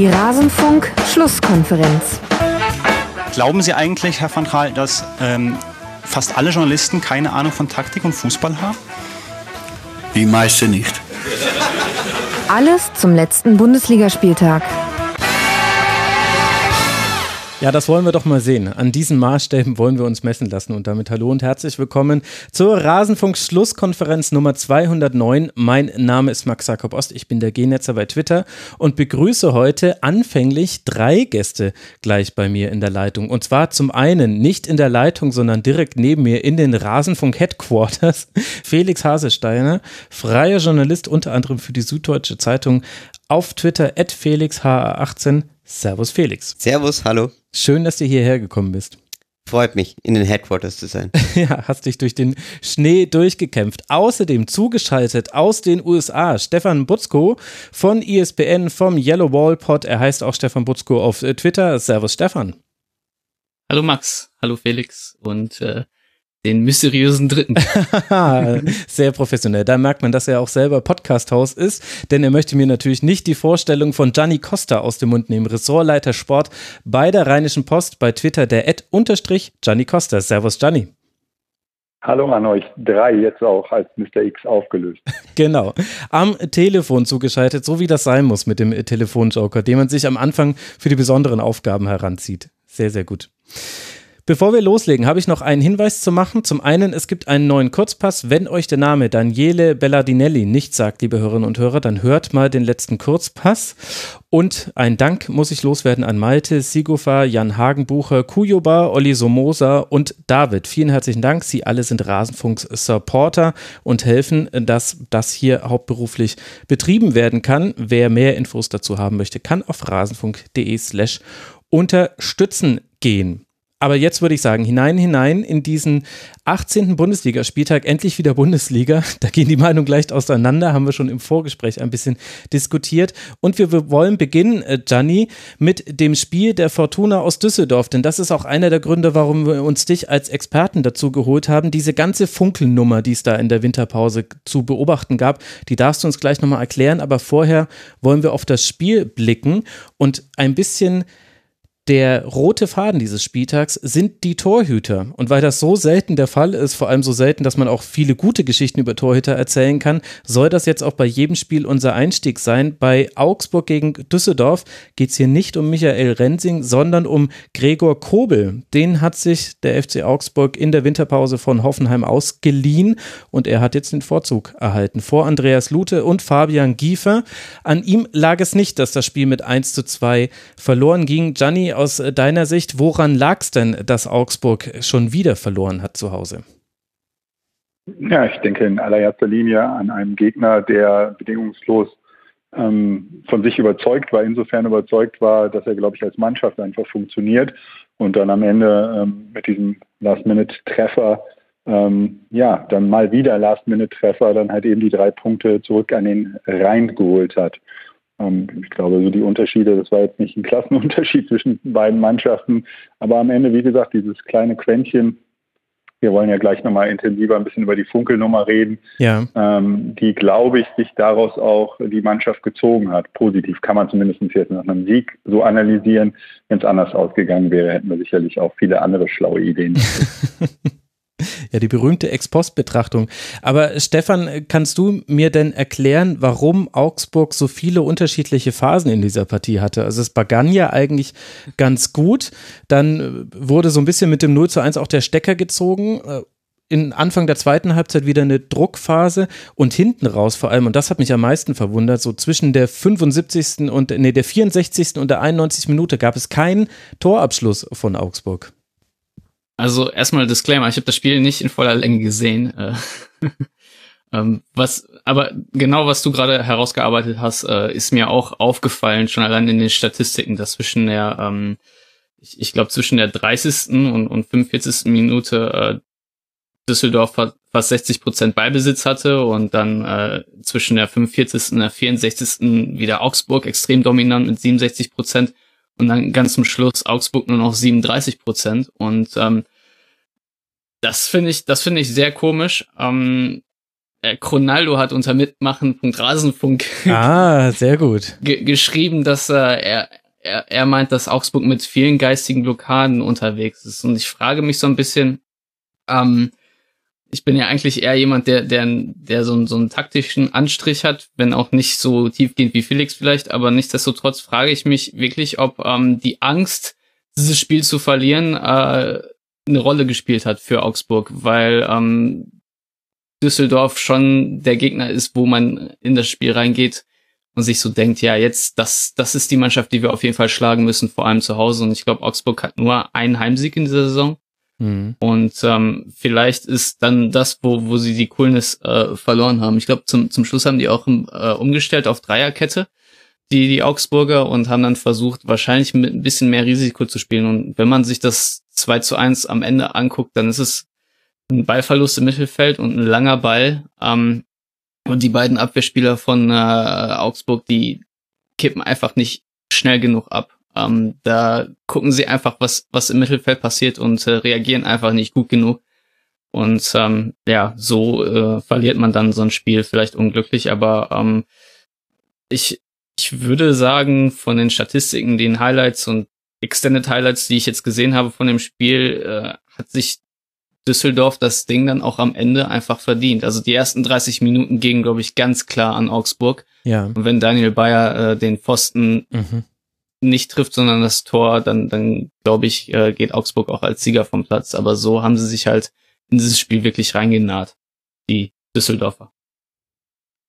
Die Rasenfunk-Schlusskonferenz. Glauben Sie eigentlich, Herr van Gaal, dass ähm, fast alle Journalisten keine Ahnung von Taktik und Fußball haben? Die meiste nicht. Alles zum letzten Bundesligaspieltag. Ja, das wollen wir doch mal sehen. An diesen Maßstäben wollen wir uns messen lassen. Und damit hallo und herzlich willkommen zur Rasenfunk-Schlusskonferenz Nummer 209. Mein Name ist Max Jakob Ost. Ich bin der G-Netzer bei Twitter und begrüße heute anfänglich drei Gäste gleich bei mir in der Leitung. Und zwar zum einen nicht in der Leitung, sondern direkt neben mir in den Rasenfunk-Headquarters. Felix Hasesteiner, freier Journalist, unter anderem für die Süddeutsche Zeitung auf Twitter, at FelixHA18. Servus Felix. Servus, hallo. Schön, dass du hierher gekommen bist. Freut mich, in den Headquarters zu sein. ja, hast dich durch den Schnee durchgekämpft. Außerdem zugeschaltet aus den USA Stefan Butzko von ESPN vom Yellow Wall Pod. Er heißt auch Stefan Butzko auf Twitter. Servus Stefan. Hallo Max, hallo Felix und äh, den mysteriösen Dritten. Sehr professionell. Da merkt man, dass er auch selber Podcast-Haus ist, denn er möchte mir natürlich nicht die Vorstellung von Gianni Costa aus dem Mund nehmen. Ressortleiter Sport bei der Rheinischen Post, bei Twitter der Ed unterstrich Gianni Costa. Servus Gianni. Hallo an euch drei, jetzt auch als Mr. X aufgelöst. genau. Am Telefon zugeschaltet, so wie das sein muss mit dem Telefonjoker, den man sich am Anfang für die besonderen Aufgaben heranzieht. Sehr, sehr gut. Bevor wir loslegen, habe ich noch einen Hinweis zu machen. Zum einen, es gibt einen neuen Kurzpass. Wenn euch der Name Daniele Bellardinelli nicht sagt, liebe Hörerinnen und Hörer, dann hört mal den letzten Kurzpass. Und ein Dank muss ich loswerden an Malte, Sigofa, Jan Hagenbucher, Kujoba, Olli Somosa und David. Vielen herzlichen Dank. Sie alle sind Rasenfunks-Supporter und helfen, dass das hier hauptberuflich betrieben werden kann. Wer mehr Infos dazu haben möchte, kann auf rasenfunk.de slash unterstützen gehen. Aber jetzt würde ich sagen, hinein, hinein in diesen 18. Bundesligaspieltag, endlich wieder Bundesliga. Da gehen die Meinungen leicht auseinander, haben wir schon im Vorgespräch ein bisschen diskutiert. Und wir wollen beginnen, äh, Gianni, mit dem Spiel der Fortuna aus Düsseldorf. Denn das ist auch einer der Gründe, warum wir uns dich als Experten dazu geholt haben. Diese ganze Funkelnummer, die es da in der Winterpause zu beobachten gab, die darfst du uns gleich nochmal erklären. Aber vorher wollen wir auf das Spiel blicken und ein bisschen der rote Faden dieses Spieltags sind die Torhüter. Und weil das so selten der Fall ist, vor allem so selten, dass man auch viele gute Geschichten über Torhüter erzählen kann, soll das jetzt auch bei jedem Spiel unser Einstieg sein. Bei Augsburg gegen Düsseldorf geht es hier nicht um Michael Rensing, sondern um Gregor Kobel. Den hat sich der FC Augsburg in der Winterpause von Hoffenheim ausgeliehen und er hat jetzt den Vorzug erhalten vor Andreas Lute und Fabian Giefer. An ihm lag es nicht, dass das Spiel mit 1 zu 2 verloren ging. Gianni aus äh, deiner Sicht, woran lag es denn, dass Augsburg schon wieder verloren hat zu Hause? Ja, ich denke in allererster Linie an einen Gegner, der bedingungslos ähm, von sich überzeugt war, insofern überzeugt war, dass er, glaube ich, als Mannschaft einfach funktioniert und dann am Ende ähm, mit diesem Last-Minute-Treffer, ähm, ja, dann mal wieder Last-Minute-Treffer, dann halt eben die drei Punkte zurück an den Rhein geholt hat. Ähm, ich glaube, so die Unterschiede, das war jetzt nicht ein Klassenunterschied zwischen beiden Mannschaften, aber am Ende, wie gesagt, dieses kleine Quäntchen, wir wollen ja gleich nochmal intensiver ein bisschen über die Funkelnummer reden, ja. ähm, die, glaube ich, sich daraus auch die Mannschaft gezogen hat. Positiv kann man zumindest jetzt nach einem Sieg so analysieren. Wenn es anders ausgegangen wäre, hätten wir sicherlich auch viele andere schlaue Ideen. Ja, die berühmte Ex-Post-Betrachtung. Aber Stefan, kannst du mir denn erklären, warum Augsburg so viele unterschiedliche Phasen in dieser Partie hatte? Also es begann ja eigentlich ganz gut, dann wurde so ein bisschen mit dem 0 zu 1 auch der Stecker gezogen äh, in Anfang der zweiten Halbzeit wieder eine Druckphase und hinten raus vor allem, und das hat mich am meisten verwundert, so zwischen der 75. und, nee, der 64. und der 91. Minute gab es keinen Torabschluss von Augsburg. Also erstmal Disclaimer, ich habe das Spiel nicht in voller Länge gesehen. Äh, ähm, was, aber genau was du gerade herausgearbeitet hast, äh, ist mir auch aufgefallen, schon allein in den Statistiken, dass zwischen der, ähm, ich, ich glaube zwischen der 30. und, und 45. Minute äh, Düsseldorf fast 60 Prozent Beibesitz hatte und dann zwischen der 45. und der 64. wieder Augsburg extrem dominant mit 67 Prozent und dann ganz zum Schluss Augsburg nur noch 37 Prozent und ähm, das finde ich, das finde ich sehr komisch. Ähm, äh, Chronaldo hat unter Mitmachen.rasenfunk ah, sehr gut. geschrieben, dass äh, er, er, er meint, dass Augsburg mit vielen geistigen Blockaden unterwegs ist. Und ich frage mich so ein bisschen, ähm, ich bin ja eigentlich eher jemand, der, der, der so, so einen taktischen Anstrich hat, wenn auch nicht so tiefgehend wie Felix vielleicht, aber nichtsdestotrotz frage ich mich wirklich, ob ähm, die Angst, dieses Spiel zu verlieren, äh, eine Rolle gespielt hat für Augsburg, weil ähm, Düsseldorf schon der Gegner ist, wo man in das Spiel reingeht und sich so denkt, ja, jetzt, das, das ist die Mannschaft, die wir auf jeden Fall schlagen müssen, vor allem zu Hause. Und ich glaube, Augsburg hat nur einen Heimsieg in dieser Saison. Mhm. Und ähm, vielleicht ist dann das, wo, wo sie die Coolness äh, verloren haben. Ich glaube, zum, zum Schluss haben die auch äh, umgestellt auf Dreierkette, die, die Augsburger, und haben dann versucht, wahrscheinlich mit ein bisschen mehr Risiko zu spielen. Und wenn man sich das 2 zu 1 am Ende anguckt, dann ist es ein Ballverlust im Mittelfeld und ein langer Ball. Ähm, und die beiden Abwehrspieler von äh, Augsburg, die kippen einfach nicht schnell genug ab. Ähm, da gucken sie einfach, was, was im Mittelfeld passiert und äh, reagieren einfach nicht gut genug. Und ähm, ja, so äh, verliert man dann so ein Spiel vielleicht unglücklich, aber ähm, ich, ich würde sagen, von den Statistiken, den Highlights und Extended Highlights, die ich jetzt gesehen habe von dem Spiel, äh, hat sich Düsseldorf das Ding dann auch am Ende einfach verdient. Also die ersten 30 Minuten gingen, glaube ich, ganz klar an Augsburg. Ja. Und wenn Daniel Bayer äh, den Pfosten mhm nicht trifft, sondern das Tor, dann, dann glaube ich, äh, geht Augsburg auch als Sieger vom Platz. Aber so haben sie sich halt in dieses Spiel wirklich reingenaht, die Düsseldorfer.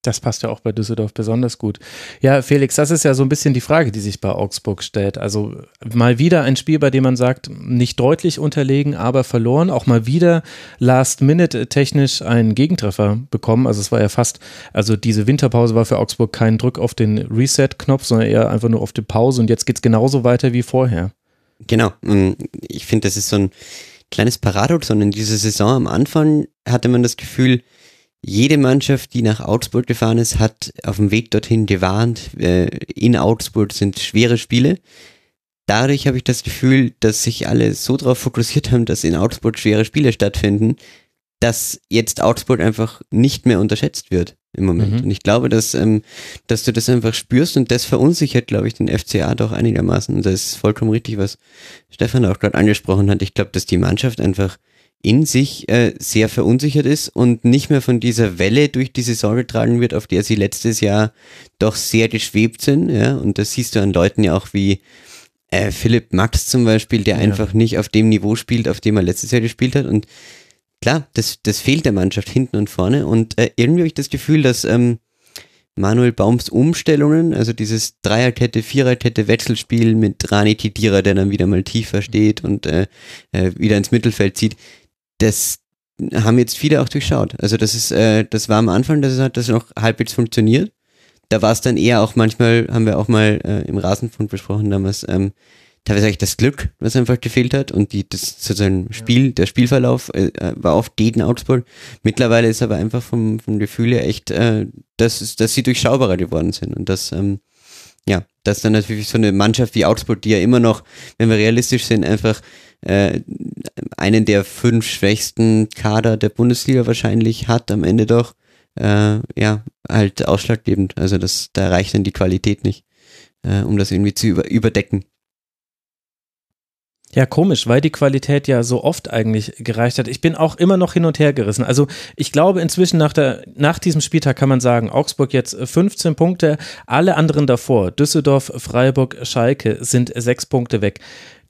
Das passt ja auch bei Düsseldorf besonders gut. Ja, Felix, das ist ja so ein bisschen die Frage, die sich bei Augsburg stellt. Also mal wieder ein Spiel, bei dem man sagt, nicht deutlich unterlegen, aber verloren. Auch mal wieder Last-Minute technisch einen Gegentreffer bekommen. Also es war ja fast, also diese Winterpause war für Augsburg kein Druck auf den Reset-Knopf, sondern eher einfach nur auf die Pause. Und jetzt geht es genauso weiter wie vorher. Genau. Ich finde, das ist so ein kleines Paradoxon. In dieser Saison am Anfang hatte man das Gefühl, jede Mannschaft, die nach Augsburg gefahren ist, hat auf dem Weg dorthin gewarnt, äh, in Augsburg sind schwere Spiele. Dadurch habe ich das Gefühl, dass sich alle so darauf fokussiert haben, dass in Augsburg schwere Spiele stattfinden, dass jetzt Augsburg einfach nicht mehr unterschätzt wird im Moment. Mhm. Und ich glaube, dass, ähm, dass du das einfach spürst und das verunsichert, glaube ich, den FCA doch einigermaßen. Und das ist vollkommen richtig, was Stefan auch gerade angesprochen hat. Ich glaube, dass die Mannschaft einfach in sich äh, sehr verunsichert ist und nicht mehr von dieser Welle durch die Saison getragen wird, auf der sie letztes Jahr doch sehr geschwebt sind. Ja? Und das siehst du an Leuten ja auch wie äh, Philipp Max zum Beispiel, der ja. einfach nicht auf dem Niveau spielt, auf dem er letztes Jahr gespielt hat. Und klar, das, das fehlt der Mannschaft hinten und vorne. Und äh, irgendwie habe ich das Gefühl, dass ähm, Manuel Baums Umstellungen, also dieses Dreierkette, Viererkette Wechselspiel mit Rani Tidira, der dann wieder mal tiefer steht und äh, äh, wieder ins Mittelfeld zieht, das haben jetzt viele auch durchschaut. Also das ist, äh, das war am Anfang, dass es hat das noch halbwegs funktioniert. Da war es dann eher auch manchmal, haben wir auch mal äh, im Rasenfunk besprochen damals, ähm, teilweise eigentlich das Glück, was einfach gefehlt hat und die, das sozusagen Spiel, ja. der Spielverlauf äh, war oft gegen Augsburg. Mittlerweile ist aber einfach vom, vom Gefühl her echt, äh, dass, dass sie durchschaubarer geworden sind und das, ähm, ja, dass dann natürlich so eine Mannschaft wie Augsburg, die ja immer noch, wenn wir realistisch sind, einfach äh, einen der fünf schwächsten Kader der Bundesliga wahrscheinlich hat, am Ende doch, äh, ja, halt ausschlaggebend. Also das, da reicht dann die Qualität nicht, äh, um das irgendwie zu über, überdecken. Ja, komisch, weil die Qualität ja so oft eigentlich gereicht hat. Ich bin auch immer noch hin und her gerissen. Also ich glaube inzwischen nach, der, nach diesem Spieltag kann man sagen, Augsburg jetzt 15 Punkte, alle anderen davor, Düsseldorf, Freiburg, Schalke sind sechs Punkte weg.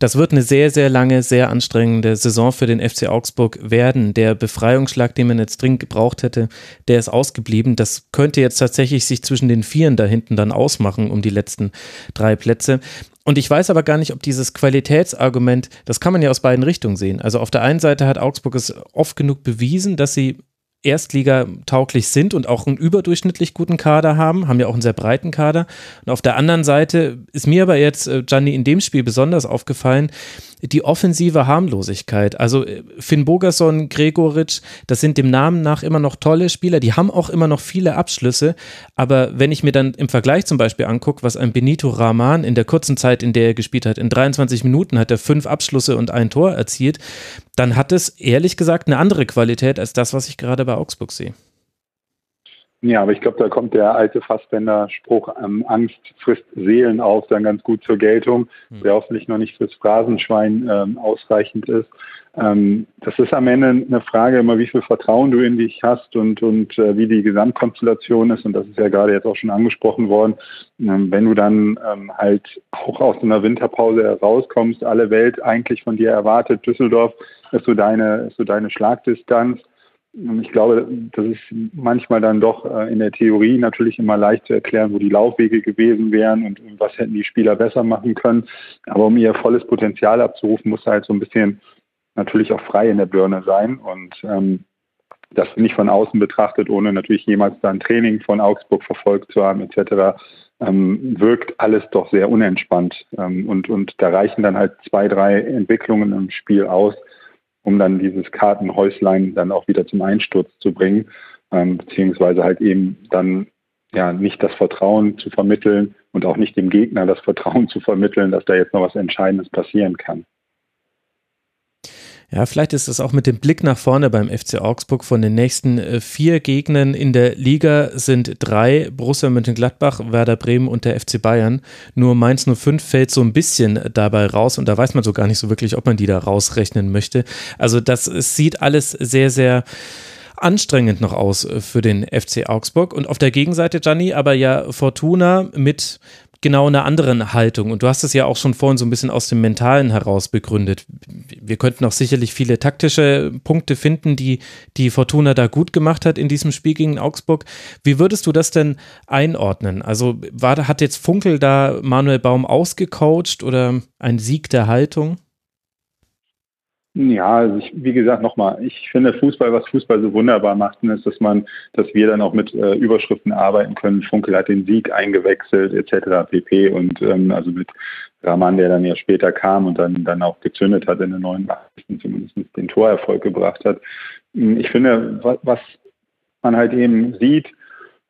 Das wird eine sehr, sehr lange, sehr anstrengende Saison für den FC Augsburg werden. Der Befreiungsschlag, den man jetzt dringend gebraucht hätte, der ist ausgeblieben. Das könnte jetzt tatsächlich sich zwischen den Vieren da hinten dann ausmachen um die letzten drei Plätze. Und ich weiß aber gar nicht, ob dieses Qualitätsargument, das kann man ja aus beiden Richtungen sehen. Also auf der einen Seite hat Augsburg es oft genug bewiesen, dass sie Erstliga tauglich sind und auch einen überdurchschnittlich guten Kader haben, haben ja auch einen sehr breiten Kader. Und auf der anderen Seite ist mir aber jetzt, äh, Gianni, in dem Spiel besonders aufgefallen, die offensive Harmlosigkeit. Also äh, Finn Bogerson, Gregoritsch, das sind dem Namen nach immer noch tolle Spieler, die haben auch immer noch viele Abschlüsse, aber wenn ich mir dann im Vergleich zum Beispiel angucke, was ein Benito Rahman in der kurzen Zeit, in der er gespielt hat, in 23 Minuten hat er fünf Abschlüsse und ein Tor erzielt, dann hat es ehrlich gesagt eine andere Qualität als das, was ich gerade bei Augsburg sehe. Ja, aber ich glaube, da kommt der alte Fassbender-Spruch, ähm, Angst frisst Seelen auf, dann ganz gut zur Geltung, mhm. der hoffentlich noch nicht fürs Phrasenschwein ähm, ausreichend ist. Ähm, das ist am Ende eine Frage immer, wie viel Vertrauen du in dich hast und, und äh, wie die Gesamtkonstellation ist. Und das ist ja gerade jetzt auch schon angesprochen worden. Ähm, wenn du dann ähm, halt auch aus einer Winterpause herauskommst, alle Welt eigentlich von dir erwartet, Düsseldorf ist so deine, ist so deine Schlagdistanz ich glaube, das ist manchmal dann doch äh, in der Theorie natürlich immer leicht zu erklären, wo die Laufwege gewesen wären und was hätten die Spieler besser machen können. Aber um ihr volles Potenzial abzurufen, muss halt so ein bisschen natürlich auch frei in der Birne sein. Und ähm, das nicht von außen betrachtet, ohne natürlich jemals dann Training von Augsburg verfolgt zu haben etc., ähm, wirkt alles doch sehr unentspannt. Ähm, und, und da reichen dann halt zwei, drei Entwicklungen im Spiel aus, um dann dieses Kartenhäuslein dann auch wieder zum Einsturz zu bringen, ähm, beziehungsweise halt eben dann ja nicht das Vertrauen zu vermitteln und auch nicht dem Gegner das Vertrauen zu vermitteln, dass da jetzt noch was Entscheidendes passieren kann. Ja, vielleicht ist es auch mit dem Blick nach vorne beim FC Augsburg. Von den nächsten äh, vier Gegnern in der Liga sind drei Borussia Mönchengladbach, Werder Bremen und der FC Bayern. Nur Mainz 05 fällt so ein bisschen dabei raus und da weiß man so gar nicht so wirklich, ob man die da rausrechnen möchte. Also das sieht alles sehr, sehr anstrengend noch aus äh, für den FC Augsburg. Und auf der Gegenseite, Gianni, aber ja Fortuna mit genau einer anderen Haltung. Und du hast es ja auch schon vorhin so ein bisschen aus dem Mentalen heraus begründet. Wir könnten auch sicherlich viele taktische Punkte finden, die die Fortuna da gut gemacht hat in diesem Spiel gegen Augsburg. Wie würdest du das denn einordnen? Also war, hat jetzt Funkel da Manuel Baum ausgecoacht oder ein Sieg der Haltung? Ja, also ich, wie gesagt, nochmal, ich finde Fußball, was Fußball so wunderbar macht, ist, dass man, dass wir dann auch mit äh, Überschriften arbeiten können. Funkel hat den Sieg eingewechselt, etc. pp. Und ähm, also mit Rahman, der dann ja später kam und dann, dann auch gezündet hat in der 89. zumindest den Torerfolg gebracht hat. Ich finde, was man halt eben sieht,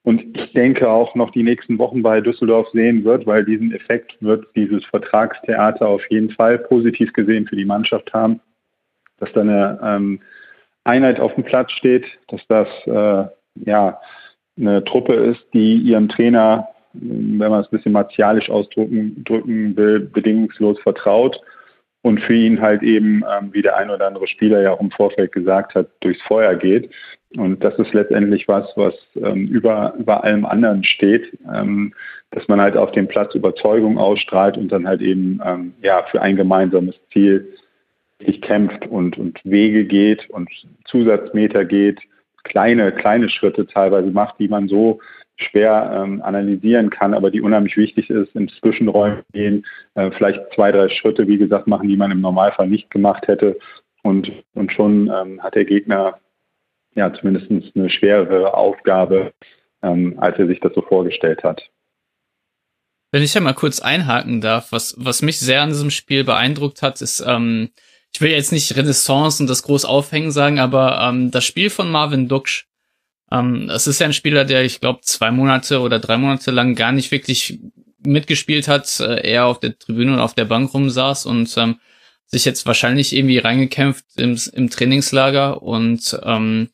und ich denke auch noch die nächsten Wochen bei Düsseldorf sehen wird, weil diesen Effekt wird dieses Vertragstheater auf jeden Fall positiv gesehen für die Mannschaft haben dass da eine ähm, Einheit auf dem Platz steht, dass das äh, ja eine Truppe ist, die ihrem Trainer, wenn man es ein bisschen martialisch ausdrücken drücken will, bedingungslos vertraut und für ihn halt eben, ähm, wie der ein oder andere Spieler ja auch im Vorfeld gesagt hat, durchs Feuer geht. Und das ist letztendlich was, was ähm, über, über allem anderen steht, ähm, dass man halt auf dem Platz Überzeugung ausstrahlt und dann halt eben ähm, ja für ein gemeinsames Ziel sich kämpft und, und Wege geht und Zusatzmeter geht, kleine, kleine Schritte teilweise macht, die man so schwer ähm, analysieren kann, aber die unheimlich wichtig ist, in Zwischenräumen gehen, äh, vielleicht zwei, drei Schritte, wie gesagt, machen, die man im Normalfall nicht gemacht hätte. Und, und schon ähm, hat der Gegner ja zumindest eine schwerere Aufgabe, ähm, als er sich das so vorgestellt hat. Wenn ich ja mal kurz einhaken darf, was, was mich sehr an diesem Spiel beeindruckt hat, ist, ähm, ich will jetzt nicht Renaissance und das groß aufhängen sagen, aber ähm, das Spiel von Marvin Duksch, ähm, das ist ja ein Spieler, der ich glaube zwei Monate oder drei Monate lang gar nicht wirklich mitgespielt hat, äh, eher auf der Tribüne und auf der Bank rumsaß und ähm, sich jetzt wahrscheinlich irgendwie reingekämpft im, im Trainingslager und ähm,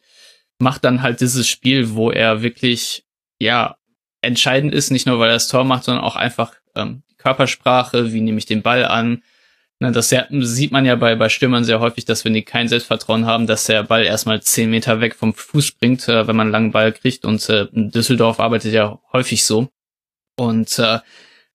macht dann halt dieses Spiel, wo er wirklich ja entscheidend ist, nicht nur weil er das Tor macht, sondern auch einfach ähm, Körpersprache, wie nehme ich den Ball an, das sieht man ja bei, bei Stürmern sehr häufig, dass wenn die kein Selbstvertrauen haben, dass der Ball erstmal zehn Meter weg vom Fuß springt, äh, wenn man einen langen Ball kriegt. Und äh, Düsseldorf arbeitet ja häufig so. Und äh,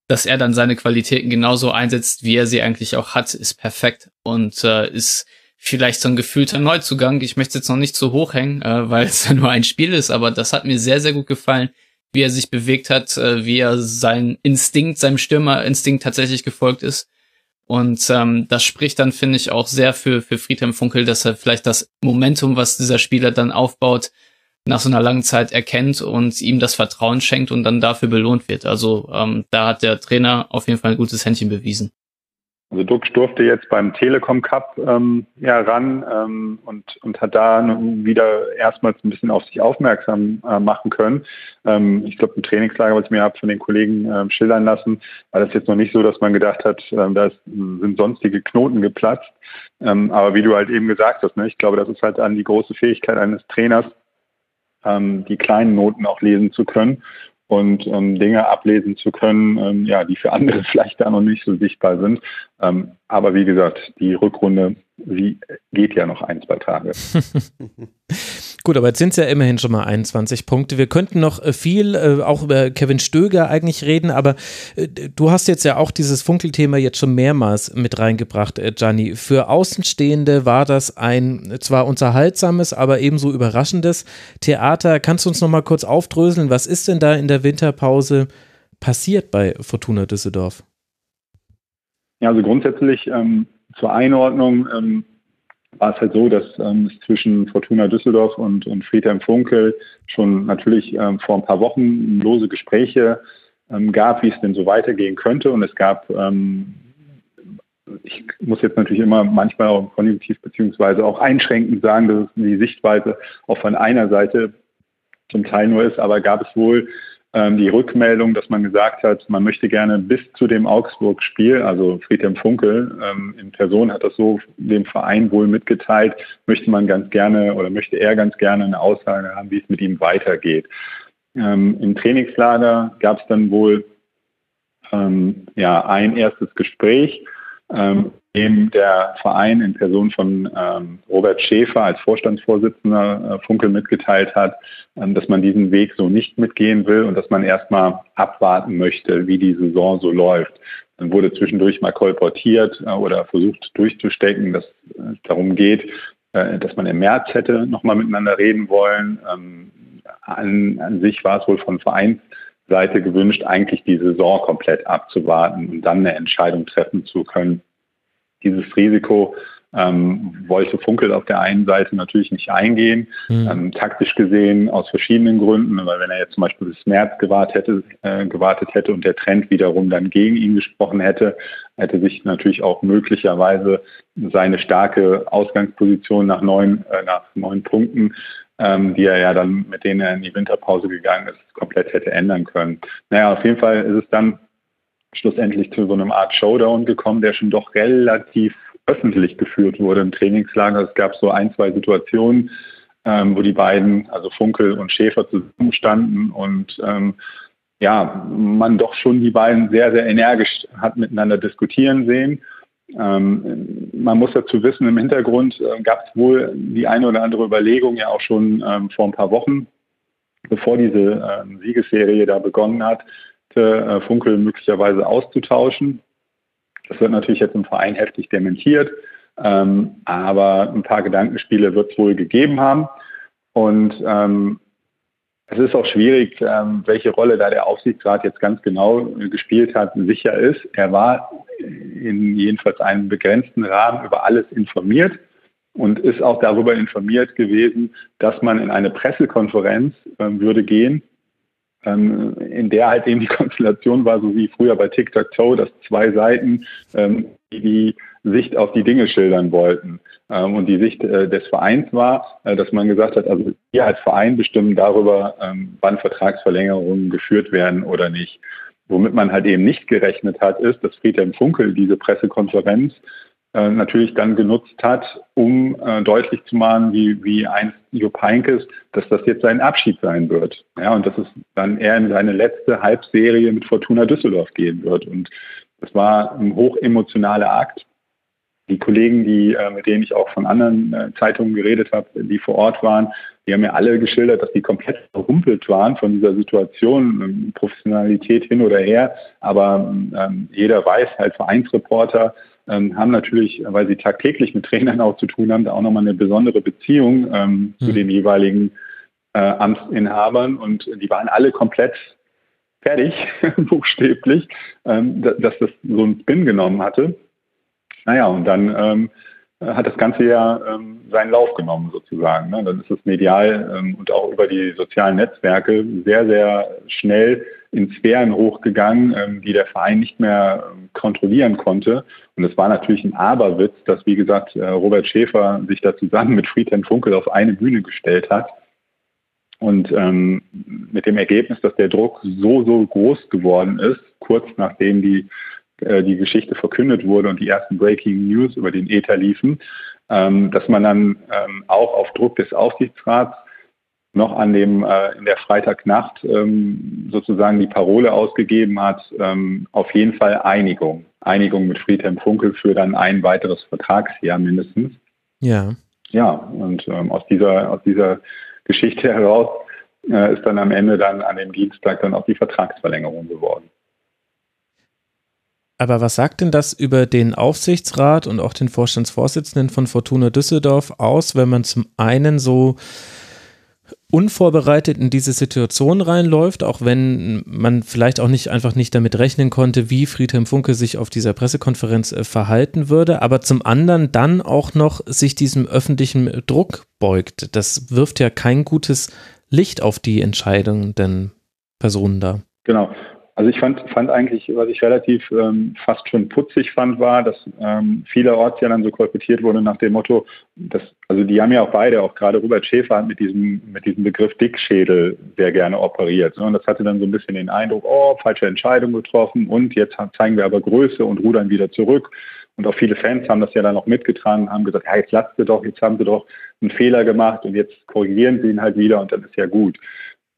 dass er dann seine Qualitäten genauso einsetzt, wie er sie eigentlich auch hat, ist perfekt und äh, ist vielleicht so ein gefühlter Neuzugang. Ich möchte jetzt noch nicht zu hoch hängen, äh, weil es ja nur ein Spiel ist, aber das hat mir sehr, sehr gut gefallen, wie er sich bewegt hat, äh, wie er sein Instinkt, seinem Stürmerinstinkt tatsächlich gefolgt ist und ähm, das spricht dann, finde ich, auch sehr für, für Friedhelm Funkel, dass er vielleicht das Momentum, was dieser Spieler dann aufbaut, nach so einer langen Zeit erkennt und ihm das Vertrauen schenkt und dann dafür belohnt wird. Also ähm, da hat der Trainer auf jeden Fall ein gutes Händchen bewiesen. Also Dux durfte jetzt beim Telekom Cup ähm, ja ran ähm, und, und hat da wieder erstmals ein bisschen auf sich aufmerksam äh, machen können. Ähm, ich glaube, im Trainingslager, was ich mir habe von den Kollegen äh, schildern lassen, war das jetzt noch nicht so, dass man gedacht hat, äh, da sind sonstige Knoten geplatzt. Ähm, aber wie du halt eben gesagt hast, ne, ich glaube, das ist halt an die große Fähigkeit eines Trainers, ähm, die kleinen Noten auch lesen zu können und ähm, Dinge ablesen zu können, ähm, ja, die für andere vielleicht da noch nicht so sichtbar sind. Ähm, aber wie gesagt, die Rückrunde, sie geht ja noch ein, zwei Tage. Gut, aber jetzt sind es ja immerhin schon mal 21 Punkte. Wir könnten noch äh, viel äh, auch über Kevin Stöger eigentlich reden, aber äh, du hast jetzt ja auch dieses Funkelthema jetzt schon mehrmals mit reingebracht, äh, Gianni. Für Außenstehende war das ein zwar unterhaltsames, aber ebenso überraschendes Theater. Kannst du uns noch mal kurz aufdröseln, was ist denn da in der Winterpause passiert bei Fortuna Düsseldorf? Ja, also grundsätzlich ähm, zur Einordnung. Ähm, war es halt so, dass ähm, es zwischen Fortuna Düsseldorf und, und Friedhelm Funkel schon natürlich ähm, vor ein paar Wochen lose Gespräche ähm, gab, wie es denn so weitergehen könnte. Und es gab, ähm, ich muss jetzt natürlich immer manchmal auch konjunktiv beziehungsweise auch einschränkend sagen, dass die Sichtweise auch von einer Seite zum Teil nur ist, aber gab es wohl die Rückmeldung, dass man gesagt hat, man möchte gerne bis zu dem Augsburg-Spiel, also Friedhelm Funkel ähm, in Person hat das so dem Verein wohl mitgeteilt, möchte man ganz gerne oder möchte er ganz gerne eine Aussage haben, wie es mit ihm weitergeht. Ähm, Im Trainingslager gab es dann wohl ähm, ja ein erstes Gespräch, ähm, dem der Verein in Person von ähm, Robert Schäfer als Vorstandsvorsitzender äh, Funkel mitgeteilt hat, ähm, dass man diesen Weg so nicht mitgehen will und dass man erstmal abwarten möchte, wie die Saison so läuft. Dann wurde zwischendurch mal kolportiert äh, oder versucht durchzustecken, dass es darum geht, äh, dass man im März hätte nochmal miteinander reden wollen. Ähm, an, an sich war es wohl von Vereinsseite gewünscht, eigentlich die Saison komplett abzuwarten und dann eine Entscheidung treffen zu können dieses Risiko ähm, wollte Funkel auf der einen Seite natürlich nicht eingehen, mhm. ähm, taktisch gesehen aus verschiedenen Gründen, weil wenn er jetzt zum Beispiel bis März gewartet hätte, äh, gewartet hätte und der Trend wiederum dann gegen ihn gesprochen hätte, hätte sich natürlich auch möglicherweise seine starke Ausgangsposition nach neun, äh, nach neun Punkten ähm, die er ja dann, mit denen er in die Winterpause gegangen ist, komplett hätte ändern können. Naja, auf jeden Fall ist es dann schlussendlich zu so einem Art Showdown gekommen, der schon doch relativ öffentlich geführt wurde im Trainingslager. Es gab so ein, zwei Situationen, ähm, wo die beiden, also Funkel und Schäfer zusammenstanden und ähm, ja, man doch schon die beiden sehr, sehr energisch hat miteinander diskutieren sehen. Ähm, man muss dazu wissen, im Hintergrund äh, gab es wohl die eine oder andere Überlegung ja auch schon ähm, vor ein paar Wochen, bevor diese ähm, Siegesserie da begonnen hat, äh, Funkel möglicherweise auszutauschen. Das wird natürlich jetzt im Verein heftig dementiert, ähm, aber ein paar Gedankenspiele wird es wohl gegeben haben. Und ähm, es ist auch schwierig, ähm, welche Rolle da der Aufsichtsrat jetzt ganz genau gespielt hat, sicher ist. Er war in jedenfalls einem begrenzten Rahmen über alles informiert und ist auch darüber informiert gewesen, dass man in eine Pressekonferenz äh, würde gehen, ähm, in der halt eben die Konstellation war, so wie früher bei Tic-Tac-Toe, dass zwei Seiten ähm, die Sicht auf die Dinge schildern wollten. Ähm, und die Sicht äh, des Vereins war, äh, dass man gesagt hat, also wir als Verein bestimmen darüber, ähm, wann Vertragsverlängerungen geführt werden oder nicht. Womit man halt eben nicht gerechnet hat, ist, dass Friedhelm Funkel diese Pressekonferenz äh, natürlich dann genutzt hat, um äh, deutlich zu machen, wie, wie einst Jupp Heynckes, dass das jetzt sein Abschied sein wird. Ja, und dass es dann eher in seine letzte Halbserie mit Fortuna Düsseldorf gehen wird. Und das war ein hochemotionaler Akt. Die Kollegen, die, äh, mit denen ich auch von anderen äh, Zeitungen geredet habe, die vor Ort waren, die haben mir alle geschildert, dass die komplett verhumpelt waren von dieser Situation, ähm, Professionalität hin oder her. Aber ähm, jeder weiß, halt Vereinsreporter, ähm, haben natürlich, weil sie tagtäglich mit Trainern auch zu tun haben, da auch nochmal eine besondere Beziehung ähm, mhm. zu den jeweiligen äh, Amtsinhabern und die waren alle komplett fertig, buchstäblich, ähm, dass das so einen Spin genommen hatte. Naja, und dann ähm, hat das Ganze ja ähm, seinen Lauf genommen sozusagen. Ne? Dann ist es medial ähm, und auch über die sozialen Netzwerke sehr, sehr schnell in Sphären hochgegangen, ähm, die der Verein nicht mehr ähm, kontrollieren konnte. Und es war natürlich ein Aberwitz, dass, wie gesagt, äh, Robert Schäfer sich da zusammen mit Friedhelm Funkel auf eine Bühne gestellt hat. Und ähm, mit dem Ergebnis, dass der Druck so, so groß geworden ist, kurz nachdem die, äh, die Geschichte verkündet wurde und die ersten Breaking News über den Ether liefen, ähm, dass man dann ähm, auch auf Druck des Aufsichtsrats noch an dem äh, in der Freitagnacht ähm, sozusagen die Parole ausgegeben hat, ähm, auf jeden Fall Einigung. Einigung mit Friedhelm Funkel für dann ein weiteres Vertragsjahr mindestens. Ja. Ja, und ähm, aus dieser aus dieser Geschichte heraus äh, ist dann am Ende dann an dem Dienstag dann auch die Vertragsverlängerung geworden. Aber was sagt denn das über den Aufsichtsrat und auch den Vorstandsvorsitzenden von Fortuna Düsseldorf aus, wenn man zum einen so unvorbereitet in diese Situation reinläuft, auch wenn man vielleicht auch nicht einfach nicht damit rechnen konnte, wie Friedhelm Funke sich auf dieser Pressekonferenz äh, verhalten würde, aber zum anderen dann auch noch sich diesem öffentlichen Druck beugt. Das wirft ja kein gutes Licht auf die entscheidenden Personen da. Genau. Also ich fand, fand eigentlich, was ich relativ ähm, fast schon putzig fand, war, dass ähm, vielerorts ja dann so kolportiert wurde nach dem Motto, dass, also die haben ja auch beide, auch gerade Robert Schäfer hat mit diesem, mit diesem Begriff Dickschädel sehr gerne operiert. Ne? Und das hatte dann so ein bisschen den Eindruck, oh, falsche Entscheidung getroffen und jetzt zeigen wir aber Größe und rudern wieder zurück. Und auch viele Fans haben das ja dann auch mitgetragen, haben gesagt, ja, jetzt lasst ihr doch, jetzt haben sie doch einen Fehler gemacht und jetzt korrigieren sie ihn halt wieder und dann ist ja gut.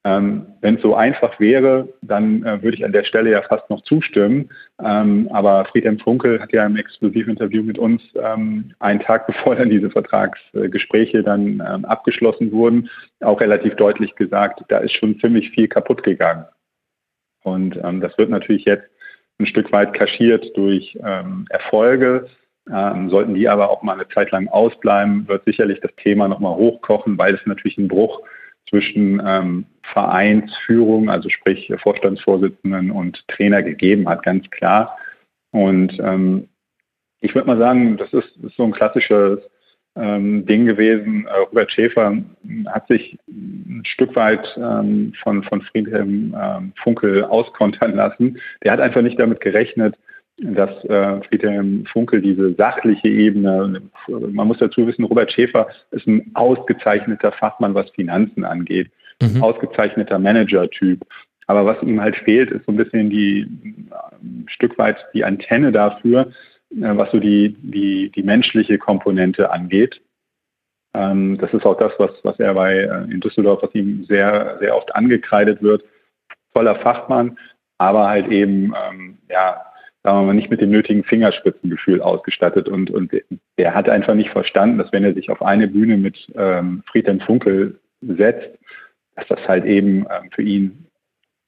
Ähm, Wenn es so einfach wäre, dann äh, würde ich an der Stelle ja fast noch zustimmen. Ähm, aber Friedhelm Funkel hat ja im Exklusivinterview mit uns ähm, einen Tag bevor dann diese Vertragsgespräche dann ähm, abgeschlossen wurden, auch relativ deutlich gesagt, da ist schon ziemlich viel kaputt gegangen. Und ähm, das wird natürlich jetzt ein Stück weit kaschiert durch ähm, Erfolge. sollten die aber auch mal eine Zeit lang ausbleiben, wird sicherlich das Thema nochmal hochkochen, weil es natürlich ein Bruch zwischen ähm, Vereinsführung, also sprich Vorstandsvorsitzenden und Trainer gegeben hat, ganz klar. Und ähm, ich würde mal sagen, das ist, ist so ein klassisches ähm, Ding gewesen. Äh, Robert Schäfer hat sich ein Stück weit ähm, von, von Friedhelm ähm, Funkel auskontern lassen. Der hat einfach nicht damit gerechnet, dass äh, Friedhelm Funkel diese sachliche Ebene, man muss dazu wissen, Robert Schäfer ist ein ausgezeichneter Fachmann, was Finanzen angeht, mhm. ausgezeichneter Manager-Typ. Aber was ihm halt fehlt, ist so ein bisschen die ein Stück weit die Antenne dafür, äh, was so die, die, die menschliche Komponente angeht. Ähm, das ist auch das, was, was er bei äh, in Düsseldorf, was ihm sehr, sehr oft angekreidet wird. Voller Fachmann, aber halt eben ähm, ja sagen wir mal, nicht mit dem nötigen Fingerspitzengefühl ausgestattet. Und, und der hat einfach nicht verstanden, dass wenn er sich auf eine Bühne mit ähm, Friedhelm Funkel setzt, dass das halt eben ähm, für ihn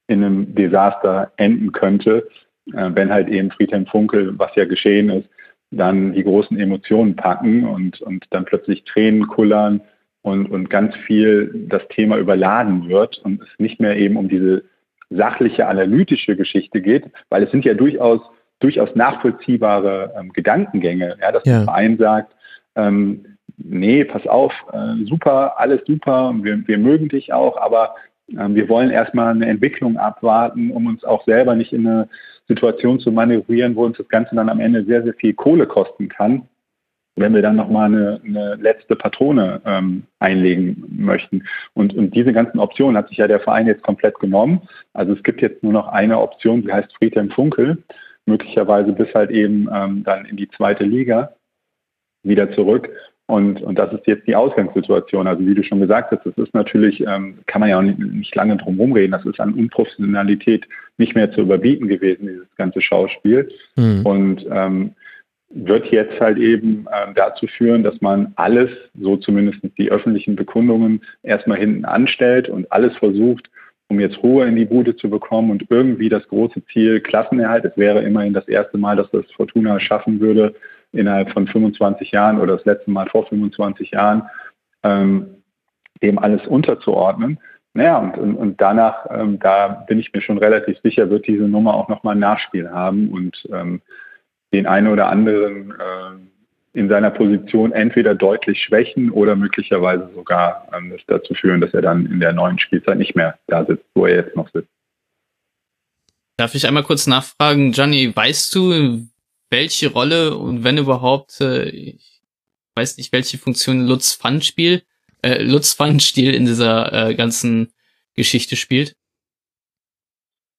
in einem Desaster enden könnte, äh, wenn halt eben Friedhelm Funkel, was ja geschehen ist, dann die großen Emotionen packen und, und dann plötzlich Tränen kullern und, und ganz viel das Thema überladen wird und es nicht mehr eben um diese sachliche, analytische Geschichte geht, weil es sind ja durchaus durchaus nachvollziehbare ähm, Gedankengänge, ja, dass ja. der Verein sagt, ähm, nee, pass auf, äh, super, alles super, wir, wir mögen dich auch, aber ähm, wir wollen erstmal eine Entwicklung abwarten, um uns auch selber nicht in eine Situation zu manövrieren, wo uns das Ganze dann am Ende sehr, sehr viel Kohle kosten kann, wenn wir dann nochmal eine, eine letzte Patrone ähm, einlegen möchten. Und, und diese ganzen Optionen hat sich ja der Verein jetzt komplett genommen. Also es gibt jetzt nur noch eine Option, die heißt Friedhelm Funkel möglicherweise bis halt eben ähm, dann in die zweite Liga wieder zurück. Und, und das ist jetzt die Ausgangssituation. Also wie du schon gesagt hast, das ist natürlich, ähm, kann man ja auch nicht, nicht lange drum rumreden, das ist an Unprofessionalität nicht mehr zu überbieten gewesen, dieses ganze Schauspiel. Mhm. Und ähm, wird jetzt halt eben ähm, dazu führen, dass man alles, so zumindest die öffentlichen Bekundungen, erstmal hinten anstellt und alles versucht, um jetzt Ruhe in die Bude zu bekommen und irgendwie das große Ziel Klassenerhalt. Es wäre immerhin das erste Mal, dass das Fortuna schaffen würde innerhalb von 25 Jahren oder das letzte Mal vor 25 Jahren, ähm, dem alles unterzuordnen. Naja, und, und, und danach, ähm, da bin ich mir schon relativ sicher, wird diese Nummer auch nochmal ein Nachspiel haben und ähm, den einen oder anderen äh, in seiner Position entweder deutlich schwächen oder möglicherweise sogar ähm, das dazu führen, dass er dann in der neuen Spielzeit nicht mehr da sitzt, wo er jetzt noch sitzt. Darf ich einmal kurz nachfragen, Gianni, weißt du, welche Rolle und wenn überhaupt, äh, ich weiß nicht, welche Funktion Lutz Pfannspiel, äh, Lutz Pfannstiel in dieser äh, ganzen Geschichte spielt?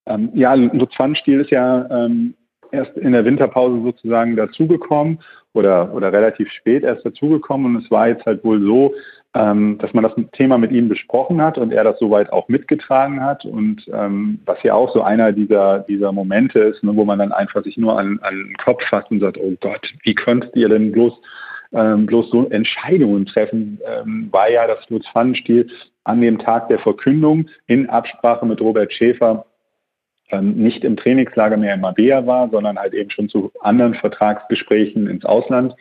Ähm, ja, Lutz Pfannstiel ist ja ähm, erst in der Winterpause sozusagen dazugekommen oder, oder relativ spät erst dazugekommen. Und es war jetzt halt wohl so, ähm, dass man das Thema mit ihm besprochen hat und er das soweit auch mitgetragen hat und ähm, was ja auch so einer dieser, dieser Momente ist, ne, wo man dann einfach sich nur an, an den Kopf fasst und sagt, oh Gott, wie könnt ihr denn bloß, ähm, bloß so Entscheidungen treffen, ähm, war ja das Lutz Pfannenstiel an dem Tag der Verkündung in Absprache mit Robert Schäfer ähm, nicht im Trainingslager mehr in Mabea war, sondern halt eben schon zu anderen Vertragsgesprächen ins Ausland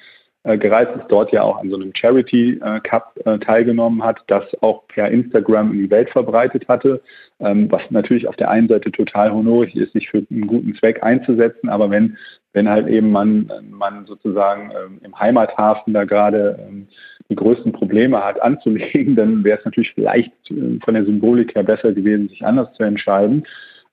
äh, gereist ist, dort ja auch an so einem Charity äh, Cup äh, teilgenommen hat, das auch per Instagram in die Welt verbreitet hatte, ähm, was natürlich auf der einen Seite total honorig ist, sich für einen guten Zweck einzusetzen, aber wenn wenn halt eben man, man sozusagen ähm, im Heimathafen da gerade ähm, die größten Probleme hat anzulegen, dann wäre es natürlich vielleicht äh, von der Symbolik her besser gewesen, sich anders zu entscheiden.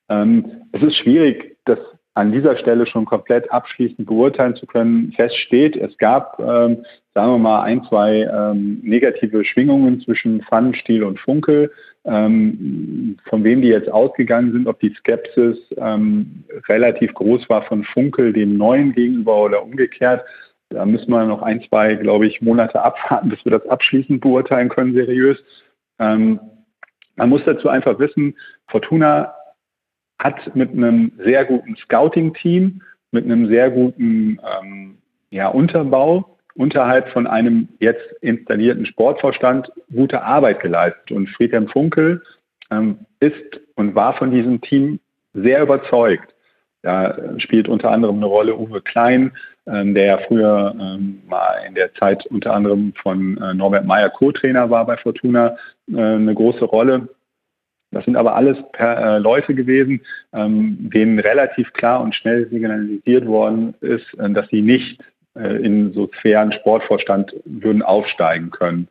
Ähm, es ist schwierig, das an dieser Stelle schon komplett abschließend beurteilen zu können. Fest steht, es gab, ähm, sagen wir mal, ein, zwei ähm, negative Schwingungen zwischen Pfannenstiel und Funkel. Ähm, von wem die jetzt ausgegangen sind, ob die Skepsis ähm, relativ groß war von Funkel dem Neuen gegenüber oder umgekehrt. Da müssen wir noch ein, zwei, glaube ich, Monate abwarten, bis wir das abschließend beurteilen können, seriös. Ähm, man muss dazu einfach wissen, Fortuna hat mit einem sehr guten Scouting-Team, mit einem sehr guten ähm, ja, Unterbau unterhalb von einem jetzt installierten Sportvorstand gute Arbeit geleistet. Und Friedhelm Funkel ähm, ist und war von diesem Team sehr überzeugt. Da spielt unter anderem eine Rolle Uwe Klein, ähm, der ja früher ähm, mal in der Zeit unter anderem von äh, Norbert Meyer Co-Trainer war bei Fortuna, äh, eine große Rolle. Das sind aber alles per, äh, Leute gewesen, ähm, denen relativ klar und schnell signalisiert worden ist, äh, dass sie nicht äh, in so fairen Sportvorstand würden aufsteigen können.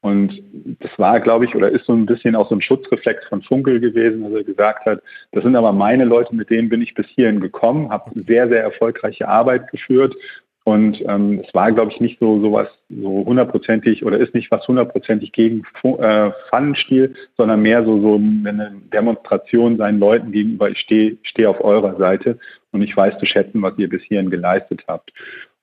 Und das war, glaube ich, oder ist so ein bisschen auch so ein Schutzreflex von Funkel gewesen, dass er gesagt hat, das sind aber meine Leute, mit denen bin ich bis hierhin gekommen, habe sehr, sehr erfolgreiche Arbeit geführt und ähm, es war, glaube ich, nicht so sowas so hundertprozentig oder ist nicht was hundertprozentig gegen äh, Pfannenstil, sondern mehr so, so eine Demonstration seinen Leuten gegenüber, ich stehe steh auf eurer Seite und ich weiß zu schätzen, was ihr bis hierhin geleistet habt.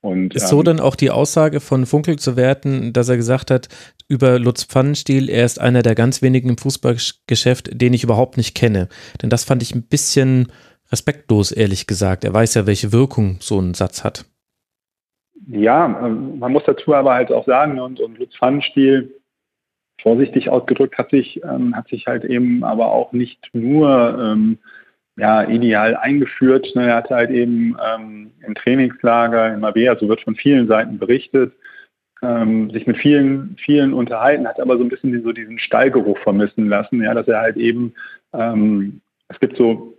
Und, ist so ähm, dann auch die Aussage von Funkel zu werten, dass er gesagt hat, über Lutz Pfannenstiel, er ist einer der ganz wenigen im Fußballgeschäft, den ich überhaupt nicht kenne. Denn das fand ich ein bisschen respektlos, ehrlich gesagt. Er weiß ja, welche Wirkung so ein Satz hat. Ja, ähm, man muss dazu aber halt auch sagen, und, und Lutz Pfannenstiel, vorsichtig ausgedrückt, hat sich, ähm, hat sich halt eben aber auch nicht nur ähm, ja, ideal eingeführt. Ne? Er hatte halt eben ähm, im Trainingslager in Mabea, so wird von vielen Seiten berichtet, ähm, sich mit vielen, vielen unterhalten, hat aber so ein bisschen so diesen Stallgeruch vermissen lassen, ja, dass er halt eben, ähm, es gibt so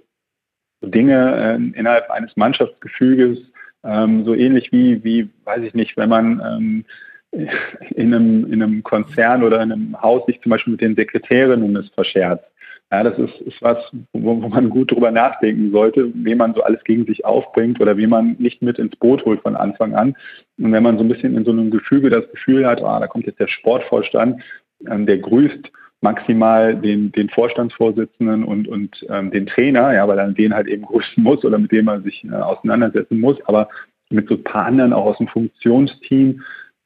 Dinge äh, innerhalb eines Mannschaftsgefüges, ähm, so ähnlich wie, wie, weiß ich nicht, wenn man ähm, in, einem, in einem Konzern oder in einem Haus sich zum Beispiel mit den Sekretärinnen ist verscherzt. Ja, das ist, ist was, wo, wo man gut drüber nachdenken sollte, wie man so alles gegen sich aufbringt oder wie man nicht mit ins Boot holt von Anfang an. Und wenn man so ein bisschen in so einem Gefüge das Gefühl hat, ah, da kommt jetzt der Sportvorstand, ähm, der grüßt maximal den, den Vorstandsvorsitzenden und, und ähm, den Trainer, ja, weil er den halt eben grüßen muss oder mit dem man sich äh, auseinandersetzen muss, aber mit so ein paar anderen auch aus dem Funktionsteam.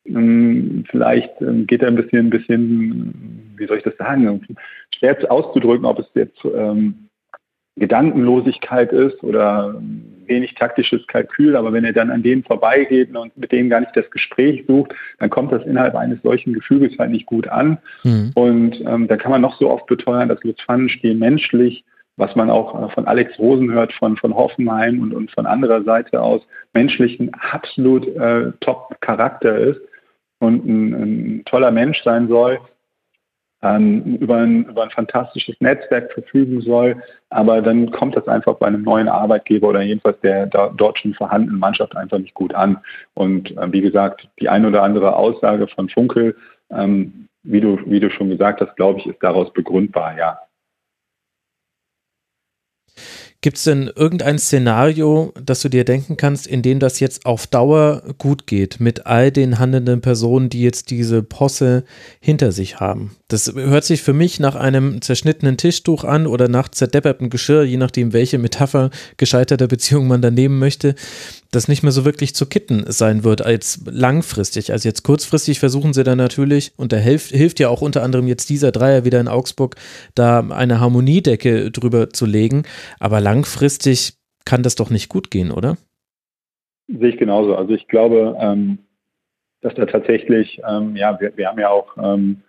Ähm, vielleicht ähm, geht er ein bisschen, ein bisschen, wie soll ich das sagen, schwer auszudrücken, ob es jetzt ähm, Gedankenlosigkeit ist oder wenig taktisches Kalkül, aber wenn er dann an denen vorbeigeht und mit denen gar nicht das Gespräch sucht, dann kommt das innerhalb eines solchen Gefüges halt nicht gut an. Mhm. Und ähm, da kann man noch so oft beteuern, dass Lutz Pfannenstiel menschlich, was man auch äh, von Alex Rosen hört, von, von Hoffenheim und, und von anderer Seite aus, menschlich ein absolut äh, Top-Charakter ist und ein, ein toller Mensch sein soll ähm, über, ein, über ein fantastisches Netzwerk verfügen soll. Aber dann kommt das einfach bei einem neuen Arbeitgeber oder jedenfalls der dort schon vorhandenen Mannschaft einfach nicht gut an. Und äh, wie gesagt, die ein oder andere Aussage von Funkel, ähm, wie, du, wie du schon gesagt hast, glaube ich, ist daraus begründbar, ja. Gibt es denn irgendein Szenario, das du dir denken kannst, in dem das jetzt auf Dauer gut geht mit all den handelnden Personen, die jetzt diese Posse hinter sich haben? Das hört sich für mich nach einem zerschnittenen Tischtuch an oder nach zerdeppertem Geschirr, je nachdem, welche Metapher gescheiterter Beziehung man da nehmen möchte. Das nicht mehr so wirklich zu kitten sein wird als langfristig. Also jetzt kurzfristig versuchen sie dann natürlich, und da hilft, hilft ja auch unter anderem jetzt dieser Dreier wieder in Augsburg, da eine Harmoniedecke drüber zu legen. Aber langfristig kann das doch nicht gut gehen, oder? Sehe ich genauso. Also ich glaube, ähm, dass da tatsächlich, ähm, ja, wir, wir haben ja auch ähm,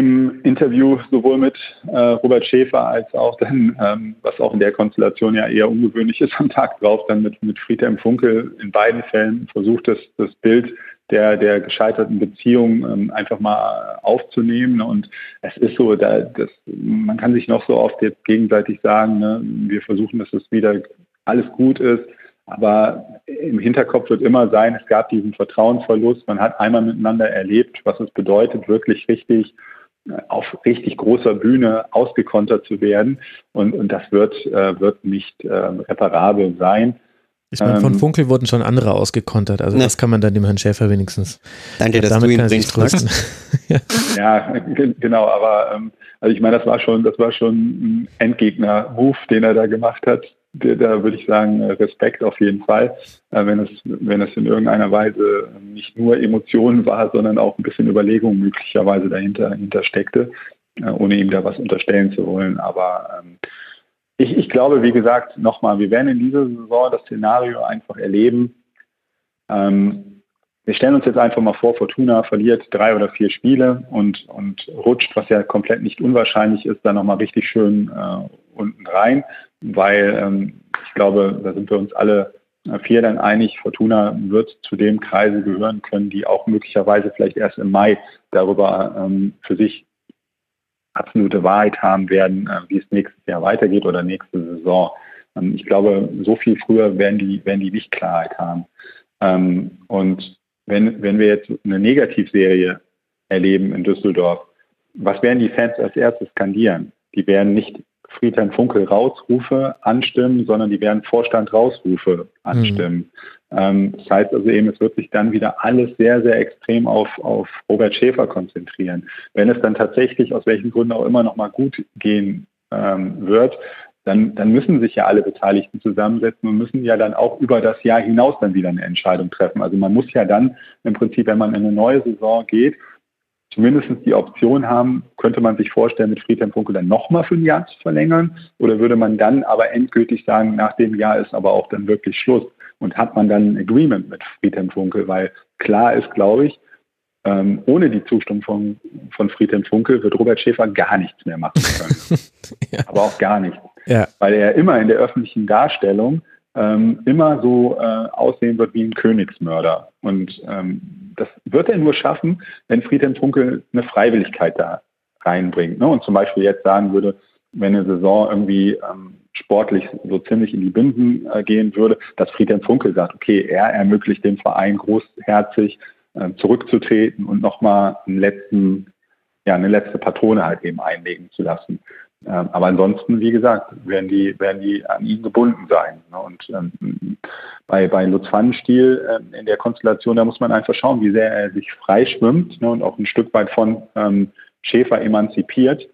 im Interview sowohl mit äh, Robert Schäfer als auch dann, ähm, was auch in der Konstellation ja eher ungewöhnlich ist, am Tag drauf dann mit, mit Friedhelm Funkel in beiden Fällen versucht, das, das Bild der, der gescheiterten Beziehung ähm, einfach mal aufzunehmen. Und es ist so, da, das, man kann sich noch so oft jetzt gegenseitig sagen, ne, wir versuchen, dass es wieder alles gut ist. Aber im Hinterkopf wird immer sein, es gab diesen Vertrauensverlust. Man hat einmal miteinander erlebt, was es bedeutet, wirklich richtig auf richtig großer Bühne ausgekontert zu werden. Und, und das wird, äh, wird nicht äh, reparabel sein. Ich meine, von ähm, Funkel wurden schon andere ausgekontert. Also ne. das kann man dann dem Herrn Schäfer wenigstens. Danke, dass damit du ihn bringst, trösten. ja. ja, genau. Aber ähm, also ich meine, das war schon, das war schon ein Endgegner-Move, den er da gemacht hat da würde ich sagen, Respekt auf jeden Fall, äh, wenn es, wenn es in irgendeiner Weise nicht nur Emotionen war, sondern auch ein bisschen Überlegung möglicherweise dahinter, dahinter steckte, äh, ohne ihm da was unterstellen zu wollen. Aber ähm, ich, ich glaube, wie gesagt, nochmal, wir werden in dieser Saison das Szenario einfach erleben. Ähm, wir stellen uns jetzt einfach mal vor, Fortuna verliert drei oder vier Spiele und, und rutscht, was ja komplett nicht unwahrscheinlich ist, dann nochmal richtig schön äh, unten rein weil ähm, ich glaube, da sind wir uns alle vier dann einig, Fortuna wird zu dem Kreise gehören können, die auch möglicherweise vielleicht erst im Mai darüber ähm, für sich absolute Wahrheit haben werden, äh, wie es nächstes Jahr weitergeht oder nächste Saison. Ähm, ich glaube, so viel früher werden die, werden die nicht Klarheit haben. Ähm, und wenn, wenn wir jetzt eine Negativserie erleben in Düsseldorf, was werden die Fans als erstes skandieren? Die werden nicht Friedhelm Funkel Rausrufe anstimmen, sondern die werden Vorstand Rausrufe anstimmen. Mhm. Ähm, das heißt also eben, es wird sich dann wieder alles sehr, sehr extrem auf, auf Robert Schäfer konzentrieren. Wenn es dann tatsächlich aus welchen Gründen auch immer nochmal gut gehen ähm, wird, dann, dann müssen sich ja alle Beteiligten zusammensetzen und müssen ja dann auch über das Jahr hinaus dann wieder eine Entscheidung treffen. Also man muss ja dann im Prinzip, wenn man in eine neue Saison geht, zumindest die Option haben, könnte man sich vorstellen, mit Friedhelm Funkel dann nochmal für ein Jahr zu verlängern? Oder würde man dann aber endgültig sagen, nach dem Jahr ist aber auch dann wirklich Schluss? Und hat man dann ein Agreement mit Friedhelm Funkel? Weil klar ist, glaube ich, ähm, ohne die Zustimmung von, von Friedhelm Funkel wird Robert Schäfer gar nichts mehr machen können. ja. Aber auch gar nichts. Ja. Weil er immer in der öffentlichen Darstellung ähm, immer so äh, aussehen wird wie ein Königsmörder. Und ähm, das wird er nur schaffen, wenn Friedhelm Funkel eine Freiwilligkeit da reinbringt. Ne? Und zum Beispiel jetzt sagen würde, wenn eine Saison irgendwie ähm, sportlich so ziemlich in die Binsen äh, gehen würde, dass Friedhelm Funkel sagt, okay, er ermöglicht dem Verein großherzig äh, zurückzutreten und nochmal einen letzten, ja, eine letzte Patrone halt eben einlegen zu lassen. Ähm, aber ansonsten, wie gesagt, werden die, werden die an ihn gebunden sein. Ne? Und ähm, bei, bei Lutz Pfannenstiel äh, in der Konstellation, da muss man einfach schauen, wie sehr er sich freischwimmt ne? und auch ein Stück weit von ähm, Schäfer emanzipiert.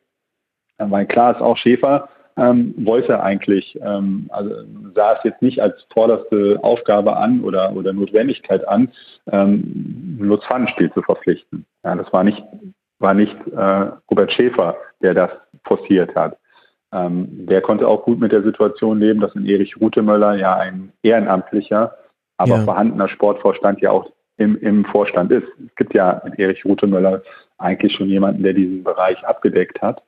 Äh, weil klar ist auch Schäfer, ähm, wollte eigentlich, ähm, also sah es jetzt nicht als vorderste Aufgabe an oder, oder Notwendigkeit an, ähm, Lutz Pfannenstiel zu verpflichten. Ja, das war nicht war nicht äh, Robert Schäfer, der das forciert hat. Ähm, der konnte auch gut mit der Situation leben, dass ein Erich Rutemöller ja ein ehrenamtlicher, aber ja. vorhandener Sportvorstand ja auch im, im Vorstand ist. Es gibt ja mit Erich Rutemöller eigentlich schon jemanden, der diesen Bereich abgedeckt hat.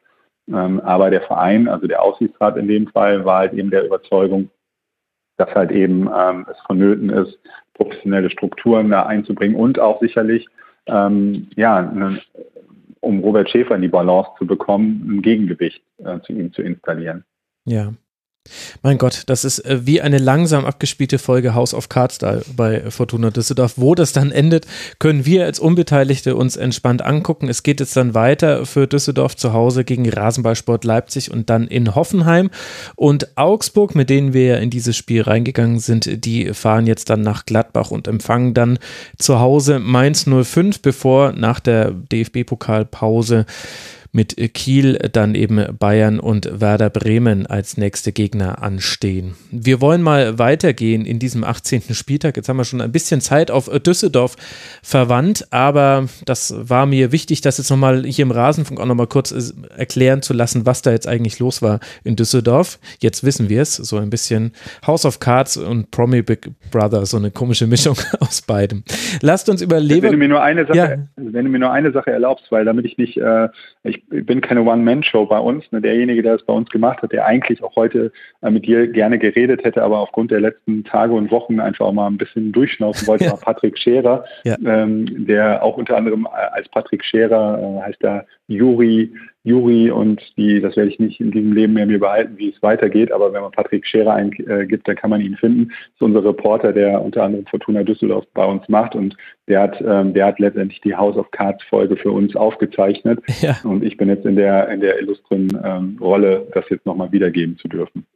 Ähm, aber der Verein, also der Aufsichtsrat in dem Fall, war halt eben der Überzeugung, dass halt eben ähm, es vonnöten ist, professionelle Strukturen da einzubringen und auch sicherlich ähm, ja, eine, um Robert Schäfer in die Balance zu bekommen, ein Gegengewicht äh, zu ihm zu installieren. Ja. Mein Gott, das ist äh, wie eine langsam abgespielte Folge House of Cards da bei Fortuna Düsseldorf. Wo das dann endet, können wir als Unbeteiligte uns entspannt angucken. Es geht jetzt dann weiter für Düsseldorf zu Hause gegen Rasenballsport Leipzig und dann in Hoffenheim. Und Augsburg, mit denen wir in dieses Spiel reingegangen sind, die fahren jetzt dann nach Gladbach und empfangen dann zu Hause Mainz 05, bevor nach der DFB-Pokalpause mit Kiel dann eben Bayern und Werder Bremen als nächste Gegner anstehen. Wir wollen mal weitergehen in diesem 18. Spieltag. Jetzt haben wir schon ein bisschen Zeit auf Düsseldorf verwandt, aber das war mir wichtig, das jetzt nochmal hier im Rasenfunk auch nochmal kurz äh, erklären zu lassen, was da jetzt eigentlich los war in Düsseldorf. Jetzt wissen wir es, so ein bisschen House of Cards und Promi Big Brother, so eine komische Mischung aus beidem. Lasst uns über Lever wenn du mir nur eine Sache, ja. wenn du mir nur eine Sache erlaubst, weil damit ich nicht, äh, ich bin keine One-Man-Show bei uns. Ne? Derjenige, der es bei uns gemacht hat, der eigentlich auch heute äh, mit dir gerne geredet hätte, aber aufgrund der letzten Tage und Wochen einfach auch mal ein bisschen durchschnaufen wollte, ja. war Patrick Scherer, ja. ähm, der auch unter anderem äh, als Patrick Scherer äh, heißt da Juri Juri und die, das werde ich nicht in diesem Leben mehr mir behalten, wie es weitergeht, aber wenn man Patrick Scherer eingibt, dann kann man ihn finden. Das ist unser Reporter, der unter anderem Fortuna Düsseldorf bei uns macht und der hat, ähm, der hat letztendlich die House of Cards Folge für uns aufgezeichnet ja. und ich bin jetzt in der, in der illustren ähm, Rolle, das jetzt nochmal wiedergeben zu dürfen.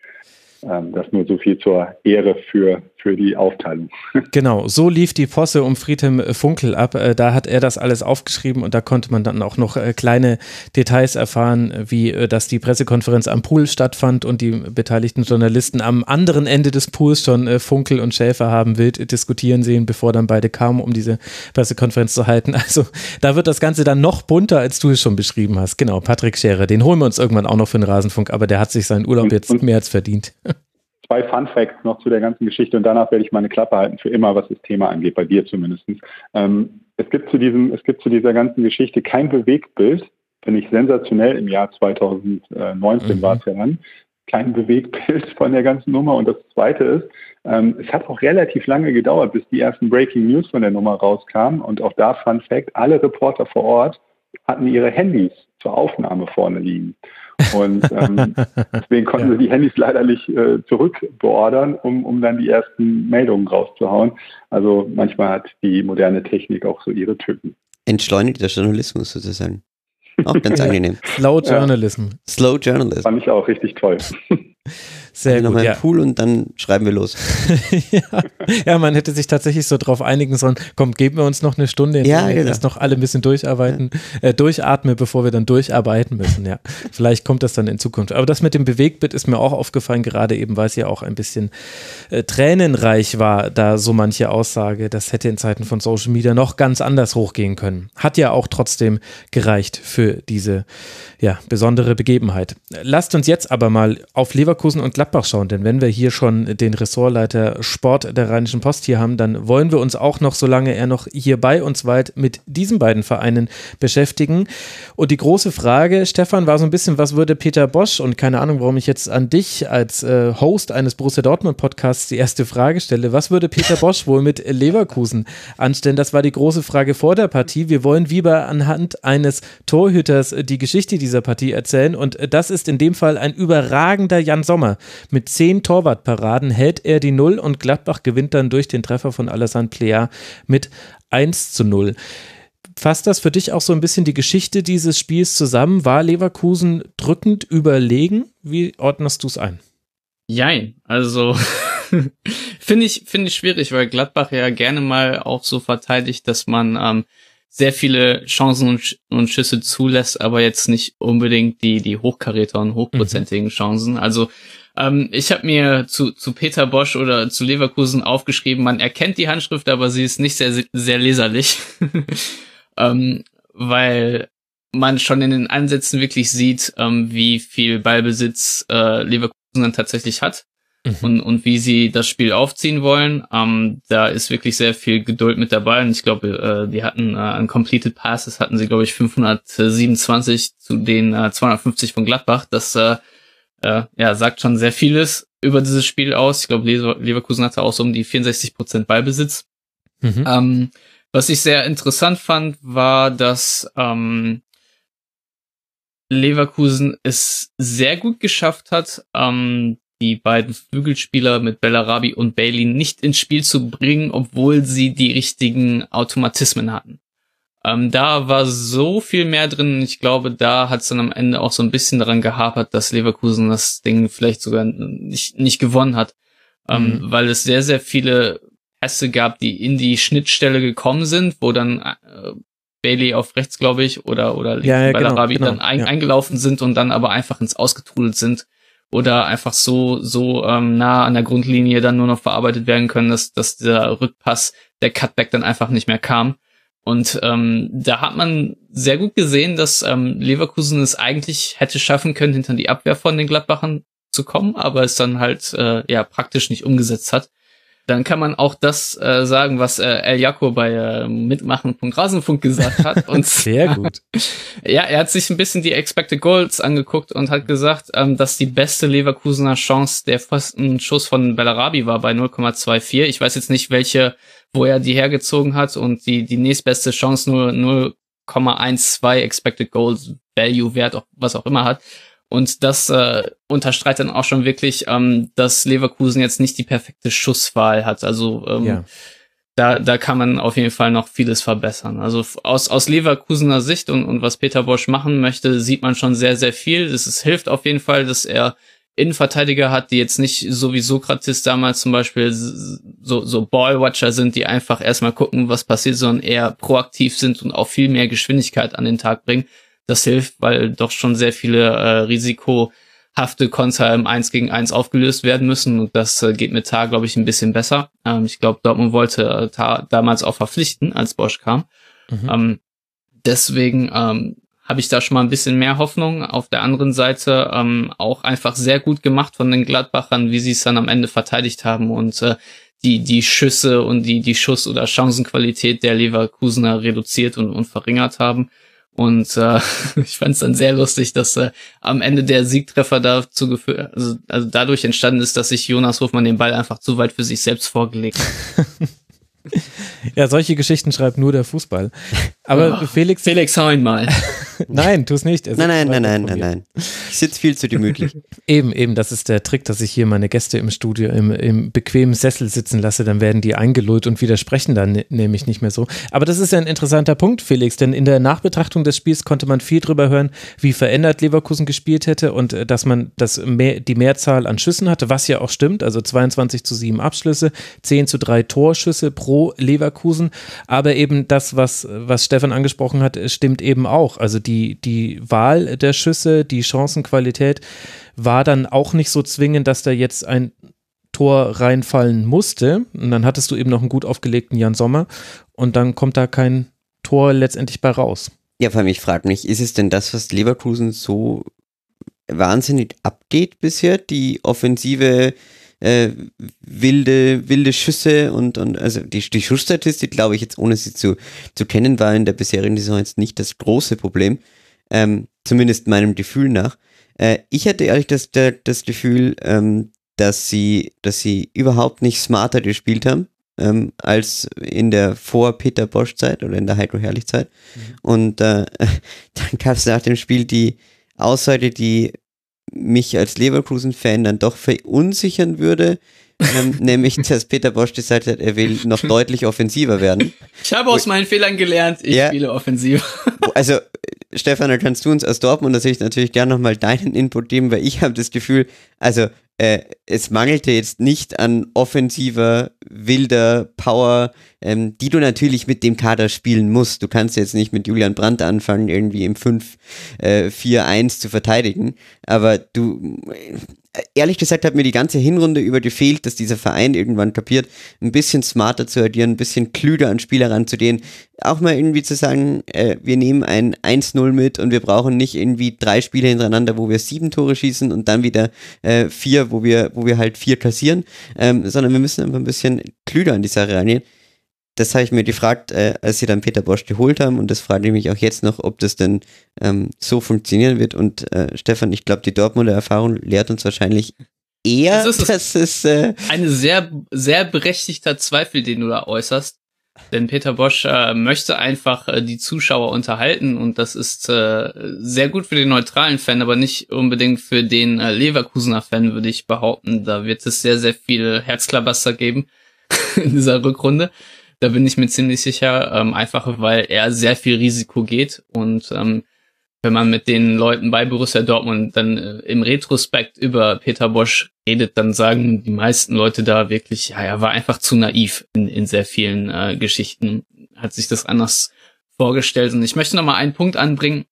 Ähm, das nur so viel zur Ehre für, für die Aufteilung. Genau, so lief die Posse um Friedhelm Funkel ab. Äh, da hat er das alles aufgeschrieben und da konnte man dann auch noch äh, kleine Details erfahren, wie äh, dass die Pressekonferenz am Pool stattfand und die beteiligten Journalisten am anderen Ende des Pools schon Funkel und Schäfer haben wild diskutieren sehen, bevor dann beide kamen, um diese Pressekonferenz zu halten. Also da wird das Ganze dann noch bunter, als du es schon beschrieben hast. Genau, Patrick Scherer, den holen wir uns irgendwann auch noch für den Rasenfunk, aber der hat sich seinen Urlaub und, jetzt mehr als verdient zwei Fun Facts noch zu der ganzen Geschichte und danach werde ich meine Klappe halten für immer, was das Thema angeht, bei dir zumindest. Ähm, es gibt zu diesem, es gibt zu dieser ganzen Geschichte kein Bewegtbild, finde ich sensationell im Jahr 2019 mhm. war es ja dann, kein Bewegtbild von der ganzen Nummer. Und das zweite ist, ähm, es hat auch relativ lange gedauert, bis die ersten Breaking News von der Nummer rauskamen. Und auch da Fun Fact, alle Reporter vor Ort hatten ihre Handys zur Aufnahme vorne liegen. Und ähm, deswegen konnten ja. sie die Handys leider nicht äh, zurückbeordern, um, um dann die ersten Meldungen rauszuhauen. Also manchmal hat die moderne Technik auch so ihre Tücken. Entschleunigt der Journalismus sozusagen. Auch ganz angenehm. Slow Journalism. Ja. Slow Journalism. Fand ich auch richtig toll. Sehr also gut. Nochmal ja. Pool und dann schreiben wir los. ja. ja, man hätte sich tatsächlich so drauf einigen sollen, komm, geben wir uns noch eine Stunde, in ja, genau. erst noch alle ein bisschen durcharbeiten, ja. äh, durchatmen, bevor wir dann durcharbeiten müssen, ja. Vielleicht kommt das dann in Zukunft. Aber das mit dem Bewegtbild ist mir auch aufgefallen, gerade eben, weil es ja auch ein bisschen äh, tränenreich war, da so manche Aussage, das hätte in Zeiten von Social Media noch ganz anders hochgehen können. Hat ja auch trotzdem gereicht für diese ja, besondere Begebenheit. Lasst uns jetzt aber mal auf Leverkusen und Gladbach schauen, denn wenn wir hier schon den Ressortleiter Sport der Rheinischen Post hier haben, dann wollen wir uns auch noch, solange er noch hier bei uns weilt, mit diesen beiden Vereinen beschäftigen. Und die große Frage, Stefan, war so ein bisschen, was würde Peter Bosch, und keine Ahnung, warum ich jetzt an dich als äh, Host eines Borussia Dortmund Podcasts die erste Frage stelle, was würde Peter Bosch wohl mit Leverkusen anstellen? Das war die große Frage vor der Partie. Wir wollen wie bei anhand eines Torhüters die Geschichte dieser dieser Partie erzählen. Und das ist in dem Fall ein überragender Jan Sommer. Mit zehn Torwartparaden hält er die Null und Gladbach gewinnt dann durch den Treffer von Alassane Plea mit 1 zu 0. Fasst das für dich auch so ein bisschen die Geschichte dieses Spiels zusammen? War Leverkusen drückend überlegen? Wie ordnest du es ein? Jein, also finde ich, finde ich schwierig, weil Gladbach ja gerne mal auch so verteidigt, dass man ähm, sehr viele Chancen und, und, Schüsse zulässt, aber jetzt nicht unbedingt die, die Hochkaräter und hochprozentigen mhm. Chancen. Also ähm, ich habe mir zu, zu Peter Bosch oder zu Leverkusen aufgeschrieben, man erkennt die Handschrift, aber sie ist nicht sehr, sehr leserlich. ähm, weil man schon in den Ansätzen wirklich sieht, ähm, wie viel Ballbesitz äh, Leverkusen dann tatsächlich hat mhm. und, und wie sie das Spiel aufziehen wollen. Ähm, da ist wirklich sehr viel Geduld mit dabei und ich glaube, äh, die hatten äh, an Completed Passes hatten sie, glaube ich, 527 zu den äh, 250 von Gladbach. Das äh, äh, ja, sagt schon sehr vieles über dieses Spiel aus. Ich glaube, Leverkusen hatte auch so um die 64 Prozent Ballbesitz. Mhm. Ähm, was ich sehr interessant fand, war, dass ähm, Leverkusen es sehr gut geschafft hat, ähm, die beiden Flügelspieler mit Bellarabi und Bailey nicht ins Spiel zu bringen, obwohl sie die richtigen Automatismen hatten. Ähm, da war so viel mehr drin. Ich glaube, da hat es dann am Ende auch so ein bisschen daran gehapert, dass Leverkusen das Ding vielleicht sogar nicht, nicht gewonnen hat. Ähm, mhm. Weil es sehr, sehr viele Pässe gab, die in die Schnittstelle gekommen sind, wo dann äh, Bailey auf rechts, glaube ich, oder, oder ja, ja, genau, Bellarabi genau, dann ein, ja. eingelaufen sind und dann aber einfach ins Ausgetrudelt sind oder einfach so, so ähm, nah an der Grundlinie dann nur noch verarbeitet werden können, dass, dass der Rückpass, der Cutback dann einfach nicht mehr kam. Und ähm, da hat man sehr gut gesehen, dass ähm, Leverkusen es eigentlich hätte schaffen können, hinter die Abwehr von den Gladbachern zu kommen, aber es dann halt äh, ja praktisch nicht umgesetzt hat. Dann kann man auch das äh, sagen, was äh, El Jaco bei äh, Mitmachen.rasenfunk gesagt hat. Und Sehr gut. ja, er hat sich ein bisschen die Expected Goals angeguckt und hat gesagt, ähm, dass die beste Leverkusener Chance der Pfostenschuss von Bellarabi war bei 0,24. Ich weiß jetzt nicht, welche, wo er die hergezogen hat und die, die nächstbeste Chance nur 0,12 Expected Goals Value Wert, auch, was auch immer hat. Und das äh, unterstreicht dann auch schon wirklich, ähm, dass Leverkusen jetzt nicht die perfekte Schusswahl hat. Also ähm, Ja. da, da kann man auf jeden Fall noch vieles verbessern. Also aus, aus Leverkusener Sicht und, und was Peter Bosch machen möchte, sieht man schon sehr, sehr viel. Es ist, hilft auf jeden Fall, dass er Innenverteidiger hat, die jetzt nicht so wie Sokrates damals zum Beispiel so, so Ballwatcher sind, die einfach erstmal gucken, was passiert, sondern eher proaktiv sind und auch viel mehr Geschwindigkeit an den Tag bringen. Das hilft, weil doch schon sehr viele äh, risikohafte Konter im 1 gegen 1 aufgelöst werden müssen und das äh, geht mit Tar, glaube ich, ein bisschen besser. Ähm, ich glaube, Dortmund wollte äh, Tar damals auch verpflichten, als Bosch kam. Mhm. Ähm, deswegen ähm, habe ich da schon mal ein bisschen mehr Hoffnung. Auf der anderen Seite ähm, auch einfach sehr gut gemacht von den Gladbachern, wie sie es dann am Ende verteidigt haben und äh, die die Schüsse und die die Schuss- oder Chancenqualität der Leverkusener reduziert und, und verringert haben. Und äh, ich fand es dann sehr lustig, dass äh, am Ende der Siegtreffer dazu geführt, also, also dadurch entstanden ist, dass sich Jonas Hofmann den Ball einfach zu weit für sich selbst vorgelegt hat. Ja, solche Geschichten schreibt nur der Fußball. Aber Oh. Felix, Felix, hau ihn mal. nein, tu's nicht. Er Nein, nein, nein, nein, nein, nein. Ich sitze viel zu gemütlich. Eben, eben, das ist der Trick, dass ich hier meine Gäste im Studio im, im bequemen Sessel sitzen lasse, dann werden die eingelullt und widersprechen dann ne- nämlich nicht mehr so. Aber das ist ja ein interessanter Punkt, Felix, denn in der Nachbetrachtung des Spiels konnte man viel drüber hören, wie verändert Leverkusen gespielt hätte und äh, dass man das mehr, die Mehrzahl an Schüssen hatte, was ja auch stimmt, also 22 zu 7 Abschlüsse, 10 zu 3 Torschüsse pro Leverkusen, aber eben das, was, was Stefan angesprochen hat, stimmt eben auch. Also die, die Wahl der Schüsse, die Chancenqualität war dann auch nicht so zwingend, dass da jetzt ein Tor reinfallen musste. Und dann hattest du eben noch einen gut aufgelegten Jan Sommer und dann kommt da kein Tor letztendlich bei raus. Ja, vor allem, ich frage mich, ist es denn das, was Leverkusen so wahnsinnig abgeht bisher? Die offensive äh, wilde, wilde Schüsse und, und also die, die Schussstatistik, glaube ich, jetzt ohne sie zu, zu kennen, war in der bisherigen Saison jetzt nicht das große Problem. Ähm, zumindest meinem Gefühl nach. Äh, ich hatte ehrlich das, das Gefühl, ähm, dass sie, dass sie überhaupt nicht smarter gespielt haben, ähm, als in der Vor-Peter Bosch-Zeit oder in der Heiko Herrlich-Zeit. Und äh, dann gab es nach dem Spiel die Aussage, die mich als Leverkusen-Fan dann doch verunsichern würde, ähm, nämlich, dass Peter Bosch gesagt hat, er will noch deutlich offensiver werden. Ich habe aus meinen Fehlern gelernt, ich Ja. spiele offensiv. Also, Stefan, da kannst du uns aus Dortmunder Sicht natürlich gerne nochmal deinen Input geben, weil ich habe das Gefühl, also äh, es mangelte jetzt nicht an offensiver, wilder Power, ähm, die du natürlich mit dem Kader spielen musst. Du kannst jetzt nicht mit Julian Brandt anfangen, irgendwie im 5-4-1 zu verteidigen, aber du, äh, ehrlich gesagt, hat mir die ganze Hinrunde über gefehlt, dass dieser Verein irgendwann kapiert, ein bisschen smarter zu agieren, ein bisschen klüger an Spieler ranzugehen, auch mal irgendwie zu sagen, äh, wir nehmen ein 1-0 mit und wir brauchen nicht irgendwie drei Spiele hintereinander, wo wir sieben Tore schießen und dann wieder äh, vier, wo wir, wo wir halt vier kassieren, ähm, sondern wir müssen einfach ein bisschen klüger an die Sache rangehen. Das habe ich mir gefragt, äh, als sie dann Peter Bosch geholt haben und das frage ich mich auch jetzt noch, ob das denn ähm, so funktionieren wird. Und äh, Stefan, ich glaube, die Dortmunder Erfahrung lehrt uns wahrscheinlich eher, Das ist dass es äh, Eine sehr, sehr berechtigter Zweifel, den du da äußerst. Denn Peter Bosch äh, möchte einfach äh, die Zuschauer unterhalten und das ist äh, sehr gut für den neutralen Fan, aber nicht unbedingt für den äh, Leverkusener Fan, würde ich behaupten. Da wird es sehr, sehr viel Herzklabaster geben in dieser Rückrunde. Da bin ich mir ziemlich sicher, ähm, einfach weil er sehr viel Risiko geht und ähm, wenn man mit den Leuten bei Borussia Dortmund dann äh, im Retrospekt über Peter Bosch redet, dann sagen die meisten Leute da wirklich, ja, er war einfach zu naiv in, in sehr vielen äh, Geschichten, hat sich das anders vorgestellt. Und ich möchte noch mal einen Punkt anbringen,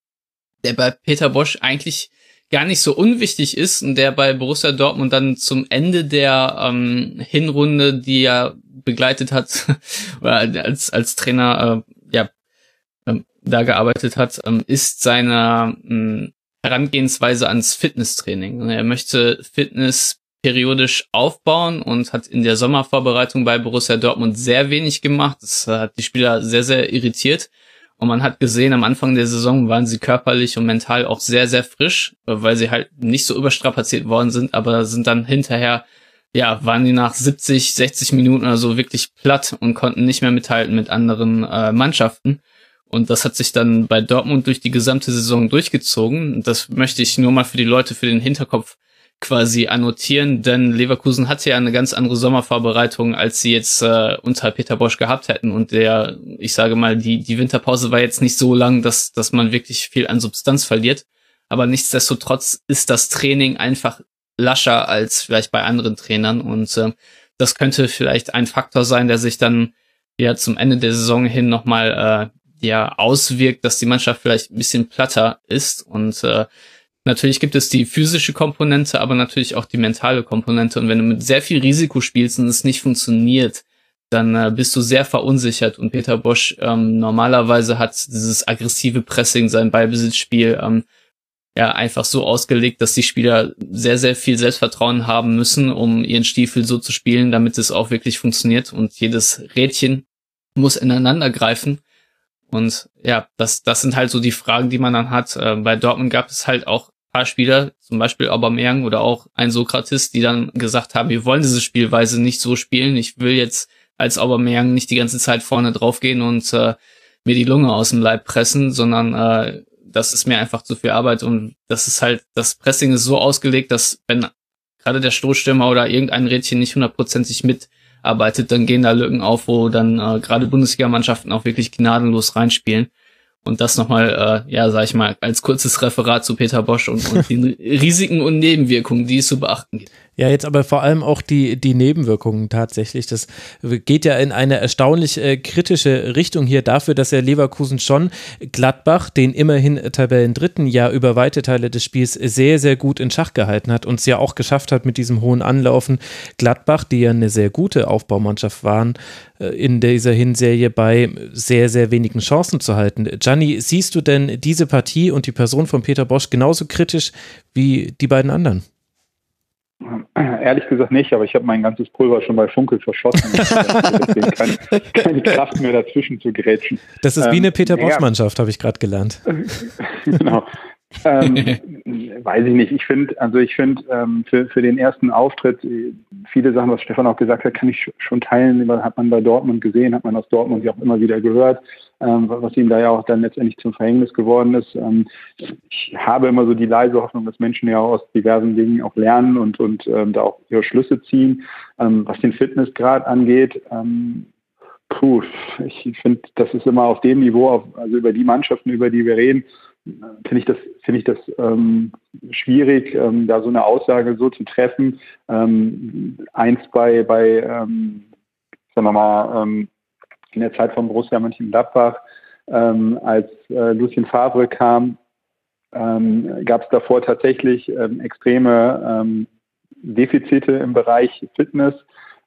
der bei Peter Bosch eigentlich gar nicht so unwichtig ist und der bei Borussia Dortmund dann zum Ende der ähm, Hinrunde, die er begleitet hat, als, als Trainer äh, ja, ähm, da gearbeitet hat, ähm, ist seine ähm, Herangehensweise ans Fitnesstraining. Er möchte Fitness periodisch aufbauen und hat in der Sommervorbereitung bei Borussia Dortmund sehr wenig gemacht. Das hat die Spieler sehr, sehr irritiert. Und man hat gesehen, am Anfang der Saison waren sie körperlich und mental auch sehr, sehr frisch, weil sie halt nicht so überstrapaziert worden sind, aber sind dann hinterher, ja, waren die nach 70, 60 Minuten oder so wirklich platt und konnten nicht mehr mithalten mit anderen äh, Mannschaften. Und das hat sich dann bei Dortmund durch die gesamte Saison durchgezogen. Das möchte ich nur mal für die Leute für den Hinterkopf quasi annotieren, denn Leverkusen hatte ja eine ganz andere Sommervorbereitung, als sie jetzt äh, unter Peter Bosch gehabt hätten. Und der, ich sage mal, die, die Winterpause war jetzt nicht so lang, dass, dass man wirklich viel an Substanz verliert. Aber nichtsdestotrotz ist das Training einfach lascher als vielleicht bei anderen Trainern. Und äh, das könnte vielleicht ein Faktor sein, der sich dann ja zum Ende der Saison hin nochmal äh, ja auswirkt, dass die Mannschaft vielleicht ein bisschen platter ist und äh, Natürlich gibt es die physische Komponente, aber natürlich auch die mentale Komponente. Und wenn du mit sehr viel Risiko spielst und es nicht funktioniert, dann äh, bist du sehr verunsichert. Und Peter Bosch ähm, normalerweise hat dieses aggressive Pressing, sein Ballbesitzspiel, ähm, ja einfach so ausgelegt, dass die Spieler sehr, sehr viel Selbstvertrauen haben müssen, um ihren Stiefel so zu spielen, damit es auch wirklich funktioniert. Und jedes Rädchen muss ineinander greifen. Und ja, das, das sind halt so die Fragen, die man dann hat. Äh, bei Dortmund gab es halt auch paar Spieler, zum Beispiel Aubameyang oder auch ein Sokrates, die dann gesagt haben, wir wollen diese Spielweise nicht so spielen. Ich will jetzt als Aubameyang nicht die ganze Zeit vorne draufgehen und äh, mir die Lunge aus dem Leib pressen, sondern äh, das ist mir einfach zu viel Arbeit und das ist halt, das Pressing ist so ausgelegt, dass wenn gerade der Stoßstürmer oder irgendein Rädchen nicht hundertprozentig mitarbeitet, dann gehen da Lücken auf, wo dann äh, gerade Bundesligamannschaften auch wirklich gnadenlos reinspielen. Und das nochmal, äh, ja, sag ich mal, als kurzes Referat zu Peter Bosch und, und den Risiken und Nebenwirkungen, die es zu beachten gibt. Ja, jetzt aber vor allem auch die, die Nebenwirkungen tatsächlich. Das geht ja in eine erstaunlich äh, kritische Richtung hier dafür, dass er Leverkusen schon Gladbach, den immerhin Tabellendritten, ja über weite Teile des Spiels sehr, sehr gut in Schach gehalten hat und es ja auch geschafft hat mit diesem hohen Anlaufen. Gladbach, die ja eine sehr gute Aufbaumannschaft waren, äh, in dieser Hinserie bei sehr, sehr wenigen Chancen zu halten. Gianni, siehst du denn diese Partie und die Person von Peter Bosch genauso kritisch wie die beiden anderen? Ehrlich gesagt nicht, aber ich habe mein ganzes Pulver schon bei Funkel verschossen. Deswegen keine, keine Kraft mehr dazwischen zu grätschen. Das ist wie eine ähm, Peter Bosch-Mannschaft, habe ich gerade gelernt. genau. Ähm, weiß ich nicht. Ich finde, also ich finde ähm, für, für den ersten Auftritt viele Sachen, was Stefan auch gesagt hat, kann ich schon teilen. Hat man bei Dortmund gesehen, hat man aus Dortmund ja auch immer wieder gehört ähm, was ihm da ja auch dann letztendlich zum Verhängnis geworden ist. Ähm, ich habe immer so die leise Hoffnung, dass Menschen ja aus diversen Dingen auch lernen und, und ähm, da auch ihre Schlüsse ziehen. Ähm, was den Fitnessgrad angeht, puh, ich finde, das ist immer auf dem Niveau, auf, also über die Mannschaften, über die wir reden, finde ich das, finde ich das ähm, schwierig, ähm, da so eine Aussage so zu treffen. Ähm, eins bei, bei ähm, sagen wir mal, ähm, in der Zeit von Borussia Mönchengladbach, ähm, als äh, Lucien Favre kam, gab es davor tatsächlich extreme Defizite im Bereich Fitness.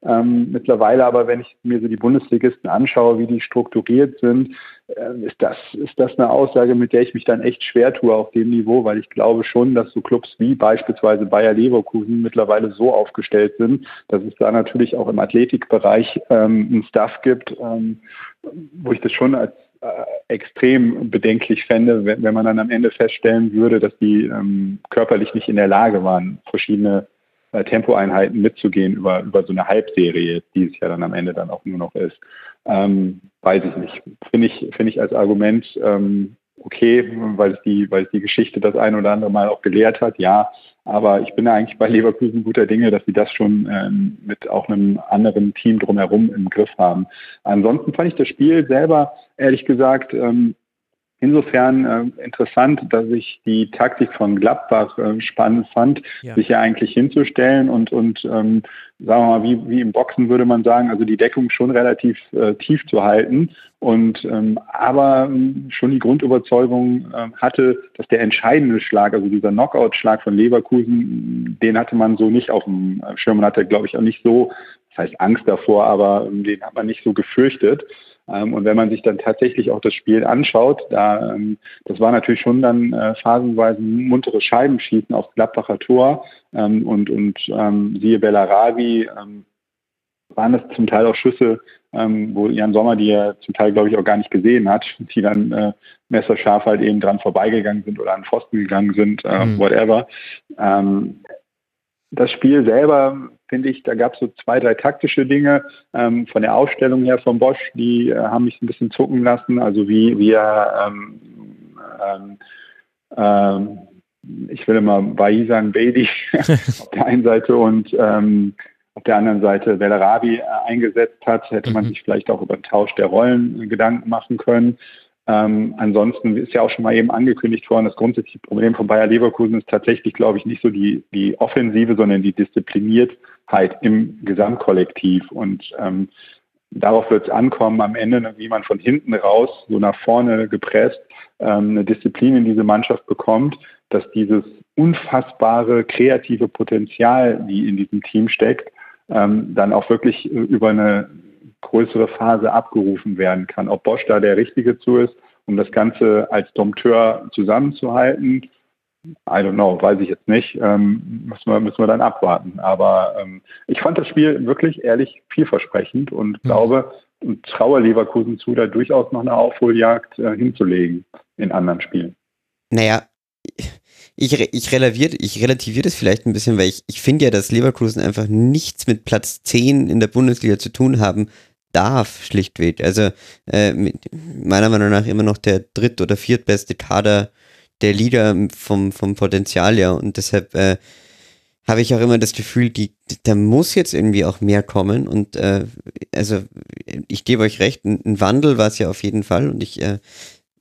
Ähm, mittlerweile aber, wenn ich mir so die Bundesligisten anschaue, wie die strukturiert sind, äh, ist, das, ist das eine Aussage, mit der ich mich dann echt schwer tue auf dem Niveau, weil ich glaube schon, dass so Clubs wie beispielsweise Bayer Leverkusen mittlerweile so aufgestellt sind, dass es da natürlich auch im Athletikbereich ähm, einen Staff gibt, ähm, wo ich das schon als äh, extrem bedenklich fände, wenn, wenn, man dann am Ende feststellen würde, dass die ähm, körperlich nicht in der Lage waren, verschiedene äh, Tempoeinheiten mitzugehen über, über so eine Halbserie, die es ja dann am Ende dann auch nur noch ist. Ähm, weiß ich nicht. Finde ich, finde ich als Argument ähm, okay, weil es die, weil es die Geschichte das ein oder andere Mal auch gelehrt hat, ja. Aber ich bin eigentlich bei Leverkusen guter Dinge, dass sie das schon ähm, mit auch einem anderen Team drumherum im Griff haben. Ansonsten fand ich das Spiel selber, ehrlich gesagt, ähm, insofern äh, interessant, dass ich die Taktik von Gladbach äh, spannend fand, ja. sich ja eigentlich hinzustellen und, und ähm, sagen wir mal, wie, wie im Boxen würde man sagen, also die Deckung schon relativ äh, tief zu halten und ähm, aber ähm, schon die Grundüberzeugung äh, hatte, dass der entscheidende Schlag, also dieser Knockout-Schlag von Leverkusen, den hatte man so nicht auf dem Schirm und hatte, glaube ich, auch nicht so, das heißt Angst davor, aber ähm, den hat man nicht so gefürchtet. Ähm, und wenn man sich dann tatsächlich auch das Spiel anschaut, da, ähm, das war natürlich schon dann äh, phasenweise ein munteres Scheibenschießen aufs Gladbacher Tor ähm, und, und ähm, siehe Bellarabi, ähm, waren es zum Teil auch Schüsse, ähm, wo Jan Sommer die er zum Teil, glaube ich, auch gar nicht gesehen hat, die dann äh, messerscharf halt eben dran vorbeigegangen sind oder an Pfosten gegangen sind, äh, mhm. whatever. Ähm, das Spiel selber, finde ich, da gab es so zwei, drei taktische Dinge ähm, von der Aufstellung her von Bosch, die äh, haben mich ein bisschen zucken lassen. Also wie, wie er, ähm, ähm, ähm ich will immer Bailly sagen, Bailey auf der einen Seite und ähm, auf der anderen Seite Bellarabi äh, eingesetzt hat, hätte man mhm. sich vielleicht auch über den Tausch der Rollen Gedanken machen können. Ähm, ansonsten ist ja auch schon mal eben angekündigt worden, das grundsätzliche Problem von Bayer Leverkusen ist tatsächlich, glaube ich, nicht so die, die Offensive, sondern die Diszipliniertheit im Gesamtkollektiv. Und ähm, darauf wird es ankommen, am Ende, wie man von hinten raus, so nach vorne gepresst, ähm, eine Disziplin in diese Mannschaft bekommt, dass dieses unfassbare kreative Potenzial, die in diesem Team steckt, ähm, dann auch wirklich über eine größere Phase abgerufen werden kann. Ob Bosch da der Richtige zu ist, um das Ganze als Dompteur zusammenzuhalten, I don't know, weiß ich jetzt nicht. Ähm, müssen, wir, müssen wir dann abwarten. Aber ähm, ich fand das Spiel wirklich ehrlich vielversprechend und mhm. glaube und traue Leverkusen zu, da durchaus noch eine Aufholjagd äh, hinzulegen in anderen Spielen. Naja, ich, ich, relativiere, ich relativiere das vielleicht ein bisschen, weil ich, ich finde ja, dass Leverkusen einfach nichts mit Platz 10 in der Bundesliga zu tun haben darf, schlichtweg. Also äh, meiner Meinung nach immer noch der dritt- oder viertbeste Kader der Liga vom, vom Potenzial ja. Und deshalb äh, habe ich auch immer das Gefühl, die, da muss jetzt irgendwie auch mehr kommen. Und äh, also ich gebe euch recht, ein, Wandel war es ja auf jeden Fall. Und ich äh,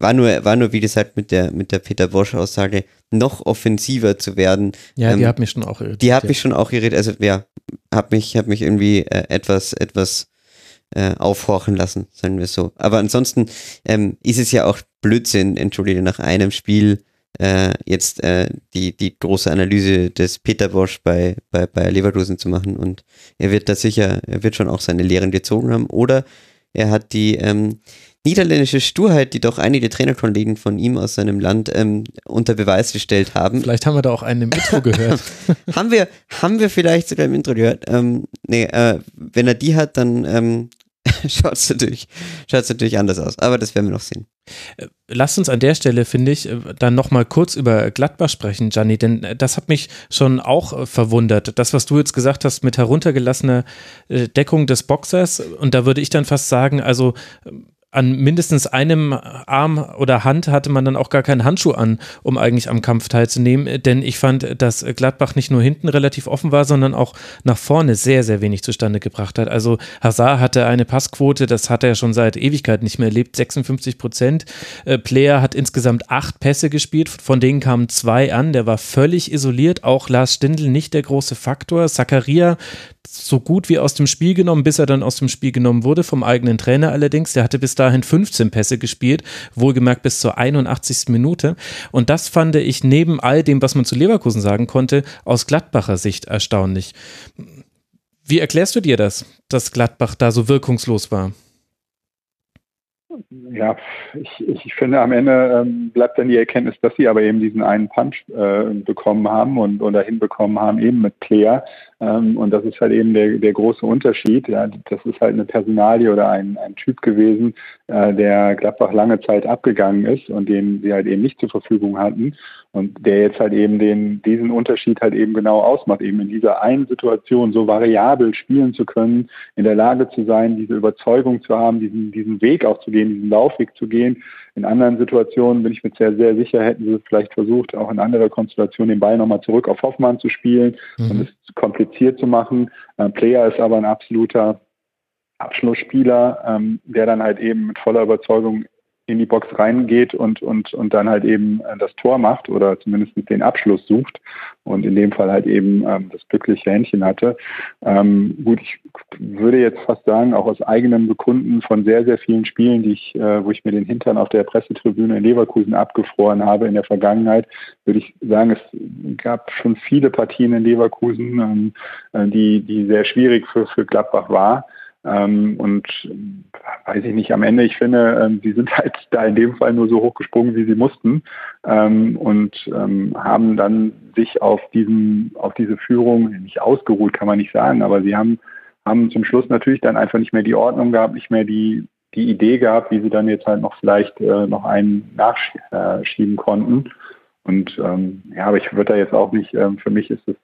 war nur, war nur, wie gesagt, mit der, mit der Peter Bosch-Aussage, noch offensiver zu werden. Ja, ähm, die hat mich schon auch irritiert. Die hat mich schon auch irritiert. Also, ja, hat mich, hat mich irgendwie äh, etwas, etwas äh, aufhorchen lassen, sagen wir so. Aber ansonsten ähm, ist es ja auch Blödsinn, entschuldige, nach einem Spiel äh, jetzt äh, die, die große Analyse des Peter Bosch bei, bei, bei Leverkusen zu machen. Und er wird da sicher, er wird schon auch seine Lehren gezogen haben. Oder er hat die ähm, niederländische Sturheit, die doch einige Trainerkollegen von ihm aus seinem Land ähm, unter Beweis gestellt haben. Vielleicht haben wir da auch einen im Intro gehört. haben wir, haben wir vielleicht sogar im Intro gehört. Ähm, nee, äh, wenn er die hat, dann ähm, schaut es natürlich, natürlich anders aus. Aber das werden wir noch sehen. Äh, Lass uns an der Stelle, finde ich, äh, dann nochmal kurz über Gladbach sprechen, Gianni, denn äh, das hat mich schon auch verwundert. Das, was du jetzt gesagt hast mit heruntergelassener Deckung des Boxers, und da würde ich dann fast sagen, also ähm, an mindestens einem Arm oder Hand hatte man dann auch gar keinen Handschuh an, um eigentlich am Kampf teilzunehmen. Denn ich fand, dass Gladbach nicht nur hinten relativ offen war, sondern auch nach vorne sehr, sehr wenig zustande gebracht hat. Also Hazard hatte eine Passquote, das hat er schon seit Ewigkeit nicht mehr erlebt, 56 Prozent. Äh, Player hat insgesamt acht Pässe gespielt, von denen kamen zwei an. Der war völlig isoliert. Auch Lars Stindl nicht der große Faktor. Zakaria so gut wie aus dem Spiel genommen, bis er dann aus dem Spiel genommen wurde, vom eigenen Trainer allerdings. Der hatte bis dahin 15 Pässe gespielt, wohlgemerkt bis zur 81. Minute. Und das fand ich neben all dem, was man zu Leverkusen sagen konnte, aus Gladbacher Sicht erstaunlich. Wie erklärst du dir das, dass Gladbach da so wirkungslos war? Ja, ich, ich finde am Ende ähm, bleibt dann die Erkenntnis, dass sie aber eben diesen einen Punch äh, bekommen haben und oder hinbekommen haben, eben mit Player. Ähm, und das ist halt eben der, der große Unterschied. Ja, das ist halt eine Personalie oder ein, ein Typ gewesen, äh, der Gladbach lange Zeit abgegangen ist und den sie halt eben nicht zur Verfügung hatten. Und der jetzt halt eben den, diesen Unterschied halt eben genau ausmacht, eben in dieser einen Situation so variabel spielen zu können, in der Lage zu sein, diese Überzeugung zu haben, diesen, diesen Weg auch zu gehen, diesen Laufweg zu gehen, in anderen Situationen bin ich mir sehr, sehr sicher, hätten sie vielleicht versucht, auch in anderer Konstellation den Ball nochmal zurück auf Hoffmann zu spielen mhm. und es kompliziert zu machen. Äh, Player ist aber ein absoluter Abschlussspieler, ähm, der dann halt eben mit voller Überzeugung in die Box reingeht und, und, und dann halt eben äh, das Tor macht oder zumindest den Abschluss sucht und in dem Fall halt eben ähm, das glückliche Händchen hatte. Ähm, gut, ich würde jetzt fast sagen, auch aus eigenem Bekunden von sehr, sehr vielen Spielen, die ich, äh, wo ich mir den Hintern auf der Pressetribüne in Leverkusen abgefroren habe in der Vergangenheit, würde ich sagen, es gab schon viele Partien in Leverkusen, ähm, äh, die, die sehr schwierig für, für Gladbach war. Ähm, und weiß ich nicht, am Ende, ich finde, ähm, sie sind halt da in dem Fall nur so hochgesprungen, wie sie mussten ähm, und ähm, haben dann sich auf diesen, auf diese Führung nicht ausgeruht, kann man nicht sagen, aber sie haben, haben zum Schluss natürlich dann einfach nicht mehr die Ordnung gehabt, nicht mehr die, die Idee gehabt, wie sie dann jetzt halt noch vielleicht äh, noch einen nachschieben konnten. Und ähm, ja, aber ich würde da jetzt auch nicht, ähm, für mich ist es,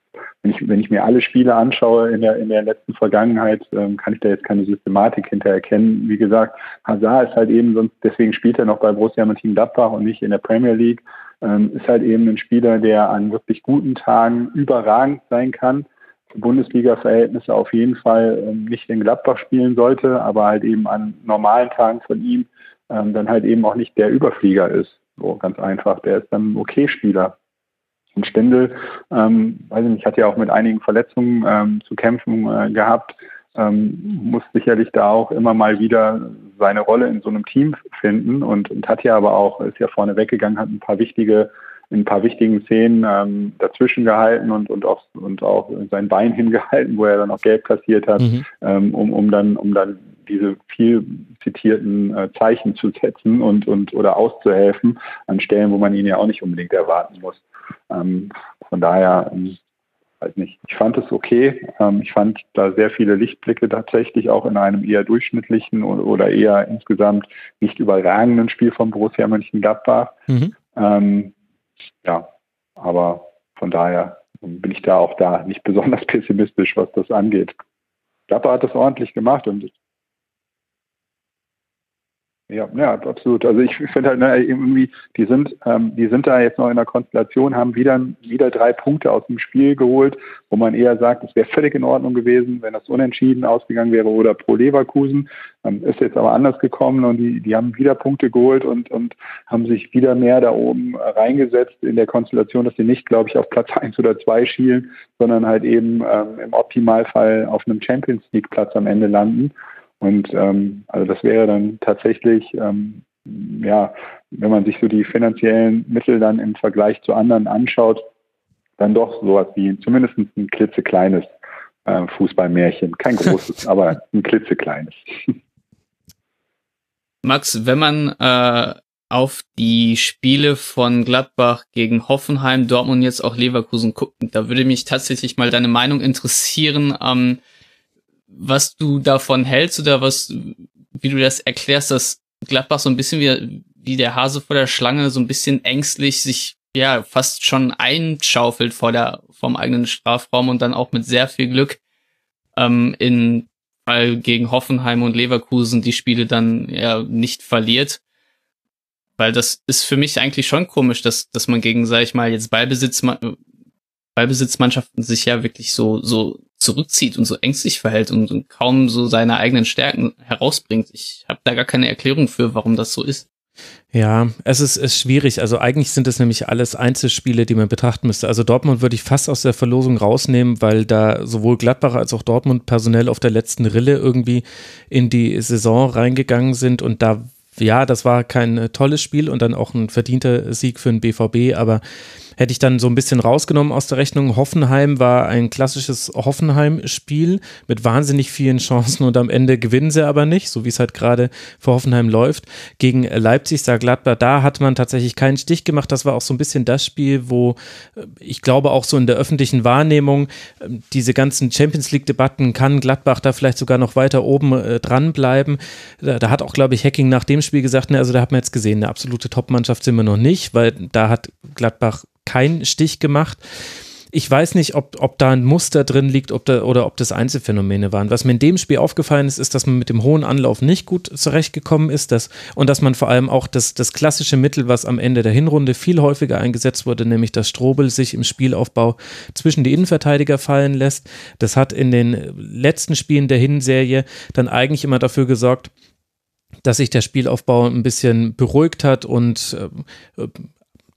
wenn ich, wenn ich mir alle Spiele anschaue in der, in der letzten Vergangenheit, ähm, kann ich da jetzt keine Systematik hinter erkennen. Wie gesagt, Hazard ist halt eben sonst, deswegen spielt er noch bei Borussia Mönchengladbach und nicht in der Premier League, ähm, ist halt eben ein Spieler, der an wirklich guten Tagen überragend sein kann. Bundesliga-Verhältnisse auf jeden Fall ähm, nicht in Gladbach spielen sollte, aber halt eben an normalen Tagen von ihm ähm, dann halt eben auch nicht der Überflieger ist. So ganz einfach. Der ist dann ein Okay-Spieler. Und Stendel, ähm, weiß ich nicht, hat ja auch mit einigen Verletzungen ähm, zu kämpfen äh, gehabt, ähm, muss sicherlich da auch immer mal wieder seine Rolle in so einem Team finden und, und hat ja aber auch, ist ja vorne weggegangen, hat ein paar wichtige in ein paar wichtigen Szenen ähm, dazwischen gehalten und, und, auch, und auch sein Bein hingehalten, wo er dann auch gelb kassiert hat, mhm. ähm, um, um, dann, um dann diese viel zitierten äh, Zeichen zu setzen und, und oder auszuhelfen an Stellen, wo man ihn ja auch nicht unbedingt erwarten muss. Ähm, von daher, ähm, weiß nicht, ich fand es okay. Ähm, ich fand da sehr viele Lichtblicke tatsächlich auch in einem eher durchschnittlichen oder, eher insgesamt nicht überragenden Spiel von Borussia Mönchengladbach. Mhm. Ähm, ja, aber von daher bin ich da auch da nicht besonders pessimistisch, was das angeht. Gladbach hat das ordentlich gemacht und ja, ja, absolut. Also ich finde halt ne, irgendwie, die sind, ähm, die sind da jetzt noch in der Konstellation, haben wieder wieder drei Punkte aus dem Spiel geholt, wo man eher sagt, es wäre völlig in Ordnung gewesen, wenn das unentschieden ausgegangen wäre oder pro Leverkusen. Ähm, ist jetzt aber anders gekommen und die, die haben wieder Punkte geholt und, und haben sich wieder mehr da oben reingesetzt in der Konstellation, dass sie nicht, glaube ich, auf Platz eins oder zwei schielen, sondern halt eben ähm, im Optimalfall auf einem Champions League Platz am Ende landen. Und ähm, also das wäre dann tatsächlich, ähm, ja, wenn man sich so die finanziellen Mittel dann im Vergleich zu anderen anschaut, dann doch sowas wie zumindest ein klitzekleines äh, Fußballmärchen. Kein großes, aber ein klitzekleines. Max, wenn man äh, auf die Spiele von Gladbach gegen Hoffenheim, Dortmund jetzt auch Leverkusen guckt, da würde mich tatsächlich mal deine Meinung interessieren. Ähm, was du davon hältst oder was, wie du das erklärst, dass Gladbach so ein bisschen wie, wie der Hase vor der Schlange so ein bisschen ängstlich sich ja fast schon einschaufelt vor der vom eigenen Strafraum und dann auch mit sehr viel Glück ähm, in weil gegen Hoffenheim und Leverkusen die Spiele dann ja nicht verliert. Weil das ist für mich eigentlich schon komisch, dass, dass man gegen, sag ich mal, jetzt Ballbesitz, Ballbesitzmannschaften sich ja wirklich so, so zurückzieht und so ängstlich verhält und, und kaum so seine eigenen Stärken herausbringt. Ich habe da gar keine Erklärung für, warum das so ist. Ja, es ist, ist schwierig. Also eigentlich sind es nämlich alles Einzelspiele, die man betrachten müsste. Also Dortmund würde ich fast aus der Verlosung rausnehmen, weil da sowohl Gladbach als auch Dortmund personell auf der letzten Rille irgendwie in die Saison reingegangen sind und da ja, das war kein tolles Spiel und dann auch ein verdienter Sieg für den BVB, aber hätte ich dann so ein bisschen rausgenommen aus der Rechnung. Hoffenheim war ein klassisches Hoffenheim-Spiel mit wahnsinnig vielen Chancen und am Ende gewinnen sie aber nicht, so wie es halt gerade für Hoffenheim läuft. Gegen Leipzig, da Gladbach, da hat man tatsächlich keinen Stich gemacht. Das war auch so ein bisschen das Spiel, wo äh, ich glaube auch so in der öffentlichen Wahrnehmung äh, diese ganzen Champions League-Debatten, kann Gladbach da vielleicht sogar noch weiter oben äh, dranbleiben. Da, da, hat auch, glaube ich, Hacking nach dem Spiel gesagt, ne, also da hat man jetzt gesehen, eine absolute Top-Mannschaft sind wir noch nicht, weil da hat Gladbach keinen Stich gemacht. Ich weiß nicht, ob, ob da ein Muster drin liegt ob da, oder ob das Einzelfänomene waren. Was mir in dem Spiel aufgefallen ist, ist, dass man mit dem hohen Anlauf nicht gut zurechtgekommen ist dass, und dass man vor allem auch das, das klassische Mittel, was am Ende der Hinrunde viel häufiger eingesetzt wurde, nämlich dass Strobel sich im Spielaufbau zwischen die Innenverteidiger fallen lässt. Das hat in den letzten Spielen der Hinserie dann eigentlich immer dafür gesorgt, dass sich der Spielaufbau ein bisschen beruhigt hat und äh,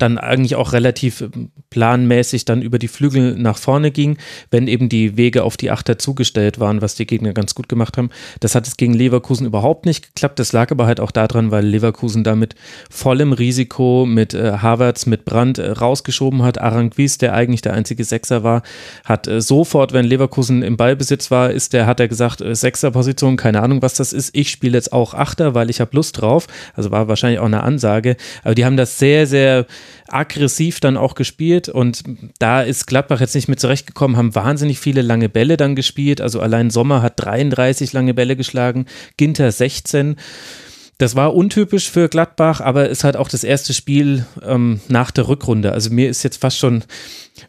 dann eigentlich auch relativ ähm, planmäßig dann über die Flügel nach vorne ging, wenn eben die Wege auf die Achter zugestellt waren, was die Gegner ganz gut gemacht haben. Das hat es gegen Leverkusen überhaupt nicht geklappt. Das lag aber halt auch daran, weil Leverkusen da mit vollem Risiko mit äh, Havertz, mit Brandt äh, rausgeschoben hat. Aranguiz, der eigentlich der einzige Sechser war, hat äh, sofort, wenn Leverkusen im Ballbesitz war, ist der, hat er gesagt, äh, Sechserposition, keine Ahnung, was das ist. Ich spiele jetzt auch Achter, weil ich habe Lust drauf. Also war wahrscheinlich auch eine Ansage. Aber die haben das sehr, sehr aggressiv dann auch gespielt und da ist Gladbach jetzt nicht mit zurechtgekommen, haben wahnsinnig viele lange Bälle dann gespielt. Also allein Sommer hat 33 lange Bälle geschlagen, Ginter 16. Das war untypisch für Gladbach, aber ist halt auch das erste Spiel ähm, nach der Rückrunde. Also mir ist jetzt fast schon,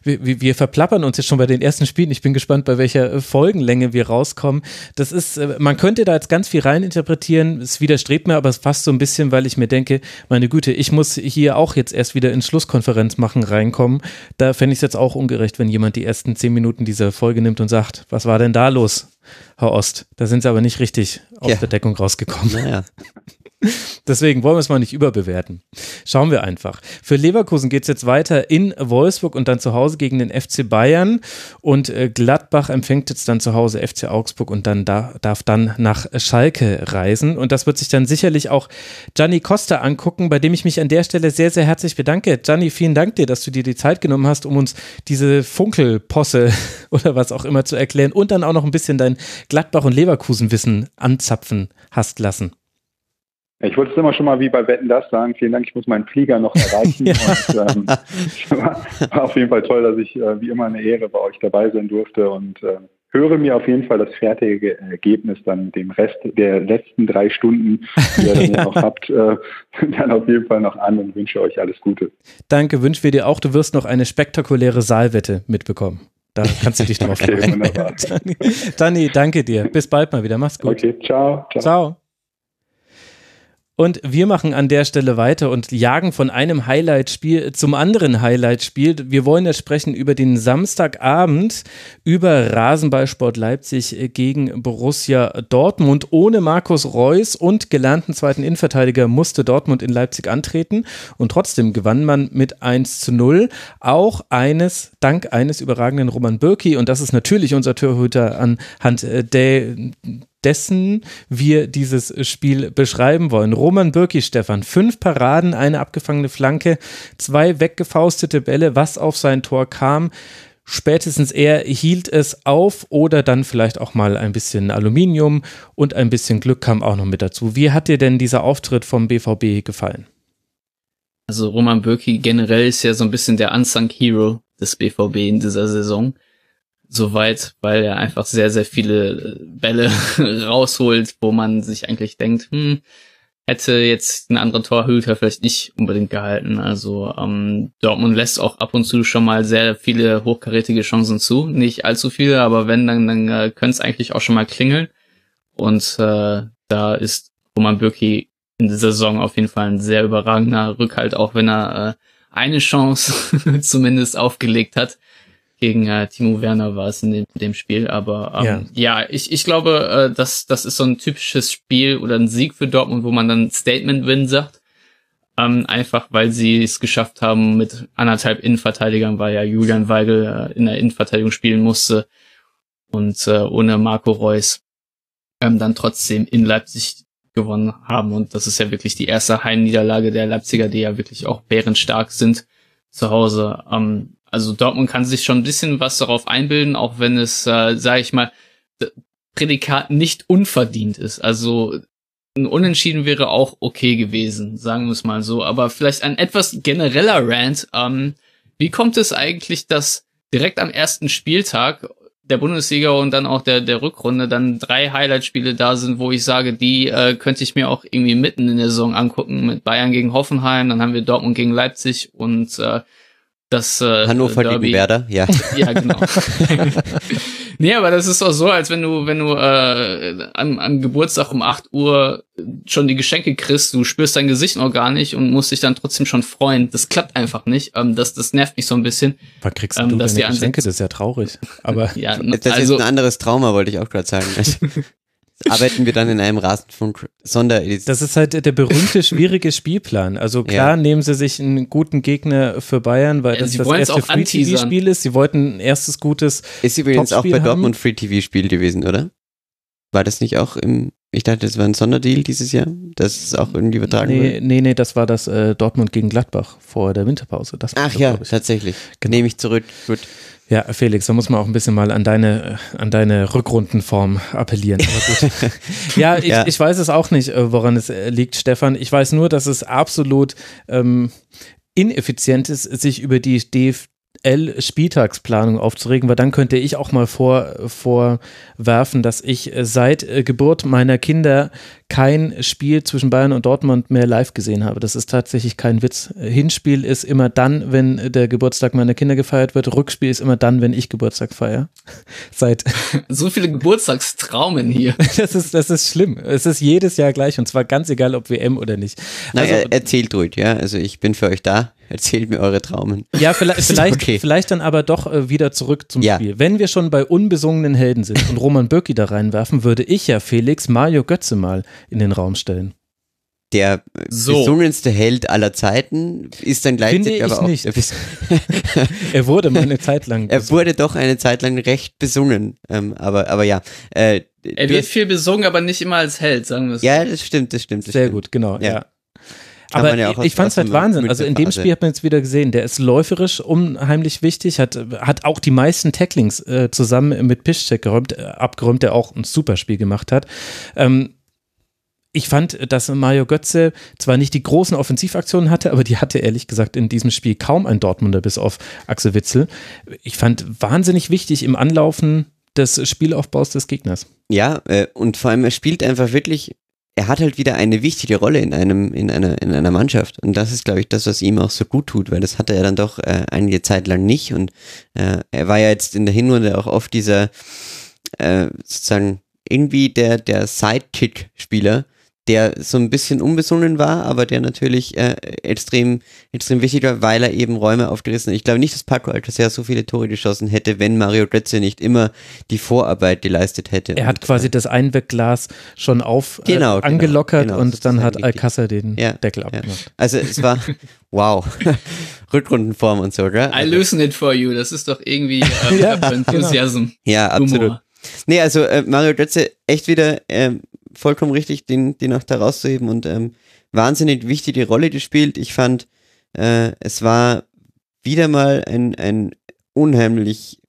wir, wir verplappern uns jetzt schon bei den ersten Spielen. Ich bin gespannt, bei welcher Folgenlänge wir rauskommen. Das ist, äh, man könnte da jetzt ganz viel reininterpretieren. Es widerstrebt mir aber fast so ein bisschen, weil ich mir denke, meine Güte, ich muss hier auch jetzt erst wieder ins Schlusskonferenz machen reinkommen. Da fände ich es jetzt auch ungerecht, wenn jemand die ersten zehn Minuten dieser Folge nimmt und sagt, was war denn da los? Herr Ost, da sind sie aber nicht richtig aus ja. der Deckung rausgekommen. Naja. Deswegen wollen wir es mal nicht überbewerten. Schauen wir einfach. Für Leverkusen geht es jetzt weiter in Wolfsburg und dann zu Hause gegen den FC Bayern. Und äh, Gladbach empfängt jetzt dann zu Hause FC Augsburg und dann da, darf dann nach Schalke reisen. Und das wird sich dann sicherlich auch Gianni Costa angucken, bei dem ich mich an der Stelle sehr, sehr herzlich bedanke. Gianni, vielen Dank dir, dass du dir die Zeit genommen hast, um uns diese Funkelposse oder was auch immer zu erklären und dann auch noch ein bisschen dein Gladbach- und Leverkusen-Wissen anzapfen hast lassen. Ich wollte es immer schon mal wie bei Wetten das sagen. Vielen Dank, ich muss meinen Flieger noch erreichen. und, ähm, war, war, auf jeden Fall toll, dass ich äh, wie immer eine Ehre bei euch dabei sein durfte und äh, höre mir auf jeden Fall das fertige Ergebnis dann dem Rest der letzten drei Stunden, die ihr dann ja. noch habt, äh, dann auf jeden Fall noch an und wünsche euch alles Gute. Danke, wünschen wir dir auch. Du wirst noch eine spektakuläre Saalwette mitbekommen. Da kannst du dich drauf freuen. Okay, Dani, danke dir. Bis bald mal wieder. Mach's gut. Okay, ciao. Ciao. ciao. Und wir machen an der Stelle weiter und jagen von einem Highlight-Spiel zum anderen Highlight-Spiel. Wir wollen jetzt sprechen über den Samstagabend, über Rasenballsport Leipzig gegen Borussia Dortmund. Ohne Markus Reus und gelernten zweiten Innenverteidiger musste Dortmund in Leipzig antreten und trotzdem gewann man mit 1 zu 0. Auch eines, dank eines überragenden Roman Bürki und das ist natürlich unser Torhüter anhand der dessen wir dieses Spiel beschreiben wollen. Roman Birki, Stefan, fünf Paraden, eine abgefangene Flanke, zwei weggefaustete Bälle, was auf sein Tor kam. Spätestens er hielt es auf oder dann vielleicht auch mal ein bisschen Aluminium und ein bisschen Glück kam auch noch mit dazu. Wie hat dir denn dieser Auftritt vom BVB gefallen? Also Roman Bürki generell ist ja so ein bisschen der Unsung Hero des BVB in dieser Saison so weit, weil er einfach sehr, sehr viele äh, Bälle rausholt, wo man sich eigentlich denkt, hm, hätte jetzt ein anderer Torhüter vielleicht nicht unbedingt gehalten. Also ähm, Dortmund lässt auch ab und zu schon mal sehr viele hochkarätige Chancen zu. Nicht allzu viele, aber wenn, dann, dann äh, könnte es eigentlich auch schon mal klingeln. Und äh, da ist Roman Bürki in dieser Saison auf jeden Fall ein sehr überragender Rückhalt, auch wenn er äh, eine Chance zumindest aufgelegt hat gegen äh, Timo Werner war es in dem, dem Spiel. Aber ähm, ja. ja, ich, ich glaube, äh, das, das ist so ein typisches Spiel oder ein Sieg für Dortmund, wo man dann Statement-Win sagt. Ähm, einfach weil sie es geschafft haben mit anderthalb Innenverteidigern, weil ja Julian Weigel äh, in der Innenverteidigung spielen musste und äh, ohne Marco Reus ähm, dann trotzdem in Leipzig gewonnen haben. Und das ist ja wirklich die erste Heimniederlage der Leipziger, die ja wirklich auch bärenstark sind zu Hause. Ähm, also Dortmund kann sich schon ein bisschen was darauf einbilden, auch wenn es, äh, sage ich mal, Prädikat nicht unverdient ist. Also ein Unentschieden wäre auch okay gewesen, sagen wir es mal so. Aber vielleicht ein etwas genereller Rant. Ähm, wie kommt es eigentlich, dass direkt am ersten Spieltag der Bundesliga und dann auch der, der Rückrunde dann drei Highlight-Spiele da sind, wo ich sage, die äh, könnte ich mir auch irgendwie mitten in der Saison angucken mit Bayern gegen Hoffenheim, dann haben wir Dortmund gegen Leipzig und äh, das äh, Hannover Derby. gegen Werder, ja. Ja, genau. nee, aber das ist doch so, als wenn du, wenn du äh, am, am Geburtstag um 8 Uhr schon die Geschenke kriegst, du spürst dein Gesicht noch gar nicht und musst dich dann trotzdem schon freuen. Das klappt einfach nicht. Ähm, das, das nervt mich so ein bisschen. Wann kriegst ähm, du deine Geschenke? Das ist ja traurig. Aber ja, das also, ist ein anderes Trauma, wollte ich auch gerade sagen. Arbeiten wir dann in einem Rasenfunk Sonderedition. Das ist halt der berühmte, schwierige Spielplan. Also klar Ja. nehmen sie sich einen guten Gegner für Bayern, weil Ja, das sie das erste auch anteasern. Free-TV-Spiel ist. Sie wollten ein erstes gutes Ist übrigens auch bei haben. Dortmund Free TV Spiel gewesen, oder? War das nicht auch im, ich dachte, das war ein Sonderdeal dieses Jahr, dass es auch irgendwie übertragen Nee, wird? nee, nee, das war das äh, Dortmund gegen Gladbach vor der Winterpause. Das war Ach das, ja, tatsächlich. Genau. Nehme ich zurück. Gut. Ja, Felix, da muss man auch ein bisschen mal an deine, an deine Rückrundenform appellieren. Ja, ich, Ja. ich weiß es auch nicht, äh, woran es äh, liegt, Stefan. Ich weiß nur, dass es absolut ähm, ineffizient ist, sich über die DFL-Spieltagsplanung aufzuregen, weil dann könnte ich auch mal vor, vorwerfen, dass ich äh, seit äh, Geburt meiner Kinder kein Spiel zwischen Bayern und Dortmund mehr live gesehen habe. Das ist tatsächlich kein Witz. Hinspiel ist immer dann, wenn der Geburtstag meiner Kinder gefeiert wird. Rückspiel ist immer dann, wenn ich Geburtstag feiere. Seit So viele Geburtstagstraumen hier. das ist das ist schlimm. Es ist jedes Jahr gleich und zwar ganz egal, ob WM oder nicht. Na, Also, er, erzählt ruhig, ja. Also ich bin für euch da. Erzählt mir eure Traumen. ja, vielleicht, vielleicht, okay. vielleicht dann aber doch äh, wieder zurück zum Ja. Spiel. Wenn wir schon bei unbesungenen Helden sind und Roman Bürki da reinwerfen, würde ich ja Felix Mario Götze mal in den Raum stellen. Der So. besungenste Held aller Zeiten ist dann gleichzeitig Finde ich aber auch nicht. Er wurde mal eine Zeit lang. er wurde doch eine Zeit lang recht besungen. Ähm, aber, aber ja. Äh, Er wird viel besungen, aber nicht immer als Held, sagen wir es. ja, das stimmt, das stimmt. Das Sehr stimmt. gut, genau. Ja. Ja. Aber ja ich fand es halt Wahnsinn. Also in dem Spiel hat man jetzt wieder gesehen, der ist läuferisch unheimlich wichtig, hat, hat auch die meisten Tacklings äh, zusammen mit Piszczek geräumt, äh, abgeräumt, der auch ein super Spiel gemacht hat. Ähm, ich fand, dass Mario Götze zwar nicht die großen Offensivaktionen hatte, aber die hatte ehrlich gesagt in diesem Spiel kaum ein Dortmunder bis auf Axel Witzel. Ich fand wahnsinnig wichtig im Anlaufen des Spielaufbaus des Gegners. Ja, äh, und vor allem er spielt einfach wirklich, er hat halt wieder eine wichtige Rolle in einem, in einer, in einer Mannschaft. Und das ist, glaube ich, das, was ihm auch so gut tut, weil das hatte er dann doch äh, einige Zeit lang nicht. Und äh, er war ja jetzt in der Hinrunde auch oft dieser, äh, sozusagen, irgendwie der, der Sidekick-Spieler, der so ein bisschen unbesonnen war, aber der natürlich äh, extrem, extrem wichtig war, weil er eben Räume aufgerissen hat. Ich glaube nicht, dass Paco Alcacer so viele Tore geschossen hätte, wenn Mario Götze nicht immer die Vorarbeit geleistet hätte. Er hat quasi das Einwegglas schon auf Genau, äh, genau, angelockert genau, und dann hat Alcázar den Ja, Deckel ja. abgemacht. Also es war, wow, Rückrundenform und so, gell? I loosen it for you. Das ist doch irgendwie äh, Ja, Enthusiasm. Ja, absolut. Humor. Nee, also äh, Mario Götze echt wieder ähm, vollkommen richtig, den, den auch da rauszuheben und ähm, wahnsinnig wichtige Rolle gespielt. Ich fand, äh, es war wieder mal ein, ein unheimlich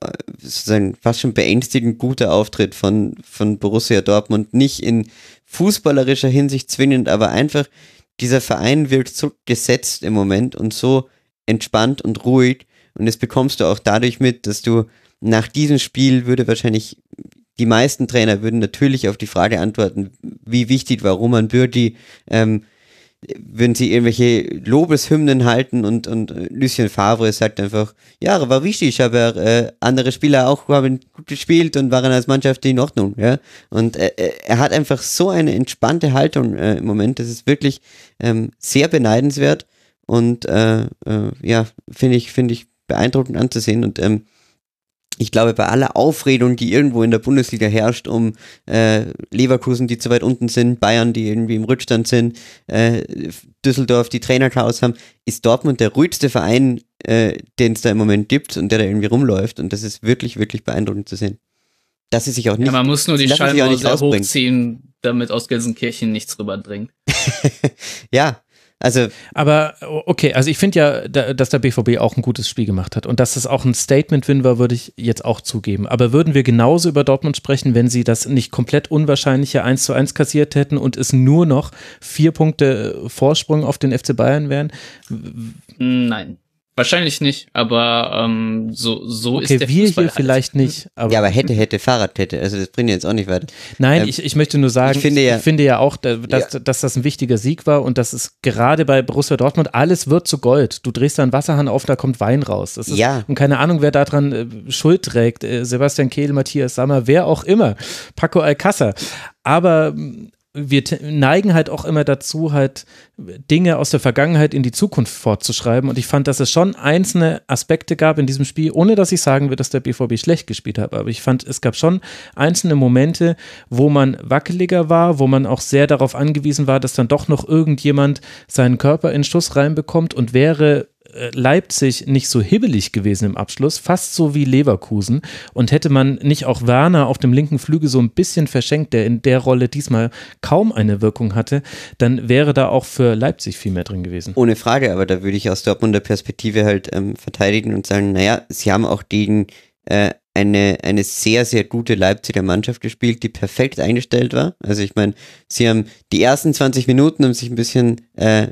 äh, sozusagen fast schon beängstigend guter Auftritt von, von Borussia Dortmund. Nicht in fußballerischer Hinsicht zwingend, aber einfach dieser Verein wirkt so gesetzt im Moment und so entspannt und ruhig. Und das bekommst du auch dadurch mit, dass du nach diesem Spiel würde wahrscheinlich die meisten Trainer würden natürlich auf die Frage antworten, wie wichtig war Roman Bürki, ähm, würden sie irgendwelche Lobeshymnen halten und, und äh, Lucien Favre sagt einfach, ja, war wichtig, aber äh, andere Spieler auch haben gut gespielt und waren als Mannschaft in Ordnung, ja. Und äh, äh, er hat einfach so eine entspannte Haltung äh, im Moment, das ist wirklich ähm, sehr beneidenswert und äh, ja, finde ich, finde ich beeindruckend anzusehen und ähm, ich glaube, bei aller Aufregung, die irgendwo in der Bundesliga herrscht, um äh, Leverkusen, die zu weit unten sind, Bayern, die irgendwie im Rückstand sind, äh, Düsseldorf, die Trainerchaos haben, ist Dortmund der ruhigste Verein, äh, den es da im Moment gibt und der da irgendwie rumläuft. Und das ist wirklich, wirklich beeindruckend zu sehen. Dass sie sich auch nicht. Ja, man muss nur die rausbringen. hochziehen, damit aus Gelsenkirchen nichts rüberdringt. Ja, also Aber okay, also ich finde ja, da, dass der BVB auch ein gutes Spiel gemacht hat und dass das auch ein Statement-Win war, würde ich jetzt auch zugeben. Aber würden wir genauso über Dortmund sprechen, wenn sie das nicht komplett unwahrscheinliche 1 zu 1 kassiert hätten und es nur noch vier Punkte Vorsprung auf den FC Bayern wären? Nein. Wahrscheinlich nicht, aber ähm, so, so Okay, ist der wir Fußball hier halt. vielleicht nicht. Aber ja, aber hätte, hätte, Fahrradkette. Also das bringt jetzt auch nicht weiter. Nein, Ähm, ich, ich möchte nur sagen, ich finde ja- ich finde ja auch, da- dass, dass das ein wichtiger Sieg war und dass es gerade bei Borussia Dortmund alles wird zu Gold. Du drehst da einen Wasserhahn auf, da kommt Wein raus. Das ist, Ja. Und keine Ahnung, wer daran äh, Schuld trägt. Äh, Sebastian Kehl, Matthias Sammer, wer auch immer. Paco Alcázar. Aber mh, wir neigen halt auch immer dazu, halt Dinge aus der Vergangenheit in die Zukunft fortzuschreiben. Und ich fand, dass es schon einzelne Aspekte gab in diesem Spiel, ohne dass ich sagen würde, dass der BVB schlecht gespielt hat. Aber ich fand, es gab schon einzelne Momente, wo man wackeliger war, wo man auch sehr darauf angewiesen war, dass dann doch noch irgendjemand seinen Körper in Schuss reinbekommt und wäre Leipzig nicht so hibbelig gewesen im Abschluss, fast so wie Leverkusen. Und hätte man nicht auch Werner auf dem linken Flügel so ein bisschen verschenkt, der in der Rolle diesmal kaum eine Wirkung hatte, dann wäre da auch für Leipzig viel mehr drin gewesen. Ohne Frage, aber da würde ich aus Dortmunder Perspektive halt ähm, verteidigen und sagen, naja, sie haben auch gegen äh, eine, eine sehr, sehr gute Leipziger Mannschaft gespielt, die perfekt eingestellt war. Also ich meine, sie haben die ersten 20 Minuten haben sich ein bisschen äh,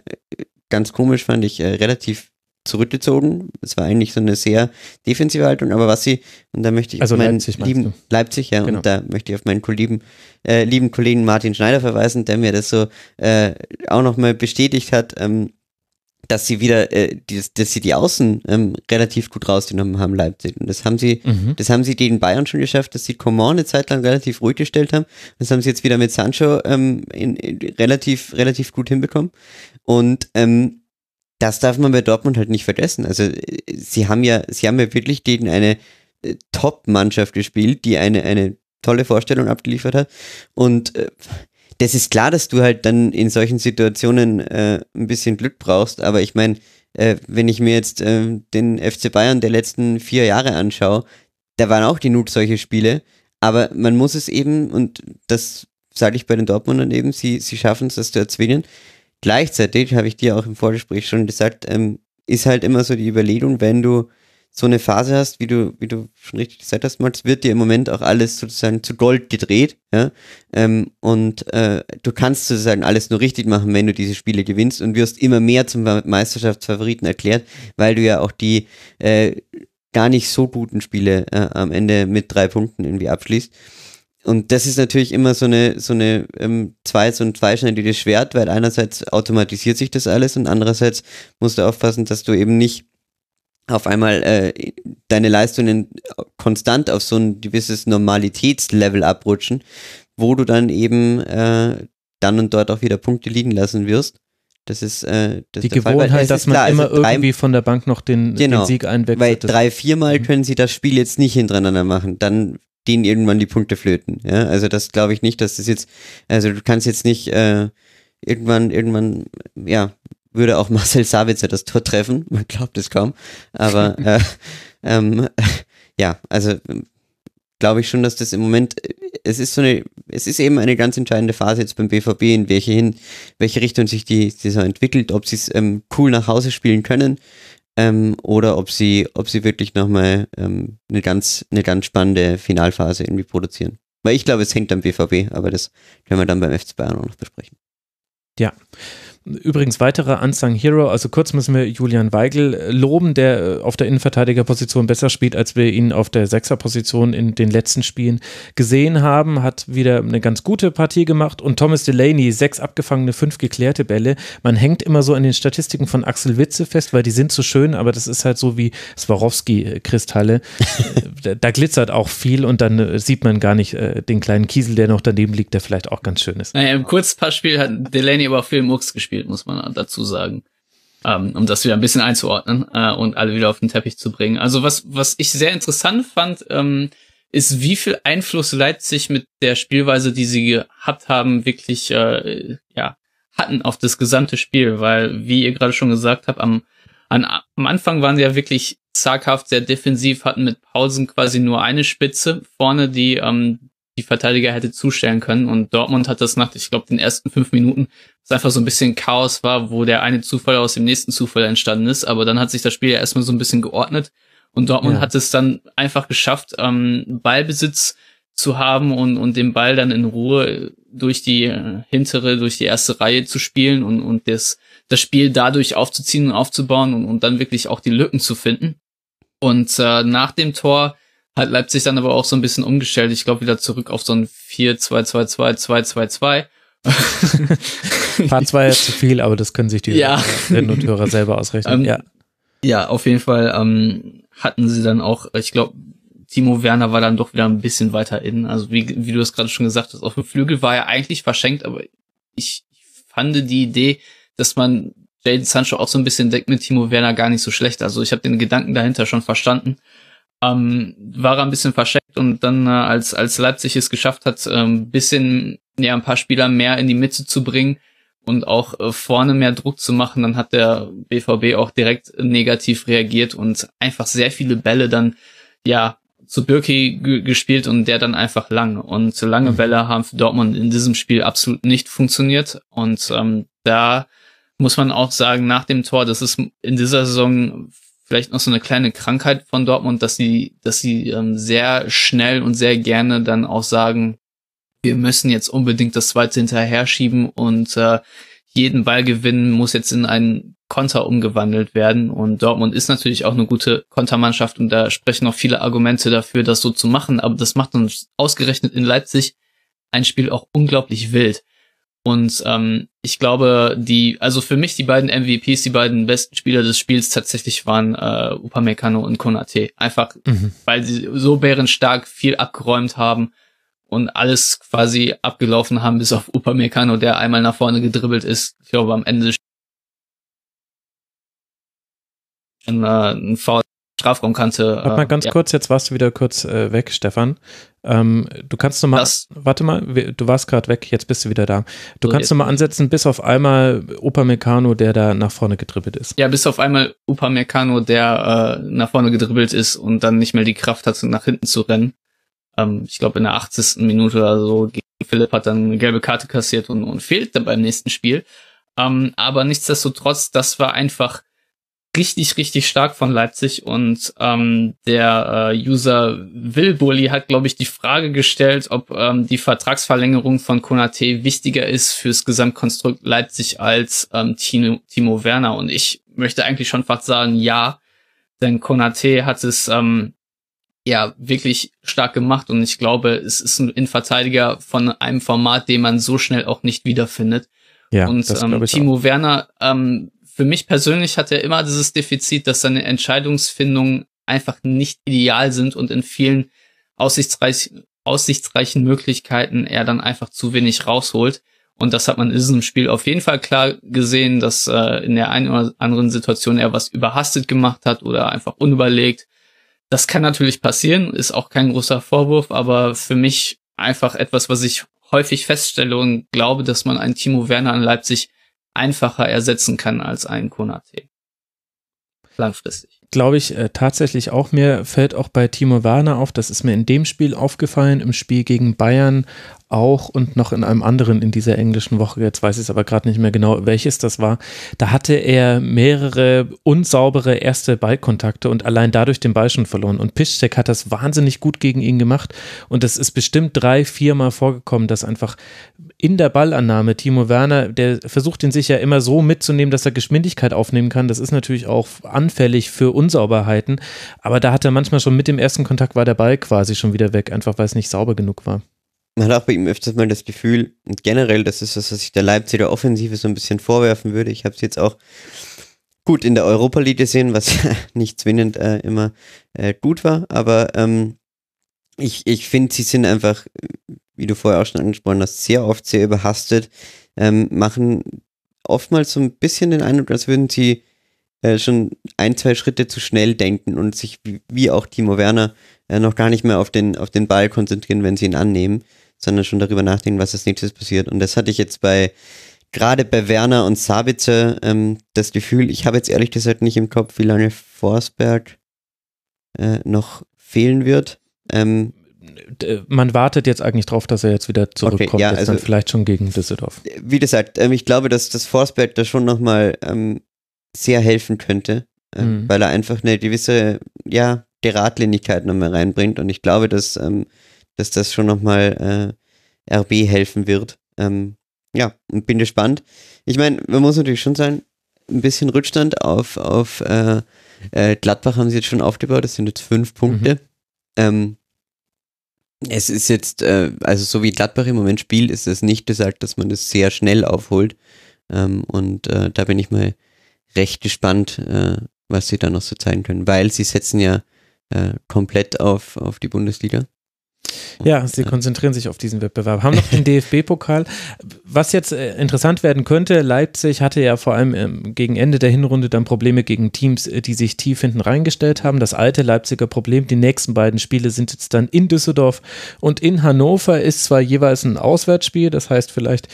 ganz komisch, fand ich, äh, relativ zurückgezogen. Es war eigentlich so eine sehr defensive Haltung, aber was sie, und da möchte ich also auf meinen Leipzig, lieben, Leipzig, ja, genau. und da möchte ich auf meinen lieben, äh, lieben Kollegen Martin Schneider verweisen, der mir das so äh, auch nochmal bestätigt hat, ähm, dass sie wieder, äh, die, dass sie die Außen ähm, relativ gut rausgenommen haben, Leipzig. Und das haben sie, mhm. das haben sie gegen Bayern schon geschafft, dass sie Coman eine Zeit lang relativ ruhig gestellt haben. Das haben sie jetzt wieder mit Sancho ähm, in, in, relativ, relativ gut hinbekommen. Und ähm, das darf man bei Dortmund halt nicht vergessen. Also sie haben ja, sie haben ja wirklich gegen eine äh, Top-Mannschaft gespielt, die eine, eine tolle Vorstellung abgeliefert hat. Und äh, das ist klar, dass du halt dann in solchen Situationen äh, ein bisschen Glück brauchst, aber ich meine, äh, wenn ich mir jetzt äh, den FC Bayern der letzten vier Jahre anschaue, da waren auch genug solche Spiele, aber man muss es eben, und das sage ich bei den Dortmundern eben, sie, sie schaffen es, das zu erzwingen, Gleichzeitig habe ich dir auch im Vorgespräch schon gesagt, ähm, ist halt immer so die Überlegung, wenn du so eine Phase hast, wie du, wie du schon richtig gesagt hast, Max, wird dir im Moment auch alles sozusagen zu Gold gedreht, ja, ähm, und äh, du kannst sozusagen alles nur richtig machen, wenn du diese Spiele gewinnst und wirst immer mehr zum Meisterschaftsfavoriten erklärt, weil du ja auch die äh, gar nicht so guten Spiele äh, am Ende mit drei Punkten irgendwie abschließt. Und das ist natürlich immer so eine, so eine ähm, zwei, so ein zweischneidiges Schwert, weil einerseits automatisiert sich das alles und andererseits musst du aufpassen, dass du eben nicht auf einmal äh, deine Leistungen konstant auf so ein gewisses Normalitätslevel abrutschen, wo du dann eben äh, dann und dort auch wieder Punkte liegen lassen wirst. Das ist äh, das die Fall, Gewohnheit, es dass man klar, immer also drei- irgendwie von der Bank noch den, Genau, den Sieg einwechselt. Weil drei, viermal Mhm. können sie das Spiel jetzt nicht hintereinander machen. Dann gehen irgendwann die Punkte flöten. Ja, also das glaube ich nicht, dass das jetzt, also du kannst jetzt nicht äh, irgendwann, irgendwann, ja, würde auch Marcel Sabitzer das Tor treffen. Man glaubt es kaum. Aber äh, ähm, ja, also glaube ich schon, dass das im Moment, äh, es ist so eine, es ist eben eine ganz entscheidende Phase jetzt beim BVB, in welche hin, welche Richtung sich die Saison entwickelt, ob sie es ähm, cool nach Hause spielen können ähm, oder ob sie, ob sie wirklich nochmal ähm, eine ganz, eine ganz spannende Finalphase irgendwie produzieren. Weil ich glaube, es hängt am BVB, aber das können wir dann beim FC Bayern auch noch besprechen. Ja. Übrigens weiterer Unsung Hero, also kurz müssen wir Julian Weigel äh, loben, der äh, auf der Innenverteidigerposition besser spielt, als wir ihn auf der Sechserposition in den letzten Spielen gesehen haben, hat wieder eine ganz gute Partie gemacht und Thomas Delaney, sechs abgefangene, fünf geklärte Bälle. Man hängt immer so an den Statistiken von Axel Witze fest, weil die sind so schön, aber das ist halt so wie Swarovski-Kristalle. da, da glitzert auch viel und dann äh, sieht man gar nicht äh, den kleinen Kiesel, der noch daneben liegt, der vielleicht auch ganz schön ist. Naja, im Kurzpassspiel hat Delaney aber auch viel Murks gespielt, muss man dazu sagen. Ähm, um das wieder ein bisschen einzuordnen äh, und alle wieder auf den Teppich zu bringen. Also was, was ich sehr interessant fand, ähm, ist, wie viel Einfluss Leipzig mit der Spielweise, die sie gehabt haben, wirklich äh, ja, hatten auf das gesamte Spiel. Weil, wie ihr gerade schon gesagt habt, am, an, am Anfang waren sie ja wirklich zaghaft, sehr defensiv, hatten mit Pausen quasi nur eine Spitze vorne, die ähm, die Verteidiger hätte zustellen können. Und Dortmund hat das nach, ich glaube, den ersten fünf Minuten, es einfach so ein bisschen Chaos war, wo der eine Zufall aus dem nächsten Zufall entstanden ist. Aber dann hat sich das Spiel ja erstmal so ein bisschen geordnet. Und Dortmund Ja. hat es dann einfach geschafft, ähm, Ballbesitz zu haben und, und den Ball dann in Ruhe durch die äh, hintere, durch die erste Reihe zu spielen und, und das, das Spiel dadurch aufzuziehen und aufzubauen und, und dann wirklich auch die Lücken zu finden. Und äh, nach dem Tor hat Leipzig dann aber auch so ein bisschen umgestellt. Ich glaube wieder zurück auf so ein 4-2-2-2-2-2-2. Part 2 ist zu viel, aber das können sich die Ja. Hörerinnen und Hörer selber ausrechnen. Ähm, ja. Ja, auf jeden Fall ähm, hatten sie dann auch, ich glaube, Timo Werner war dann doch wieder ein bisschen weiter innen. Also wie, wie du es gerade schon gesagt hast, auf dem Flügel war er eigentlich verschenkt, aber ich, fand die Idee, dass man Jaden Sancho auch so ein bisschen deckt mit Timo Werner gar nicht so schlecht. Also ich habe den Gedanken dahinter schon verstanden. Ähm, war er ein bisschen verschenkt und dann, äh, als, als Leipzig es geschafft hat, ein ähm, bisschen, ja, ein paar Spieler mehr in die Mitte zu bringen und auch äh, vorne mehr Druck zu machen, dann hat der BVB auch direkt negativ reagiert und einfach sehr viele Bälle dann, ja, zu Birki gespielt und der dann einfach lang. Und lange mhm. Bälle haben für Dortmund in diesem Spiel absolut nicht funktioniert. Und ähm, da muss man auch sagen, nach dem Tor, das ist in dieser Saison vielleicht noch so eine kleine Krankheit von Dortmund, dass sie, dass sie ähm, sehr schnell und sehr gerne dann auch sagen, wir müssen jetzt unbedingt das zweite hinterher schieben und äh, jeden Ball gewinnen muss jetzt in einen Konter umgewandelt werden. Und Dortmund ist natürlich auch eine gute Kontermannschaft und da sprechen auch viele Argumente dafür, das so zu machen. Aber das macht uns ausgerechnet in Leipzig ein Spiel auch unglaublich wild. Und ähm, ich glaube, die, also für mich die beiden MVPs, die beiden besten Spieler des Spiels tatsächlich waren äh, Upamecano und Konate. Einfach, mhm. weil sie so bärenstark viel abgeräumt haben und alles quasi abgelaufen haben, bis auf Upamecano, der einmal nach vorne gedribbelt ist. Ich glaube, am Ende ein, äh, ein Foul Strafraumkante. Warte mal ganz ja. kurz, jetzt warst du wieder kurz äh, weg, Stefan. Ähm, du kannst noch mal, das, warte mal, du warst gerade weg, jetzt bist du wieder da. Du so kannst noch mal ansetzen, bis auf einmal Upamecano, der da nach vorne gedribbelt ist. Ja, bis auf einmal Upamecano, der äh, nach vorne gedribbelt ist und dann nicht mehr die Kraft hat, nach hinten zu rennen. Ähm, ich glaube, in der 80. Minute oder so Philipp hat dann eine gelbe Karte kassiert und, und fehlt dann beim nächsten Spiel. Ähm, aber nichtsdestotrotz, das war einfach richtig, richtig stark von Leipzig und ähm, der äh, User Willbully hat, glaube ich, die Frage gestellt, ob ähm, die Vertragsverlängerung von Konate wichtiger ist fürs Gesamtkonstrukt Leipzig als ähm, Tino, Timo Werner und ich möchte eigentlich schon fast sagen, ja, denn Konate hat es ähm, ja wirklich stark gemacht und ich glaube, es ist ein Innenverteidiger von einem Format, den man so schnell auch nicht wiederfindet. Ja, und ähm, Timo auch. Werner ähm, für mich persönlich hat er immer dieses Defizit, dass seine Entscheidungsfindungen einfach nicht ideal sind und in vielen aussichtsreich, aussichtsreichen Möglichkeiten er dann einfach zu wenig rausholt. Und das hat man in diesem Spiel auf jeden Fall klar gesehen, dass äh, in der einen oder anderen Situation er was überhastet gemacht hat oder einfach unüberlegt. Das kann natürlich passieren, ist auch kein großer Vorwurf, aber für mich einfach etwas, was ich häufig feststelle und glaube, dass man einen Timo Werner an Leipzig einfacher ersetzen kann als einen Konate. Langfristig. Glaube ich äh, tatsächlich auch. Mir fällt auch bei Timo Werner auf, das ist mir in dem Spiel aufgefallen, im Spiel gegen Bayern auch und noch in einem anderen in dieser englischen Woche, jetzt weiß ich es aber gerade nicht mehr genau, welches das war, da hatte er mehrere unsaubere erste Ballkontakte und allein dadurch den Ball schon verloren. Und Piszczek hat das wahnsinnig gut gegen ihn gemacht. Und es ist bestimmt drei, viermal vorgekommen, dass einfach in der Ballannahme Timo Werner, der versucht ihn sich ja immer so mitzunehmen, dass er Geschwindigkeit aufnehmen kann. Das ist natürlich auch anfällig für Unsauberheiten, aber da hat er manchmal schon mit dem ersten Kontakt war der Ball quasi schon wieder weg, einfach weil es nicht sauber genug war man hat auch bei ihm öfters mal das Gefühl, und generell, das ist das, was ich der Leipziger Offensive so ein bisschen vorwerfen würde. Ich habe es jetzt auch gut in der Europa League gesehen, was nicht zwingend äh, immer äh, gut war, aber ähm, ich, ich finde, sie sind einfach, wie du vorher auch schon angesprochen hast, sehr oft sehr überhastet, ähm, machen oftmals so ein bisschen den Eindruck, als würden sie äh, schon ein, zwei Schritte zu schnell denken und sich, wie, wie auch Timo Werner, äh, noch gar nicht mehr auf den, auf den Ball konzentrieren, wenn sie ihn annehmen sondern schon darüber nachdenken, was als nächstes passiert. Und das hatte ich jetzt bei, gerade bei Werner und Sabitzer, ähm, das Gefühl, ich habe jetzt ehrlich gesagt nicht im Kopf, wie lange Forsberg äh, noch fehlen wird. Ähm, man wartet jetzt eigentlich drauf, dass er jetzt wieder zurückkommt, okay, ja, also, dann vielleicht schon gegen Düsseldorf. Wie gesagt, ähm, ich glaube, dass das Forsberg da schon nochmal ähm, sehr helfen könnte, äh, mhm. weil er einfach eine gewisse, ja, Geradlinigkeit nochmal reinbringt und ich glaube, dass ähm, dass das schon nochmal äh, RB helfen wird. Ähm, ja, und bin gespannt. Ich meine, man muss natürlich schon sagen, ein bisschen Rückstand auf, auf äh, äh, Gladbach haben sie jetzt schon aufgebaut, das sind jetzt fünf Punkte. Mhm. Ähm, es ist jetzt, äh, also so wie Gladbach im Moment spielt, ist es nicht gesagt, dass man das sehr schnell aufholt. Ähm, und äh, da bin ich mal recht gespannt, äh, was sie da noch so zeigen können, weil sie setzen ja äh, komplett auf, auf die Bundesliga. Ja, sie konzentrieren sich auf diesen Wettbewerb. Haben noch den DFB-Pokal. Was jetzt äh, interessant werden könnte, Leipzig hatte ja vor allem ähm, gegen Ende der Hinrunde dann Probleme gegen Teams, äh, die sich tief hinten reingestellt haben. Das alte Leipziger Problem. Die nächsten beiden Spiele sind jetzt dann in Düsseldorf und in Hannover ist zwar jeweils ein Auswärtsspiel, das heißt, vielleicht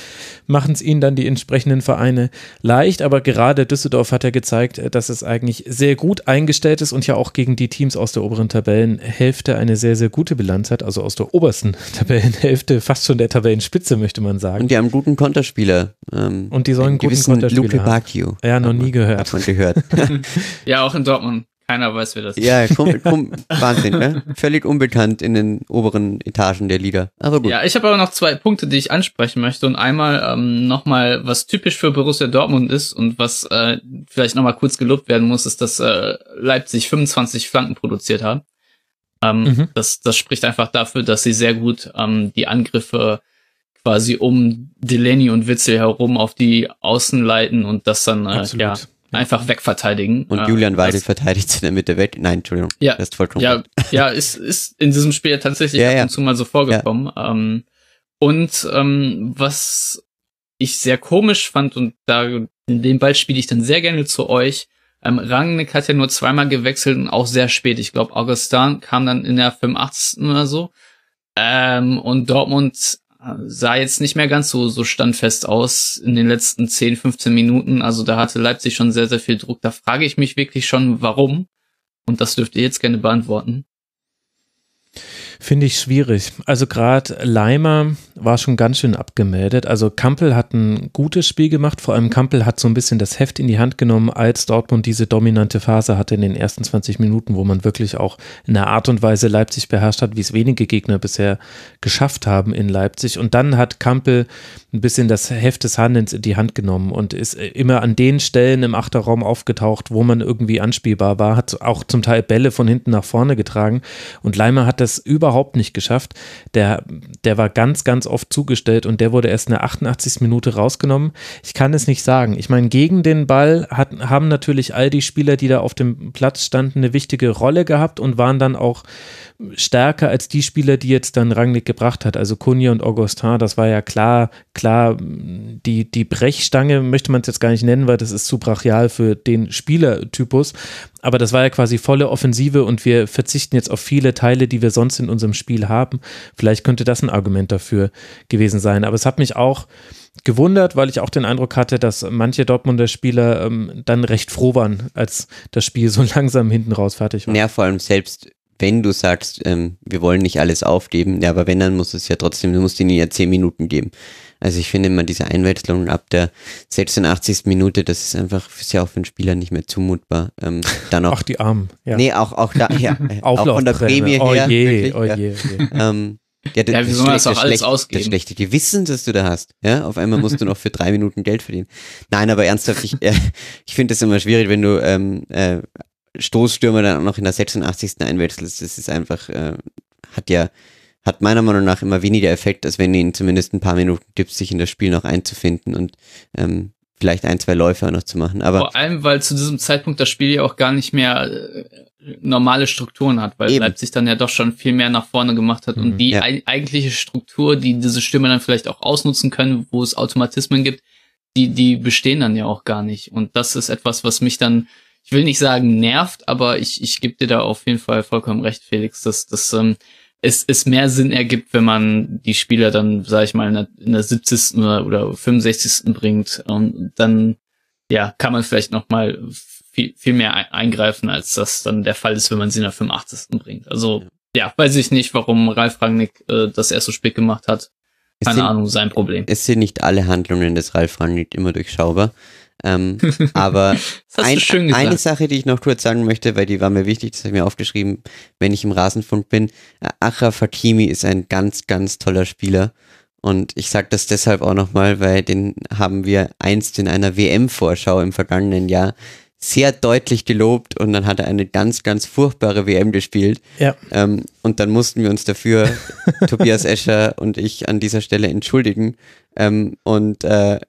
machen es ihnen dann die entsprechenden Vereine leicht, aber gerade Düsseldorf hat ja gezeigt, äh, dass es eigentlich sehr gut eingestellt ist und ja auch gegen die Teams aus der oberen Tabellenhälfte eine sehr, sehr gute Bilanz hat, also aus der obersten Tabellenhälfte, fast schon der Tabellenspitze, möchte man sagen. Und die haben einen guten Konterspieler. Ähm, und die sollen einen guten Konterspieler Luke haben. Bacchio. Ja, noch nie gehört. Hat man gehört. Ja, auch in Dortmund. Keiner weiß, wer das ist. ja, komm, komm, Wahnsinn, ne? Völlig unbekannt in den oberen Etagen der Liga. Aber gut. Ja, ich habe aber noch zwei Punkte, die ich ansprechen möchte. Und einmal ähm, nochmal, was typisch für Borussia Dortmund ist und was äh, vielleicht nochmal kurz gelobt werden muss, ist, dass äh, Leipzig 25 Flanken produziert hat. Ähm, Mhm. das, das spricht einfach dafür, dass sie sehr gut ähm, die Angriffe quasi um Delaney und Witzel herum auf die Außen leiten und das dann äh, Absolut. ja, einfach wegverteidigen. Und Äh, Julian Weidel das- verteidigt in der Mitte weg. Nein, Entschuldigung. Ja, Das ist vollkommen ja, ja, ist, ist in diesem Spiel tatsächlich Ja, ab ja. und zu mal so vorgekommen. Ähm, und ähm, was ich sehr komisch fand, und da den Ball spiele ich dann sehr gerne zu euch. Ähm, Rangnick hat ja nur zweimal gewechselt und auch sehr spät. Ich glaube, Augustin kam dann in der 85. oder so. Ähm, und Dortmund äh, sah jetzt nicht mehr ganz so, so standfest aus in den letzten 10, 15 Minuten. Also da hatte Leipzig schon sehr, sehr viel Druck. Da frage ich mich wirklich schon, warum. Und das dürft ihr jetzt gerne beantworten. Finde ich schwierig. Also gerade Leimer war schon ganz schön abgemeldet. Also Kampel hat ein gutes Spiel gemacht. Vor allem Kampel hat so ein bisschen das Heft in die Hand genommen, als Dortmund diese dominante Phase hatte in den ersten 20 Minuten, wo man wirklich auch in einer Art und Weise Leipzig beherrscht hat, wie es wenige Gegner bisher geschafft haben in Leipzig. Und dann hat Kampel ein bisschen das Heft des Handelns in die Hand genommen und ist äh, immer an den Stellen im Achterraum aufgetaucht, wo man irgendwie anspielbar war, hat auch zum Teil Bälle von hinten nach vorne getragen und Leimer hat das überhaupt nicht geschafft. Der, der war ganz, ganz oft zugestellt und der wurde erst in der 88. Minute rausgenommen. Ich kann es nicht sagen. Ich meine, gegen den Ball hat, haben natürlich all die Spieler, die da auf dem Platz standen, eine wichtige Rolle gehabt und waren dann auch stärker als die Spieler, die jetzt dann Rangnick gebracht hat. Also Kunja und Augustin, das war ja klar, klar, die, die Brechstange möchte man es jetzt gar nicht nennen, weil das ist zu brachial für den Spielertypus. Aber das war ja quasi volle Offensive und wir verzichten jetzt auf viele Teile, die wir sonst in unserem Spiel haben. Vielleicht könnte das ein Argument dafür gewesen sein. Aber es hat mich auch gewundert, weil ich auch den Eindruck hatte, dass manche Dortmunder Spieler ähm, dann recht froh waren, als das Spiel so langsam hinten raus fertig war. Ja, vor allem selbst wenn du sagst, ähm, wir wollen nicht alles aufgeben, ja, aber wenn, dann muss es ja trotzdem, du musst ihnen ja zehn Minuten geben. Also ich finde immer diese Einwechslung ab der 86. Minute, das ist einfach, ist ja auch für einen Spieler nicht mehr zumutbar. Ähm, dann auch, Ach, die Armen. Ja. nee, auch, auch da, ja, auch von der. Prämie oh her. je, wirklich, oh ja. je, oh je. Ähm, ja, das, Ja, wie soll man das schlechte- auch alles ausgeben? Das schlechte Gewissen, das du da hast. Ja, auf einmal musst du noch für drei Minuten Geld verdienen. Nein, aber ernsthaft, ich, äh, ich finde das immer schwierig, wenn du ähm, äh, Stoßstürmer dann auch noch in der 86. einwechselst. Das ist einfach, äh, hat ja, hat meiner Meinung nach immer weniger Effekt, als wenn du ihn zumindest ein paar Minuten gibst, sich in das Spiel noch einzufinden und ähm, vielleicht ein, zwei Läufe auch noch zu machen. Aber Vor allem, weil zu diesem Zeitpunkt das Spiel ja auch gar nicht mehr äh, normale Strukturen hat, weil Eben. Leipzig dann ja doch schon viel mehr nach vorne gemacht hat Mhm, und die ja. ei- eigentliche Struktur, die diese Stürmer dann vielleicht auch ausnutzen können, wo es Automatismen gibt, die, die bestehen dann ja auch gar nicht. Und das ist etwas, was mich dann, ich will nicht sagen nervt, aber ich, ich gebe dir da auf jeden Fall vollkommen recht, Felix, dass, dass ähm, es, es mehr Sinn ergibt, wenn man die Spieler dann, sag ich mal, in der, in der 70. oder, oder 65. bringt und dann ja, kann man vielleicht noch mal viel, viel mehr ein- eingreifen, als das dann der Fall ist, wenn man sie in der 85. bringt. Also, ja, weiß ich nicht, warum Ralf Rangnick äh, das erst so spät gemacht hat. Keine sind, Ahnung, sein Problem. es sind nicht alle Handlungen des Ralf Rangnick immer durchschaubar. Ähm, aber ein, eine Sache, die ich noch kurz sagen möchte, weil die war mir wichtig, das habe ich mir aufgeschrieben, wenn ich im Rasenfunk bin. Äh, Achraf Hakimi ist ein ganz, ganz toller Spieler. Und ich sage das deshalb auch nochmal, weil den haben wir einst in einer WM-Vorschau im vergangenen Jahr sehr deutlich gelobt und dann hat er eine ganz, ganz furchtbare WM gespielt. Ja. Ähm, und dann mussten wir uns dafür, Tobias Escher und ich, an dieser Stelle entschuldigen. Ähm, und äh,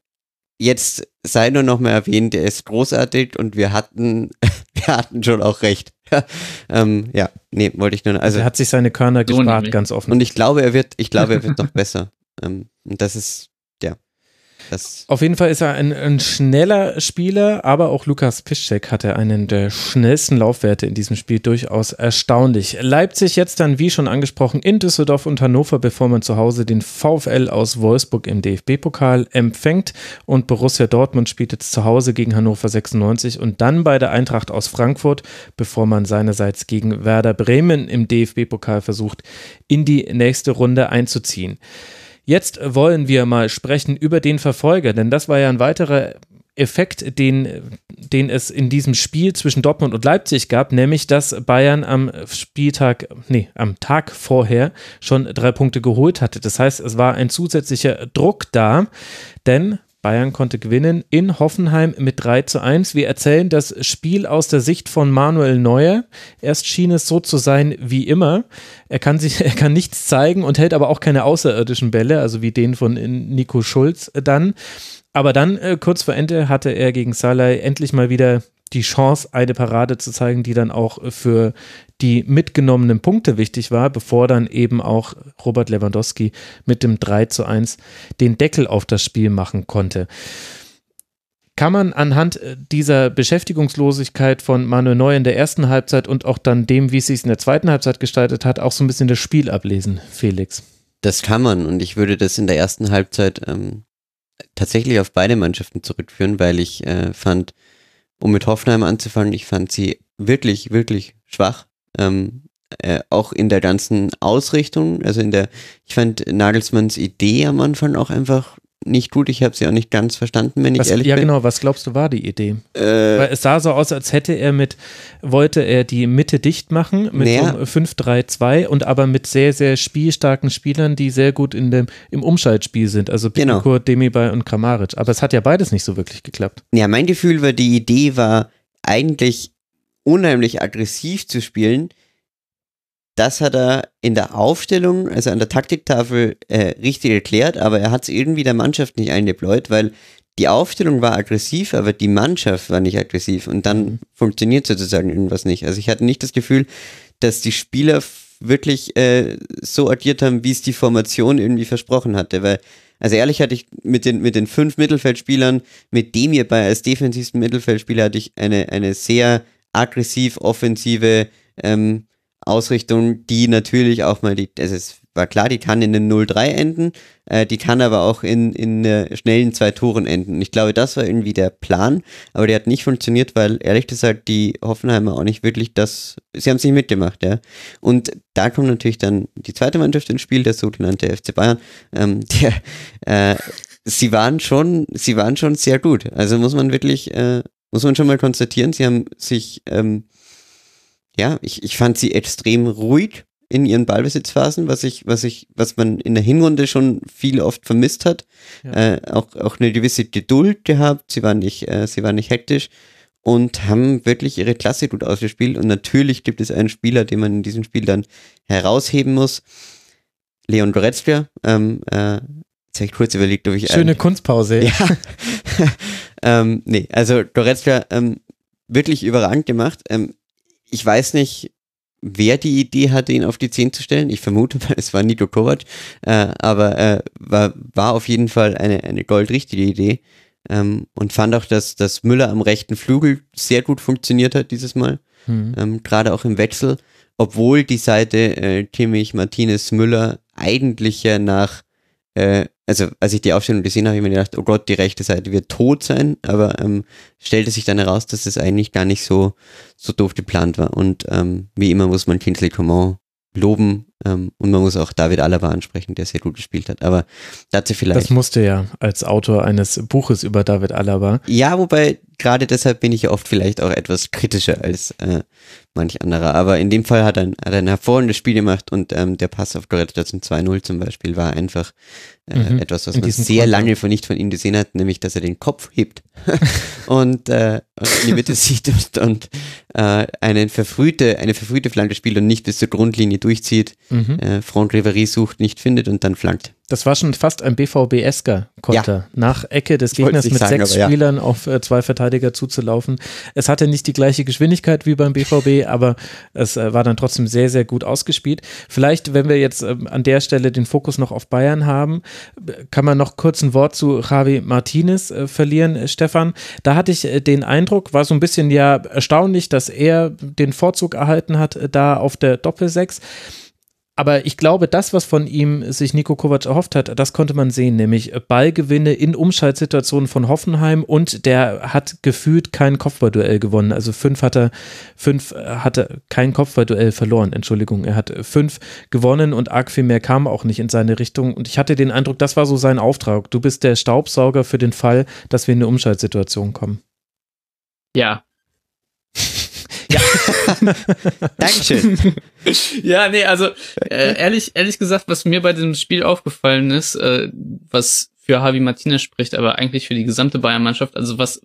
jetzt sei nur noch mal erwähnt, er ist großartig und wir hatten, wir hatten schon auch recht. ähm, ja, nee, wollte ich nur. Also er hat sich seine Körner So gespart, nämlich. ganz offen. und ich glaube, er wird, ich glaube, er wird noch besser. Ähm, und das ist, das. Auf jeden Fall ist er ein, ein schneller Spieler, aber auch Lukas Piszczek hatte einen der schnellsten Laufwerte in diesem Spiel durchaus erstaunlich. Leipzig jetzt dann, wie schon angesprochen, in Düsseldorf und Hannover, bevor man zu Hause den VfL aus Wolfsburg im DFB-Pokal empfängt und Borussia Dortmund spielt jetzt zu Hause gegen Hannover 96 und dann bei der Eintracht aus Frankfurt, bevor man seinerseits gegen Werder Bremen im DFB-Pokal versucht, in die nächste Runde einzuziehen. Jetzt wollen wir mal sprechen über den Verfolger, denn das war ja ein weiterer Effekt, den, den es in diesem Spiel zwischen Dortmund und Leipzig gab, nämlich dass Bayern am Spieltag, nee, am Tag vorher schon drei Punkte geholt hatte. Das heißt, es war ein zusätzlicher Druck da, denn Bayern konnte gewinnen in Hoffenheim mit 3 zu 1. Wir erzählen das Spiel aus der Sicht von Manuel Neuer. Erst schien es so zu sein wie immer. Er kann, sich, er kann nichts zeigen und hält aber auch keine außerirdischen Bälle, also wie den von Nico Schulz dann. Aber dann, äh, kurz vor Ende, hatte er gegen Salah endlich mal wieder die Chance, eine Parade zu zeigen, die dann auch für die mitgenommenen Punkte wichtig war, bevor dann eben auch Robert Lewandowski mit dem 3 zu 1 den Deckel auf das Spiel machen konnte. Kann man anhand äh, dieser Beschäftigungslosigkeit von Manuel Neuer in der ersten Halbzeit und auch dann dem, wie es sich in der zweiten Halbzeit gestaltet hat, auch so ein bisschen das Spiel ablesen, Felix? Das kann man und ich würde das in der ersten Halbzeit ähm, tatsächlich auf beide Mannschaften zurückführen, weil ich äh, fand, um mit Hoffenheim anzufangen, ich fand sie wirklich, wirklich schwach. Ähm, äh, auch in der ganzen Ausrichtung, also in der, ich fand Nagelsmanns Idee am Anfang auch einfach nicht gut. Ich habe sie auch nicht ganz verstanden, wenn Was, ich ehrlich ja, bin. genau, was glaubst du war die Idee? Äh, Weil es sah so aus, als hätte er mit, wollte er die Mitte dicht machen mit Naja. so einem 5-3-2 und aber mit sehr, sehr spielstarken Spielern, die sehr gut in dem, im Umschaltspiel sind. Also Genau. Pitkor, Demirbay und Kramaric. Aber es hat ja beides nicht so wirklich geklappt. Ja, mein Gefühl war, die Idee war eigentlich unheimlich aggressiv zu spielen. Das hat er in der Aufstellung, also an der Taktiktafel, äh, richtig erklärt, aber er hat es irgendwie der Mannschaft nicht eingebläut, weil die Aufstellung war aggressiv, aber die Mannschaft war nicht aggressiv und dann funktioniert sozusagen irgendwas nicht. Also ich hatte nicht das Gefühl, dass die Spieler wirklich äh, so agiert haben, wie es die Formation irgendwie versprochen hatte, weil also ehrlich hatte ich mit den, mit den fünf Mittelfeldspielern, mit dem hier bei als defensivsten Mittelfeldspieler hatte ich eine, eine sehr aggressiv offensive ähm, Ausrichtung, die natürlich auch mal die, also es war klar, die kann in den 0-3 enden, äh, die kann aber auch in, in äh, schnellen zwei Toren enden. Ich glaube, das war irgendwie der Plan, aber der hat nicht funktioniert, weil ehrlich gesagt die Hoffenheimer auch nicht wirklich das, sie haben es nicht mitgemacht, ja. Und da kommt natürlich dann die zweite Mannschaft ins Spiel, der sogenannte FC Bayern, ähm, der, äh, sie waren schon, sie waren schon sehr gut. Also muss man wirklich, äh, muss man schon mal konstatieren, sie haben sich, ähm, ja, ich, ich fand sie extrem ruhig in ihren Ballbesitzphasen, was ich, was ich, was man in der Hinrunde schon viel oft vermisst hat. Ja. Äh, auch, auch eine gewisse Geduld gehabt. Sie waren nicht, äh, sie waren nicht hektisch und haben wirklich ihre Klasse gut ausgespielt. Und natürlich gibt es einen Spieler, den man in diesem Spiel dann herausheben muss. Leon Goretzka. Ähm, äh, jetzt habe ich kurz überlegt, ob ich Schöne Kunstpause. ja. ähm, nee, also Goretzka ähm, wirklich überragend gemacht. Ähm, ich weiß nicht, wer die Idee hatte, ihn auf die 10 zu stellen. Ich vermute es war Nito Kovac, äh, aber äh, war, war auf jeden Fall eine, eine goldrichtige Idee. Ähm, und fand auch, dass, dass Müller am rechten Flügel sehr gut funktioniert hat dieses Mal. Mhm. Ähm, Gerade auch im Wechsel, obwohl die Seite äh, Kimmich, Martinez, Müller eigentlich ja nach, äh, also als ich die Aufstellung gesehen habe, habe ich mir gedacht, oh Gott, die rechte Seite wird tot sein, aber ähm, stellte sich dann heraus, dass es eigentlich gar nicht so, so doof geplant war. Und ähm, wie immer muss man Kingsley Coman loben und man muss auch David Alaba ansprechen, der sehr gut gespielt hat. Aber dazu vielleicht. Das musste ja als Autor eines Buches über David Alaba. Ja, wobei gerade deshalb bin ich ja oft vielleicht auch etwas kritischer als äh, manch anderer. Aber in dem Fall hat er, ein- hat er ein hervorragendes Spiel gemacht und ähm, der Pass auf Goretzka zum 2-0 zum Beispiel war einfach äh, Mhm. etwas, was man sehr Konter. lange von nicht von ihm gesehen hat, nämlich dass er den Kopf hebt und, äh, und in die Mitte sieht und, und äh, eine verfrühte, eine verfrühte Flanke spielt und nicht bis zur Grundlinie durchzieht. Mhm. äh, Front Riveri sucht, nicht findet und dann flankt. Das war schon fast ein BVB-esker Konter. Ja. Nach Ecke des Gegners mit sagen, sechs Spielern ja. auf äh, zwei Verteidiger zuzulaufen. Es hatte nicht die gleiche Geschwindigkeit wie beim BVB, aber es äh, war dann trotzdem sehr, sehr gut ausgespielt. Vielleicht, wenn wir jetzt äh, an der Stelle den Fokus noch auf Bayern haben, kann man noch kurz ein Wort zu Javi Martinez äh, verlieren, Stefan. Da hatte ich den Eindruck, war so ein bisschen ja erstaunlich, dass er den Vorzug erhalten hat, da auf der Doppelsechs. Aber ich glaube, das, was von ihm sich Nico Kovac erhofft hat, das konnte man sehen, nämlich Ballgewinne in Umschaltsituationen von Hoffenheim und der hat gefühlt kein Kopfballduell gewonnen. Also fünf hat er, fünf hatte kein Kopfballduell verloren, Entschuldigung. Er hat fünf gewonnen und arg viel mehr kam auch nicht in seine Richtung. Und ich hatte den Eindruck, das war so sein Auftrag. Du bist der Staubsauger für den Fall, dass wir in eine Umschaltsituation kommen. Ja, ja. Dankeschön. ja, nee, also äh, ehrlich, ehrlich gesagt, was mir bei diesem Spiel aufgefallen ist, äh, was für Javi Martinez spricht, aber eigentlich für die gesamte Bayern-Mannschaft, also was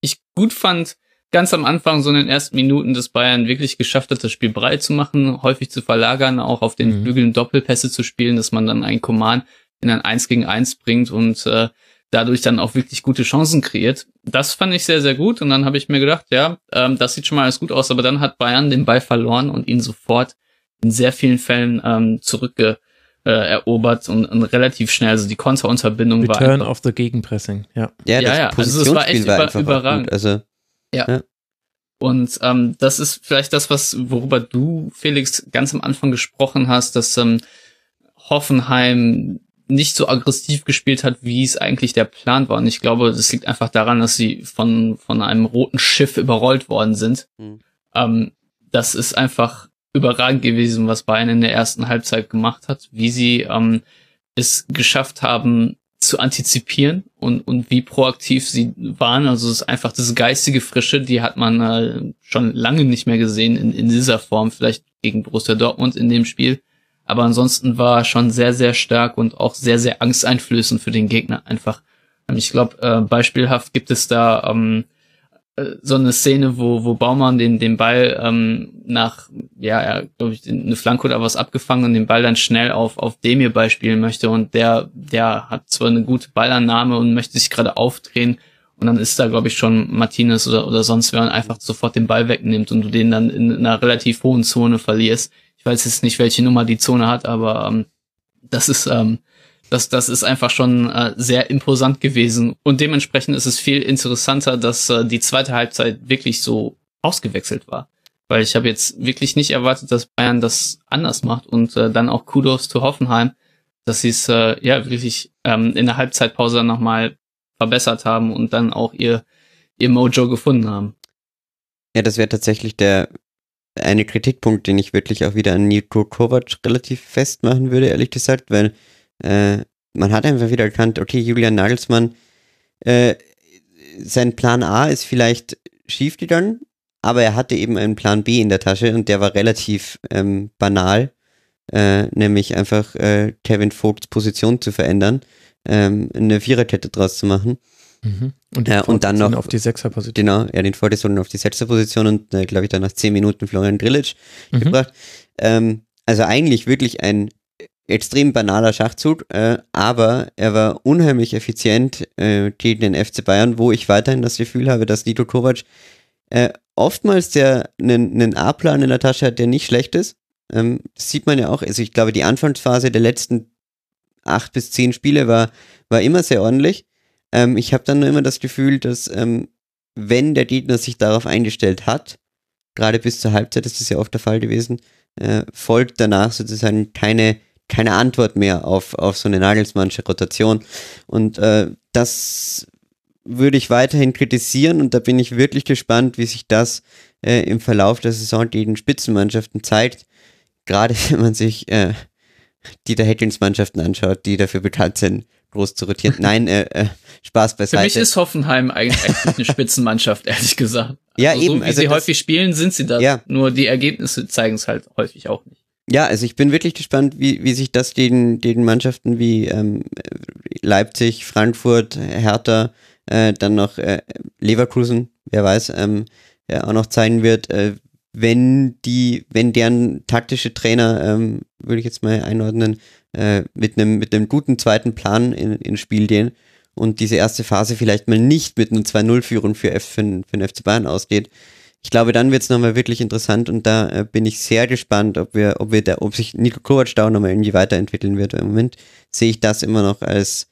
ich gut fand, ganz am Anfang, so in den ersten Minuten des Bayern wirklich geschafft hat, das Spiel breit zu machen, häufig zu verlagern, auch auf den mhm. Flügeln Doppelpässe zu spielen, dass man dann ein Command in ein 1 gegen 1 bringt und äh, dadurch dann auch wirklich gute Chancen kreiert. Das fand ich sehr, sehr gut. Und dann habe ich mir gedacht, ja, ähm, das sieht schon mal alles gut aus. Aber dann hat Bayern den Ball verloren und ihn sofort in sehr vielen Fällen ähm, zurückge äh, erobert und, und relativ schnell. Also die Konterunterbindung war. Return of the Gegenpressing, ja. Ja, ja, ja. Also es war echt war über, überragend. Also, ja. ja. Und ähm, das ist vielleicht das, was worüber du, Felix, ganz am Anfang gesprochen hast, dass ähm, Hoffenheim nicht so aggressiv gespielt hat, wie es eigentlich der Plan war. Und ich glaube, das liegt einfach daran, dass sie von, von einem roten Schiff überrollt worden sind. Mhm. Ähm, das ist einfach überragend gewesen, was Bayern in der ersten Halbzeit gemacht hat, wie sie ähm, es geschafft haben zu antizipieren und, und wie proaktiv sie waren. Also es ist einfach diese geistige Frische, die hat man äh, schon lange nicht mehr gesehen in, in dieser Form, vielleicht gegen Borussia Dortmund in dem Spiel. Aber ansonsten war er schon sehr, sehr stark und auch sehr, sehr angsteinflößend für den Gegner einfach. Ich glaube, äh, beispielhaft gibt es da ähm, äh, so eine Szene, wo, wo Baumann den, den Ball ähm, nach, ja, er, glaube ich, eine Flanke oder was abgefangen und den Ball dann schnell auf, auf Demir beispielen möchte und der, der hat zwar eine gute Ballannahme und möchte sich gerade aufdrehen und dann ist da, glaube ich, schon Martinez oder, oder sonst wer und einfach sofort den Ball wegnimmt und du den dann in einer relativ hohen Zone verlierst. Ich weiß jetzt nicht, welche Nummer die Zone hat, aber ähm, das ist ähm, das, das ist einfach schon äh, sehr imposant gewesen. Und dementsprechend ist es viel interessanter, dass äh, die zweite Halbzeit wirklich so ausgewechselt war. Weil ich habe jetzt wirklich nicht erwartet, dass Bayern das anders macht. Und äh, dann auch Kudos zu Hoffenheim, dass sie es äh, ja wirklich ähm, in der Halbzeitpause nochmal verbessert haben und dann auch ihr, ihr Mojo gefunden haben. Ja, das wäre tatsächlich der eine Kritikpunkt, den ich wirklich auch wieder an Niko Kovac relativ festmachen würde, ehrlich gesagt, weil äh, man hat einfach wieder erkannt, okay, Julian Nagelsmann, äh, sein Plan A ist vielleicht schief gegangen, aber er hatte eben einen Plan B in der Tasche und der war relativ ähm, banal, äh, nämlich einfach äh, Kevin Vogts Position zu verändern, ähm, eine Viererkette draus zu machen. Mhm. Und, ja, und dann noch auf die Sechserposition. Genau, ja, den Vordersohn auf die Sechserposition und äh, glaube ich dann nach zehn Minuten Florian Drillic mhm. gebracht. Ähm, also eigentlich wirklich ein extrem banaler Schachzug, äh, aber er war unheimlich effizient äh, gegen den FC Bayern, wo ich weiterhin das Gefühl habe, dass Nito Kovac äh, oftmals der einen A-Plan in der Tasche hat, der nicht schlecht ist. Ähm, das sieht man ja auch. Also ich glaube, die Anfangsphase der letzten acht bis zehn Spiele war, war immer sehr ordentlich. Ähm, ich habe dann nur immer das Gefühl, dass ähm, wenn der Gegner sich darauf eingestellt hat, gerade bis zur Halbzeit ist das ja oft der Fall gewesen, äh, folgt danach sozusagen keine, keine Antwort mehr auf, auf so eine Nagelsmannsche Rotation. Und äh, das würde ich weiterhin kritisieren und da bin ich wirklich gespannt, wie sich das äh, im Verlauf der Saison gegen Spitzenmannschaften zeigt. Gerade wenn man sich äh, die der Hedgings-Mannschaften anschaut, die dafür bekannt sind, groß zu rotieren. Nein, äh, äh, Spaß beiseite. Für mich ist Hoffenheim eigentlich eine Spitzenmannschaft, ehrlich gesagt. Ja, also eben. So wie also sie häufig spielen, sind sie das. Ja. Nur die Ergebnisse zeigen es halt häufig auch nicht. Ja, also ich bin wirklich gespannt, wie, wie sich das den, den Mannschaften wie ähm, Leipzig, Frankfurt, Hertha, äh, dann noch äh, Leverkusen, wer weiß, ähm, ja, auch noch zeigen wird, äh, wenn die, wenn deren taktische Trainer, ähm, würde ich jetzt mal einordnen, äh, mit einem mit guten zweiten Plan in, ins Spiel gehen und diese erste Phase vielleicht mal nicht mit einem 2-0-Führung für, für, für den FC Bayern ausgeht. Ich glaube, dann wird es nochmal wirklich interessant und da äh, bin ich sehr gespannt, ob wir, ob wir da, ob sich Nico Kovac da nochmal irgendwie weiterentwickeln wird. Im Moment sehe ich das immer noch als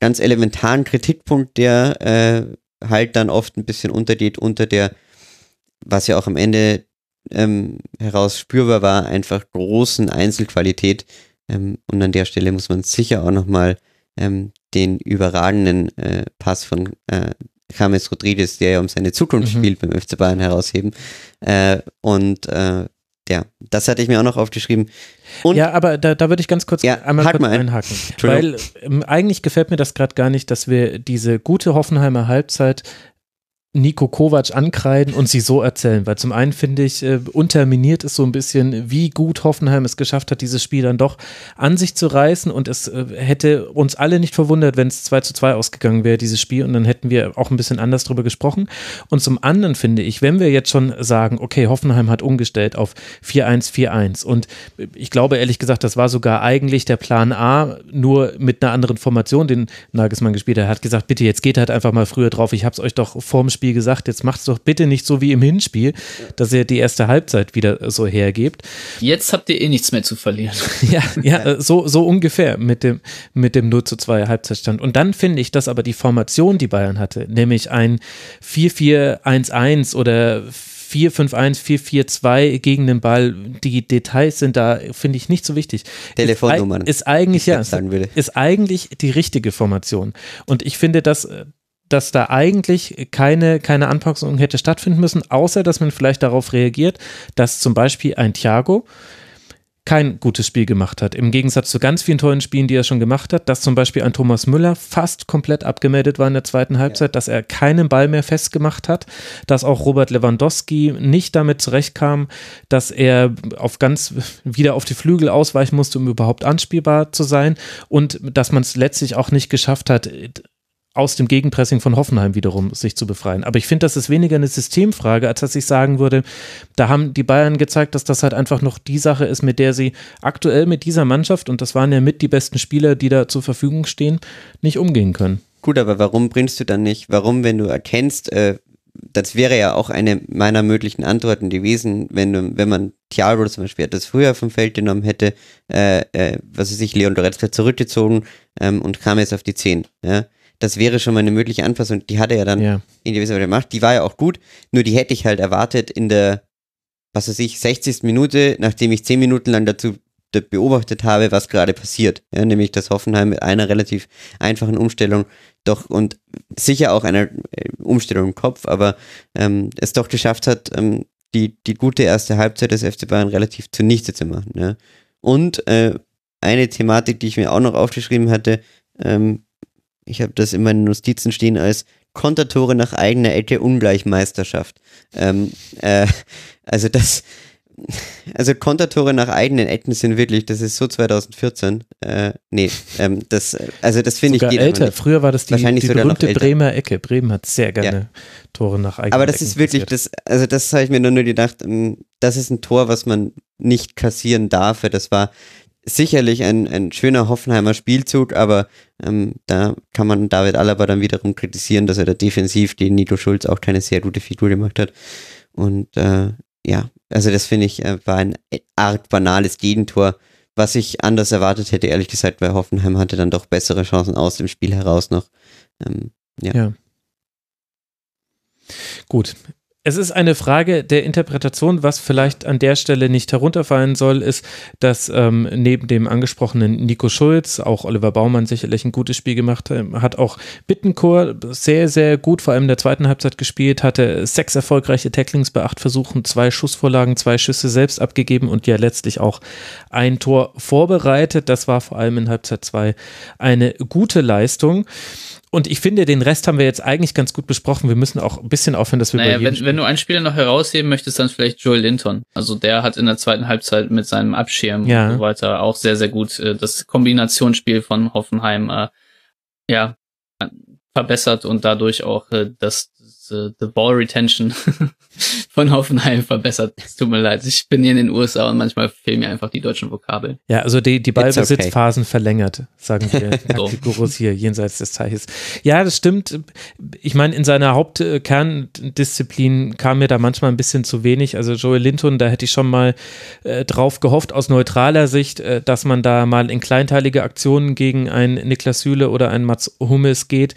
ganz elementaren Kritikpunkt, der äh, halt dann oft ein bisschen untergeht unter der, was ja auch am Ende ähm, heraus spürbar war, einfach großen Einzelqualität. Ähm, und an der Stelle muss man sicher auch nochmal ähm, den überragenden äh, Pass von äh, James Rodriguez, der ja um seine Zukunft mhm. spielt beim FC Bayern herausheben. Äh, und äh, ja, das hatte ich mir auch noch aufgeschrieben. Und ja, aber da, da würde ich ganz kurz ja, einmal kurz mal ein. einhaken. Weil ähm, eigentlich gefällt mir das gerade gar nicht, dass wir diese gute Hoffenheimer Halbzeit Nico Kovac ankreiden und sie so erzählen, weil zum einen finde ich, äh, unterminiert es so ein bisschen, wie gut Hoffenheim es geschafft hat, dieses Spiel dann doch an sich zu reißen. Und es äh, hätte uns alle nicht verwundert, wenn es 2 zu 2 ausgegangen wäre, dieses Spiel. Und dann hätten wir auch ein bisschen anders drüber gesprochen. Und zum anderen finde ich, wenn wir jetzt schon sagen, okay, Hoffenheim hat umgestellt auf 4-1-4-1 und ich glaube ehrlich gesagt, das war sogar eigentlich der Plan A, nur mit einer anderen Formation, den Nagelsmann gespielt hat, hat gesagt, bitte jetzt geht halt einfach mal früher drauf, ich habe es euch doch vorm Spiel Spiel gesagt, jetzt macht es doch bitte nicht so wie im Hinspiel, dass ihr die erste Halbzeit wieder so hergebt. Jetzt habt ihr eh nichts mehr zu verlieren. ja, ja, so, so ungefähr mit dem, mit dem 0 zu 2 Halbzeitstand. Und dann finde ich, dass aber die Formation, die Bayern hatte, nämlich ein 4-4-1-1 oder 4-5-1, 4-4-2 gegen den Ball. Die Details sind da, finde ich, nicht so wichtig. Telefonnummern. Ist, ist eigentlich, ja, ist eigentlich die richtige Formation. Und ich finde, dass dass da eigentlich keine, keine Anpassung hätte stattfinden müssen, außer dass man vielleicht darauf reagiert, dass zum Beispiel ein Thiago kein gutes Spiel gemacht hat. Im Gegensatz zu ganz vielen tollen Spielen, die er schon gemacht hat, dass zum Beispiel ein Thomas Müller fast komplett abgemeldet war in der zweiten Halbzeit, ja. dass er keinen Ball mehr festgemacht hat, dass auch Robert Lewandowski nicht damit zurechtkam, dass er auf ganz wieder auf die Flügel ausweichen musste, um überhaupt anspielbar zu sein und dass man es letztlich auch nicht geschafft hat, aus dem Gegenpressing von Hoffenheim wiederum sich zu befreien. Aber ich finde, das ist weniger eine Systemfrage, als dass ich sagen würde, da haben die Bayern gezeigt, dass das halt einfach noch die Sache ist, mit der sie aktuell mit dieser Mannschaft, und das waren ja mit die besten Spieler, die da zur Verfügung stehen, nicht umgehen können. Gut, aber warum bringst du dann nicht, warum, wenn du erkennst, äh, das wäre ja auch eine meiner möglichen Antworten gewesen, wenn, du, wenn man Thiago zum Beispiel das früher vom Feld genommen hätte, äh, äh, was weiß ich, Leon Goretzka zurückgezogen ähm, und kam jetzt auf die 10. Ja? Das wäre schon mal eine mögliche Anpassung. Die hat er ja dann ja. in gewisser Weise gemacht. Die war ja auch gut, nur die hätte ich halt erwartet in der, was weiß ich, 60. Minute, nachdem ich 10 Minuten lang dazu beobachtet habe, was gerade passiert. Ja, nämlich, dass Hoffenheim mit einer relativ einfachen Umstellung doch und sicher auch einer äh, Umstellung im Kopf, aber ähm, es doch geschafft hat, ähm, die, die gute erste Halbzeit des FC Bayern relativ zunichte zu machen. Ja. Und äh, eine Thematik, die ich mir auch noch aufgeschrieben hatte, ähm, ich habe das in meinen Notizen stehen als Kontertore nach eigener Ecke Ungleichmeisterschaft. Ähm, äh, also das, also Kontertore nach eigenen Ecken sind wirklich, das ist so 2014. Äh, nee, ähm, das, also das finde ich geht älter. Früher war das die, die berühmte Bremer Ecke. Bremen hat sehr gerne ja. Tore nach eigenen Aber das Ecken ist wirklich, das, also das habe ich mir nur gedacht, ähm, das ist ein Tor, was man nicht kassieren darf. Das war sicherlich ein, ein schöner Hoffenheimer Spielzug, aber ähm, da kann man David Alaba dann wiederum kritisieren, dass er da defensiv den Nico Schulz auch keine sehr gute Figur gemacht hat. Und äh, ja, also das finde ich äh, war ein arg banales Gegentor, was ich anders erwartet hätte, ehrlich gesagt, weil Hoffenheim hatte dann doch bessere Chancen aus dem Spiel heraus noch. Ähm, ja. ja. Gut, es ist eine Frage der Interpretation. Was vielleicht an der Stelle nicht herunterfallen soll, ist, dass ähm, neben dem angesprochenen Nico Schulz auch Oliver Baumann sicherlich ein gutes Spiel gemacht hat. Auch Bittencourt sehr, sehr gut, vor allem in der zweiten Halbzeit gespielt, hatte sechs erfolgreiche Tacklings bei acht Versuchen, zwei Schussvorlagen, zwei Schüsse selbst abgegeben und ja letztlich auch ein Tor vorbereitet. Das war vor allem in Halbzeit zwei eine gute Leistung. Und ich finde, den Rest haben wir jetzt eigentlich ganz gut besprochen. Wir müssen auch ein bisschen aufhören, dass wir naja, wenn, wenn du einen Spieler noch herausheben möchtest, dann vielleicht Joel Linton. Also der hat in der zweiten Halbzeit mit seinem Abschirm ja. und so weiter auch sehr, sehr gut äh, das Kombinationsspiel von Hoffenheim äh, ja verbessert und dadurch auch äh, das the, the Ball Retention von Hoffenheim verbessert. Es tut mir leid, ich bin hier in den USA und manchmal fehlen mir einfach die deutschen Vokabeln. Ja, also die, die Ballbesitzphasen okay. verlängert, sagen wir So. die Gurus hier jenseits des Zeichens. Ja, das stimmt. Ich meine, in seiner Hauptkerndisziplin kam mir da manchmal ein bisschen zu wenig. Also Joel Linton, da hätte ich schon mal äh, drauf gehofft, aus neutraler Sicht, äh, dass man da mal in kleinteilige Aktionen gegen einen Niklas Süle oder einen Mats Hummels geht.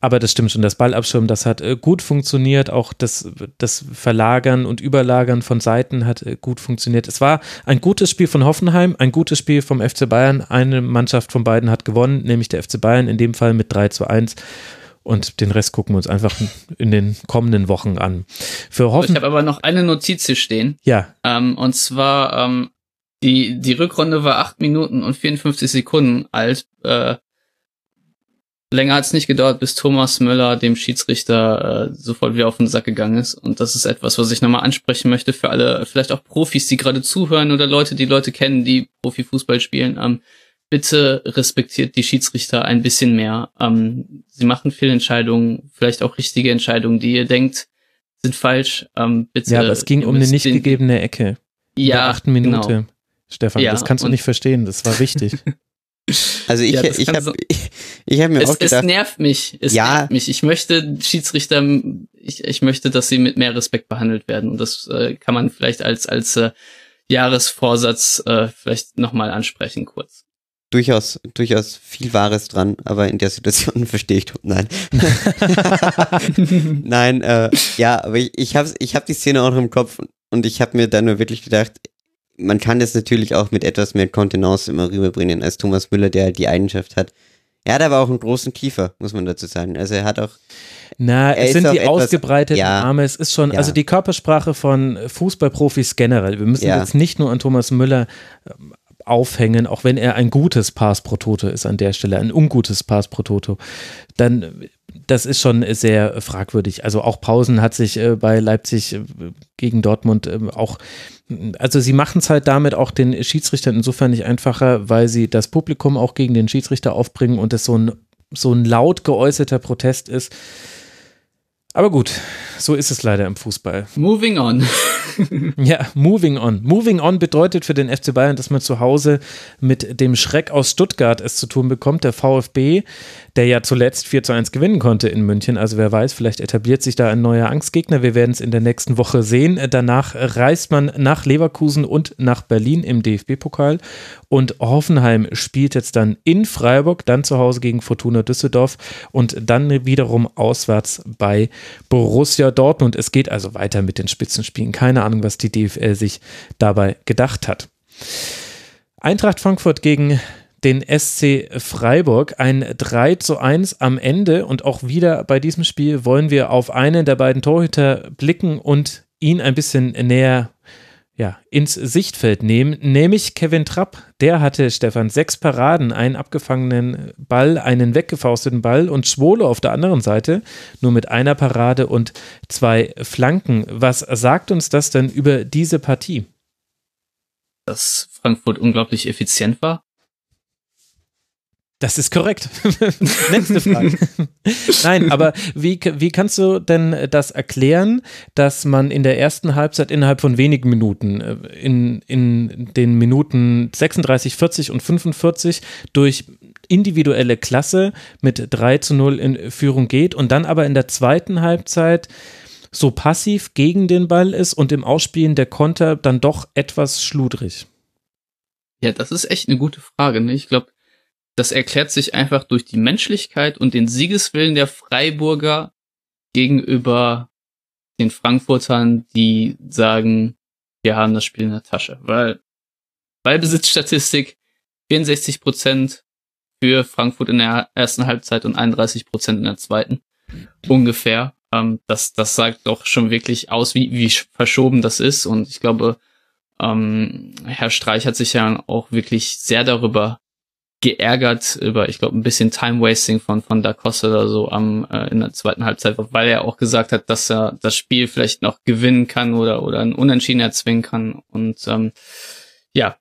Aber das stimmt schon, das Ballabschirmen, das hat äh, gut funktioniert. Auch das, das Verlagern und Überlagern von Seiten hat äh, gut funktioniert. Es war ein gutes Spiel von Hoffenheim, ein gutes Spiel vom FC Bayern. Eine Mannschaft von beiden hat gewonnen, nämlich der FC Bayern, in dem Fall mit 3 zu 1. Und den Rest gucken wir uns einfach in den kommenden Wochen an. Für Ich Hoffen habe aber noch eine Notiz hier stehen. ja, Ähm, und zwar, ähm, die, die Rückrunde war 8 Minuten und 54 Sekunden alt. Äh, länger hat es nicht gedauert, bis Thomas Müller dem Schiedsrichter äh, sofort wieder auf den Sack gegangen ist. Und das ist etwas, was ich nochmal ansprechen möchte für alle, vielleicht auch Profis, die gerade zuhören oder Leute, die Leute kennen, die Profifußball spielen. Ähm, bitte respektiert die Schiedsrichter ein bisschen mehr. Ähm, sie machen Fehlentscheidungen, vielleicht auch richtige Entscheidungen, die ihr denkt, sind falsch. Ähm, bitte. ja, aber es ging um eine nicht gegebene Ecke. in Ja, der achten Minute. Genau. Stefan, Ja, das kannst du nicht verstehen, das war wichtig. Also ich, Ja, ich habe ich, ich hab mir Es, auch es gedacht, nervt mich. Es Ja. nervt mich. Ich möchte Schiedsrichter, ich, ich möchte, dass sie mit mehr Respekt behandelt werden. Und das äh, kann man vielleicht als, als äh, Jahresvorsatz äh, vielleicht nochmal ansprechen kurz. durchaus, durchaus viel Wahres dran, aber in der Situation verstehe ich, nein. nein, äh, ja, aber ich, ich habe ich hab die Szene auch noch im Kopf und ich habe mir dann nur wirklich gedacht, man kann das natürlich auch mit etwas mehr Kontenance immer rüberbringen als Thomas Müller, der halt die Eigenschaft hat. Er hat aber auch einen großen Kiefer, muss man dazu sagen. Also er hat auch, Na, es sind die etwas- ausgebreiteten ja. Arme. Es ist schon, Ja. also die Körpersprache von Fußballprofis generell. Wir müssen Ja. jetzt nicht nur an Thomas Müller ähm, aufhängen, auch wenn er ein gutes Pass pro Toto ist an der Stelle, ein ungutes Pass pro Toto. Dann, äh, das ist schon sehr fragwürdig. Also auch Pausen hat sich äh, bei Leipzig äh, gegen Dortmund ähm, auch also sie machen es halt damit auch den Schiedsrichtern insofern nicht einfacher, weil sie das Publikum auch gegen den Schiedsrichter aufbringen und es so ein, so ein laut geäußerter Protest ist. Aber gut, so ist es leider im Fußball. Moving on. Ja, moving on. Moving on bedeutet für den FC Bayern, dass man zu Hause mit dem Schreck aus Stuttgart es zu tun bekommt. Der VfB, der ja zuletzt 4 zu 1 gewinnen konnte in München. Also wer weiß, vielleicht etabliert sich da ein neuer Angstgegner. Wir werden es in der nächsten Woche sehen. Danach reist man nach Leverkusen und nach Berlin im DFB-Pokal. Und Hoffenheim spielt jetzt dann in Freiburg, dann zu Hause gegen Fortuna Düsseldorf und dann wiederum auswärts bei Borussia Dortmund. Es geht also weiter mit den Spitzenspielen. Keine Ahnung, was die DFL sich dabei gedacht hat. Eintracht Frankfurt gegen den SC Freiburg. Ein 3 zu 1 am Ende und auch wieder bei diesem Spiel wollen wir auf einen der beiden Torhüter blicken und ihn ein bisschen näher ja, ins Sichtfeld nehmen, nämlich Kevin Trapp. Der hatte, Stefan, sechs Paraden, einen abgefangenen Ball, einen weggefausteten Ball und Schwole auf der anderen Seite nur mit einer Parade und zwei Flanken. Was sagt uns das denn über diese Partie? Dass Frankfurt unglaublich effizient war. Das ist korrekt. Nächste Frage. Nein, aber wie, wie kannst du denn das erklären, dass man in der ersten Halbzeit innerhalb von wenigen Minuten, äh, in, in den Minuten 36, 40 und 45 durch individuelle Klasse mit 3 zu 0 in Führung geht und dann aber in der zweiten Halbzeit so passiv gegen den Ball ist und im Ausspielen der Konter dann doch etwas schludrig? Ja, das ist echt eine gute Frage. Ne? Ich glaube, das erklärt sich einfach durch die Menschlichkeit und den Siegeswillen der Freiburger gegenüber den Frankfurtern, die sagen, wir haben das Spiel in der Tasche. Weil Ballbesitzstatistik 64 Prozent für Frankfurt in der ersten Halbzeit und 31 Prozent in der zweiten. Ungefähr. Ähm, das, das sagt doch schon wirklich aus, wie, wie verschoben das ist. Und ich glaube, ähm, Herr Streich hat sich ja auch wirklich sehr darüber geärgert über, ich glaube, ein bisschen Time Wasting von von Da Costa oder so am äh, in der zweiten Halbzeit, weil er auch gesagt hat, dass er das Spiel vielleicht noch gewinnen kann oder oder ein Unentschieden erzwingen kann und ähm, ja,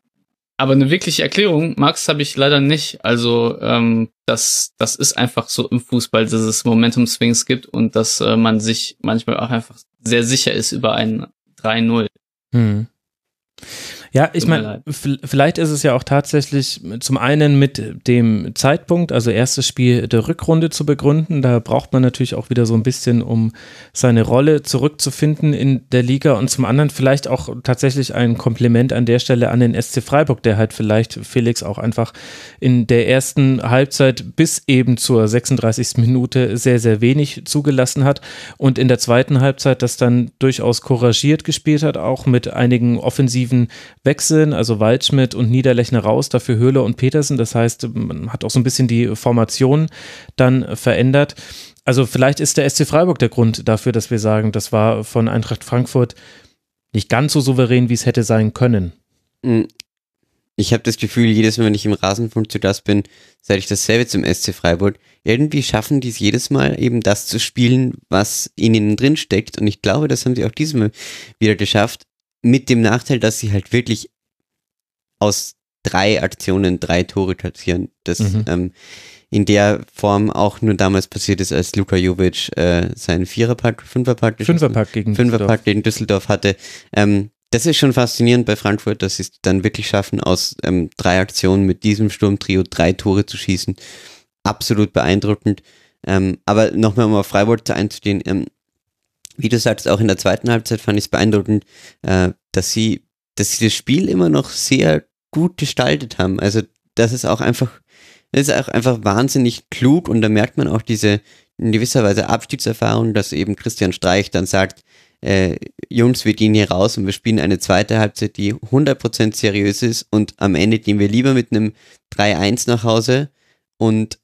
aber eine wirkliche Erklärung, Max, habe ich leider nicht. Also ähm, das, das ist einfach so im Fußball, dass es Momentum-Swings gibt und dass äh, man sich manchmal auch einfach sehr sicher ist über ein 3-0. Hm. Ja, ich meine, vielleicht ist es ja auch tatsächlich zum einen mit dem Zeitpunkt, also erstes Spiel der Rückrunde zu begründen. Da braucht man natürlich auch wieder so ein bisschen, um seine Rolle zurückzufinden in der Liga und zum anderen vielleicht auch tatsächlich ein Kompliment an der Stelle an den SC Freiburg, der halt vielleicht Felix auch einfach in der ersten Halbzeit bis eben zur 36. Minute sehr, sehr wenig zugelassen hat und in der zweiten Halbzeit das dann durchaus couragiert gespielt hat, auch mit einigen offensiven wechseln, also Waldschmidt und Niederlechner raus, dafür Höhle und Petersen. Das heißt, man hat auch so ein bisschen die Formation dann verändert. Also vielleicht ist der SC Freiburg der Grund dafür, dass wir sagen, das war von Eintracht Frankfurt nicht ganz so souverän, wie es hätte sein können. Hm. Ich habe das Gefühl, jedes Mal, wenn ich im Rasenfunk zu Gast bin, sage ich dasselbe zum SC Freiburg. Irgendwie schaffen die es jedes Mal eben das zu spielen, was in ihnen drin steckt. Und ich glaube, das haben sie auch diesmal wieder geschafft mit dem Nachteil, dass sie halt wirklich aus drei Aktionen drei Tore kassieren. Das mhm. ähm, in der Form auch nur damals passiert ist, als Luka Jovic äh, seinen Viererpack, Fünferpack, Fünferpack gegen Fünferpack Düsseldorf. gegen Düsseldorf hatte. Ähm, das ist schon faszinierend bei Frankfurt, dass sie es dann wirklich schaffen, aus ähm, drei Aktionen mit diesem Sturmtrio drei Tore zu schießen. Absolut beeindruckend. Ähm, aber nochmal, um auf Freiburg einzustehen, ähm, wie du sagst, auch in der zweiten Halbzeit fand ich es beeindruckend, äh, dass sie, dass sie das Spiel immer noch sehr gut gestaltet haben. Also das ist auch einfach, das ist auch einfach wahnsinnig klug und da merkt man auch diese in gewisser Weise Abstiegserfahrung, dass eben Christian Streich dann sagt, äh, Jungs, wir gehen hier raus und wir spielen eine zweite Halbzeit, die 100% seriös ist und am Ende gehen wir lieber mit einem 3-1 nach Hause und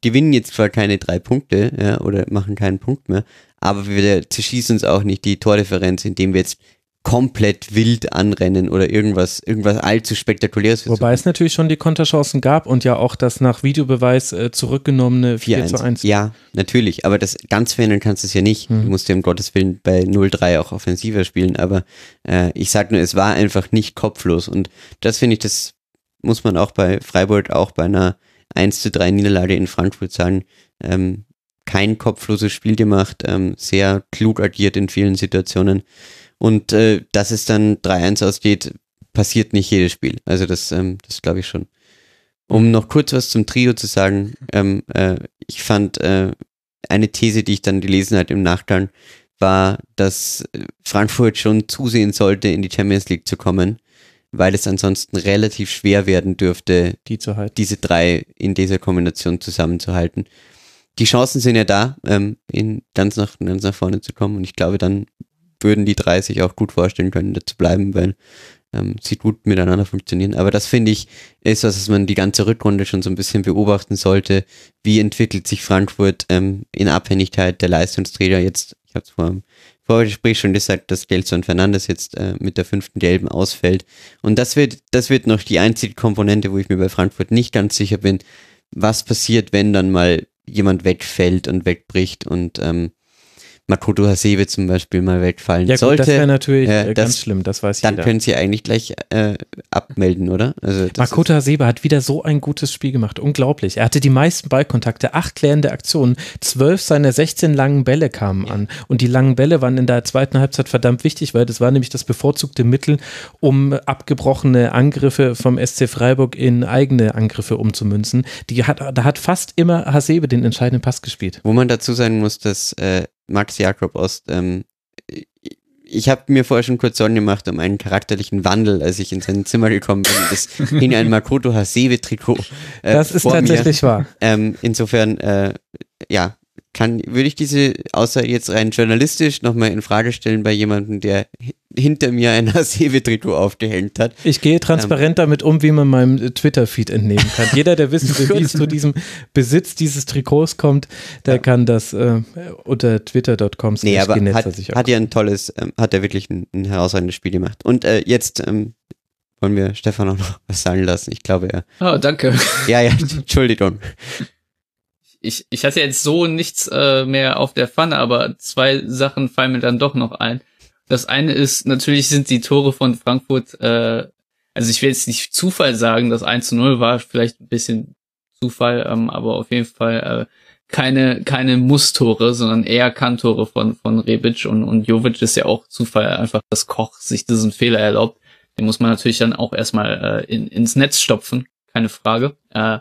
gewinnen jetzt zwar keine drei Punkte ja, oder machen keinen Punkt mehr, aber wir zerschießen uns auch nicht die Tordifferenz, indem wir jetzt komplett wild anrennen oder irgendwas, irgendwas allzu spektakuläres. Wobei es natürlich schon die Konterchancen gab und ja auch das nach Videobeweis äh, zurückgenommene 4, 4 zu 1. Ja, natürlich, aber das ganz verändern kannst du es ja nicht. Hm. Du musst ja um Gottes Willen bei 0-3 auch offensiver spielen, aber äh, ich sag nur, es war einfach nicht kopflos und das finde ich, das muss man auch bei Freiburg, auch bei einer 1 zu 3 Niederlage in Frankfurt sagen, ähm, kein kopfloses Spiel gemacht, ähm, sehr klug agiert in vielen Situationen. Und äh, dass es dann 3-1 ausgeht, passiert nicht jedes Spiel. Also das, ähm, das glaube ich schon. Um noch kurz was zum Trio zu sagen, ähm, äh, ich fand äh, eine These, die ich dann gelesen hatte im Nachgang, war, dass Frankfurt schon zusehen sollte, in die Champions League zu kommen, weil es ansonsten relativ schwer werden dürfte, die diese drei in dieser Kombination zusammenzuhalten die Chancen sind ja da, ähm, in, ganz, nach, ganz nach vorne zu kommen. Und ich glaube, dann würden die drei sich auch gut vorstellen können, da zu bleiben, weil ähm, sie gut miteinander funktionieren. Aber das finde ich, ist was, was man die ganze Rückrunde schon so ein bisschen beobachten sollte. Wie entwickelt sich Frankfurt ähm, in Abhängigkeit der Leistungsträger jetzt? Ich habe es vor Vorgespräch schon gesagt, dass Gelson Fernandes jetzt äh, mit der fünften Gelben ausfällt. Und das wird, das wird noch die einzige Komponente, wo ich mir bei Frankfurt nicht ganz sicher bin, was passiert, wenn dann mal jemand wegfällt und wegbricht und ähm, Makoto Hasebe zum Beispiel mal wegfallen ja, gut, sollte. Das wäre natürlich äh, ganz das, schlimm, das weiß Dann jeder. können sie eigentlich gleich äh, abmelden, oder? Also Makoto Hasebe hat wieder so ein gutes Spiel gemacht, unglaublich. Er hatte die meisten Ballkontakte, acht klärende Aktionen, zwölf seiner 16 langen Bälle kamen ja. an und die langen Bälle waren in der zweiten Halbzeit verdammt wichtig, weil das war nämlich das bevorzugte Mittel, um abgebrochene Angriffe vom SC Freiburg in eigene Angriffe umzumünzen. Die hat, da hat fast immer Hasebe den entscheidenden Pass gespielt. Wo man dazu sagen muss, dass äh, Max Jakob Ost, ähm, ich habe mir vorher schon kurz Sorgen gemacht um einen charakterlichen Wandel, als ich in sein Zimmer gekommen bin. Das hing ein Makoto Hasebe-Trikot. Äh, das ist tatsächlich mir. wahr. Ähm, insofern, äh, ja, kann, würde ich diese Aussage jetzt rein journalistisch nochmal in Frage stellen bei jemandem, der hinter mir ein Hasebe-Trikot aufgehängt hat. Ich gehe transparent ähm, damit um, wie man meinem Twitter-Feed entnehmen kann. Jeder, der wissen will, wie es zu diesem Besitz dieses Trikots kommt, der ja. kann das äh, unter twitter.com nee, aber hat, hat ja ein tolles, ähm, hat er wirklich ein, ein, herausragendes Spiel gemacht. Und äh, jetzt ähm, wollen wir Stefan auch noch was sagen lassen. Ich glaube, er. Oh, danke. Ja, ja, Entschuldigung ich, ich hatte jetzt so nichts äh, mehr auf der Pfanne, aber zwei Sachen fallen mir dann doch noch ein. Das eine ist, natürlich sind die Tore von Frankfurt, äh, also ich will jetzt nicht Zufall sagen, dass 1 zu 0 war, vielleicht ein bisschen Zufall, ähm, aber auf jeden Fall äh, keine, keine Muss-Tore, sondern eher Kantore von, von Rebic und, und Jovic ist ja auch Zufall einfach, dass Koch sich diesen Fehler erlaubt. Den muss man natürlich dann auch erstmal äh, in, ins Netz stopfen, keine Frage. Äh,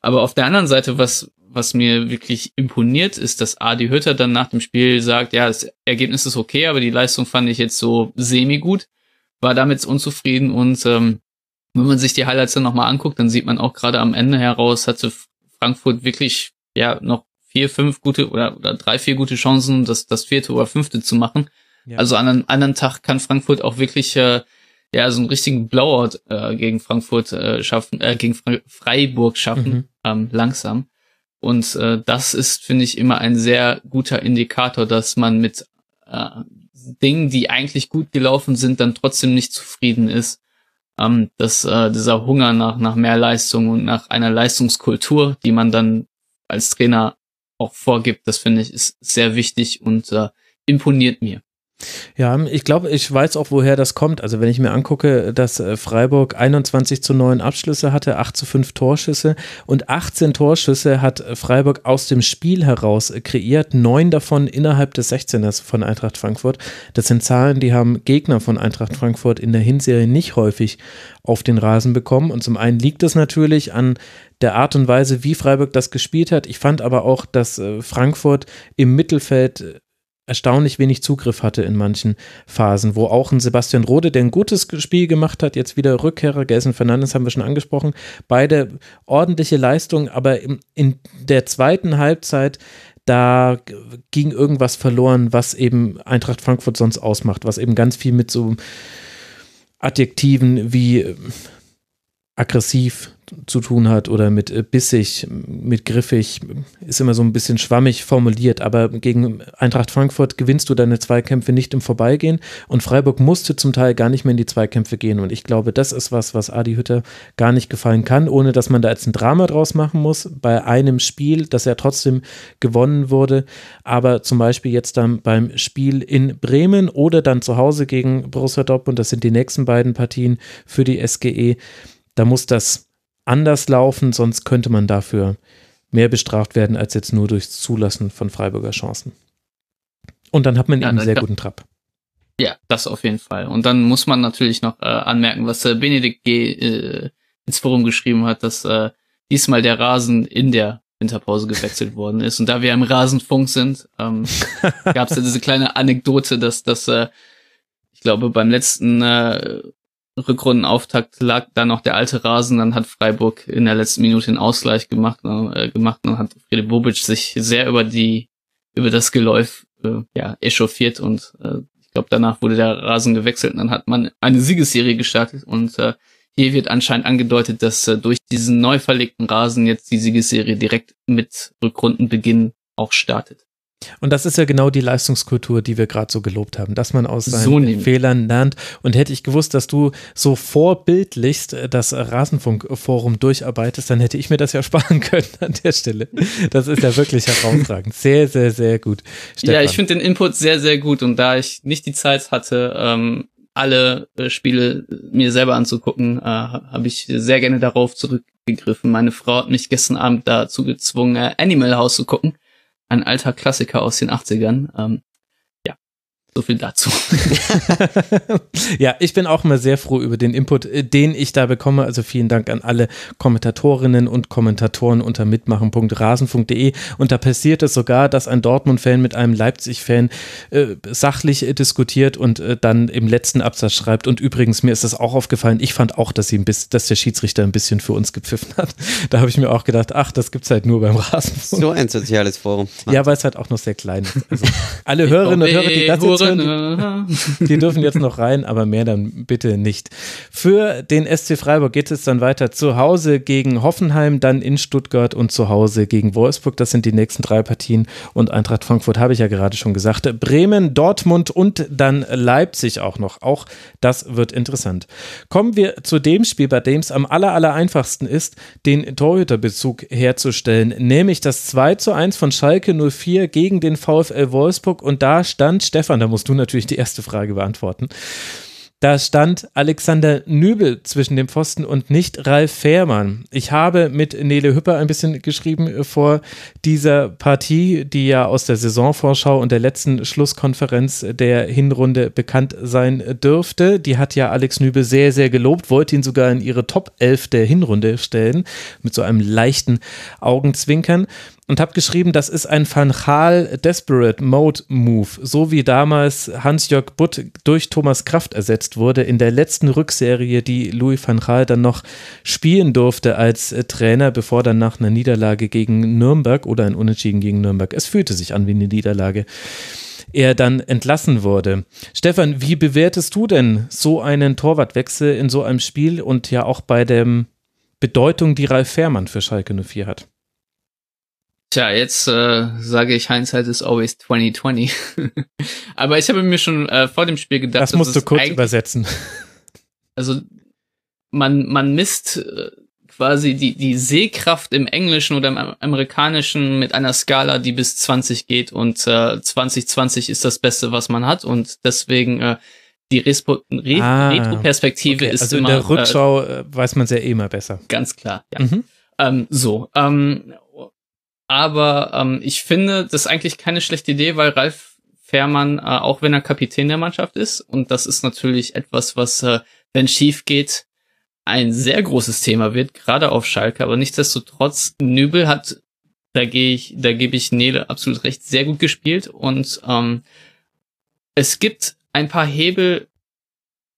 aber auf der anderen Seite, was, was mir wirklich imponiert, ist, dass Adi Hütter dann nach dem Spiel sagt, ja, das Ergebnis ist okay, aber die Leistung fand ich jetzt so semi-gut, war damit unzufrieden und ähm, wenn man sich die Highlights dann nochmal anguckt, dann sieht man auch gerade am Ende heraus, hatte Frankfurt wirklich ja noch vier, fünf gute oder, oder drei, vier gute Chancen, das, das vierte oder fünfte zu machen. Ja. Also an einem anderen Tag kann Frankfurt auch wirklich äh, ja so einen richtigen Blowout äh, gegen Frankfurt äh, schaffen, äh, gegen Freiburg schaffen, mhm. ähm, langsam. Und äh, das ist, finde ich, immer ein sehr guter Indikator, dass man mit äh, Dingen, die eigentlich gut gelaufen sind, dann trotzdem nicht zufrieden ist. Ähm, dass äh, dieser Hunger nach, nach mehr Leistung und nach einer Leistungskultur, die man dann als Trainer auch vorgibt, das finde ich ist sehr wichtig und äh, imponiert mir. Ja, ich glaube, ich weiß auch, woher das kommt. Also wenn ich mir angucke, dass äh, Freiburg 21 zu 9 Abschlüsse hatte, 8 zu 5 Torschüsse und 18 Torschüsse hat Freiburg aus dem Spiel heraus äh, kreiert, neun davon innerhalb des 16ers von Eintracht Frankfurt. Das sind Zahlen, die haben Gegner von Eintracht Frankfurt in der Hinserie nicht häufig auf den Rasen bekommen. Und zum einen liegt es natürlich an der Art und Weise, wie Freiburg das gespielt hat. Ich fand aber auch, dass äh, Frankfurt im Mittelfeld erstaunlich wenig Zugriff hatte in manchen Phasen, wo auch ein Sebastian Rode, der ein gutes Spiel gemacht hat, jetzt wieder Rückkehrer, Gelsen Fernandes haben wir schon angesprochen, beide ordentliche Leistungen, aber in, der zweiten Halbzeit da ging irgendwas verloren, was eben Eintracht Frankfurt sonst ausmacht, was eben ganz viel mit so Adjektiven wie aggressiv, zu tun hat oder mit äh, bissig, mit griffig, ist immer so ein bisschen schwammig formuliert, aber gegen Eintracht Frankfurt gewinnst du deine Zweikämpfe nicht im Vorbeigehen. Und Freiburg musste zum Teil gar nicht mehr in die Zweikämpfe gehen. Und ich glaube, das ist was, was Adi Hütter gar nicht gefallen kann, ohne dass man da jetzt ein Drama draus machen muss, bei einem Spiel, das ja trotzdem gewonnen wurde, aber zum Beispiel jetzt dann beim Spiel in Bremen oder dann zu Hause gegen Borussia Dortmund, das sind die nächsten beiden Partien für die SGE, da muss das anders laufen, sonst könnte man dafür mehr bestraft werden als jetzt nur durchs Zulassen von Freiburger Chancen. Und dann hat man ja, eben einen sehr guten Trab. Ja, das auf jeden Fall. Und dann muss man natürlich noch äh, anmerken, was äh, Benedikt G. Äh, ins Forum geschrieben hat, dass äh, diesmal der Rasen in der Winterpause gewechselt worden ist. Und da wir im Rasenfunk sind, ähm, gab es ja diese kleine Anekdote, dass das, äh, ich glaube, beim letzten äh, Rückrundenauftakt lag da noch der alte Rasen, dann hat Freiburg in der letzten Minute den Ausgleich gemacht, äh, gemacht und hat Friede Bobic sich sehr über die, über das Geläuf, äh, ja, echauffiert und äh, ich glaube, danach wurde der Rasen gewechselt und dann hat man eine Siegesserie gestartet und äh, hier wird anscheinend angedeutet, dass äh, durch diesen neu verlegten Rasen jetzt die Siegesserie direkt mit Rückrundenbeginn auch startet. Und das ist ja genau die Leistungskultur, die wir gerade so gelobt haben, dass man aus seinen so Fehlern lernt. Und hätte ich gewusst, dass du so vorbildlichst äh, das Rasenfunkforum durcharbeitest, dann hätte ich mir das ja sparen können an der Stelle. Das ist ja wirklich herausragend. Sehr, sehr, sehr gut. Stefan. Ja, ich finde den Input sehr, sehr gut. Und da ich nicht die Zeit hatte, ähm, alle äh, Spiele mir selber anzugucken, äh, habe ich sehr gerne darauf zurückgegriffen. Meine Frau hat mich gestern Abend dazu gezwungen, äh, Animal House zu gucken ein alter Klassiker aus den 80ern. Ähm, so viel dazu. ja, ich bin auch immer sehr froh über den Input, äh, den ich da bekomme. Also vielen Dank an alle Kommentatorinnen und Kommentatoren unter mitmachen.rasen.de. Und da passiert es sogar, dass ein Dortmund-Fan mit einem Leipzig-Fan äh, sachlich äh, diskutiert und äh, dann im letzten Absatz schreibt. Und übrigens, mir ist das auch aufgefallen. Ich fand auch, dass, sie ein bisschen, dass der Schiedsrichter ein bisschen für uns gepfiffen hat. Da habe ich mir auch gedacht, ach, das gibt es halt nur beim Rasenfunk. So ein soziales Forum. Ja, weil es halt auch noch sehr klein ist. Also alle Hörerinnen und Hörer, die das jetzt hören, die, die dürfen jetzt noch rein, aber mehr dann bitte nicht. Für den SC Freiburg geht es dann weiter zu Hause gegen Hoffenheim, dann in Stuttgart und zu Hause gegen Wolfsburg. Das sind die nächsten drei Partien. Und Eintracht Frankfurt habe ich ja gerade schon gesagt. Bremen, Dortmund und dann Leipzig auch noch. Auch das wird interessant. Kommen wir zu dem Spiel, bei dem es am aller, aller einfachsten ist, den Torhüterbezug herzustellen, nämlich das 2 zu 1 von Schalke 04 gegen den VfL Wolfsburg. Und da stand Stefan, da musst du natürlich die erste Frage beantworten. Da stand Alexander Nübel zwischen dem Pfosten und nicht Ralf Fährmann. Ich habe mit Nele Hüpper ein bisschen geschrieben vor dieser Partie, die ja aus der Saisonvorschau und der letzten Schlusskonferenz der Hinrunde bekannt sein dürfte. Die hat ja Alex Nübel sehr, sehr gelobt, wollte ihn sogar in ihre Top 11 der Hinrunde stellen, mit so einem leichten Augenzwinkern und habe geschrieben, das ist ein Van Gaal Desperate Mode Move, so wie damals Hans-Jörg Butt durch Thomas Kraft ersetzt wurde in der letzten Rückserie, die Louis van Gaal dann noch spielen durfte als äh, Trainer, bevor dann nach einer Niederlage gegen Nürnberg oder ein Unentschieden gegen Nürnberg, es fühlte sich an wie eine Niederlage, er dann entlassen wurde. Stefan, wie bewertest du denn so einen Torwartwechsel in so einem Spiel und ja auch bei der Bedeutung, die Ralf Fährmann für Schalke 04 hat? Tja, jetzt äh, sage ich, Hindsight is always 2020. Aber ich habe mir schon äh, vor dem Spiel gedacht, das musst du kurz übersetzen. Also man man misst äh, quasi die die Sehkraft im Englischen oder im Amerikanischen mit einer Skala, die bis 20 geht und äh, 2020 ist das Beste, was man hat und deswegen äh, die Respo Re ah, Retro-Perspektive okay. ist also immer. Also in der Rückschau äh, weiß man es ja eh immer besser. Ganz klar, ja. Mhm. Ähm, so, ähm, aber ähm, ich finde das eigentlich keine schlechte Idee, weil Ralf Fährmann, äh, auch wenn er Kapitän der Mannschaft ist, und das ist natürlich etwas, was, äh, wenn schief geht, ein sehr großes Thema wird, gerade auf Schalke, aber nichtsdestotrotz, Nübel hat, da gehe ich, da gebe ich Nele absolut recht, sehr gut gespielt. Und ähm, es gibt ein paar Hebel,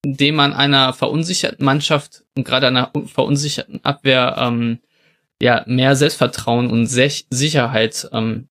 indem man einer verunsicherten Mannschaft und gerade einer verunsicherten Abwehr ähm, ja mehr Selbstvertrauen und Sicherheit ähm,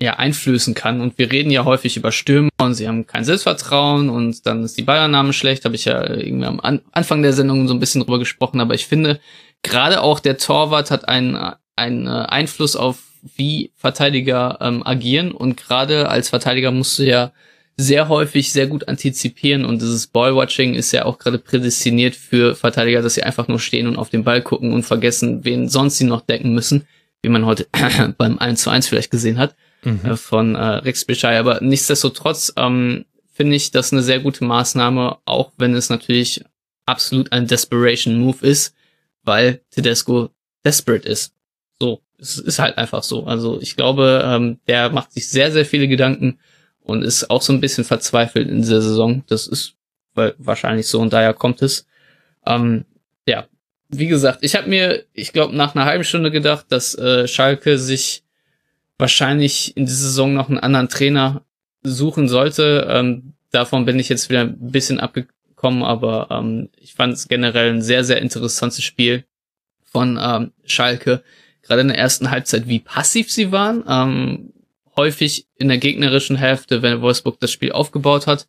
ja einflößen kann. Und wir reden ja häufig über Stürmer und sie haben kein Selbstvertrauen und dann ist die Bayername schlecht. Habe ich ja irgendwie am An Anfang der Sendung so ein bisschen drüber gesprochen. Aber ich finde, gerade auch der Torwart hat einen, einen Einfluss auf wie Verteidiger ähm, agieren. Und gerade als Verteidiger musst du ja sehr häufig sehr gut antizipieren und dieses Ballwatching ist ja auch gerade prädestiniert für Verteidiger, dass sie einfach nur stehen und auf den Ball gucken und vergessen, wen sonst sie noch decken müssen, wie man heute beim 1 zu 1 vielleicht gesehen hat mhm. äh, von äh, Rex Bischei. Aber nichtsdestotrotz ähm, finde ich das eine sehr gute Maßnahme, auch wenn es natürlich absolut ein Desperation Move ist, weil Tedesco desperate ist. So, es ist halt einfach so. Also ich glaube, ähm, der macht sich sehr, sehr viele Gedanken und ist auch so ein bisschen verzweifelt in dieser Saison. Das ist wahrscheinlich so und daher kommt es. Ähm, ja, wie gesagt, ich habe mir, ich glaube, nach einer halben Stunde gedacht, dass äh, Schalke sich wahrscheinlich in dieser Saison noch einen anderen Trainer suchen sollte. Ähm, davon bin ich jetzt wieder ein bisschen abgekommen, aber ähm, ich fand es generell ein sehr, sehr interessantes Spiel von ähm, Schalke. Gerade in der ersten Halbzeit, wie passiv sie waren. Ähm, häufig in der gegnerischen Hälfte, wenn Wolfsburg das Spiel aufgebaut hat.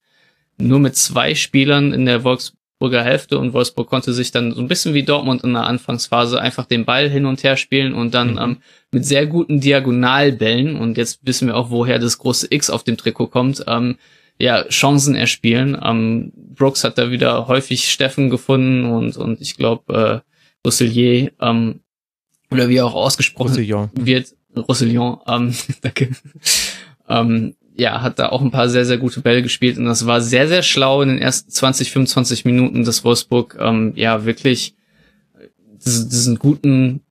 Nur mit zwei Spielern in der Wolfsburger Hälfte und Wolfsburg konnte sich dann so ein bisschen wie Dortmund in der Anfangsphase einfach den Ball hin und her spielen und dann mhm. ähm, mit sehr guten Diagonalbällen und jetzt wissen wir auch, woher das große X auf dem Trikot kommt, ähm, ja, Chancen erspielen. Ähm, Brooks hat da wieder häufig Steffen gefunden und, und ich glaube, äh, Rousselier, ähm, oder wie er auch ausgesprochen Roussillon. wird, Roussillon, ähm, danke, ähm, ja, hat da auch ein paar sehr, sehr gute Bälle gespielt und das war sehr, sehr schlau in den ersten 20, 25 Minuten, dass Wolfsburg ähm, ja wirklich diesen guten,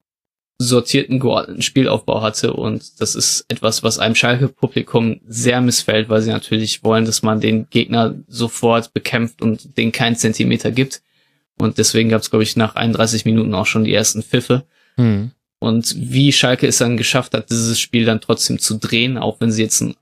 sortierten, geordneten Spielaufbau hatte und das ist etwas, was einem Schalke-Publikum sehr missfällt, weil sie natürlich wollen, dass man den Gegner sofort bekämpft und den keinen Zentimeter gibt und deswegen gab es, glaube ich, nach 31 Minuten auch schon die ersten Pfiffe. Hm. Und wie Schalke es dann geschafft hat, dieses Spiel dann trotzdem zu drehen, auch wenn sie jetzt einen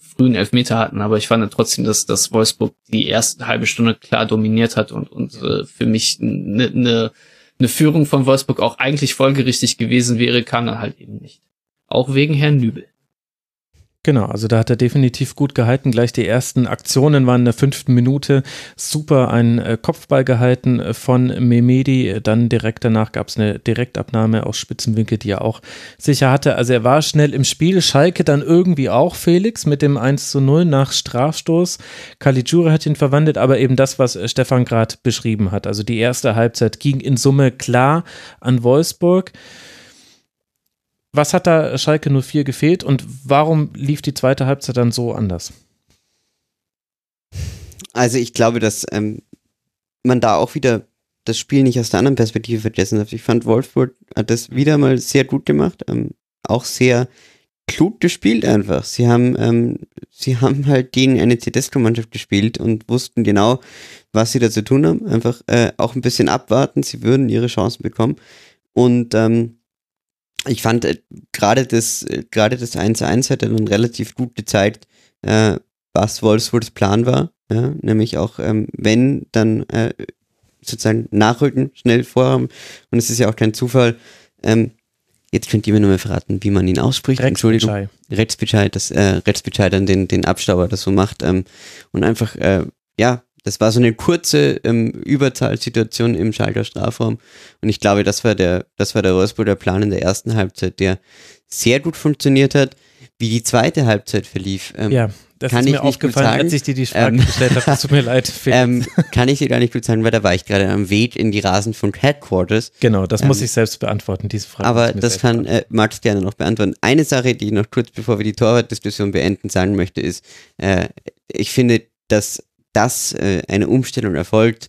frühen Elfmeter hatten. Aber ich fand trotzdem, dass, dass Wolfsburg die erste halbe Stunde klar dominiert hat und, und äh, für mich eine ne, ne Führung von Wolfsburg auch eigentlich folgerichtig gewesen wäre, kam dann halt eben nicht. Auch wegen Herrn Nübel. Genau, also da hat er definitiv gut gehalten. Gleich die ersten Aktionen waren in der fünften Minute super ein äh, Kopfball gehalten äh, von Memedi. Dann direkt danach gab es eine Direktabnahme aus Spitzenwinkel, die er auch sicher hatte. Also er war schnell im Spiel. Schalke dann irgendwie auch Felix mit dem 1 zu 0 nach Strafstoß. Caligiuri hat ihn verwandelt, aber eben das, was Stefan gerade beschrieben hat. Also die erste Halbzeit ging in Summe klar an Wolfsburg. Was hat da Schalke 04 gefehlt und warum lief die zweite Halbzeit dann so anders? Also ich glaube, dass ähm, man da auch wieder das Spiel nicht aus der anderen Perspektive vergessen darf. Ich fand Wolfsburg hat das wieder mal sehr gut gemacht, ähm, auch sehr klug gespielt einfach. Sie haben, ähm, sie haben halt gegen eine Tedesco-Mannschaft gespielt und wussten genau, was sie da zu tun haben. Einfach äh, auch ein bisschen abwarten, sie würden ihre Chancen bekommen. Und ähm, ich fand äh, gerade das, äh, gerade das 1-1 hat dann relativ gut gezeigt, äh, was Wolfsburgs Plan war. Ja? Nämlich auch, ähm, wenn, dann äh, sozusagen nachrücken, schnell vorhaben. Und es ist ja auch kein Zufall. Ähm, jetzt könnt ihr mir nur mal verraten, wie man ihn ausspricht. Entschuldigung. Retzbescheid, dass äh, Retzbescheid dann den, den Abstauber das so macht. Ähm, und einfach, äh, ja, das war so eine kurze ähm, Überzahlsituation im Schalter Strafraum. Und ich glaube, das war der, das war der Wolfsburger Plan in der ersten Halbzeit, der sehr gut funktioniert hat. Wie die zweite Halbzeit verlief, ähm, ja. Das kann ist mir aufgefallen, als ich dir die Frage ähm, gestellt habe. Tut mir leid. Ähm, kann ich dir gar nicht gut sagen, weil da war ich gerade am Weg in die Rasenfunk Headquarters. Genau, das ähm, muss ich selbst beantworten, diese Frage. Aber das kann äh, Max gerne noch beantworten. Eine Sache, die ich noch kurz bevor wir die Torwartdiskussion beenden sagen möchte, ist, äh, ich finde, dass das äh, eine Umstellung erfolgt,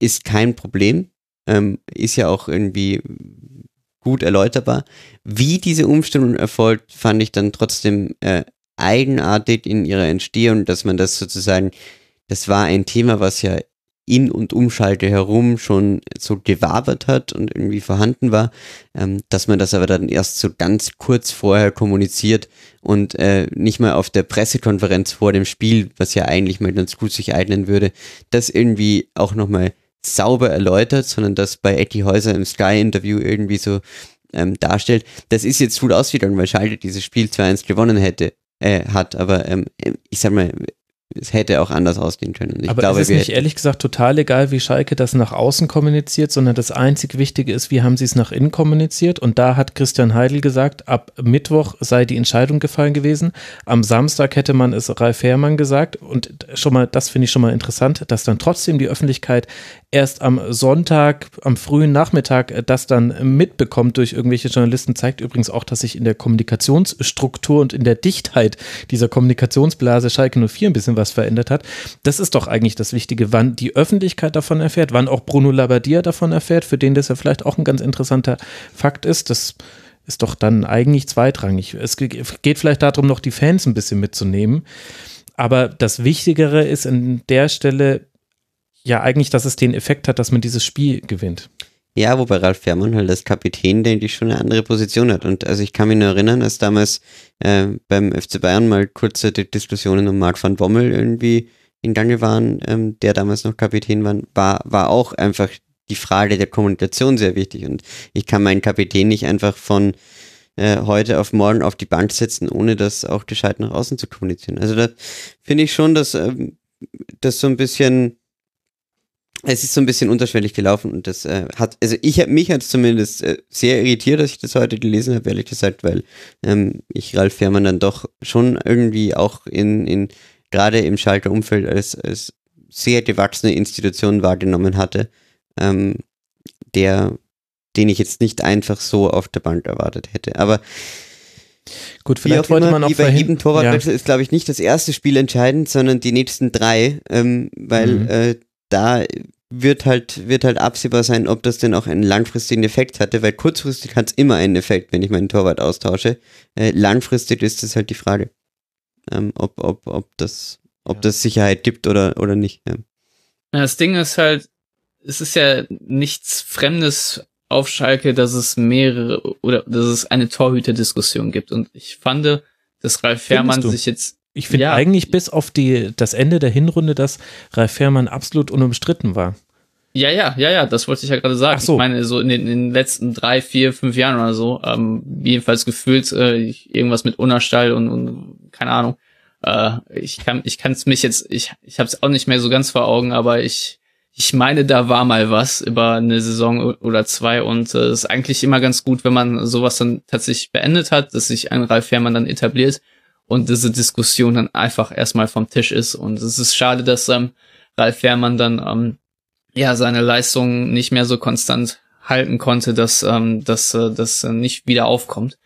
ist kein Problem. Ähm, ist ja auch irgendwie gut erläuterbar. Wie diese Umstellung erfolgt, fand ich dann trotzdem äh, eigenartig in ihrer Entstehung, dass man das sozusagen, das war ein Thema, was ja in und um Schalke herum schon so gewabert hat und irgendwie vorhanden war, ähm, dass man das aber dann erst so ganz kurz vorher kommuniziert und äh, nicht mal auf der Pressekonferenz vor dem Spiel, was ja eigentlich mal ganz gut sich eignen würde, das irgendwie auch nochmal sauber erläutert, sondern das bei Eddie Häuser im Sky-Interview irgendwie so ähm, darstellt. Das ist jetzt gut ausgegangen, weil Schalke dieses Spiel 2-1 gewonnen hätte äh, hat. Aber ähm, ich sag mal, es hätte auch anders ausgehen können. Ich Aber glaube, es ist nicht ehrlich gesagt total egal, wie Schalke das nach außen kommuniziert, sondern das einzig Wichtige ist, wie haben sie es nach innen kommuniziert. Und da hat Christian Heidel gesagt, ab Mittwoch sei die Entscheidung gefallen gewesen. Am Samstag hätte man es Ralf Herrmann gesagt. Und schon mal, das finde ich schon mal interessant, dass dann trotzdem die Öffentlichkeit erst am Sonntag, am frühen Nachmittag das dann mitbekommt durch irgendwelche Journalisten, zeigt übrigens auch, dass sich in der Kommunikationsstruktur und in der Dichtheit dieser Kommunikationsblase Schalke 04 ein bisschen was was verändert hat. Das ist doch eigentlich das Wichtige, wann die Öffentlichkeit davon erfährt, wann auch Bruno Labbadia davon erfährt, für den das ja vielleicht auch ein ganz interessanter Fakt ist. Das ist doch dann eigentlich zweitrangig. Es geht vielleicht darum, noch die Fans ein bisschen mitzunehmen. Aber das Wichtigere ist an der Stelle ja eigentlich, dass es den Effekt hat, dass man dieses Spiel gewinnt. Ja, wobei Ralf Fährmann halt als Kapitän, denke ich, schon eine andere Position hat. Und also ich kann mich nur erinnern, dass damals äh, beim FC Bayern mal kurze Diskussionen um Marc van Bommel irgendwie in Gange waren, ähm, der damals noch Kapitän war, war, war auch einfach die Frage der Kommunikation sehr wichtig. Und ich kann meinen Kapitän nicht einfach von äh, heute auf morgen auf die Bank setzen, ohne das auch gescheit nach außen zu kommunizieren. Also da finde ich schon, dass ähm, das so ein bisschen es ist so ein bisschen unterschwellig gelaufen und das äh, hat, also ich habe mich hat zumindest äh, sehr irritiert, dass ich das heute gelesen habe, ehrlich gesagt, weil ähm, ich Ralf Fährmann dann doch schon irgendwie auch in, in gerade im Schalter Umfeld als, als sehr gewachsene Institution wahrgenommen hatte, ähm, der, den ich jetzt nicht einfach so auf der Bank erwartet hätte. Aber Gut, vielleicht wollte immer, man auch wie bei jedem Torwartwechsel ja. ist, glaube ich, nicht das erste Spiel entscheidend, sondern die nächsten drei, ähm, weil mhm. äh, da wird halt, wird halt absehbar sein, ob das denn auch einen langfristigen Effekt hatte, weil kurzfristig hat es immer einen Effekt, wenn ich meinen Torwart austausche. Äh, langfristig ist es halt die Frage, ähm, ob, ob, ob, das, ob ja. das Sicherheit gibt oder, oder nicht. Ja. Das Ding ist halt, es ist ja nichts Fremdes auf Schalke, dass es mehrere oder dass es eine Torhüterdiskussion gibt. Und ich fand, dass Ralf Fährmann sich jetzt ich finde ja. eigentlich bis auf die, das Ende der Hinrunde, dass Ralf Fährmann absolut unumstritten war. Ja, ja, ja, ja, das wollte ich ja gerade sagen. Ach so. Ich meine, so in den, in den letzten drei, vier, fünf Jahren oder so, ähm, jedenfalls gefühlt äh, irgendwas mit Unerstall und, und keine Ahnung. Äh, ich kann ich kann es mich jetzt, ich, ich habe es auch nicht mehr so ganz vor Augen, aber ich ich meine, da war mal was über eine Saison oder zwei und es äh, ist eigentlich immer ganz gut, wenn man sowas dann tatsächlich beendet hat, dass sich ein Ralf Fährmann dann etabliert und diese Diskussion dann einfach erstmal vom Tisch ist. Und es ist schade, dass ähm, Ralf Fährmann dann ähm, ja seine Leistung nicht mehr so konstant halten konnte, dass ähm, dass äh, das nicht wieder aufkommt.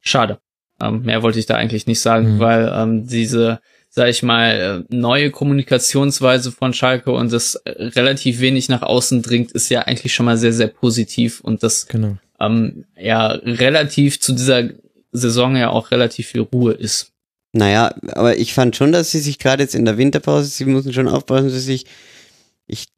Schade. Ähm, mehr wollte ich da eigentlich nicht sagen, mhm. weil ähm, diese sag ich mal, äh, neue Kommunikationsweise von Schalke und das äh, relativ wenig nach außen dringt, ist ja eigentlich schon mal sehr, sehr positiv und das Genau. ähm, ja relativ zu dieser Saison ja auch relativ viel Ruhe ist. Naja, aber ich fand schon, dass sie sich gerade jetzt in der Winterpause, sie müssen schon aufpassen, dass sie sich, ich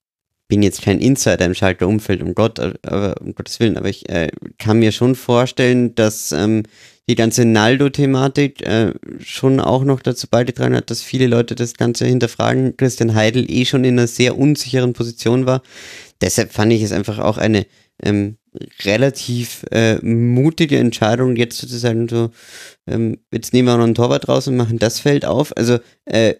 bin jetzt kein Insider im Schalker Umfeld, um Gott, aber um Gottes Willen, aber ich äh, kann mir schon vorstellen, dass ähm, die ganze Naldo-Thematik äh, schon auch noch dazu beigetragen hat, dass viele Leute das Ganze hinterfragen. Christian Heidel eh schon in einer sehr unsicheren Position war. Deshalb fand ich es einfach auch eine ähm, relativ äh, mutige Entscheidung, jetzt sozusagen so, ähm, jetzt nehmen wir noch einen Torwart raus und machen das Feld auf. Also äh,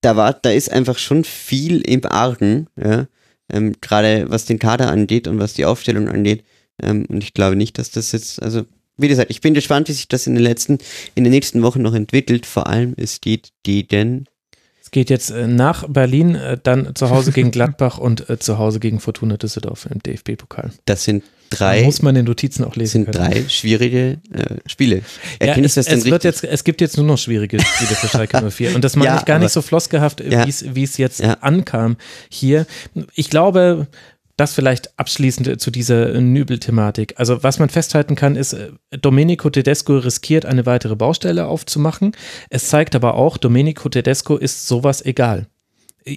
da war, da ist einfach schon viel im Argen, ja, ähm, gerade was den Kader angeht und was die Aufstellung angeht. Ähm, und ich glaube nicht, dass das jetzt, also wie gesagt, ich bin gespannt, wie sich das in den letzten, in den nächsten Wochen noch entwickelt. Vor allem, es geht gegen Es geht jetzt äh, nach Berlin, äh, dann zu Hause gegen Gladbach und äh, zu Hause gegen Fortuna Düsseldorf im DFB-Pokal. Das sind Da drei, muss man den Notizen auch lesen sind können. drei schwierige äh, Spiele. Ja, Erkenne es, das es, wird jetzt, es gibt jetzt nur noch schwierige Spiele für Schalke 04. Und das meine Ja, ich gar aber- nicht so flossgehaft, Ja. wie es- wie es jetzt Ja. ankam hier. Ich glaube, das vielleicht abschließend zu dieser Nübel-Thematik. Also was man festhalten kann, ist, äh, Domenico Tedesco riskiert, eine weitere Baustelle aufzumachen. Es zeigt aber auch, Domenico Tedesco ist sowas egal.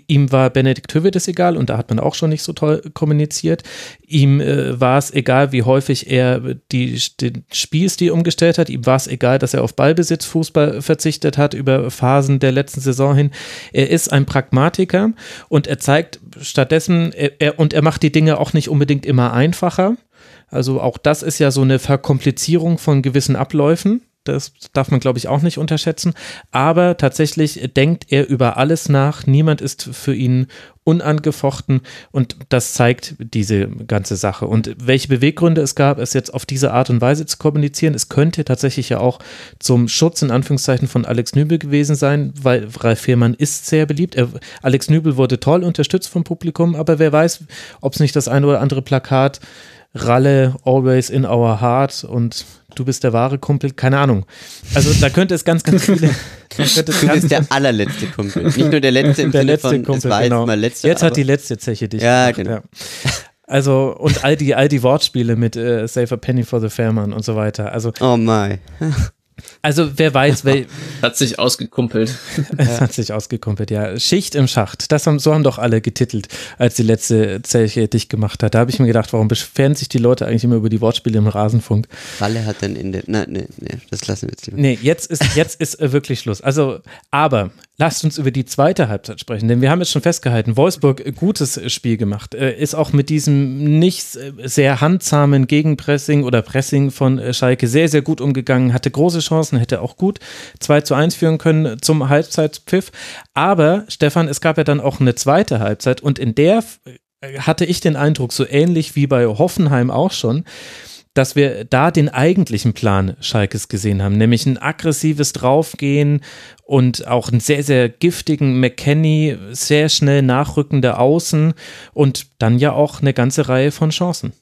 Ihm war Benedikt Hövedes egal und da hat man auch schon nicht so toll kommuniziert. Ihm äh, war es egal, wie häufig er die, den Spielstil umgestellt hat. Ihm war es egal, dass er auf Ballbesitz Fußball verzichtet hat über Phasen der letzten Saison hin. Er ist ein Pragmatiker und er zeigt stattdessen, er, er, und er macht die Dinge auch nicht unbedingt immer einfacher. Also auch das ist ja so eine Verkomplizierung von gewissen Abläufen. Das darf man, glaube ich, auch nicht unterschätzen. Aber tatsächlich denkt er über alles nach. Niemand ist für ihn unangefochten und das zeigt diese ganze Sache. Und welche Beweggründe es gab, es jetzt auf diese Art und Weise zu kommunizieren, es könnte tatsächlich ja auch zum Schutz in Anführungszeichen von Alex Nübel gewesen sein, weil Ralf Fehrmann ist sehr beliebt. Er, Alex Nübel wurde toll unterstützt vom Publikum, aber wer weiß, ob es nicht das eine oder andere Plakat Ralle, always in our heart und du bist der wahre Kumpel, keine Ahnung. Also da könnte es ganz, ganz viele. Du bist der allerletzte Kumpel. Nicht nur der letzte im der Sinne letzte von, Kumpel, es genau. letzter. Jetzt hat die letzte Zeche dich. Ja, gemacht, genau. Also und all die, all die Wortspiele mit äh, Save a Penny for the Fairman und so weiter. Also, Oh my. Also wer weiß, wel, Hat sich ausgekumpelt. es hat sich ausgekumpelt, ja. Schicht im Schacht. Das haben, so haben doch alle getitelt, als die letzte Zeche dicht gemacht hat. Da habe ich mir gedacht, warum beschweren sich die Leute eigentlich immer über die Wortspiele im Rasenfunk? Ralle hat dann in der. Nein, nein, nein, das lassen wir jetzt lieber. Nee, jetzt ist, jetzt ist äh, wirklich Schluss. Also, aber lasst uns über die zweite Halbzeit sprechen, denn wir haben jetzt schon festgehalten, Wolfsburg äh, gutes äh, Spiel gemacht, äh, ist auch mit diesem nicht sehr handzahmen Gegenpressing oder Pressing von Schalke sehr, sehr gut umgegangen, hatte große Chancen, hätte auch gut 2 zu 1 führen können zum Halbzeitpfiff. Aber, Stefan, es gab ja dann auch eine zweite Halbzeit und in der hatte ich den Eindruck, so ähnlich wie bei Hoffenheim auch schon, dass wir da den eigentlichen Plan Schalkes gesehen haben, nämlich ein aggressives Draufgehen und auch einen sehr, sehr giftigen McKenny, sehr schnell nachrückende Außen und dann ja auch eine ganze Reihe von Chancen.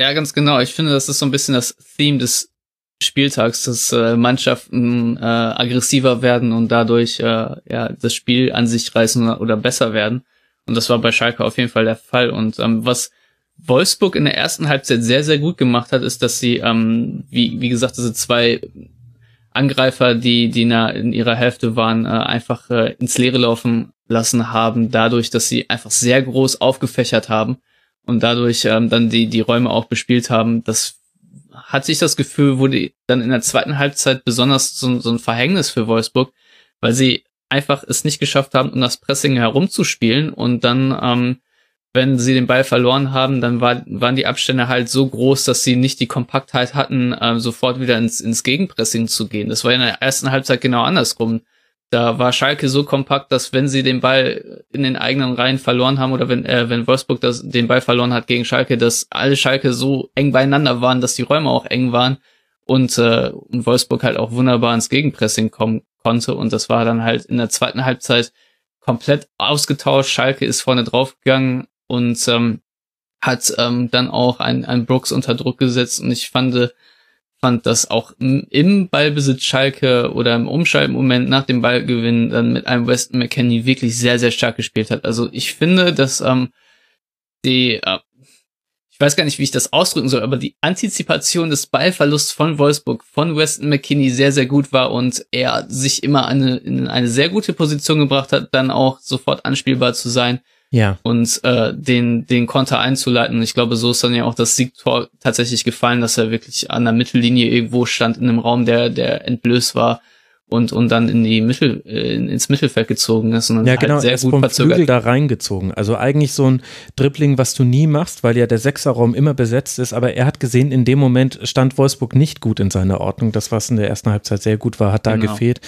Ja, ganz genau. Ich finde, das ist so ein bisschen das Theme des Spieltags, dass äh, Mannschaften äh, aggressiver werden und dadurch äh, ja das Spiel an sich reißen oder, besser werden. Und das war bei Schalke auf jeden Fall der Fall. Und ähm, was Wolfsburg in der ersten Halbzeit sehr, sehr gut gemacht hat, ist, dass sie, ähm, wie, wie gesagt, diese zwei Angreifer, die, die in, ihrer Hälfte waren, äh, einfach äh, ins Leere laufen lassen haben, dadurch, dass sie einfach sehr groß aufgefächert haben und dadurch ähm, dann die, die Räume auch bespielt haben. Das hat sich das Gefühl, wurde dann in der zweiten Halbzeit besonders so, so ein Verhängnis für Wolfsburg, weil sie einfach es nicht geschafft haben, um das Pressing herumzuspielen und dann, ähm, wenn sie den Ball verloren haben, dann war, waren die Abstände halt so groß, dass sie nicht die Kompaktheit hatten, ähm, sofort wieder ins, ins Gegenpressing zu gehen. Das war in der ersten Halbzeit genau andersrum. Da war Schalke so kompakt, dass wenn sie den Ball in den eigenen Reihen verloren haben oder wenn, äh, wenn Wolfsburg das, den Ball verloren hat gegen Schalke, dass alle Schalke so eng beieinander waren, dass die Räume auch eng waren und, äh, und Wolfsburg halt auch wunderbar ins Gegenpressing kommen konnte. Und das war dann halt in der zweiten Halbzeit komplett ausgetauscht. Schalke ist vorne draufgegangen und ähm, hat ähm, dann auch ein, ein Brooks unter Druck gesetzt. Und ich fand, fand, dass auch im Ballbesitz Schalke oder im Umschaltmoment nach dem Ballgewinn dann mit einem Weston McKenney wirklich sehr, sehr stark gespielt hat. Also ich finde, dass ähm, die, äh, ich weiß gar nicht, wie ich das ausdrücken soll, aber die Antizipation des Ballverlusts von Wolfsburg von Weston McKinney sehr, sehr gut war und er sich immer eine, in eine sehr gute Position gebracht hat, dann auch sofort anspielbar zu sein. Ja. Und äh, den, den Konter einzuleiten. Und ich glaube, so ist dann ja auch das Siegtor tatsächlich gefallen, dass er wirklich an der Mittellinie irgendwo stand in einem Raum, der, der entblößt war und, und dann in die Mittel, äh, ins Mittelfeld gezogen ist und dann ja, halt genau, sehr er ist gut vom verzögert. Flügel da reingezogen. Also eigentlich so ein Dribbling, was du nie machst, weil ja der Sechserraum immer besetzt ist, aber er hat gesehen, in dem Moment stand Wolfsburg nicht gut in seiner Ordnung. Das, was in der ersten Halbzeit sehr gut war, hat da Genau. gefehlt.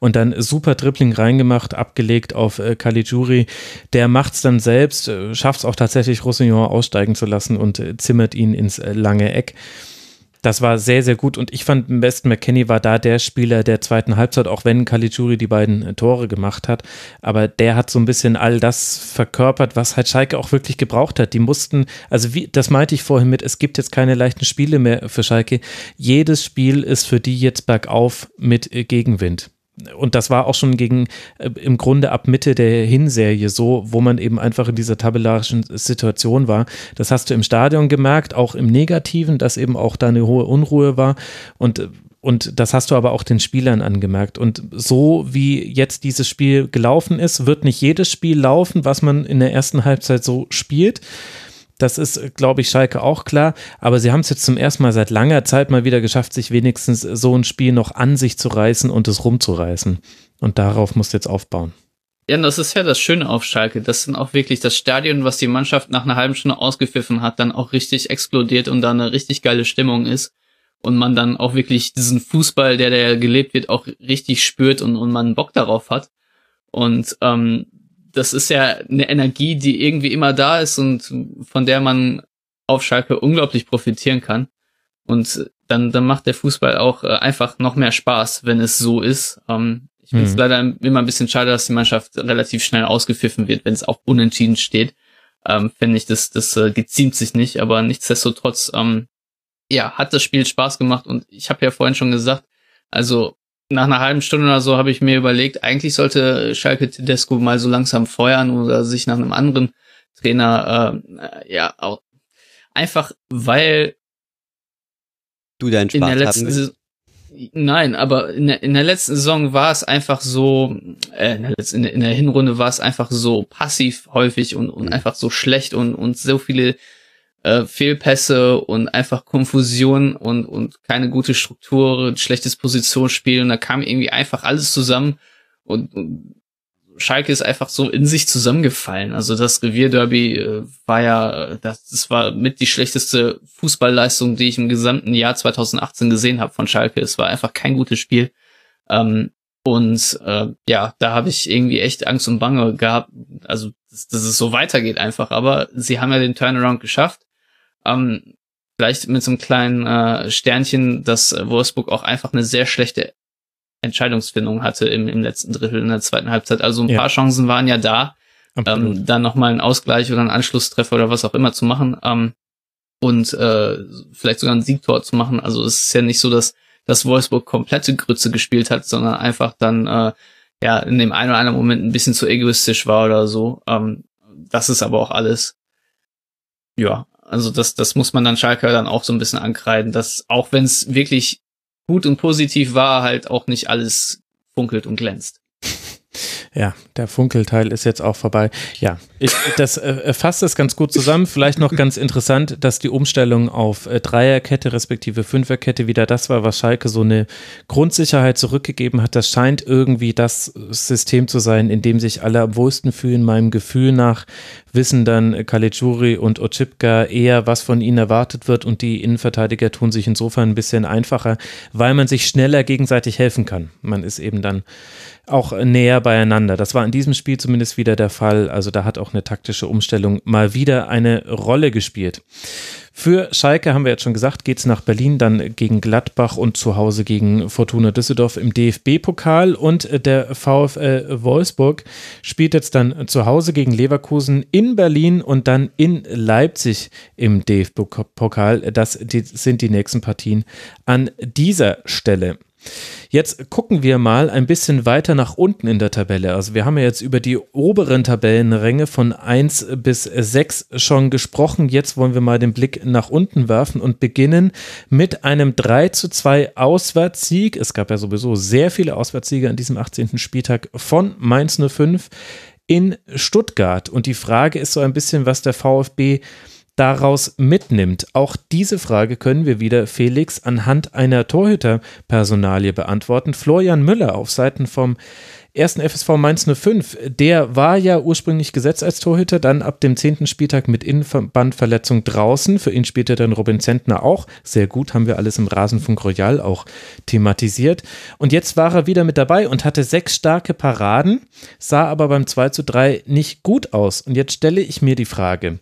Und dann super Dribbling reingemacht, abgelegt auf äh, Caligiuri. Der macht's dann selbst, äh, schafft es auch tatsächlich, Roussillon aussteigen zu lassen und äh, zimmert ihn ins äh, lange Eck. Das war sehr, sehr gut und ich fand, Weston McKenney war da der Spieler der zweiten Halbzeit, auch wenn Caligiuri die beiden äh, Tore gemacht hat. Aber der hat so ein bisschen all das verkörpert, was halt Schalke auch wirklich gebraucht hat. Die mussten, also wie, das meinte ich vorhin mit, es gibt jetzt keine leichten Spiele mehr für Schalke. Jedes Spiel ist für die jetzt bergauf mit äh, Gegenwind und das war auch schon gegen äh, im Grunde ab Mitte der Hinserie so, wo man eben einfach in dieser tabellarischen Situation war. Das hast du im Stadion gemerkt, auch im Negativen, dass eben auch da eine hohe Unruhe war und äh, und das hast du aber auch den Spielern angemerkt. Und so wie jetzt dieses Spiel gelaufen ist, wird nicht jedes Spiel laufen, was man in der ersten Halbzeit so spielt. Das ist, glaube ich, Schalke auch klar. Aber sie haben es jetzt zum ersten Mal seit langer Zeit mal wieder geschafft, sich wenigstens so ein Spiel noch an sich zu reißen und es rumzureißen. Und darauf musst du jetzt aufbauen. Ja, das ist ja das Schöne auf Schalke. Das sind auch wirklich das Stadion, was die Mannschaft nach einer halben Stunde ausgepfiffen hat, dann auch richtig explodiert und da eine richtig geile Stimmung ist. Und man dann auch wirklich diesen Fußball, der da gelebt wird, auch richtig spürt und, und man Bock darauf hat. Und ähm, das ist ja eine Energie, die irgendwie immer da ist und von der man auf Schalke unglaublich profitieren kann. Und dann, dann macht der Fußball auch äh, einfach noch mehr Spaß, wenn es so ist. Ähm, ich finde es Mhm. leider immer ein bisschen schade, dass die Mannschaft relativ schnell ausgepfiffen wird, wenn es auch unentschieden steht. Ähm, Finde ich, das, das äh, geziemt sich nicht, aber nichtsdestotrotz, ähm, ja, hat das Spiel Spaß gemacht und ich habe ja vorhin schon gesagt, also nach einer halben Stunde oder so habe ich mir überlegt, eigentlich sollte Schalke Tedesco mal so langsam feuern oder sich nach einem anderen Trainer, äh, ja, auch einfach, weil Du deinen in der Spaß letzten. Saison, nein, aber in der, in der letzten Saison war es einfach so, äh, in, der letzten, in, der, in der Hinrunde war es einfach so passiv häufig und, und Mhm. einfach so schlecht und, und so viele äh, Fehlpässe und einfach Konfusion und, und keine gute Struktur, schlechtes Positionsspiel und da kam irgendwie einfach alles zusammen und, und Schalke ist einfach so in sich zusammengefallen. Also das Revierderby äh, war ja, das, das war mit die schlechteste Fußballleistung, die ich im gesamten Jahr 2018 gesehen habe von Schalke. Es war einfach kein gutes Spiel. Ähm, und äh, ja, da habe ich irgendwie echt Angst und Bange gehabt, also dass, dass es so weitergeht einfach. Aber sie haben ja den Turnaround geschafft. Ähm, vielleicht mit so einem kleinen äh, Sternchen, dass äh, Wolfsburg auch einfach eine sehr schlechte Entscheidungsfindung hatte im, im letzten Drittel in der zweiten Halbzeit. Also ein Ja. paar Chancen waren ja da, Absolut. ähm, dann nochmal einen Ausgleich oder einen Anschlusstreffer oder was auch immer zu machen ähm, und äh, vielleicht sogar ein Siegtor zu machen. Also es ist ja nicht so, dass, dass Wolfsburg komplette Grütze gespielt hat, sondern einfach dann äh, ja in dem einen oder anderen Moment ein bisschen zu egoistisch war oder so. Ähm, das ist aber auch alles. Ja, also das, das muss man dann Schalke dann auch so ein bisschen ankreiden, dass auch wenn es wirklich gut und positiv war, halt auch nicht alles funkelt und glänzt. Ja, der Funkelteil ist jetzt auch vorbei. Ja, ich, das äh, fasst das ganz gut zusammen. Vielleicht noch ganz interessant, dass die Umstellung auf äh, Dreierkette respektive Fünferkette wieder das war, was Schalke so eine Grundsicherheit zurückgegeben hat. Das scheint irgendwie das System zu sein, in dem sich alle am wohlsten fühlen. Meinem Gefühl nach wissen dann Caligiuri und Ochipka eher, was von ihnen erwartet wird und die Innenverteidiger tun sich insofern ein bisschen einfacher, weil man sich schneller gegenseitig helfen kann. Man ist eben dann auch näher beieinander. Das war in diesem Spiel zumindest wieder der Fall. Also da hat auch eine taktische Umstellung mal wieder eine Rolle gespielt. Für Schalke haben wir jetzt schon gesagt, geht es nach Berlin, dann gegen Gladbach und zu Hause gegen Fortuna Düsseldorf im DFB-Pokal. Und der VfL Wolfsburg spielt jetzt dann zu Hause gegen Leverkusen in Berlin und dann in Leipzig im DFB-Pokal. Das sind die nächsten Partien an dieser Stelle. Jetzt gucken wir mal ein bisschen weiter nach unten in der Tabelle. Also wir haben ja jetzt über die oberen Tabellenränge von 1 bis 6 schon gesprochen. Jetzt wollen wir mal den Blick nach unten werfen und beginnen mit einem 3 zu 2 Auswärtssieg. Es gab ja sowieso sehr viele Auswärtssiege an diesem 18. Spieltag von Mainz 05 in Stuttgart. Und die Frage ist so ein bisschen, was der VfB daraus mitnimmt. Auch diese Frage können wir wieder Felix anhand einer Torhüterpersonalie beantworten. Florian Müller auf Seiten vom ersten FSV Mainz 05, der war ja ursprünglich gesetzt als Torhüter, dann ab dem zehnten Spieltag mit Innenbandverletzung draußen. Für ihn spielte dann Robin Zentner auch. Sehr gut, haben wir alles im Rasenfunk Royal auch thematisiert. Und jetzt war er wieder mit dabei und hatte sechs starke Paraden, sah aber beim 2 zu 3 nicht gut aus. Und jetzt stelle ich mir die Frage,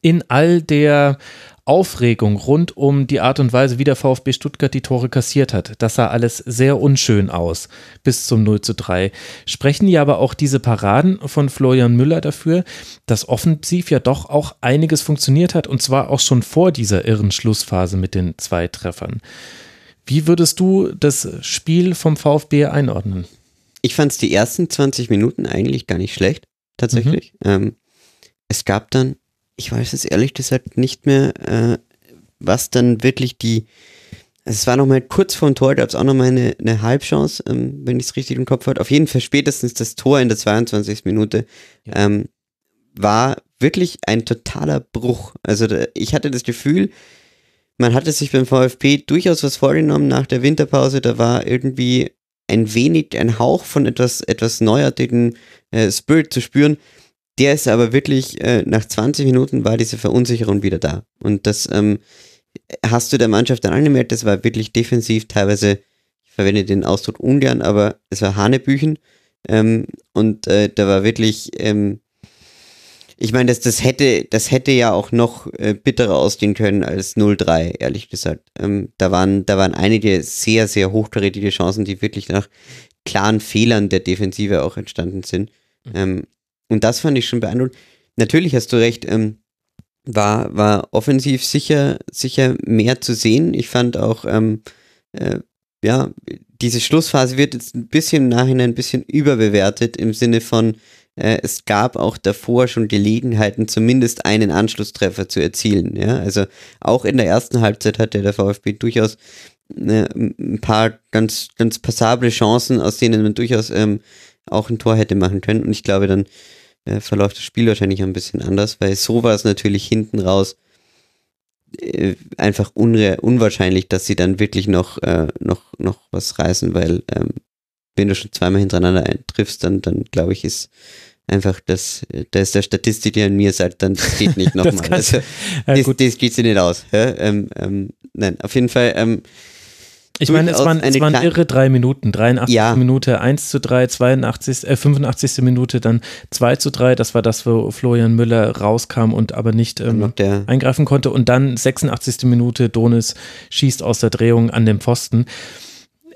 in all der Aufregung rund um die Art und Weise, wie der VfB Stuttgart die Tore kassiert hat. Das sah alles sehr unschön aus bis zum 0 zu 3. Sprechen ja aber auch diese Paraden von Florian Müller dafür, dass offensiv ja doch auch einiges funktioniert hat und zwar auch schon vor dieser irren Schlussphase mit den zwei Treffern. Wie würdest du das Spiel vom VfB einordnen? Ich fand es die ersten 20 Minuten eigentlich gar nicht schlecht, tatsächlich. Mhm. Ähm, es gab dann ich weiß es ehrlich gesagt nicht mehr, äh, was dann wirklich die. Also es war nochmal kurz vor dem Tor, gab es auch nochmal eine, eine Halbchance, ähm, wenn ich es richtig im Kopf hatte. Auf jeden Fall spätestens das Tor in der 22. Minute ja. ähm, war wirklich ein totaler Bruch. Also da, ich hatte das Gefühl, man hatte sich beim VfB durchaus was vorgenommen nach der Winterpause. Da war irgendwie ein wenig, ein Hauch von etwas, etwas neuartigen äh, Spirit zu spüren. Der ist aber wirklich, äh, nach 20 Minuten war diese Verunsicherung wieder da. Und das ähm, hast du der Mannschaft dann angemerkt, das war wirklich defensiv, teilweise, ich verwende den Ausdruck ungern, aber es war Hanebüchen. Ähm, und äh, da war wirklich, ähm, ich meine, das, das, hätte, das hätte ja auch noch äh, bitterer ausgehen können als 0-3, ehrlich gesagt. Ähm, da, waren, da waren einige sehr, sehr hochkarätige Chancen, die wirklich nach klaren Fehlern der Defensive auch entstanden sind. Mhm. Und das fand ich schon beeindruckend. Natürlich hast du recht, ähm, war, war offensiv sicher, sicher mehr zu sehen. Ich fand auch, ähm, äh, ja, diese Schlussphase wird jetzt ein bisschen im Nachhinein ein bisschen überbewertet im Sinne von, äh, es gab auch davor schon Gelegenheiten, zumindest einen Anschlusstreffer zu erzielen. Ja? Also auch in der ersten Halbzeit hatte der VfB durchaus äh, ein paar ganz, ganz passable Chancen, aus denen man durchaus ähm, auch ein Tor hätte machen können. Und ich glaube, dann äh, verläuft das Spiel wahrscheinlich ein bisschen anders, weil so war es natürlich hinten raus äh, einfach unwahrscheinlich, dass sie dann wirklich noch, äh, noch, noch was reißen, weil ähm, wenn du schon zweimal hintereinander triffst, dann, dann glaube ich, ist einfach das, da ist der Statistik, die an mir sagt, dann das geht nicht nochmal. also, ja, das, das geht sie nicht aus. Ja? Ähm, ähm, nein, auf jeden Fall, ähm, ich meine, es waren, es waren irre drei Minuten. 83. Ja. Minute 1 zu 3, 82, äh, 85. Minute dann 2 zu 3. Das war das, wo Florian Müller rauskam und aber nicht ähm, eingreifen konnte. Und dann 86. Minute, Donis schießt aus der Drehung an den Pfosten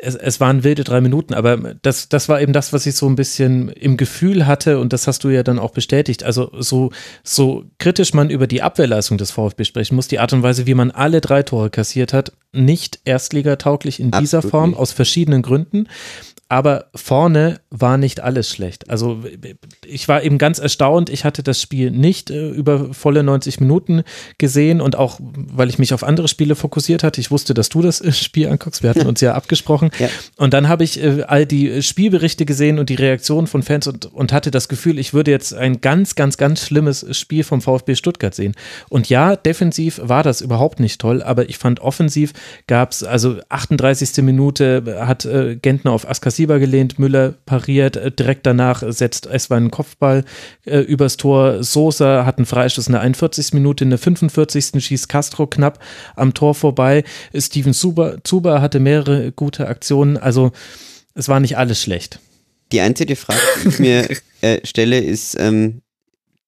es, es waren wilde drei Minuten, aber das, das war eben das, was ich so ein bisschen im Gefühl hatte und das hast du ja dann auch bestätigt. Also so, so kritisch man über die Abwehrleistung des VfB sprechen muss, die Art und Weise, wie man alle drei Tore kassiert hat, nicht erstligatauglich in dieser Absolut Form, nicht. aus verschiedenen Gründen aber vorne war nicht alles schlecht. Also ich war eben ganz erstaunt. Ich hatte das Spiel nicht äh, über volle 90 Minuten gesehen und auch, weil ich mich auf andere Spiele fokussiert hatte. Ich wusste, dass du das äh, Spiel anguckst. Wir hatten uns ja abgesprochen. Ja. Und dann habe ich äh, all die Spielberichte gesehen und die Reaktionen von Fans und, und hatte das Gefühl, ich würde jetzt ein ganz, ganz, ganz schlimmes Spiel vom VfB Stuttgart sehen. Und ja, defensiv war das überhaupt nicht toll, aber ich fand offensiv gab es, also 38. Minute hat äh, Gentner auf Askar Sieber gelehnt, Müller pariert, äh, direkt danach setzt Eswein einen Kopfball äh, übers Tor, Sosa hat einen Freischuss in der 41. Minute, in der 45. schießt Castro knapp am Tor vorbei, Steven Zuber, Zuber hatte mehrere gute Aktionen, also es war nicht alles schlecht. Die einzige Frage, die ich mir äh, stelle, ist, ähm,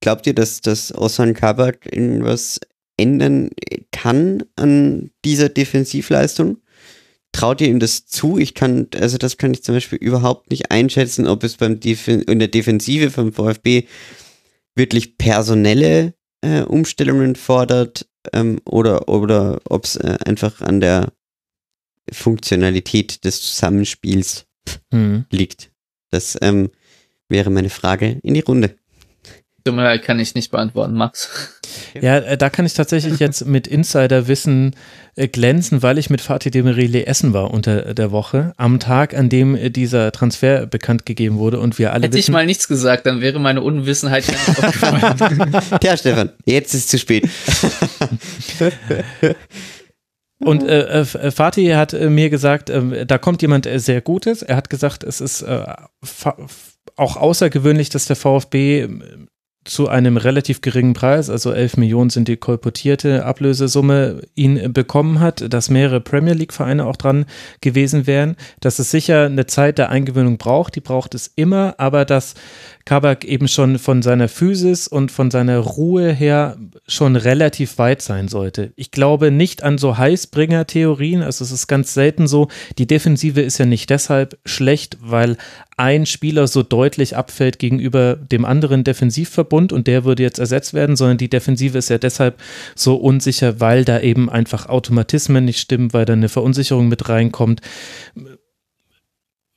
glaubt ihr, dass, dass Osan Kabak irgendwas ändern kann an dieser Defensivleistung? Traut ihr ihm das zu? Ich kann, also das kann ich zum Beispiel überhaupt nicht einschätzen, ob es beim Def in der Defensive vom VfB wirklich personelle äh, Umstellungen fordert ähm, oder, oder ob es äh, einfach an der Funktionalität des Zusammenspiels Mhm. liegt. Das ähm, wäre meine Frage in die Runde. Tut mir leid, kann ich nicht beantworten, Max. Ja, äh, da kann ich tatsächlich jetzt mit Insiderwissen äh, glänzen, weil ich mit Fatih Demireli essen war unter der Woche, am Tag, an dem äh, dieser Transfer bekannt gegeben wurde und wir alle Hätte ich wissen, mal nichts gesagt, dann wäre meine Unwissenheit nicht aufgefallen. Ja, Stefan, jetzt ist es zu spät. Und äh, Fatih hat äh, mir gesagt, äh, da kommt jemand sehr Gutes. Er hat gesagt, es ist äh, auch außergewöhnlich, dass der VfB äh, zu einem relativ geringen Preis, also 11 Millionen sind die kolportierte Ablösesumme, ihn bekommen hat, dass mehrere Premier League-Vereine auch dran gewesen wären, dass es sicher eine Zeit der Eingewöhnung braucht, die braucht es immer, aber dass Kabak eben schon von seiner Physis und von seiner Ruhe her schon relativ weit sein sollte. Ich glaube nicht an so Heißbringer-Theorien, also es ist ganz selten so, die Defensive ist ja nicht deshalb schlecht, weil ein Spieler so deutlich abfällt gegenüber dem anderen Defensivverbund und der würde jetzt ersetzt werden, sondern die Defensive ist ja deshalb so unsicher, weil da eben einfach Automatismen nicht stimmen, weil da eine Verunsicherung mit reinkommt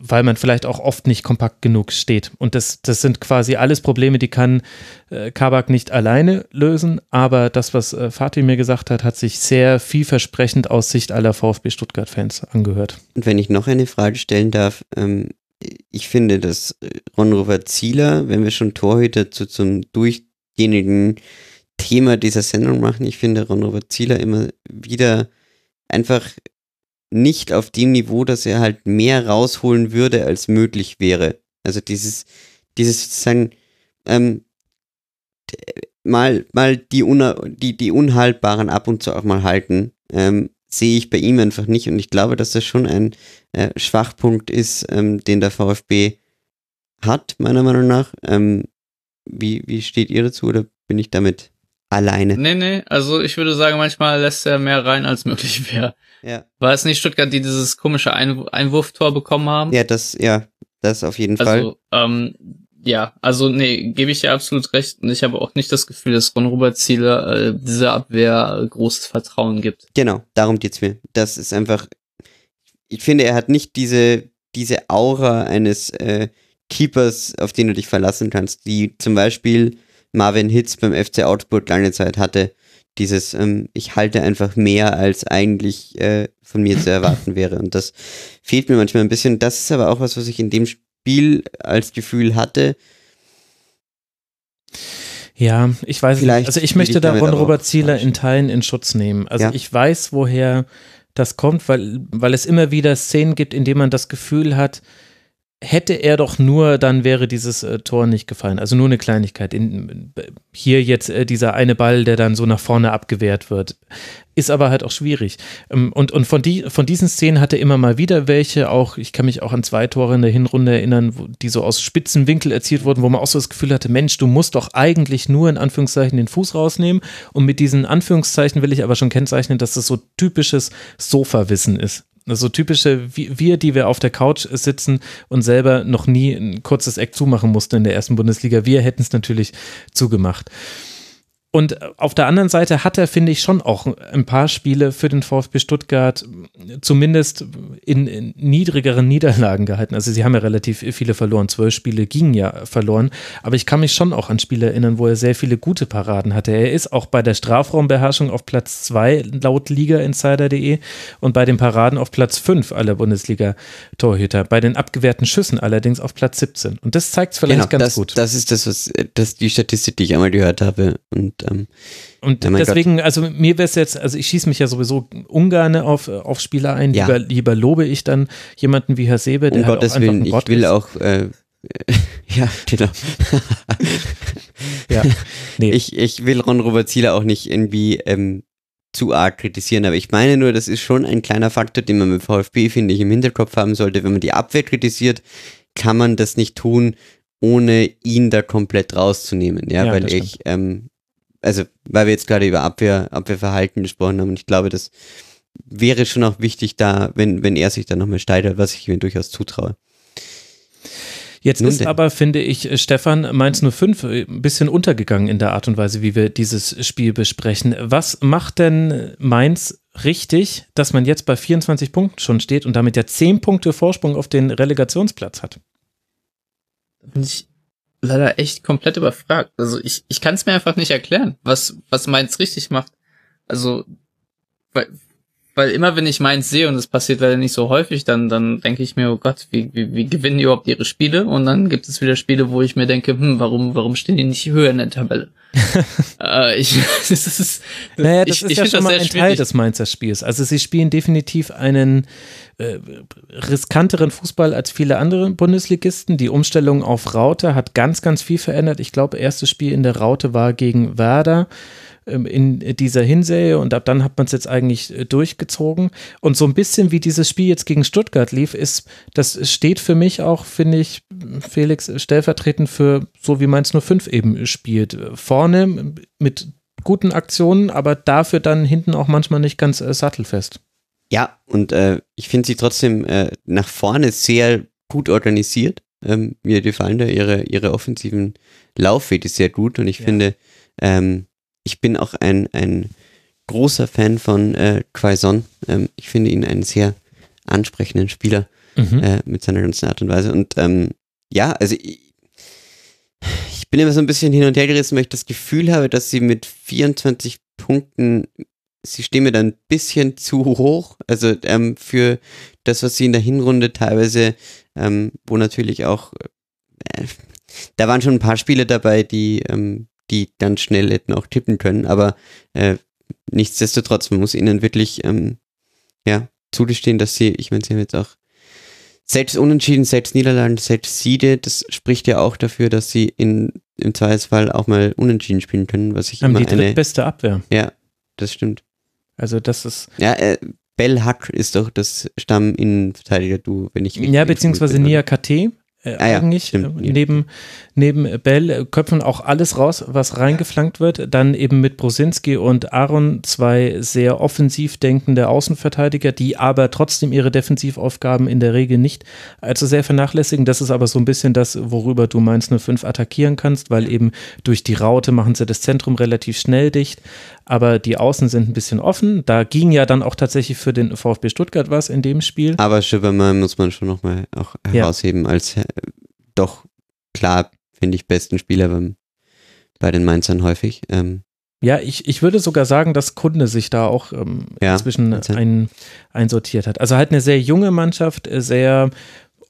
weil man vielleicht auch oft nicht kompakt genug steht. Und das, das sind quasi alles Probleme, die kann äh, Kabak nicht alleine lösen. Aber das, was äh, Fatih mir gesagt hat, hat sich sehr vielversprechend aus Sicht aller VfB Stuttgart-Fans angehört. Und wenn ich noch eine Frage stellen darf, ähm, ich finde, dass äh, Ron-Robert Zieler, wenn wir schon Torhüter zu, zum durchgehenden Thema dieser Sendung machen, ich finde Ron-Robert Zieler immer wieder einfach nicht auf dem Niveau, dass er halt mehr rausholen würde, als möglich wäre. Also dieses, dieses sozusagen, ähm, mal, mal die, die, die Unhaltbaren ab und zu auch mal halten, ähm, sehe ich bei ihm einfach nicht. Und ich glaube, dass das schon ein äh, Schwachpunkt ist, ähm, den der VfB hat, meiner Meinung nach. Ähm, wie, wie steht ihr dazu oder bin ich damit alleine? nee, nee, also ich würde sagen, manchmal lässt er mehr rein, als möglich wäre. Ja. War es nicht Stuttgart, die dieses komische Ein Einwurftor bekommen haben? Ja, das, ja, das auf jeden Fall. Also, ähm, ja, also nee, gebe ich dir absolut recht. Und ich habe auch nicht das Gefühl, dass Ron Robert Ziele äh, dieser Abwehr äh, großes Vertrauen gibt. Genau, darum geht's mir. Das ist einfach, ich finde, er hat nicht diese, diese Aura eines äh, Keepers, auf den du dich verlassen kannst, die zum Beispiel Marvin Hitz beim FC Augsburg lange Zeit hatte. Dieses, ähm, ich halte einfach mehr, als eigentlich äh, von mir zu erwarten wäre. Und das fehlt mir manchmal ein bisschen. Das ist aber auch was, was ich in dem Spiel als Gefühl hatte. Ja, ich weiß Vielleicht nicht. Also ich möchte ich da Ron Robert Zieler in Teilen in Schutz nehmen. Also Ja. ich weiß, woher das kommt, weil, weil es immer wieder Szenen gibt, in denen man das Gefühl hat, hätte er doch nur, dann wäre dieses äh, Tor nicht gefallen. Also nur eine Kleinigkeit. In, hier jetzt äh, dieser eine Ball, der dann so nach vorne abgewehrt wird. Ist aber halt auch schwierig. Ähm, und und von, die, von diesen Szenen hatte immer mal wieder welche, auch, ich kann mich auch an zwei Tore in der Hinrunde erinnern, wo, die so aus spitzen Winkel erzielt wurden, wo man auch so das Gefühl hatte, Mensch, du musst doch eigentlich nur in Anführungszeichen den Fuß rausnehmen. Und mit diesen Anführungszeichen will ich aber schon kennzeichnen, dass das so typisches Sofa-Wissen ist. Also typische, wir, die wir auf der Couch sitzen und selber noch nie ein kurzes Eck zumachen mussten in der ersten Bundesliga. Wir hätten es natürlich zugemacht. Und auf der anderen Seite hat er, finde ich, schon auch ein paar Spiele für den VfB Stuttgart zumindest in, in niedrigeren Niederlagen gehalten. Also sie haben ja relativ viele verloren. Zwölf Spiele gingen ja verloren. Aber ich kann mich schon auch an Spiele erinnern, wo er sehr viele gute Paraden hatte. Er ist auch bei der Strafraumbeherrschung auf Platz zwei laut Liga-Insider.de und bei den Paraden auf Platz fünf aller Bundesliga-Torhüter. Bei den abgewehrten Schüssen allerdings auf Platz 17. Und das zeigt es vielleicht ganz Genau, das, gut. das ist das, was, das die Statistik, die ich einmal gehört habe. Und ähm, Und Ja, mein deswegen, also mir wäre es jetzt, also ich schieße mich ja sowieso ungern auf, auf Spieler ein. Ja. Lieber, lieber lobe ich dann jemanden wie Herr Sebe, der um halt Gottes auch Willen, ich will ist. auch, äh, ja, genau. Ja. Nee. Ich, ich will Ron Robert Zieler auch nicht irgendwie ähm, zu arg kritisieren, aber ich meine nur, das ist schon ein kleiner Faktor, den man mit VfB, finde ich, im Hinterkopf haben sollte. Wenn man die Abwehr kritisiert, kann man das nicht tun, ohne ihn da komplett rauszunehmen. Ja, Ja, weil ich, ähm, also weil wir jetzt gerade über Abwehr, Abwehrverhalten gesprochen haben, und ich glaube, das wäre schon auch wichtig da, wenn, wenn er sich dann nochmal steigert, was ich ihm durchaus zutraue. Jetzt Nun ist denn. aber, finde ich, Stefan Mainz 05 äh, ein bisschen untergegangen in der Art und Weise, wie wir dieses Spiel besprechen. Was macht denn Mainz richtig, dass man jetzt bei 24 Punkten schon steht und damit ja 10 Punkte Vorsprung auf den Relegationsplatz hat? bin ich leider echt komplett überfragt. Also ich, ich kann es mir einfach nicht erklären, was, was Mainz richtig macht. Also, weil, weil immer wenn ich Mainz sehe, und das passiert leider nicht so häufig, dann, dann denke ich mir, oh Gott, wie, wie, wie gewinnen die überhaupt ihre Spiele? Und dann gibt es wieder Spiele, wo ich mir denke, hm, warum, warum stehen die nicht höher in der Tabelle? äh, ich, das ist, Naja, das ich, ist ich ja schon das mal ein Teil schwierig. des Mainzer Spiels. Also sie spielen definitiv einen äh, riskanteren Fußball als viele andere Bundesligisten. Die Umstellung auf Raute hat ganz, ganz viel verändert. Ich glaube, erstes Spiel in der Raute war gegen Werder in dieser Hinserie und ab dann hat man es jetzt eigentlich äh, durchgezogen. Und so ein bisschen wie dieses Spiel jetzt gegen Stuttgart lief, ist, das steht für mich auch, finde ich, Felix, stellvertretend für so wie Mainz 05 eben spielt. Vorne mit guten Aktionen, aber dafür dann hinten auch manchmal nicht ganz äh, sattelfest. Ja, und äh, ich finde sie trotzdem äh, nach vorne sehr gut organisiert. Ähm, mir gefallen da ihre, ihre offensiven Laufwege sehr gut und ich Ja. finde, ähm, ich bin auch ein, ein großer Fan von äh, Quaison. Ähm, ich finde ihn einen sehr ansprechenden Spieler Mhm. äh, mit seiner ganzen Art und Weise. Und ähm, ja, also ich, ich bin immer so ein bisschen hin und her gerissen, weil ich das Gefühl habe, dass sie mit 24 Punkten, sie stehen mir dann ein bisschen zu hoch. Also ähm, für das, was sie in der Hinrunde teilweise, ähm, wo natürlich auch, äh, da waren schon ein paar Spiele dabei, die, ähm, die ganz schnell hätten auch tippen können, aber äh, nichtsdestotrotz, man muss ihnen wirklich, ähm, ja, zugestehen, dass sie, ich meine, sie haben jetzt auch selbst Unentschieden, selbst Niederlagen, selbst Siege, das spricht ja auch dafür, dass sie in, im Zweifelsfall auch mal Unentschieden spielen können, was ich Haben immer die eine, drittbeste Abwehr. ja, das stimmt. Also das ist, Ja, äh, Bell Hack ist doch das Stamminnenverteidiger, du, wenn ich richtig ja, beziehungsweise? Nia KT. Äh, Ah ja, eigentlich stimmt, äh, neben, neben Bell äh, köpfen auch alles raus, was reingeflankt wird. Dann eben mit Brosinski und Aaron zwei sehr offensiv denkende Außenverteidiger, die aber trotzdem ihre Defensivaufgaben in der Regel nicht allzu sehr vernachlässigen. Das ist aber so ein bisschen das, worüber du Mainz 05 attackieren kannst, weil eben durch die Raute machen sie das Zentrum relativ schnell dicht, aber die Außen sind ein bisschen offen. Da ging ja dann auch tatsächlich für den VfB Stuttgart was in dem Spiel. Aber Schöbermann muss man schon nochmal auch Ja. herausheben als äh, doch klar, finde ich, besten Spieler beim, bei den Mainzern häufig. Ähm, Ja, ich, ich würde sogar sagen, dass Kunde sich da auch ähm, Ja, inzwischen ein, einsortiert hat. Also halt eine sehr junge Mannschaft, äh, sehr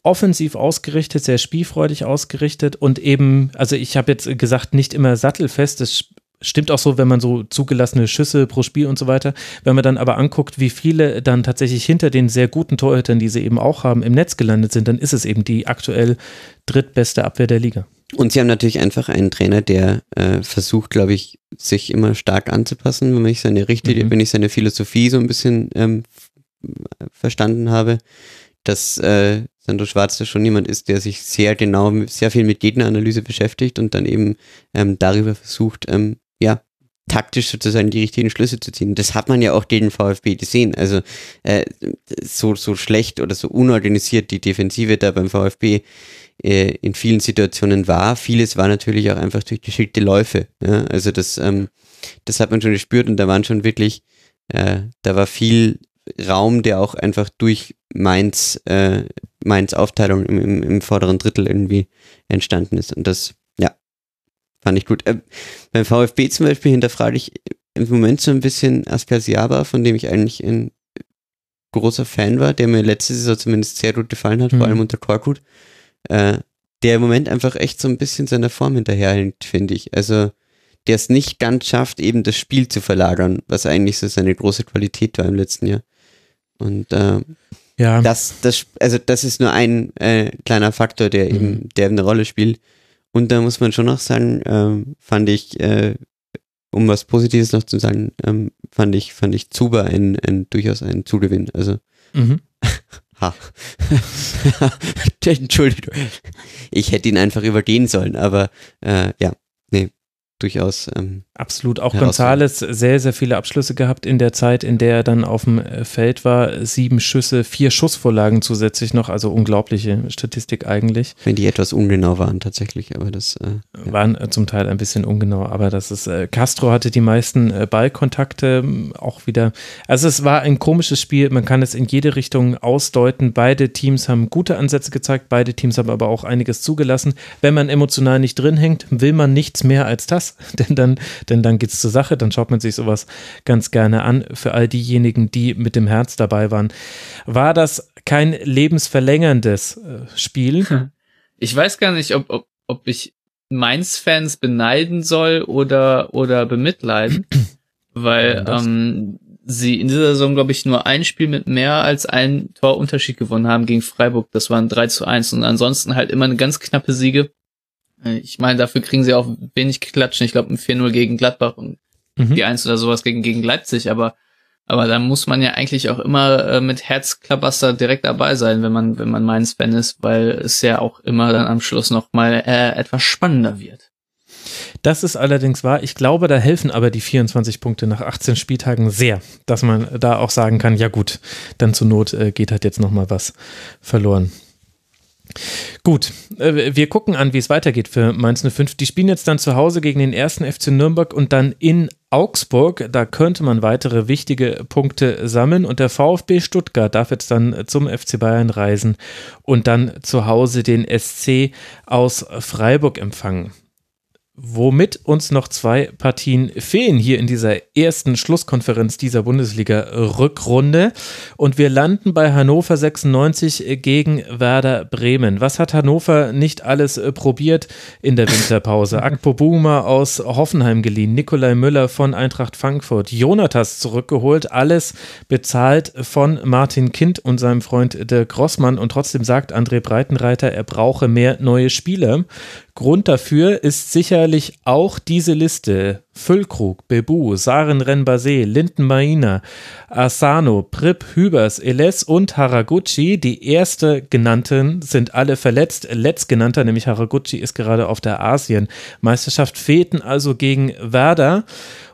offensiv ausgerichtet, sehr spielfreudig ausgerichtet und eben, also ich habe jetzt gesagt, nicht immer sattelfest. Das stimmt auch so, wenn man so zugelassene Schüsse pro Spiel und so weiter. Wenn man dann aber anguckt, wie viele dann tatsächlich hinter den sehr guten Torhütern, die sie eben auch haben, im Netz gelandet sind, dann ist es eben die aktuell drittbeste Abwehr der Liga. Und sie haben natürlich einfach einen Trainer, der äh, versucht, glaube ich, sich immer stark anzupassen, wenn ich seine richtige, Mhm. wenn ich seine Philosophie so ein bisschen ähm, verstanden habe, dass äh, Sandro Schwarz da schon jemand ist, der sich sehr genau, sehr viel mit Gegneranalyse beschäftigt und dann eben ähm, darüber versucht, ähm, ja, taktisch sozusagen die richtigen Schlüsse zu ziehen. Das hat man ja auch gegen VfB gesehen. Also äh, so, so schlecht oder so unorganisiert die Defensive da beim VfB äh, in vielen Situationen war. Vieles war natürlich auch einfach durch geschickte Läufe. Ja? Also das, ähm, das hat man schon gespürt und da waren schon wirklich, äh, da war viel Raum, der auch einfach durch Mainz, äh, Mainz Aufteilung im, im, im vorderen Drittel irgendwie entstanden ist. Und das, fand ich gut. Äh, beim VfB zum Beispiel hinterfrage ich im Moment so ein bisschen Askasiaba, von dem ich eigentlich ein großer Fan war, der mir letzte Saison zumindest sehr gut gefallen hat, Mhm. vor allem unter Korkut äh, der im Moment einfach echt so ein bisschen seiner Form hinterherhängt, finde ich. Also der es nicht ganz schafft, eben das Spiel zu verlagern, was eigentlich so seine große Qualität war im letzten Jahr. Und äh, Ja, das, das, also das ist nur ein äh, kleiner Faktor, der Mhm. eben, der eine Rolle spielt. Und da muss man schon noch sagen, ähm, fand ich, äh, um was Positives noch zu sagen, ähm, fand ich, fand ich Zuba ein, ein durchaus ein Zugewinn. Also mhm. Ha. Entschuldigung. Ich hätte ihn einfach übergehen sollen, aber äh, ja, nee. durchaus. Ähm, Absolut. Auch Gonzales sehr, sehr viele Abschlüsse gehabt in der Zeit, in der er dann auf dem äh, Feld war. Sieben Schüsse, vier Schussvorlagen zusätzlich noch. Also unglaubliche Statistik eigentlich. Wenn die etwas ungenau waren tatsächlich, aber das äh, ja. waren äh, zum Teil ein bisschen ungenau. Aber das ist, äh, Castro hatte die meisten äh, Ballkontakte auch wieder. Also es war ein komisches Spiel. Man kann es in jede Richtung ausdeuten. Beide Teams haben gute Ansätze gezeigt. Beide Teams haben aber auch einiges zugelassen. Wenn man emotional nicht drin hängt, will man nichts mehr als das. Denn dann, denn dann geht's zur Sache. Dann schaut man sich sowas ganz gerne an. Für all diejenigen, die mit dem Herz dabei waren. War das kein lebensverlängerndes äh, Spiel? Ich weiß gar nicht, ob, ob, ob ich Mainz-Fans beneiden soll oder, oder bemitleiden. weil ähm, sie in dieser Saison, glaube ich, nur ein Spiel mit mehr als ein Torunterschied gewonnen haben gegen Freiburg. Das waren 3 zu 1 und ansonsten halt immer eine ganz knappe Siege. Äh, ich meine, dafür kriegen sie auch wenig Klatschen. Ich glaube, ein 4-0 gegen Gladbach und mhm. die 1 oder sowas gegen, gegen Leipzig, aber aber da muss man ja eigentlich auch immer äh, mit Herzklabaster direkt dabei sein, wenn man, wenn man Mainz-Fan ist, weil es ja auch immer dann am Schluss noch mal äh, etwas spannender wird. Das ist allerdings wahr. Ich glaube, da helfen aber die 24 Punkte nach 18 Spieltagen sehr, dass man da auch sagen kann, ja gut, dann zur Not äh, geht halt jetzt noch mal was verloren. Gut, äh, wir gucken an, wie es weitergeht für Mainz 05. Die spielen jetzt dann zu Hause gegen den ersten FC Nürnberg und dann in Augsburg. Da könnte man weitere wichtige Punkte sammeln und der VfB Stuttgart darf jetzt dann zum FC Bayern reisen und dann zu Hause den SC aus Freiburg empfangen womit uns noch zwei Partien fehlen hier in dieser ersten Schlusskonferenz dieser Bundesliga-Rückrunde. Und wir landen bei Hannover 96 gegen Werder Bremen. Was hat Hannover nicht alles äh, probiert in der Winterpause? Akpo Buma aus Hoffenheim geliehen, Nikolai Müller von Eintracht Frankfurt, Jonatas zurückgeholt, alles bezahlt von Martin Kind und seinem Freund Dirk Grossmann. Und trotzdem sagt André Breitenreiter, er brauche mehr neue Spieler. Grund dafür ist sicherlich auch diese Liste. Füllkrug, Bebu, Saren Renbase, Linden Maina, Asano, Prip, Hübers, Eles und Haraguchi. Die erste genannten sind alle verletzt. Letztgenannter, nämlich Haraguchi, ist gerade auf der Asienmeisterschaft, fehlten also gegen Werder.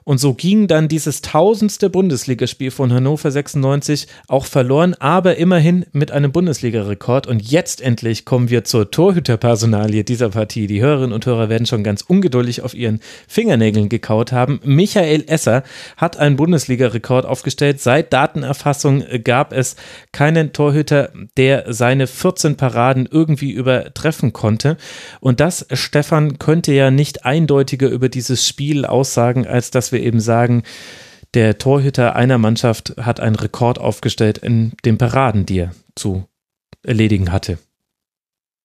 Und so ging dann dieses tausendste Bundesligaspiel von Hannover 96 auch verloren, aber immerhin mit einem Bundesligarekord. Und jetzt endlich kommen wir zur Torhüterpersonalie dieser Partie. Die Hörerinnen und Hörer werden schon ganz ungeduldig auf ihren Fingernägeln gekaut haben. Michael Esser hat einen Bundesligarekord aufgestellt. Seit Datenerfassung gab es keinen Torhüter, der seine 14 Paraden irgendwie übertreffen konnte. Und das, Stefan, könnte ja nicht eindeutiger über dieses Spiel aussagen, als dass wir wir eben sagen, der Torhüter einer Mannschaft hat einen Rekord aufgestellt in den Paraden, die er zu erledigen hatte.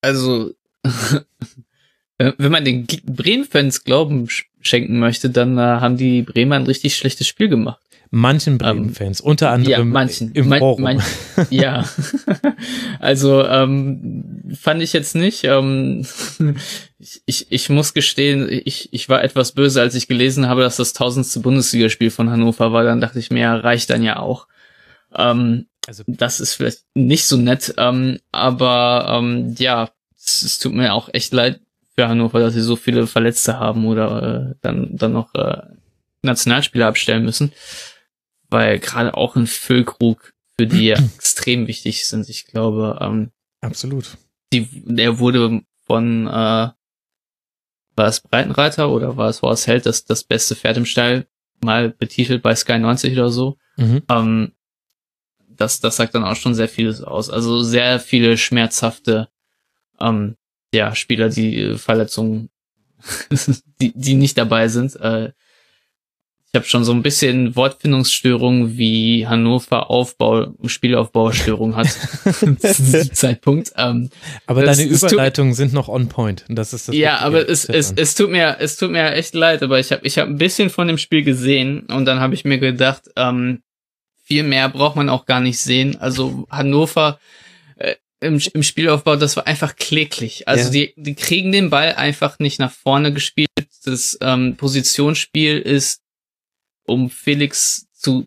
Also, wenn man den Bremen-Fans Glauben schenken möchte, dann äh, haben die Bremer ein richtig schlechtes Spiel gemacht manchen ähm, Bremen-Fans, um, unter anderem ja, manchen, im man, Forum. Man, ja, also ähm, fand ich jetzt nicht. Ähm, ich, ich muss gestehen, ich, ich war etwas böse, als ich gelesen habe, dass das tausendste Bundesligaspiel von Hannover war. Dann dachte ich mir, ja, reicht dann ja auch. Ähm, also das ist vielleicht nicht so nett, ähm, aber ähm, ja, es, es tut mir auch echt leid für Hannover, dass sie so viele Verletzte haben oder äh, dann dann noch äh, Nationalspieler abstellen müssen weil gerade auch ein Füllkrug für die extrem wichtig sind. Ich glaube, ähm, absolut. Die, der wurde von äh, war es Breitenreiter oder war es Horst Held, das, das beste Pferd im Stall, mal betitelt bei Sky 90 oder so. Mhm. Ähm, das, das sagt dann auch schon sehr vieles aus. Also sehr viele schmerzhafte ähm, ja, Spieler, die äh, Verletzungen, die, die nicht dabei sind. Äh, ich habe schon so ein bisschen Wortfindungsstörung wie Hannover Aufbau, Spielaufbaustörung hat zu diesem Zeitpunkt. Ähm, aber das, deine Überleitungen sind noch on point. Das ist das ja, aber es, es, es tut mir es tut mir echt leid, aber ich habe ich hab ein bisschen von dem Spiel gesehen und dann habe ich mir gedacht, ähm, viel mehr braucht man auch gar nicht sehen. Also Hannover äh, im, im Spielaufbau, das war einfach kläglich. Also ja. die, die kriegen den Ball einfach nicht nach vorne gespielt. Das ähm, Positionsspiel ist um Felix zu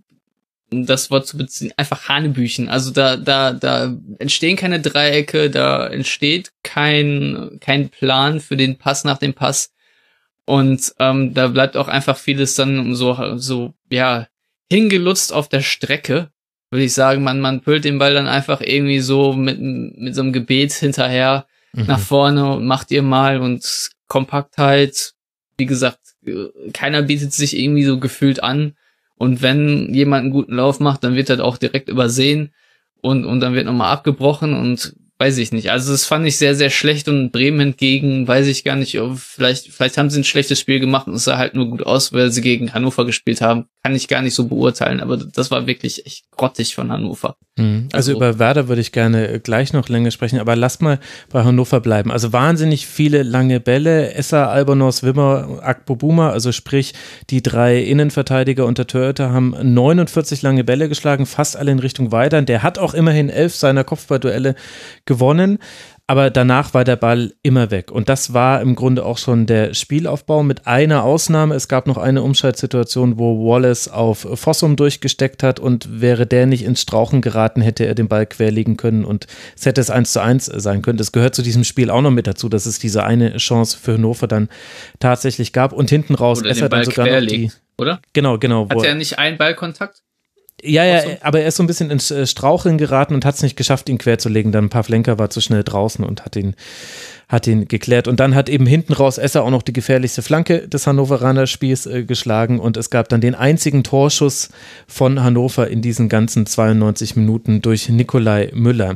um das Wort zu beziehen, einfach Hanebüchen. Also da, da, da entstehen keine Dreiecke, da entsteht kein, kein Plan für den Pass nach dem Pass. Und ähm, da bleibt auch einfach vieles dann so, so, ja, hingelutzt auf der Strecke, würde ich sagen. Man, man püllt den Ball dann einfach irgendwie so mit, mit so einem Gebet hinterher mhm. nach vorne und macht ihr mal und Kompaktheit, wie gesagt, keiner bietet sich irgendwie so gefühlt an. Und wenn jemand einen guten Lauf macht, dann wird er auch direkt übersehen und, und dann wird nochmal abgebrochen und weiß ich nicht. Also das fand ich sehr, sehr schlecht und Bremen hingegen, weiß ich gar nicht, vielleicht, vielleicht haben sie ein schlechtes Spiel gemacht und es sah halt nur gut aus, weil sie gegen Hannover gespielt haben. Kann ich gar nicht so beurteilen, aber das war wirklich echt grottig von Hannover. Mhm. Also, also, über Werder würde ich gerne gleich noch länger sprechen, aber lass mal bei Hannover bleiben. Also wahnsinnig viele lange Bälle. Esser, Albonos, Wimmer, Akpobuma, also sprich die drei Innenverteidiger unter Toyota haben 49 lange Bälle geschlagen, fast alle in Richtung Weidern. Der hat auch immerhin elf seiner Kopfballduelle gewonnen aber danach war der Ball immer weg. Und das war im Grunde auch schon der Spielaufbau mit einer Ausnahme. Es gab noch eine Umschaltsituation, wo Wallace auf Fossum durchgesteckt hat und wäre der nicht ins Strauchen geraten, hätte er den Ball querlegen können und es hätte es 1 zu 1 sein können. Das gehört zu diesem Spiel auch noch mit dazu, dass es diese eine Chance für Hannover dann tatsächlich gab und hinten raus oder den Ball dann sogar noch die, oder? Genau, genau. Hat er nicht einen Ballkontakt? Ja, ja, aber er ist so ein bisschen ins äh, Straucheln geraten und hat es nicht geschafft, ihn querzulegen. Dann ein paar Flenker war zu schnell draußen und hat ihn, hat ihn geklärt. Und dann hat eben hinten raus Esser auch noch die gefährlichste Flanke des Hannoveraner Spiels äh, geschlagen. Und es gab dann den einzigen Torschuss von Hannover in diesen ganzen 92 Minuten durch Nikolai Müller.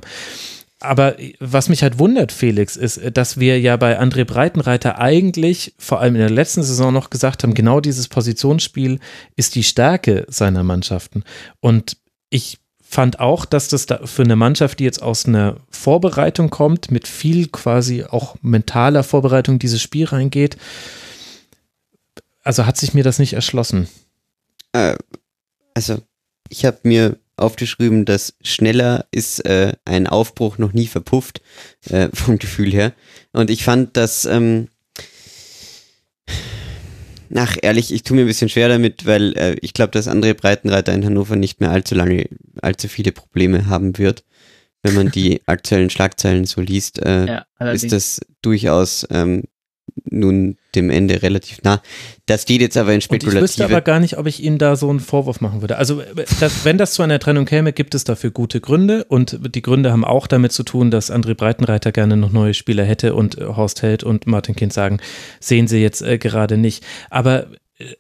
Aber was mich halt wundert, Felix, ist, dass wir ja bei André Breitenreiter eigentlich, vor allem in der letzten Saison noch gesagt haben, genau dieses Positionsspiel ist die Stärke seiner Mannschaften. Und ich fand auch, dass das da für eine Mannschaft, die jetzt aus einer Vorbereitung kommt, mit viel quasi auch mentaler Vorbereitung dieses Spiel reingeht, also hat sich mir das nicht erschlossen. Äh, also ich habe mir aufgeschrieben, dass schneller ist äh, ein Aufbruch noch nie verpufft, äh, vom Gefühl her. Und ich fand, dass, ähm, ach ehrlich, ich tue mir ein bisschen schwer damit, weil äh, ich glaube, dass André Breitenreiter in Hannover nicht mehr allzu lange, allzu viele Probleme haben wird. Wenn man die aktuellen Schlagzeilen so liest, äh, ja, ist das durchaus ähm, nun dem Ende relativ nah. Das geht jetzt aber in Spekulative. Und ich wüsste aber gar nicht, ob ich ihm da so einen Vorwurf machen würde. Also das, wenn das zu einer Trennung käme, gibt es dafür gute Gründe und die Gründe haben auch damit zu tun, dass André Breitenreiter gerne noch neue Spieler hätte und Horst Held und Martin Kind sagen, sehen sie jetzt äh, gerade nicht. Aber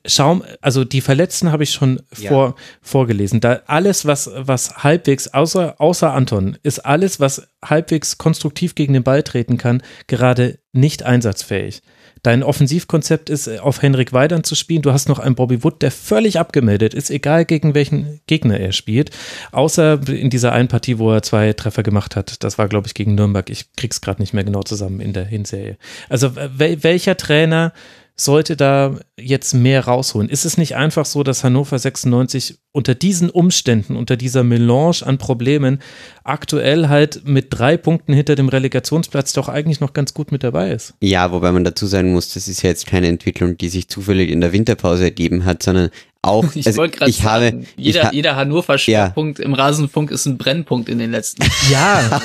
Schaum, also die Verletzten habe ich schon vor, ja. vorgelesen. Da alles, was, was halbwegs, außer, außer Anton, ist alles, was halbwegs konstruktiv gegen den Ball treten kann, gerade nicht einsatzfähig. Dein Offensivkonzept ist, auf Henrik Weidern zu spielen. Du hast noch einen Bobby Wood, der völlig abgemeldet ist, egal gegen welchen Gegner er spielt. Außer in dieser einen Partie, wo er zwei Treffer gemacht hat. Das war, glaube ich, gegen Nürnberg. Ich krieg's gerade nicht mehr genau zusammen in der Hinserie. Also welcher Trainer sollte da jetzt mehr rausholen? Ist es nicht einfach so, dass Hannover 96 unter diesen Umständen, unter dieser Melange an Problemen aktuell halt mit drei Punkten hinter dem Relegationsplatz doch eigentlich noch ganz gut mit dabei ist? Ja, wobei man dazu sagen muss, das ist ja jetzt keine Entwicklung, die sich zufällig in der Winterpause ergeben hat, sondern auch, ich also wollte gerade sagen, habe, jeder, ha jeder Hannover-Schwerpunkt ja. im Rasenfunk ist ein Brennpunkt in den letzten Ja.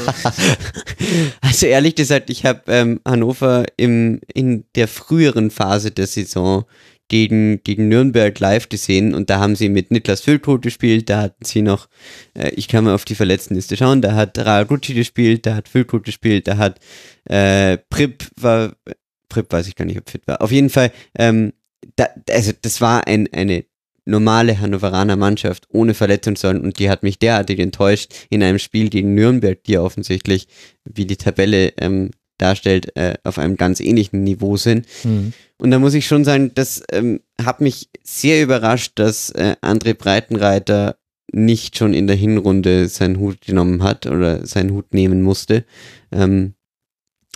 also ehrlich gesagt, ich habe ähm, Hannover im, in der früheren Phase der Saison gegen, gegen Nürnberg live gesehen und da haben sie mit Niklas Füllbrot gespielt, da hatten sie noch, äh, ich kann mal auf die Verletztenliste schauen, da hat Ragucci gespielt, da hat Füllbrot gespielt, da hat äh, Prip war, Prip weiß ich gar nicht, ob fit war. Auf jeden Fall, ähm, da, also das war ein, eine normale Hannoveraner Mannschaft ohne Verletzungssorgen und die hat mich derartig enttäuscht in einem Spiel gegen Nürnberg, die ja offensichtlich, wie die Tabelle ähm, darstellt, äh, auf einem ganz ähnlichen Niveau sind. Mhm. Und da muss ich schon sagen, das ähm, hat mich sehr überrascht, dass äh, André Breitenreiter nicht schon in der Hinrunde seinen Hut genommen hat oder seinen Hut nehmen musste. Ähm,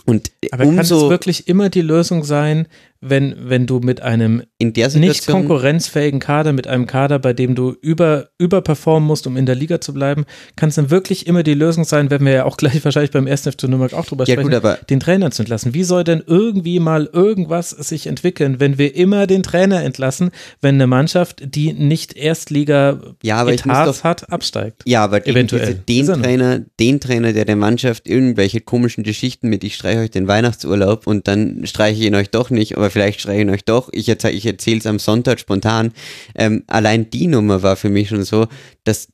und Aber umso, kann es wirklich immer die Lösung sein, wenn, wenn du mit einem nicht konkurrenzfähigen Kader, mit einem Kader, bei dem du über, überperformen musst, um in der Liga zu bleiben, kann es dann wirklich immer die Lösung sein, werden wir ja auch gleich wahrscheinlich beim ersten FC Nürnberg auch drüber ja, sprechen, gut, den Trainer zu entlassen. Wie soll denn irgendwie mal irgendwas sich entwickeln, wenn wir immer den Trainer entlassen, wenn eine Mannschaft, die nicht Erstliga ja, Etats hat, absteigt? Ja, aber eventuell. den Trainer, den Trainer, der der Mannschaft irgendwelche komischen Geschichten mit, ich streiche euch den Weihnachtsurlaub und dann streiche ich ihn euch doch nicht, aber aber vielleicht schreie ich euch doch. Ich, erzähl, ich erzähle es am Sonntag spontan. Ähm, allein die Nummer war für mich schon so, dass,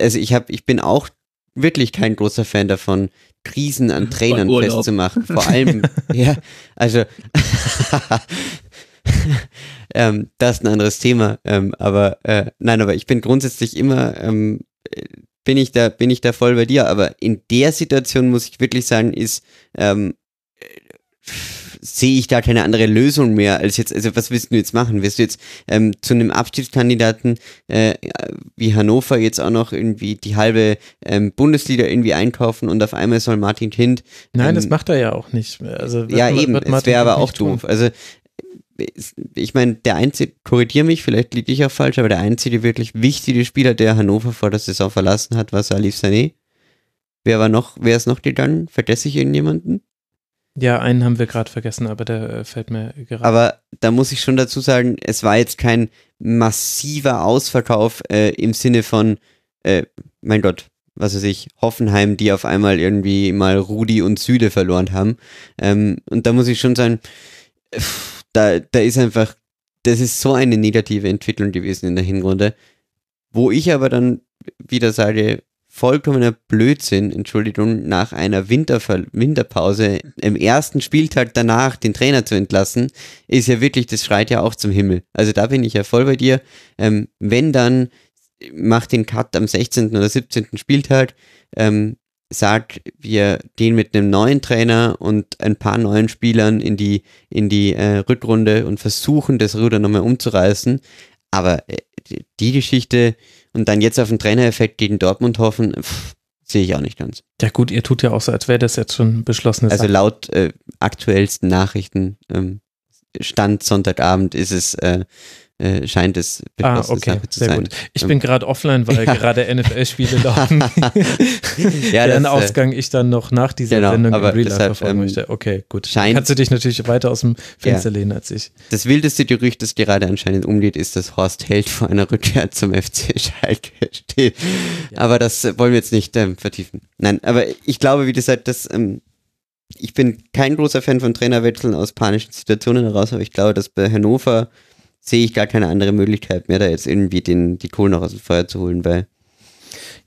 also ich habe, ich bin auch wirklich kein großer Fan davon, Krisen an Trainern festzumachen. Vor allem, ja, also ähm, das ist ein anderes Thema. Ähm, aber äh, nein, aber ich bin grundsätzlich immer, ähm, äh, bin ich da, bin ich da voll bei dir. Aber in der Situation muss ich wirklich sagen, ist ähm, äh, sehe ich da keine andere Lösung mehr als jetzt, also was willst du jetzt machen? Wirst du jetzt ähm, zu einem Abstiegskandidaten äh, wie Hannover jetzt auch noch irgendwie die halbe ähm, Bundesliga irgendwie einkaufen und auf einmal soll Martin Kind Nein, ähm, das macht er ja auch nicht. Also wird ja, eben, Martin wäre aber auch tun. doof. Also, ich meine, der einzige, korrigier mich, vielleicht liege ich auch falsch, aber der einzige wirklich wichtige Spieler, der Hannover vor der Saison verlassen hat, war Salif Sané. Wer war noch, wer ist noch gegangen? Vergesse ich irgendjemanden? Ja, einen haben wir gerade vergessen, aber der äh, fällt mir gerade. Aber da muss ich schon dazu sagen, es war jetzt kein massiver Ausverkauf äh, im Sinne von, äh, mein Gott, was weiß ich, Hoffenheim, die auf einmal irgendwie mal Rudi und Süle verloren haben. Ähm, und da muss ich schon sagen, pff, da, da ist einfach, das ist so eine negative Entwicklung gewesen in der Hinrunde, wo ich aber dann wieder sage, vollkommener Blödsinn, Entschuldigung, nach einer Winterver Winterpause im ersten Spieltag danach den Trainer zu entlassen, ist ja wirklich, das schreit ja auch zum Himmel. Also da bin ich ja voll bei dir. Ähm, wenn dann, macht den Cut am 16. oder 17. Spieltag, ähm, sagt, wir gehen mit einem neuen Trainer und ein paar neuen Spielern in die, in die äh, Rückrunde und versuchen, das Ruder nochmal umzureißen. Aber äh, die Geschichte und dann jetzt auf den Trainereffekt gegen Dortmund hoffen, pff, sehe ich auch nicht ganz. ja gut, ihr tut ja auch so, als wäre das jetzt schon beschlossene Also Sache. laut äh, aktuellsten Nachrichten, ähm, Stand Sonntagabend ist es, äh, äh, scheint es Ah, okay, Sache zu sehr sein. gut. Ich bin gerade offline, weil Ja. gerade NFL-Spiele laufen. Ja, Deren das, äh, Ausgang ich dann noch nach dieser genau, Sendung im aber Real Life deshalb, verfolgen ähm, möchte. Okay, gut. scheint- Kannst du dich natürlich weiter aus dem Fenster lehnen als ich. Das wildeste Gerücht, das gerade anscheinend umgeht, ist, dass Horst Held vor einer Rückkehr zum FC Schalke steht. Aber das äh, wollen wir jetzt nicht ähm, vertiefen. Nein, aber ich glaube, wie gesagt, dass ähm, ich bin kein großer Fan von Trainerwechseln aus panischen Situationen heraus, aber ich glaube, dass bei Hannover sehe ich gar keine andere Möglichkeit mehr, da jetzt irgendwie den, die Kohlen noch aus dem Feuer zu holen, weil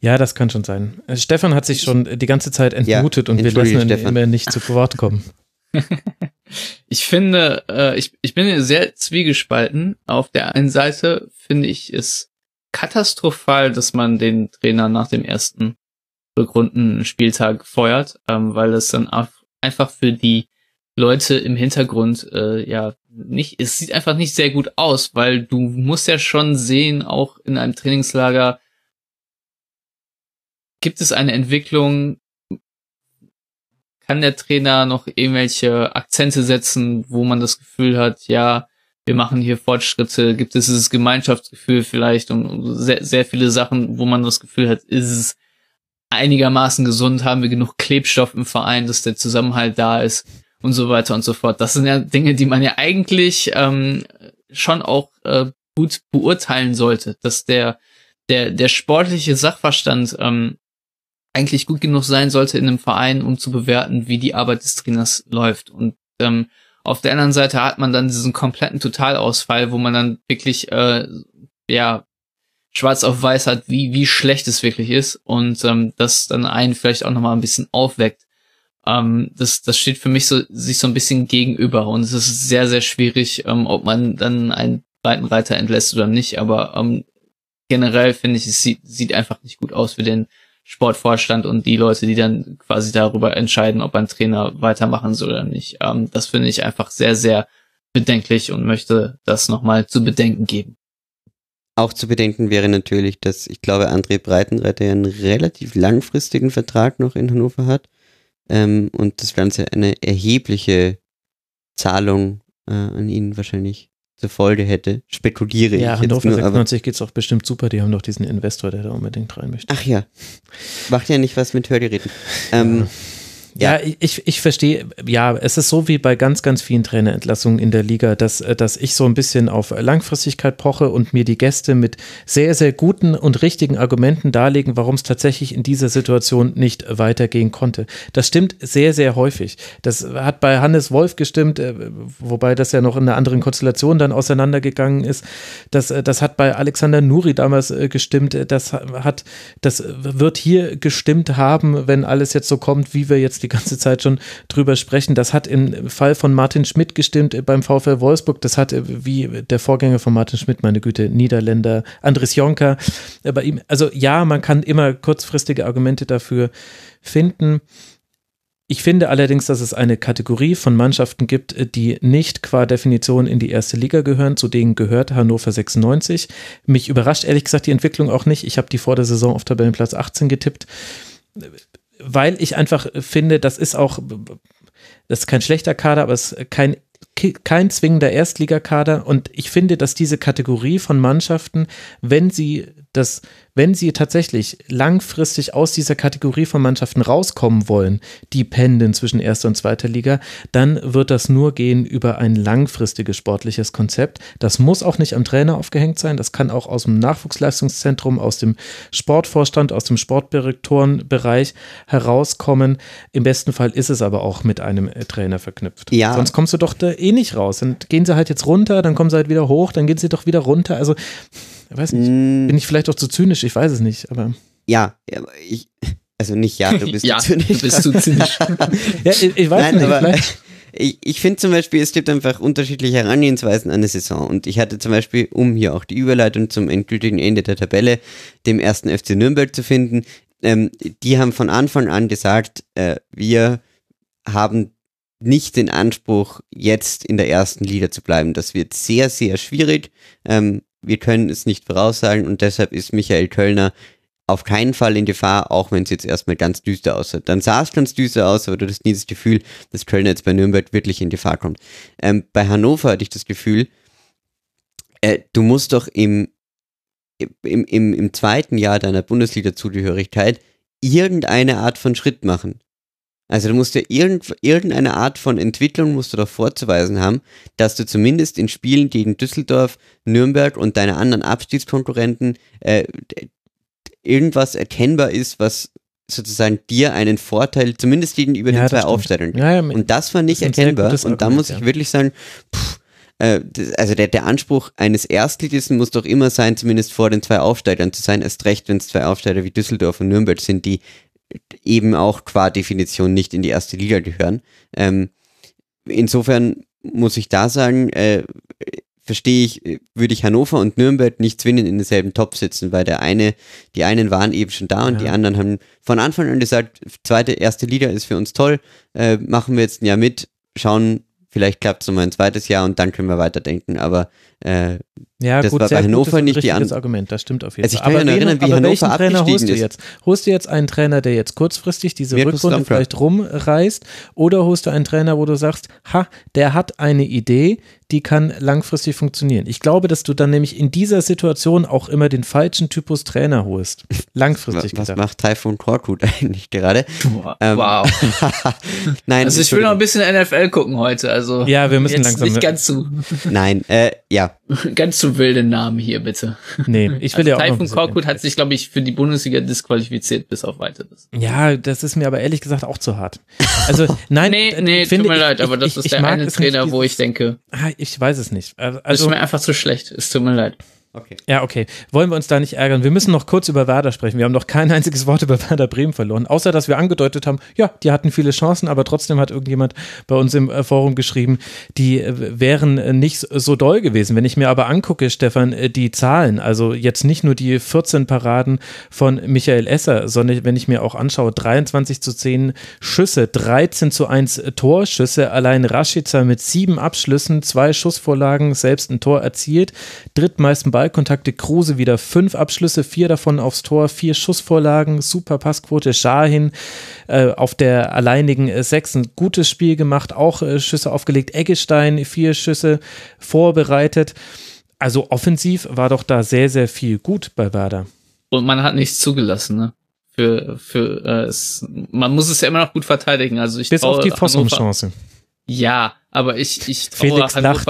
Ja, das kann schon sein. Äh, Stefan hat sich schon die ganze Zeit Ja, entmutet und wir lassen ihn Stefan. immer nicht zu Wort kommen. Ich finde, äh, ich, ich bin sehr zwiegespalten. Auf der einen Seite finde ich es katastrophal, dass man den Trainer nach dem ersten Rückrundenspieltag feuert, ähm, weil es dann einfach für die Leute im Hintergrund äh, ja nicht, es sieht einfach nicht sehr gut aus, weil du musst ja schon sehen, auch in einem Trainingslager gibt es eine Entwicklung, kann der Trainer noch irgendwelche Akzente setzen, wo man das Gefühl hat, ja, wir machen hier Fortschritte, gibt es dieses Gemeinschaftsgefühl vielleicht und sehr, sehr viele Sachen, wo man das Gefühl hat, ist es einigermaßen gesund, haben wir genug Klebstoff im Verein, dass der Zusammenhalt da ist? Und so weiter und so fort. Das sind ja Dinge, die man ja eigentlich ähm, schon auch äh, gut beurteilen sollte, dass der der der sportliche Sachverstand ähm, eigentlich gut genug sein sollte in einem Verein, um zu bewerten, wie die Arbeit des Trainers läuft. Und ähm, auf der anderen Seite hat man dann diesen kompletten Totalausfall, wo man dann wirklich äh, ja schwarz auf weiß hat, wie wie schlecht es wirklich ist und ähm, das dann einen vielleicht auch noch mal ein bisschen aufweckt. Ähm, das das steht für mich so sich so ein bisschen gegenüber und es ist sehr sehr schwierig, ähm, ob man dann einen Breitenreiter entlässt oder nicht. Aber ähm, generell finde ich, es sieht, sieht einfach nicht gut aus für den Sportvorstand und die Leute, die dann quasi darüber entscheiden, ob ein Trainer weitermachen soll oder nicht. Ähm, das finde ich einfach sehr, sehr bedenklich und möchte das nochmal zu bedenken geben. Auch zu bedenken wäre natürlich, dass ich glaube, André Breitenreiter ja einen relativ langfristigen Vertrag noch in Hannover hat ähm, und das Ganze eine erhebliche Zahlung äh, an ihn wahrscheinlich zur Folge hätte. Spekuliere Ja, ich jetzt Hannover nur, aber 96 geht's auch bestimmt super. Die haben doch diesen Investor, der da unbedingt rein möchte. ach ja, macht ja nicht was mit Hörgeräten. Ähm, Ja, ich, ich verstehe, ja, es ist so wie bei ganz, ganz vielen Trainerentlassungen in der Liga, dass, dass ich so ein bisschen auf Langfristigkeit poche und mir die Gäste mit sehr, sehr guten und richtigen Argumenten darlegen, warum es tatsächlich in dieser Situation nicht weitergehen konnte. Das stimmt sehr, sehr häufig. Das hat bei Hannes Wolf gestimmt, äh, wobei das ja noch in einer anderen Konstellation dann auseinandergegangen ist. Das, äh, das hat bei Alexander Nuri damals äh, gestimmt. Das hat, das wird hier gestimmt haben, wenn alles jetzt so kommt, wie wir jetzt die ganze Zeit schon drüber sprechen. Das hat im Fall von Martin Schmidt gestimmt beim VfL Wolfsburg. Das hat wie der Vorgänger von Martin Schmidt, meine Güte, Niederländer, Andres Jonker. Bei ihm, also ja, man kann immer kurzfristige Argumente dafür finden. Ich finde allerdings, dass es eine Kategorie von Mannschaften gibt, die nicht qua Definition in die erste Liga gehören. Zu denen gehört Hannover 96. Mich überrascht ehrlich gesagt die Entwicklung auch nicht. Ich habe die vor der Saison auf Tabellenplatz 18 getippt weil ich einfach finde, das ist auch, das ist kein schlechter Kader, aber es ist kein, kein zwingender Erstligakader. Und ich finde, dass diese Kategorie von Mannschaften, wenn sie das wenn sie tatsächlich langfristig aus dieser Kategorie von Mannschaften rauskommen wollen, die pendeln zwischen erster und zweiter Liga, dann wird das nur gehen über ein langfristiges sportliches Konzept. Das muss auch nicht am Trainer aufgehängt sein, das kann auch aus dem Nachwuchsleistungszentrum, aus dem Sportvorstand, aus dem Sportdirektorenbereich herauskommen. Im besten Fall ist es aber auch mit einem Trainer verknüpft. Ja. Sonst kommst du doch da eh nicht raus. Dann gehen sie halt jetzt runter, dann kommen sie halt wieder hoch, dann gehen sie doch wieder runter. Also ich weiß nicht, mm. bin ich vielleicht auch zu zynisch, ich weiß es nicht, aber. Ja, ich, also nicht ja, du bist ja, zu zynisch. Du bist zu zynisch. ja, ich, ich weiß Nein, nicht, aber ich, ich finde zum Beispiel, es gibt einfach unterschiedliche Herangehensweisen an eine Saison. Und ich hatte zum Beispiel, um hier auch die Überleitung zum endgültigen Ende der Tabelle, dem ersten FC Nürnberg zu finden, ähm, die haben von Anfang an gesagt, äh, wir haben nicht den Anspruch, jetzt in der ersten Liga zu bleiben. Das wird sehr, sehr schwierig. Ähm, wir können es nicht voraussagen und deshalb ist Michael Kölner auf keinen Fall in Gefahr, auch wenn es jetzt erstmal ganz düster aussah. Dann sah es ganz düster aus, aber du hast nie das Gefühl, dass Kölner jetzt bei Nürnberg wirklich in Gefahr kommt. Ähm, bei Hannover hatte ich das Gefühl, äh, du musst doch im, im, im, im zweiten Jahr deiner Bundesliga-Zugehörigkeit irgendeine Art von Schritt machen. Also du musst ja irgend, irgendeine Art von Entwicklung musst du doch vorzuweisen haben, dass du zumindest in Spielen gegen Düsseldorf, Nürnberg und deine anderen Abstiegskonkurrenten äh, irgendwas erkennbar ist, was sozusagen dir einen Vorteil, zumindest gegenüber ja, den zwei Aufstellern gibt. Ja, ja, und das war nicht erkennbar. Und da muss ich wirklich sagen, pff, äh, also der, der Anspruch eines Erstligisten muss doch immer sein, zumindest vor den zwei Aufsteigern zu sein, erst recht, wenn es zwei Aufsteiger wie Düsseldorf und Nürnberg sind, die eben auch qua Definition nicht in die erste Liga gehören. Ähm, insofern muss ich da sagen, äh, verstehe ich, würde ich Hannover und Nürnberg nicht zwingend in denselben Top sitzen, weil der eine, die einen waren eben schon da und ja. die anderen haben von Anfang an gesagt, zweite, erste Liga ist für uns toll, äh, machen wir jetzt ein Jahr mit, schauen, vielleicht klappt es nochmal ein zweites Jahr und dann können wir weiterdenken, aber äh, ja, das gut, war bei Hannover nicht die An Argument, das stimmt auf jeden Fall. Also ich kann mich erinnern, wie aber Hannover Trainer holst du ist. Jetzt? Holst du jetzt einen Trainer, der jetzt kurzfristig diese Mirko Rückrunde vielleicht rumreißt oder holst du einen Trainer, wo du sagst, ha, der hat eine Idee, die kann langfristig funktionieren. Ich glaube, dass du dann nämlich in dieser Situation auch immer den falschen Typus Trainer holst. Langfristig Was gedacht. macht Typhoon Korkut eigentlich gerade? Wow. Ähm, Nein, also ich will noch ein bisschen NFL gucken heute. Also ja, wir müssen langsam nicht ganz zu. Nein, äh, ja. Ganz zu wilde Namen hier bitte. Nee, ich will also ja auch Typhoon Korkut hat sich, glaube ich, für die Bundesliga disqualifiziert bis auf weiteres. Ja, das ist mir aber ehrlich gesagt auch zu hart. Also nein, nee, nee, finde, tut mir leid, aber das ich, ist der eine Trainer, nicht, wo ich denke. Ah, ich weiß es nicht. Also, ist mir einfach zu schlecht. Es tut mir leid. Okay. Ja, okay. Wollen wir uns da nicht ärgern? Wir müssen noch kurz über Werder sprechen. Wir haben noch kein einziges Wort über Werder Bremen verloren, außer dass wir angedeutet haben, ja, die hatten viele Chancen, aber trotzdem hat irgendjemand bei uns im äh, Forum geschrieben, die äh, wären äh, nicht so doll gewesen. Wenn ich mir aber angucke, Stefan, die Zahlen, also jetzt nicht nur die 14 Paraden von Michael Esser, sondern wenn ich mir auch anschaue, 23 zu 10 Schüsse, 13 zu 1 Torschüsse, allein Rashica mit sieben Abschlüssen, zwei Schussvorlagen, selbst ein Tor erzielt, drittmeisten Ball Ballkontakte Kruse wieder fünf Abschlüsse, vier davon aufs Tor, vier Schussvorlagen, super Passquote. Schahin äh, auf der alleinigen äh, Sechs ein gutes Spiel gemacht, auch äh, Schüsse aufgelegt. Eggestein vier Schüsse vorbereitet. Also offensiv war doch da sehr, sehr viel gut bei Werder. Und man hat nichts zugelassen, ne? für, für äh, es, man muss es ja immer noch gut verteidigen. Also ich Bis auf die Hannover- Fossum-Chance. Ja, aber ich, ich traue Felix lacht.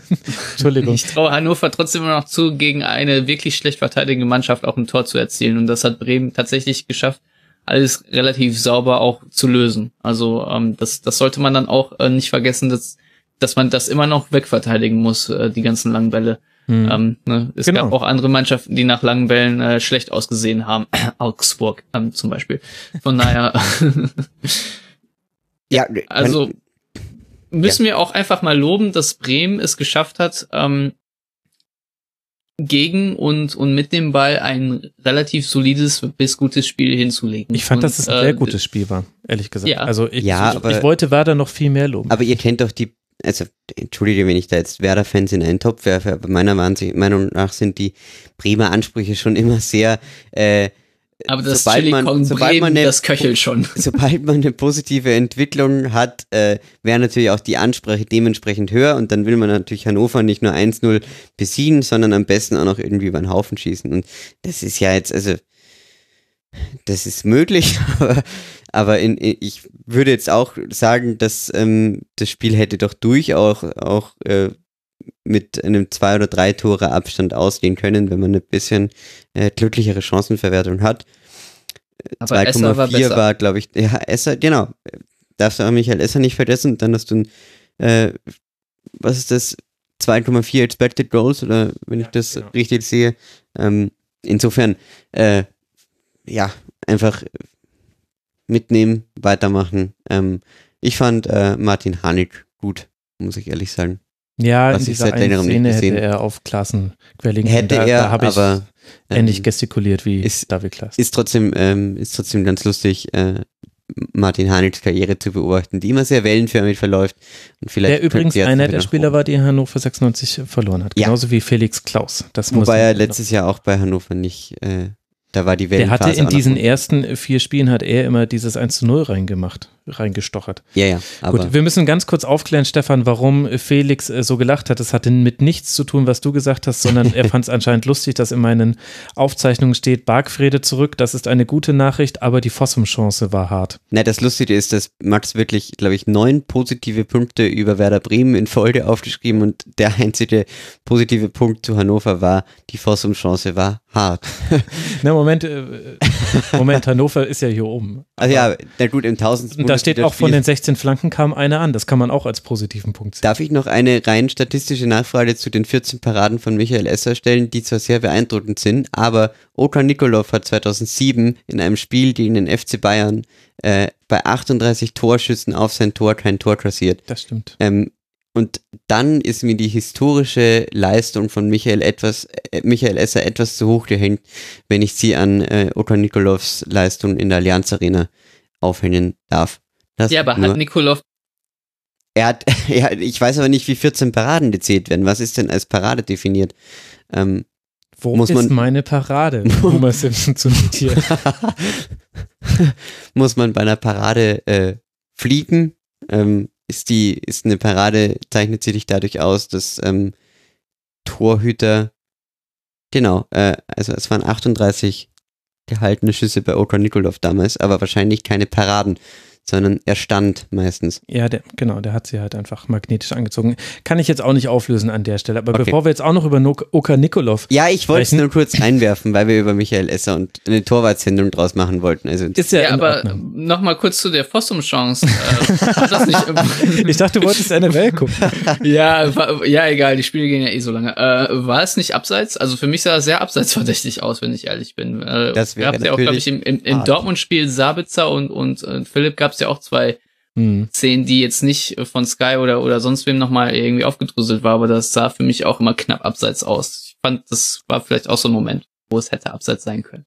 Entschuldigung. ich traue Hannover trotzdem immer noch zu, gegen eine wirklich schlecht verteidigende Mannschaft auch ein Tor zu erzielen. Und das hat Bremen tatsächlich geschafft, alles relativ sauber auch zu lösen. Also ähm, das, das sollte man dann auch äh, nicht vergessen, dass, dass man das immer noch wegverteidigen muss, äh, die ganzen langen Bälle. Hm. Ähm, ne? Es Genau. gab auch andere Mannschaften, die nach langen Bällen äh, schlecht ausgesehen haben. Augsburg ähm, zum Beispiel. Von daher Ja, also müssen wir auch einfach mal loben, dass Bremen es geschafft hat, ähm, gegen und, und mit dem Ball ein relativ solides bis gutes Spiel hinzulegen. Ich fand, und, dass es ein äh, sehr gutes Spiel war, ehrlich gesagt. Ja. Also ich, Ja, ich, aber- ich wollte Werder noch viel mehr loben. Aber ihr kennt doch die, also entschuldige, wenn ich da jetzt Werder-Fans in einen Topf werfe, aber meiner Meinung Meinung nach sind die Bremer Ansprüche schon immer sehr, äh, Aber das sobald Chili man- sobald man eine- das köchelt schon. sobald man eine positive Entwicklung hat, äh, wäre natürlich auch die Ansprache dementsprechend höher und dann will man natürlich Hannover nicht nur 1-0 besiegen, sondern am besten auch noch irgendwie über den Haufen schießen. Und das ist ja jetzt, also, das ist möglich, aber, aber in, in, ich würde jetzt auch sagen, dass ähm, das Spiel hätte doch durchaus auch äh, mit einem zwei oder drei Tore Abstand ausgehen können, wenn man ein bisschen äh, glücklichere Chancenverwertung hat. Aber Esser war 2,4 besser. war, glaube ich, ja, Esser, genau. Darfst du auch Michael Esser nicht vergessen. Dann hast du ein, äh, was ist das? 2,4 Expected Goals oder wenn ich das genau. richtig sehe. Ähm, insofern, äh, ja, einfach mitnehmen, weitermachen. Ähm, ich fand äh, Martin Hanik gut, muss ich ehrlich sagen. Ja, was in ich seit längerem nicht Szene hätte gesehen. er auf Klassen querlegen Hätte. Da, er, da habe ich aber ähnlich ähm, gestikuliert wie ist- David Klaas. ist trotzdem, ähm, ist trotzdem ganz lustig, äh, Martin Haniks Karriere zu beobachten, die immer sehr wellenförmig verläuft. Und vielleicht Der übrigens einer der Spieler war, die Hannover 96 verloren hat. Ja. Genauso wie Felix Klaus. Das Wobei er letztes Jahr auch bei Hannover nicht, äh, da war die Der Wellenphase hatte in diesen ersten vier Spielen hat er immer dieses 1 zu 0 reingemacht, reingestochert. Ja, ja, aber Gut, wir müssen ganz kurz aufklären, Stefan, warum Felix äh, so gelacht hat. Das hatte mit nichts zu tun, was du gesagt hast, sondern er fand es anscheinend lustig, dass in meinen Aufzeichnungen steht, Bargfrede zurück, das ist eine gute Nachricht, aber die Fossum-Chance war hart. Na, das Lustige ist, dass Max wirklich, glaube ich, neun positive Punkte über Werder Bremen in Folge aufgeschrieben und der einzige positive Punkt zu Hannover war, die Fossum-Chance war hart. Na, Moment, äh, Moment, Hannover ist ja hier oben. Also ja, na gut, im tausendsten Und da steht auch von den 16 Flanken kam eine an. Das kann man auch als positiven Punkt sehen. Darf ich noch eine rein statistische Nachfrage zu den 14 Paraden von Michael Esser stellen, die zwar sehr beeindruckend sind, aber Oka Nikolov hat 2007 in einem Spiel gegen den FC Bayern äh, bei 38 Torschüssen auf sein Tor kein Tor kassiert. Das stimmt. Ähm, und dann ist mir die historische Leistung von Michael etwas, äh, Michael Esser etwas zu hoch gehängt, wenn ich sie an äh, Oka Nikolovs Leistung in der Allianz Arena aufhängen darf. Das Ja, aber nur- hat Nikolov er hat, ja, ich weiß aber nicht, wie 14 Paraden gezählt werden. Was ist denn als Parade definiert? Ähm, Wo Muss ist man- meine Parade? Homer Simpson zu notieren. muss man bei einer Parade äh, fliegen? Ähm, ist die, ist eine Parade, zeichnet sie dich dadurch aus, dass ähm, Torhüter, genau, äh, also es waren 38 gehaltene Schüsse bei Oka Nikolov damals, aber wahrscheinlich keine Paraden, sondern er stand meistens. Ja, der, genau, der hat sie halt einfach magnetisch angezogen. Kann ich jetzt auch nicht auflösen an der Stelle. Aber Okay. bevor wir jetzt auch noch über Nok- Oka Nikolov Ja, ich wollte es nur kurz einwerfen, weil wir über Michael Esser und eine Torwartsendung draus machen wollten. Also ist ja, Ja, aber nochmal kurz zu der Fossum-Chance. Äh, Ich dachte, du wolltest NFL gucken. ja, war, ja, egal, die Spiele gehen ja eh so lange. Äh, war es nicht abseits? Also für mich sah es sehr abseitsverdächtig aus, wenn ich ehrlich bin. Äh, Das wäre ja auch, glaube ich, im, im, im. Dortmund-Spiel Sabitzer und, und äh, Philipp gab es ja auch zwei Hm. Szenen, die jetzt nicht von Sky oder, oder sonst wem nochmal irgendwie aufgedröselt war, aber das sah für mich auch immer knapp abseits aus. Ich fand, das war vielleicht auch so ein Moment, wo es hätte abseits sein können.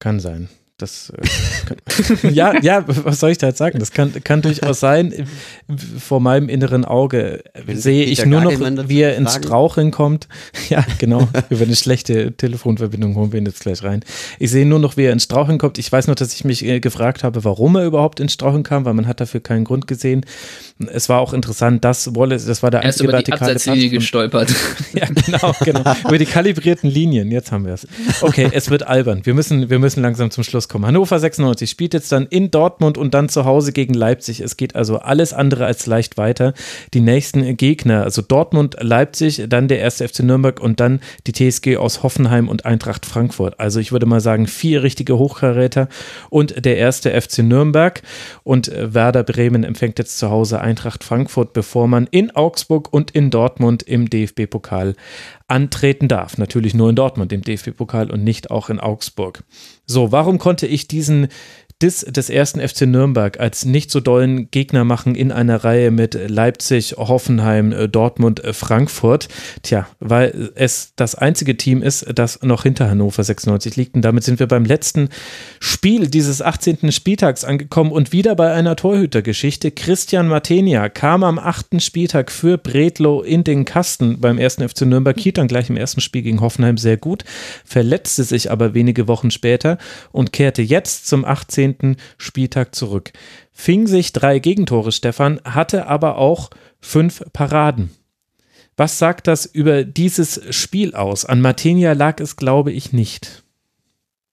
Kann sein. Das, äh, kann, ja, ja, was soll ich da jetzt sagen? Das kann, kann durchaus sein. Vor meinem inneren Auge Wenn sehe ich nur noch, wie er ins? Straucheln kommt. Ja, genau. Über eine schlechte Telefonverbindung holen wir ihn jetzt gleich rein. Ich sehe nur noch, wie er ins Straucheln kommt. Ich weiß noch, dass ich mich äh, gefragt habe, warum er überhaupt ins Straucheln kam, weil man hat dafür keinen Grund gesehen. Es war auch interessant, dass Wallace, das war der Er ist einzige über die Abseitslinie gestolpert. ja, genau, genau. Über die kalibrierten Linien. Jetzt haben wir es. Okay, es wird albern. Wir müssen, wir müssen langsam zum Schluss rauskommen. Hannover 96 spielt jetzt dann in Dortmund und dann zu Hause gegen Leipzig. Es geht also alles andere als leicht weiter. Die nächsten Gegner, also Dortmund, Leipzig, dann der erste FC Nürnberg und dann die TSG aus Hoffenheim und Eintracht Frankfurt. Also ich würde mal sagen, vier richtige Hochkaräter und der erste FC Nürnberg und Werder Bremen empfängt jetzt zu Hause Eintracht Frankfurt, bevor man in Augsburg und in Dortmund im DFB-Pokal antreten darf. Natürlich nur in Dortmund im DFB-Pokal und nicht auch in Augsburg. So, warum konnte ich diesen des, des ersten FC Nürnberg als nicht so dollen Gegner machen in einer Reihe mit Leipzig, Hoffenheim, äh, Dortmund, äh, Frankfurt. Tja, weil es das einzige Team ist, das noch hinter Hannover 96 liegt. Und damit sind wir beim letzten Spiel dieses 18. Spieltags angekommen und wieder bei einer Torhütergeschichte. Christian Matenia kam am 8. Spieltag für Bredlow in den Kasten beim ersten FC Nürnberg, hielt dann gleich im ersten Spiel gegen Hoffenheim sehr gut, verletzte sich aber wenige Wochen später und kehrte jetzt zum 18 13. Spieltag zurück. Fing sich drei Gegentore, Stefan, hatte aber auch fünf Paraden. Was sagt das über dieses Spiel aus? An Martinia lag es, glaube ich, nicht.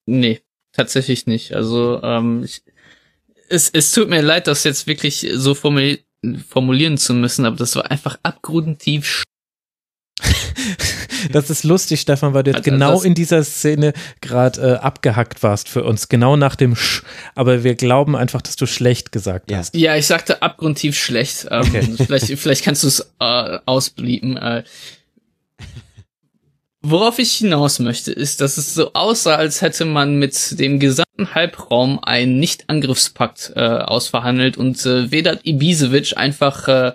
Nee, tatsächlich nicht. Also ähm, ich, es, es tut mir leid, das jetzt wirklich so formulieren zu müssen, aber das war einfach abgrundtief das ist lustig, Stefan, weil du jetzt also, genau in dieser Szene gerade äh, abgehackt warst für uns, genau nach dem Sch. Aber wir glauben einfach, dass du schlecht gesagt ja. hast. Ja, ich sagte abgrundtief schlecht. Ähm, okay. vielleicht, vielleicht kannst du es äh, ausblieben. Äh, Worauf ich hinaus möchte, ist, dass es so aussah, als hätte man mit dem gesamten Halbraum einen Nicht-Angriffspakt äh, ausverhandelt und äh, Vedat Ibisevic einfach äh,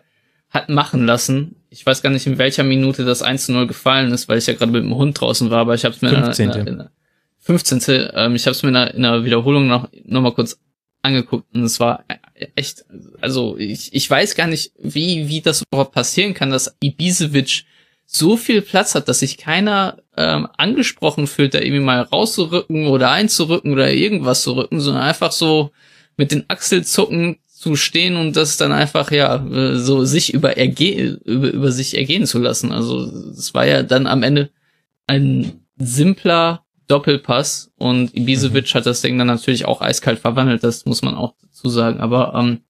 hat machen lassen, ich weiß gar nicht, in welcher Minute das 1 zu 0 gefallen ist, weil ich ja gerade mit dem Hund draußen war, aber ich habe es mir 15. In einer, in einer, 15. Ähm, ich habe es mir in einer, in einer Wiederholung noch, noch mal kurz angeguckt und es war echt, also ich, ich weiß gar nicht, wie, wie das überhaupt passieren kann, dass Ibisevic so viel Platz hat, dass sich keiner ähm, angesprochen fühlt, da irgendwie mal rauszurücken oder einzurücken oder irgendwas zu rücken, sondern einfach so mit den Achselzucken zu stehen und das dann einfach ja so sich über, erge über, über sich ergehen zu lassen. Also es war ja dann am Ende ein simpler Doppelpass und Ibisevic mhm. hat das Ding dann natürlich auch eiskalt verwandelt, das muss man auch dazu sagen. Aber ähm,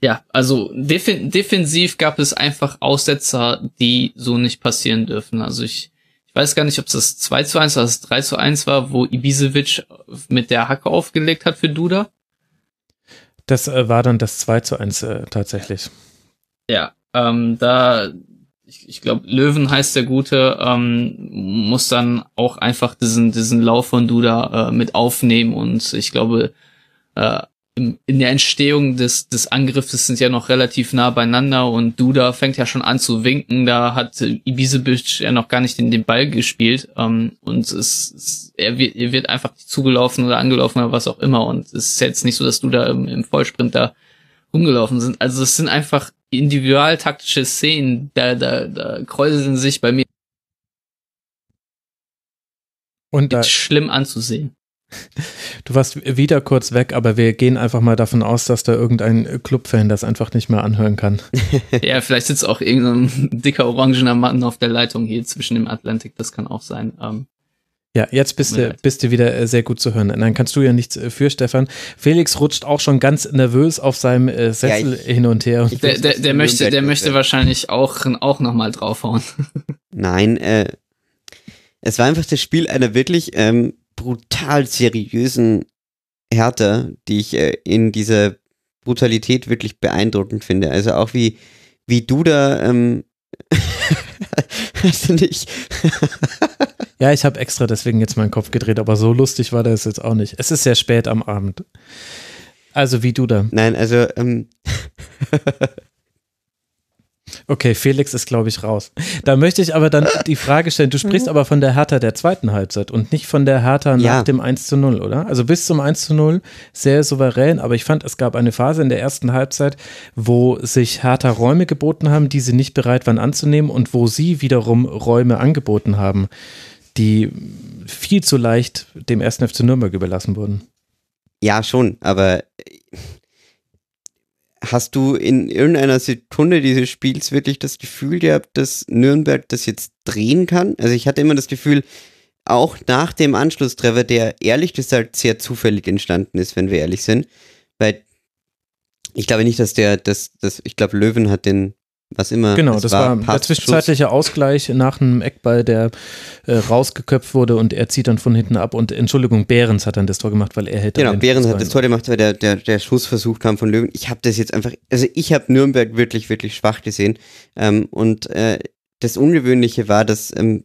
ja, also def defensiv gab es einfach Aussetzer, die so nicht passieren dürfen. Also ich, ich weiß gar nicht, ob es das 2 zu 1 oder das 3 zu 1 war, wo Ibisevic mit der Hacke aufgelegt hat für Duda. Das äh, war dann das 2 zu 1 äh, tatsächlich. Ja, ähm, da, ich, ich glaube, Löwen heißt der Gute, ähm, muss dann auch einfach diesen, diesen Lauf von Duda äh, mit aufnehmen und ich glaube, äh, in der Entstehung des, des Angriffes sind ja noch relativ nah beieinander und Duda fängt ja schon an zu winken. Da hat Ibisevic ja noch gar nicht den, den Ball gespielt ähm, und es, es, er, wird, er wird einfach zugelaufen oder angelaufen oder was auch immer und es ist jetzt nicht so, dass Duda im, im Vollsprint da rumgelaufen sind. Also es sind einfach individualtaktische Szenen, da, da, da kräuseln sich bei mir und da, schlimm anzusehen. Du warst wieder kurz weg, aber wir gehen einfach mal davon aus, dass da irgendein Clubfan das einfach nicht mehr anhören kann. ja, vielleicht sitzt auch irgendein dicker orangener Mann auf der Leitung hier zwischen dem Atlantik, das kann auch sein. Ähm, ja, jetzt bist du, bist du wieder äh, sehr gut zu hören. Dann kannst du ja nichts äh, für, Stefan. Felix rutscht auch schon ganz nervös auf seinem äh, Sessel ja, ich, hin und her. der, der, der möchte, der möchte wahrscheinlich auch, auch nochmal draufhauen. Nein, äh, es war einfach das Spiel einer wirklich ähm, brutal seriösen Härte, die ich äh, in dieser Brutalität wirklich beeindruckend finde. Also auch wie, wie du da, ähm, du nicht. ja, ich habe extra deswegen jetzt meinen Kopf gedreht, aber so lustig war das jetzt auch nicht. Es ist sehr spät am Abend. Also wie du da. Nein, also ähm, Okay, Felix ist, glaube ich, raus. Da möchte ich aber dann die Frage stellen, du sprichst mhm. aber von der Hertha der zweiten Halbzeit und nicht von der Hertha nach ja. dem 1 zu 0, oder? Also bis zum 1 zu 0 sehr souverän, aber ich fand, es gab eine Phase in der ersten Halbzeit, wo sich Hertha Räume geboten haben, die sie nicht bereit waren anzunehmen und wo sie wiederum Räume angeboten haben, die viel zu leicht dem ersten FC Nürnberg überlassen wurden. Ja, schon, aber Hast du in irgendeiner Sekunde dieses Spiels wirklich das Gefühl gehabt, dass Nürnberg das jetzt drehen kann? Also ich hatte immer das Gefühl, auch nach dem Anschlusstreffer, der ehrlich gesagt sehr zufällig entstanden ist, wenn wir ehrlich sind, weil ich glaube nicht, dass der, das, das, ich glaube, Löwen hat den, was immer. Genau, das war, war der zwischenzeitliche Ausgleich nach einem Eckball, der äh, rausgeköpft wurde und er zieht dann von hinten ab. Und Entschuldigung, Behrens hat dann das Tor gemacht, weil er hätte. Genau, Behrens hat das Tor gemacht, weil der, der, der Schussversuch kam von Löwen. Ich habe das jetzt einfach, also ich habe Nürnberg wirklich, wirklich schwach gesehen. Ähm, und äh, das Ungewöhnliche war, dass ähm,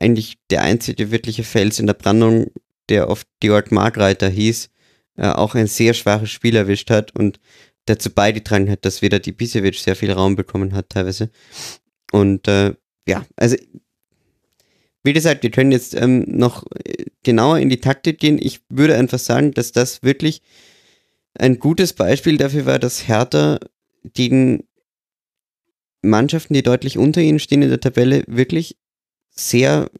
eigentlich der einzige wirkliche Fels in der Brandung, der oft Georg Markreiter hieß, äh, auch ein sehr schwaches Spiel erwischt hat und dazu beigetragen hat, dass weder die Bisevic sehr viel Raum bekommen hat teilweise. Und äh, ja, also wie gesagt, wir können jetzt ähm, noch äh, genauer in die Taktik gehen. Ich würde einfach sagen, dass das wirklich ein gutes Beispiel dafür war, dass Hertha gegen Mannschaften, die deutlich unter ihnen stehen in der Tabelle, wirklich sehr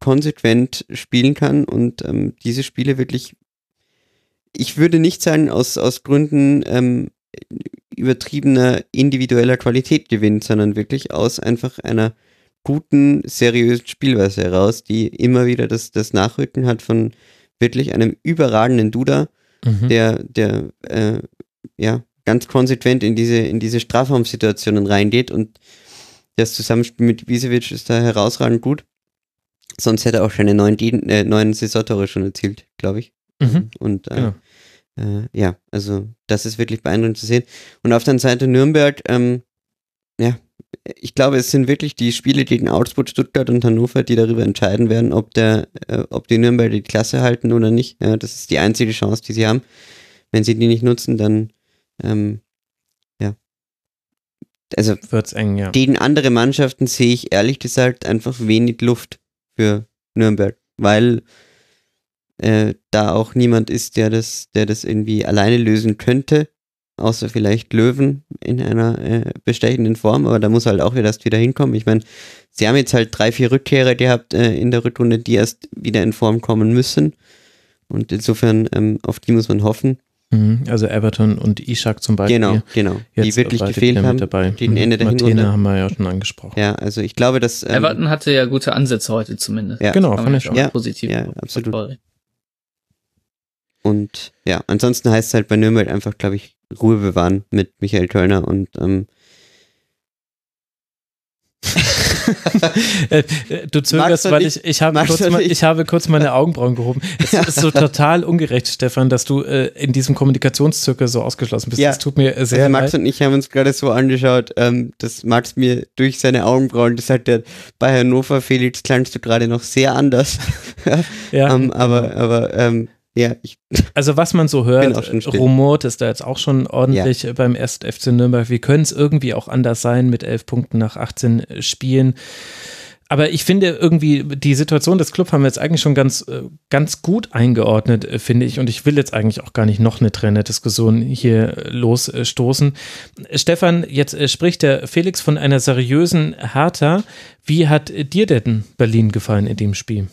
konsequent spielen kann und ähm, diese Spiele wirklich, ich würde nicht sagen, aus, aus Gründen ähm, übertriebener individueller Qualität gewinnt, sondern wirklich aus einfach einer guten, seriösen Spielweise heraus, die immer wieder das, das Nachrücken hat von wirklich einem überragenden Duda, mhm. der, der äh, ja, ganz konsequent in diese, in diese Strafraumsituationen reingeht und das Zusammenspiel mit Ibisevic ist da herausragend gut. Sonst hätte er auch schon neun, äh, neun Saisontore schon erzielt, glaube ich. Mhm. Und äh, genau. äh, ja, also das ist wirklich beeindruckend zu sehen. Und auf der Seite Nürnberg, ähm, ja, ich glaube, es sind wirklich die Spiele gegen Augsburg, Stuttgart und Hannover, die darüber entscheiden werden, ob der, äh, ob die Nürnberger die Klasse halten oder nicht. Ja, das ist die einzige Chance, die sie haben. Wenn sie die nicht nutzen, dann ähm, ja. Also wird's eng, ja. Gegen andere Mannschaften sehe ich ehrlich gesagt einfach wenig Luft für Nürnberg, weil äh, da auch niemand ist, der das, der das irgendwie alleine lösen könnte, außer vielleicht Löwen in einer äh, bestechenden Form, aber da muss halt auch erst wieder hinkommen. Ich meine, sie haben jetzt halt drei, vier Rückkehrer gehabt äh, in der Rückrunde, die erst wieder in Form kommen müssen. Und insofern, ähm, auf die muss man hoffen. Mhm, also Everton und Ishak zum Beispiel. Genau, genau. Die wirklich gefehlt haben. Dabei. Gegen Ende der Martina Hinrunde. haben wir ja schon angesprochen. Ja, also ich glaube, dass... Ähm, Everton hatte ja gute Ansätze heute zumindest. Ja, genau, fand ich auch. Ja, positiv. Ja, absolut. Und ja, ansonsten heißt es halt bei Nürnberg einfach, glaube ich, Ruhe bewahren mit Michael Kölner und ähm, Äh, äh, du zögerst, weil ich, ich, habe kurz mal, ich habe kurz meine Augenbrauen gehoben. Es ist so total ungerecht, Stefan, dass du äh, in diesem Kommunikationszirkel so ausgeschlossen bist. Ja. Das tut mir sehr also Max leid. und ich haben uns gerade so angeschaut, ähm, dass Max mir durch seine Augenbrauen gesagt hat, bei Hannover, Felix, klangst du gerade noch sehr anders. ja. ähm, aber aber ähm, ja, also was man so hört, rumort ist da jetzt auch schon ordentlich ja. beim 1. FC Nürnberg. Wir können es irgendwie auch anders sein mit elf Punkten nach 18 Spielen. Aber ich finde irgendwie, die Situation des Clubs haben wir jetzt eigentlich schon ganz, äh, ganz gut eingeordnet, äh, finde ich. Und ich will jetzt eigentlich auch gar nicht noch eine Trainerdiskussion hier losstoßen. Stefan, jetzt äh, spricht der Felix von einer seriösen Hertha. Wie hat dir denn Berlin gefallen in dem Spiel?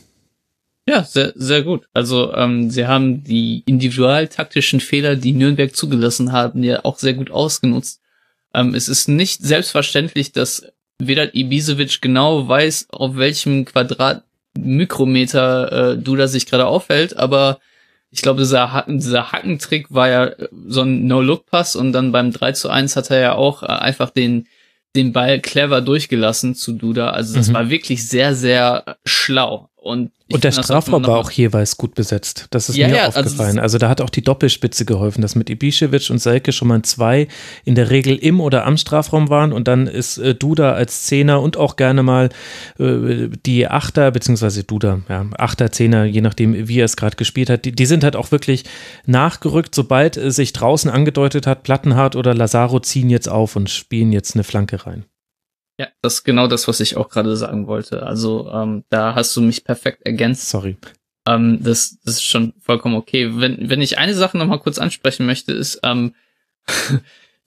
Ja, sehr, sehr gut. Also ähm, sie haben die individualtaktischen Fehler, die Nürnberg zugelassen haben, ja auch sehr gut ausgenutzt. Ähm, es ist nicht selbstverständlich, dass Vedat Ibisevic genau weiß, auf welchem Quadratmikrometer äh, Duda sich gerade aufhält, aber ich glaube, dieser, Hacken, dieser Hackentrick war ja so ein No-Look-Pass und dann beim 3 zu 1 hat er ja auch äh, einfach den, den Ball clever durchgelassen zu Duda. Also das mhm. war wirklich sehr, sehr schlau. Und, und der Strafraum war auch jeweils gut besetzt. Das ist ja, mir ja, also aufgefallen. Also, also, da hat auch die Doppelspitze geholfen, dass mit Ibišević und Selke schon mal zwei in der Regel im oder am Strafraum waren und dann ist äh, Duda als Zehner und auch gerne mal äh, die Achter, beziehungsweise Duda, ja, Achter, Zehner, je nachdem, wie er es gerade gespielt hat, die, die, sind halt auch wirklich nachgerückt, sobald äh, sich draußen angedeutet hat, Plattenhardt oder Lazaro ziehen jetzt auf und spielen jetzt eine Flanke rein. Ja, das ist genau das, was ich auch gerade sagen wollte. Also ähm, da hast du mich perfekt ergänzt. Sorry. Ähm, das, das ist schon vollkommen okay. Wenn, wenn ich eine Sache nochmal kurz ansprechen möchte, ist ähm,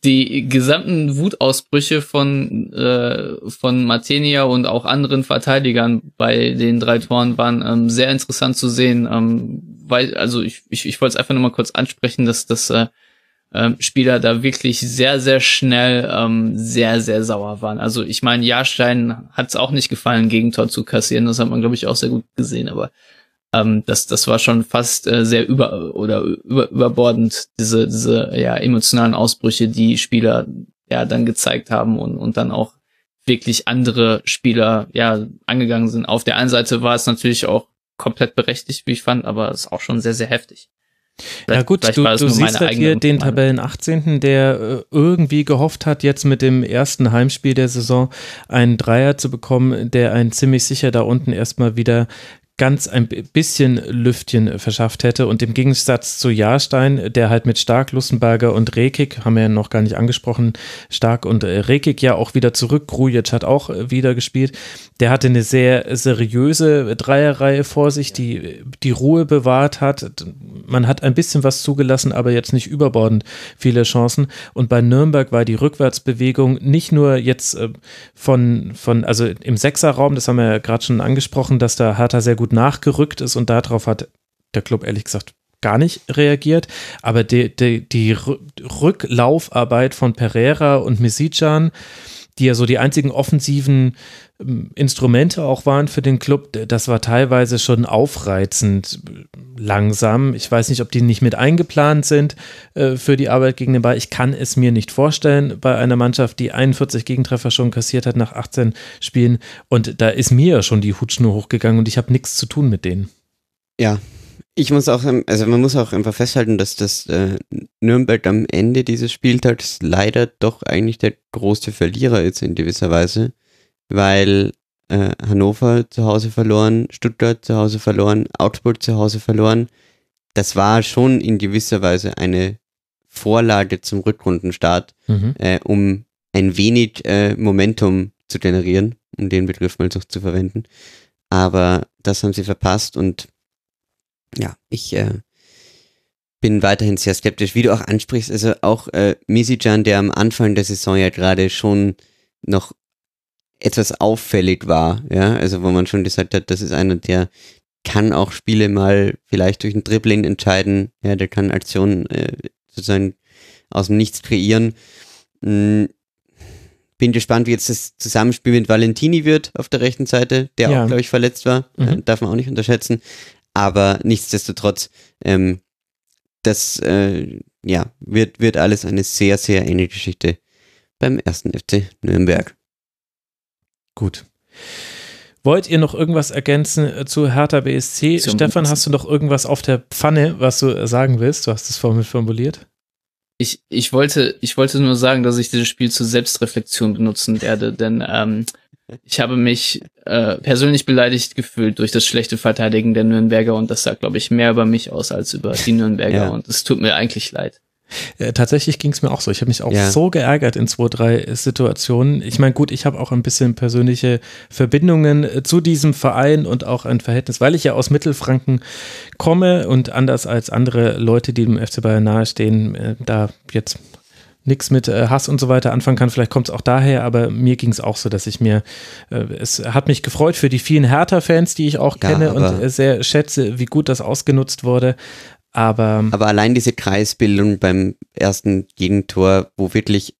die gesamten Wutausbrüche von, äh, von Martenia und auch anderen Verteidigern bei den drei Toren waren ähm, sehr interessant zu sehen. Ähm, weil, also ich, ich, ich wollte es einfach nochmal kurz ansprechen, dass das äh, ähm, Spieler da wirklich sehr, sehr schnell ähm, sehr, sehr sauer waren. Also ich meine, Jahrstein hat es auch nicht gefallen, Gegentor zu kassieren. Das hat man, glaube ich, auch sehr gut gesehen. Aber ähm, das, das war schon fast äh, sehr über oder über, überbordend, diese, diese ja, emotionalen Ausbrüche, die Spieler ja dann gezeigt haben und, und dann auch wirklich andere Spieler ja angegangen sind. Auf der einen Seite war es natürlich auch komplett berechtigt, wie ich fand, aber es ist auch schon sehr, sehr heftig. Ja gut, du, du siehst halt hier den Tabellen 18., der äh, irgendwie gehofft hat, jetzt mit dem ersten Heimspiel der Saison einen Dreier zu bekommen, der einen ziemlich sicher da unten erstmal wieder ganz ein bisschen Lüftchen verschafft hätte. Und im Gegensatz zu Jahrstein, der halt mit Stark, Lustenberger und Rekik, haben wir ja noch gar nicht angesprochen, Stark und äh, Rekik ja auch wieder zurück. Grujic hat auch äh, wieder gespielt. Der hatte eine sehr seriöse Dreierreihe vor sich, die die Ruhe bewahrt hat. Man hat ein bisschen was zugelassen, aber jetzt nicht überbordend viele Chancen. Und bei Nürnberg war die Rückwärtsbewegung nicht nur jetzt äh, von, von also im Sechserraum, das haben wir ja gerade schon angesprochen, dass da Hertha sehr gut gut nachgerückt ist und darauf hat der Club ehrlich gesagt gar nicht reagiert. Aber die, die, die Rücklaufarbeit von Pereira und Misicjan, die ja so die einzigen offensiven ähm, Instrumente auch waren für den Club, das war teilweise schon aufreizend langsam. Ich weiß nicht, ob die nicht mit eingeplant sind äh, für die Arbeit gegen den Ball. Ich kann es mir nicht vorstellen bei einer Mannschaft, die 41 Gegentreffer schon kassiert hat nach 18 Spielen. Und da ist mir ja schon die Hutschnur hochgegangen und ich habe nichts zu tun mit denen. Ja, ich muss auch, also man muss auch einfach festhalten, dass das äh, Nürnberg am Ende dieses Spieltags leider doch eigentlich der große Verlierer ist in gewisser Weise, weil äh, Hannover zu Hause verloren, Stuttgart zu Hause verloren, Augsburg zu Hause verloren. Das war schon in gewisser Weise eine Vorlage zum Rückrundenstart, mhm. äh, um ein wenig äh, Momentum zu generieren, um den Begriff mal so zu verwenden. Aber das haben sie verpasst und ja, ich äh, bin weiterhin sehr skeptisch, wie du auch ansprichst. Also auch äh, Misijan, der am Anfang der Saison ja gerade schon noch etwas auffällig war, ja, also wo man schon gesagt hat, das ist einer, der kann auch Spiele mal vielleicht durch ein Dribbling entscheiden, ja, der kann Aktionen äh, sozusagen aus dem Nichts kreieren. Hm, bin gespannt, wie jetzt das Zusammenspiel mit Valentini wird auf der rechten Seite, der ja. auch, glaube ich, verletzt war. Mhm. Äh, darf man auch nicht unterschätzen. Aber nichtsdestotrotz, ähm, das äh, ja, wird, wird alles eine sehr, sehr enge Geschichte beim ersten FC Nürnberg. Gut. Wollt ihr noch irgendwas ergänzen äh, zu Hertha BSC? Zum Stefan, hast du noch irgendwas auf der Pfanne, was du sagen willst? Du hast es vorhin formuliert. Ich, ich, wollte, ich wollte nur sagen, dass ich dieses Spiel zur Selbstreflexion benutzen werde, denn ähm, ich habe mich äh, persönlich beleidigt gefühlt durch das schlechte Verteidigen der Nürnberger und das sagt, glaube ich, mehr über mich aus als über die Nürnberger ja. und es tut mir eigentlich leid. Äh, tatsächlich ging es mir auch so. Ich habe mich auch ja. so geärgert in zwei, drei Situationen. Ich meine, gut, ich habe auch ein bisschen persönliche Verbindungen äh, zu diesem Verein und auch ein Verhältnis, weil ich ja aus Mittelfranken komme und anders als andere Leute, die dem FC Bayern nahestehen, äh, da jetzt nichts mit äh, Hass und so weiter anfangen kann. Vielleicht kommt es auch daher, aber mir ging es auch so, dass ich mir, äh, es hat mich gefreut für die vielen Hertha-Fans, die ich auch kenne ja, und äh, sehr schätze, wie gut das ausgenutzt wurde. Aber, aber allein diese Kreisbildung beim ersten Gegentor, wo wirklich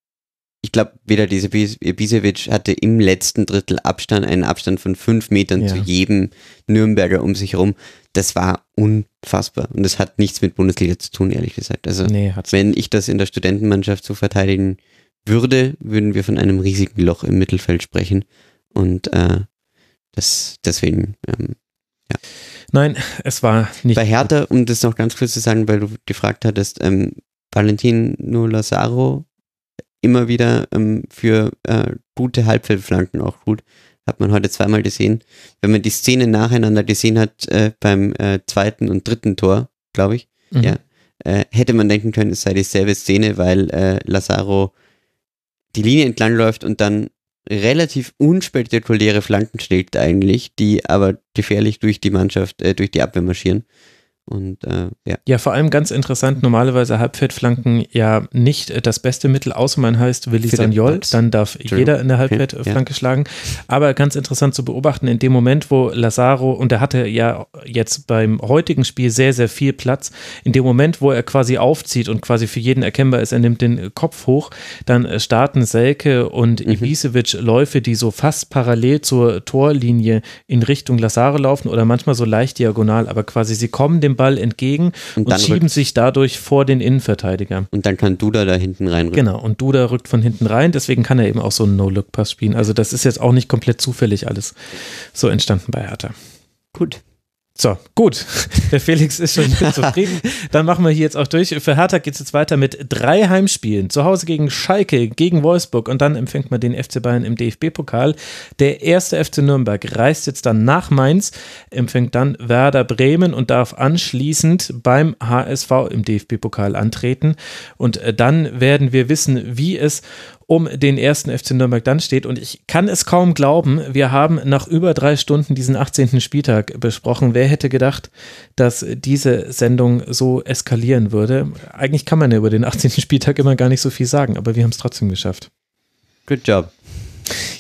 ich glaube, wieder diese Ibisevic hatte im letzten Drittel Abstand, einen Abstand von fünf Metern ja. zu jedem Nürnberger um sich herum. Das war unfassbar. Und das hat nichts mit Bundesliga zu tun, ehrlich gesagt. Also, nee, wenn ich das in der Studentenmannschaft so verteidigen würde, würden wir von einem riesigen Loch im Mittelfeld sprechen. Und äh, das deswegen, ähm, ja. Nein, es war nicht. Bei Hertha, um das noch ganz kurz zu sagen, weil du gefragt hattest, ähm, Valentino Lazaro immer wieder ähm, für äh, gute Halbfeldflanken auch gut. Hat man heute zweimal gesehen. Wenn man die Szene nacheinander gesehen hat äh, beim äh, zweiten und dritten Tor, glaube ich, mhm. ja, äh, hätte man denken können, es sei dieselbe Szene, weil äh, Lazaro die Linie entlang läuft und dann relativ unspektakuläre Flanken schlägt eigentlich, die aber gefährlich durch die Mannschaft, äh, durch die Abwehr marschieren. Und äh, ja. Ja, vor allem ganz interessant, normalerweise Halbfeldflanken ja nicht äh, das beste Mittel, außer man heißt Willi Sagnol, dann darf jeder in der Halbfeldflanke schlagen. Aber ganz interessant zu beobachten, in dem Moment, wo Lazaro, und er hatte ja jetzt beim heutigen Spiel sehr, sehr viel Platz, in dem Moment, wo er quasi aufzieht und quasi für jeden erkennbar ist, er nimmt den Kopf hoch, dann äh, starten Selke und Mhm. Ibisevic Läufe, die so fast parallel zur Torlinie in Richtung Lazaro laufen oder manchmal so leicht diagonal, aber quasi sie kommen dem Ball entgegen und, Und schieben sich dadurch vor den Innenverteidiger. Und dann kann Duda da hinten reinrücken. Genau, und Duda rückt von hinten rein, deswegen kann er eben auch so einen No-Look-Pass spielen. Also das ist jetzt auch nicht komplett zufällig alles so entstanden bei Hertha. Gut. So, gut. Der Felix ist schon zufrieden. Dann machen wir hier jetzt auch durch. Für Hertha geht es jetzt weiter mit drei Heimspielen. Zu Hause gegen Schalke, gegen Wolfsburg und dann empfängt man den FC Bayern im DFB-Pokal. Der erste FC Nürnberg reist jetzt dann nach Mainz, empfängt dann Werder Bremen und darf anschließend beim HSV im DFB-Pokal antreten. Und äh, dann werden wir wissen, wie es um den ersten FC Nürnberg dann steht. Und ich kann es kaum glauben, wir haben nach über drei Stunden diesen 18. Spieltag besprochen. Wer hätte gedacht, dass diese Sendung so eskalieren würde? Eigentlich kann man ja über den 18. Spieltag immer gar nicht so viel sagen, aber wir haben es trotzdem geschafft. Good job.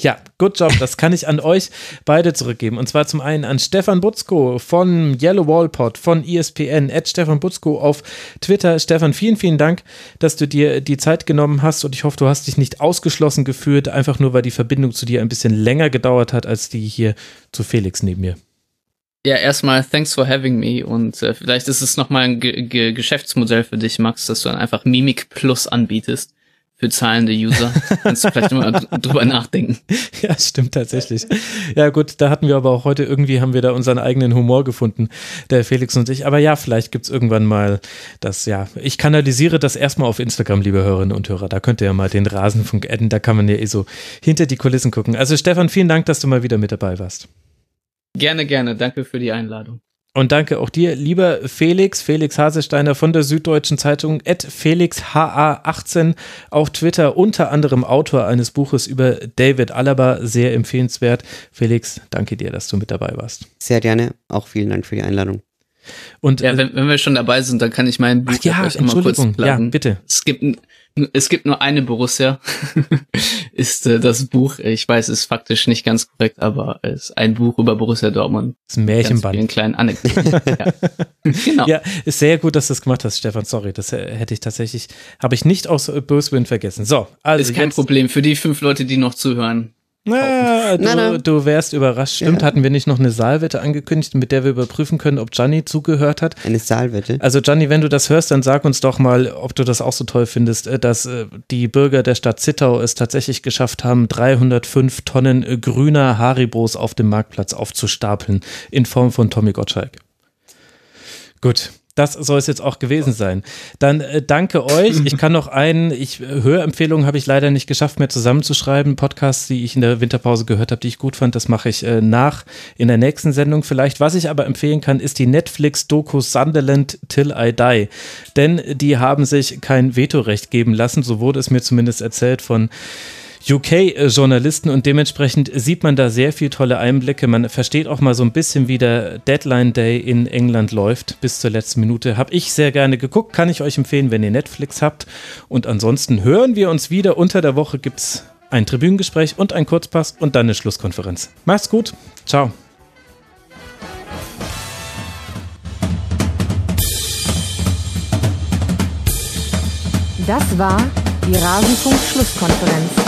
Ja, good job. Das kann ich an euch beide zurückgeben. Und zwar zum einen an Stefan Butzko von Yellow Wallpod, von ESPN, at Stefan Butzko auf Twitter. Stefan, vielen, vielen Dank, dass du dir die Zeit genommen hast und ich hoffe, du hast dich nicht ausgeschlossen gefühlt, einfach nur, weil die Verbindung zu dir ein bisschen länger gedauert hat, als die hier zu Felix neben mir. Ja, erstmal thanks for having me und äh, vielleicht ist es nochmal ein Ge Ge Geschäftsmodell für dich, Max, dass du dann einfach Mimik Plus anbietest für zahlende User. Kannst du vielleicht mal dr- drüber nachdenken. Ja, stimmt tatsächlich. Ja, gut, da hatten wir aber auch heute irgendwie haben wir da unseren eigenen Humor gefunden, der Felix und ich. Aber ja, vielleicht gibt's irgendwann mal das, ja, ich kanalisiere das erstmal auf Instagram, liebe Hörerinnen und Hörer. Da könnt ihr ja mal den Rasenfunk adden, da kann man ja eh so hinter die Kulissen gucken. Also Stefan, vielen Dank, dass du mal wieder mit dabei warst. Gerne, gerne. Danke für die Einladung. Und danke auch dir, lieber Felix, Felix Hasesteiner von der Süddeutschen Zeitung, at FelixHA18 auf Twitter, unter anderem Autor eines Buches über David Alaba, sehr empfehlenswert. Felix, danke dir, dass du mit dabei warst. Sehr gerne. Auch vielen Dank für die Einladung. Und Ja, äh, wenn, wenn wir schon dabei sind, dann kann ich mein Buch ach ja, auch mal kurz Entschuldigung, ja, bitte. Es gibt, n- es gibt nur eine Borussia, ist äh, das Buch. Ich weiß, es ist faktisch nicht ganz korrekt, aber es ist ein Buch über Borussia Dortmund. Das ist ein Märchenband. kleinen Anekdoten. ja. Genau. Ja, ist sehr gut, dass du das gemacht hast, Stefan. Sorry, das äh, hätte ich tatsächlich, habe ich nicht aus äh, Böswind vergessen. So, also ist kein Problem für die fünf Leute, die noch zuhören. Na, du, Na, na. du wärst überrascht. Stimmt, Ja. hatten wir nicht noch eine Saalwette angekündigt, mit der wir überprüfen können, ob Gianni zugehört hat? Eine Saalwette. Also Gianni, wenn du das hörst, dann sag uns doch mal, ob du das auch so toll findest, äh, dass äh, die Bürger der Stadt Zittau es tatsächlich geschafft haben, 305 Tonnen äh, grüner Haribos auf dem Marktplatz aufzustapeln in Form von Tommy Gottschalk. Gut. Das soll es jetzt auch gewesen sein. Dann äh, danke euch. Ich kann noch einen, ich äh, Hörempfehlungen habe ich leider nicht geschafft mehr zusammenzuschreiben. Podcasts, die ich in der Winterpause gehört habe, die ich gut fand, das mache ich äh, nach in der nächsten Sendung vielleicht. Was ich aber empfehlen kann, ist die Netflix-Doku Sunderland Till I Die. Denn die haben sich kein Vetorecht geben lassen, so wurde es mir zumindest erzählt von UK-Journalisten und dementsprechend sieht man da sehr viel tolle Einblicke. Man versteht auch mal so ein bisschen, wie der Deadline Day in England läuft bis zur letzten Minute. Habe ich sehr gerne geguckt, kann ich euch empfehlen, wenn ihr Netflix habt. Und ansonsten hören wir uns wieder. Unter der Woche gibt es ein Tribünengespräch und ein Kurzpass und dann eine Schlusskonferenz. Macht's gut. Ciao. Das war die Rasenfunk-Schlusskonferenz.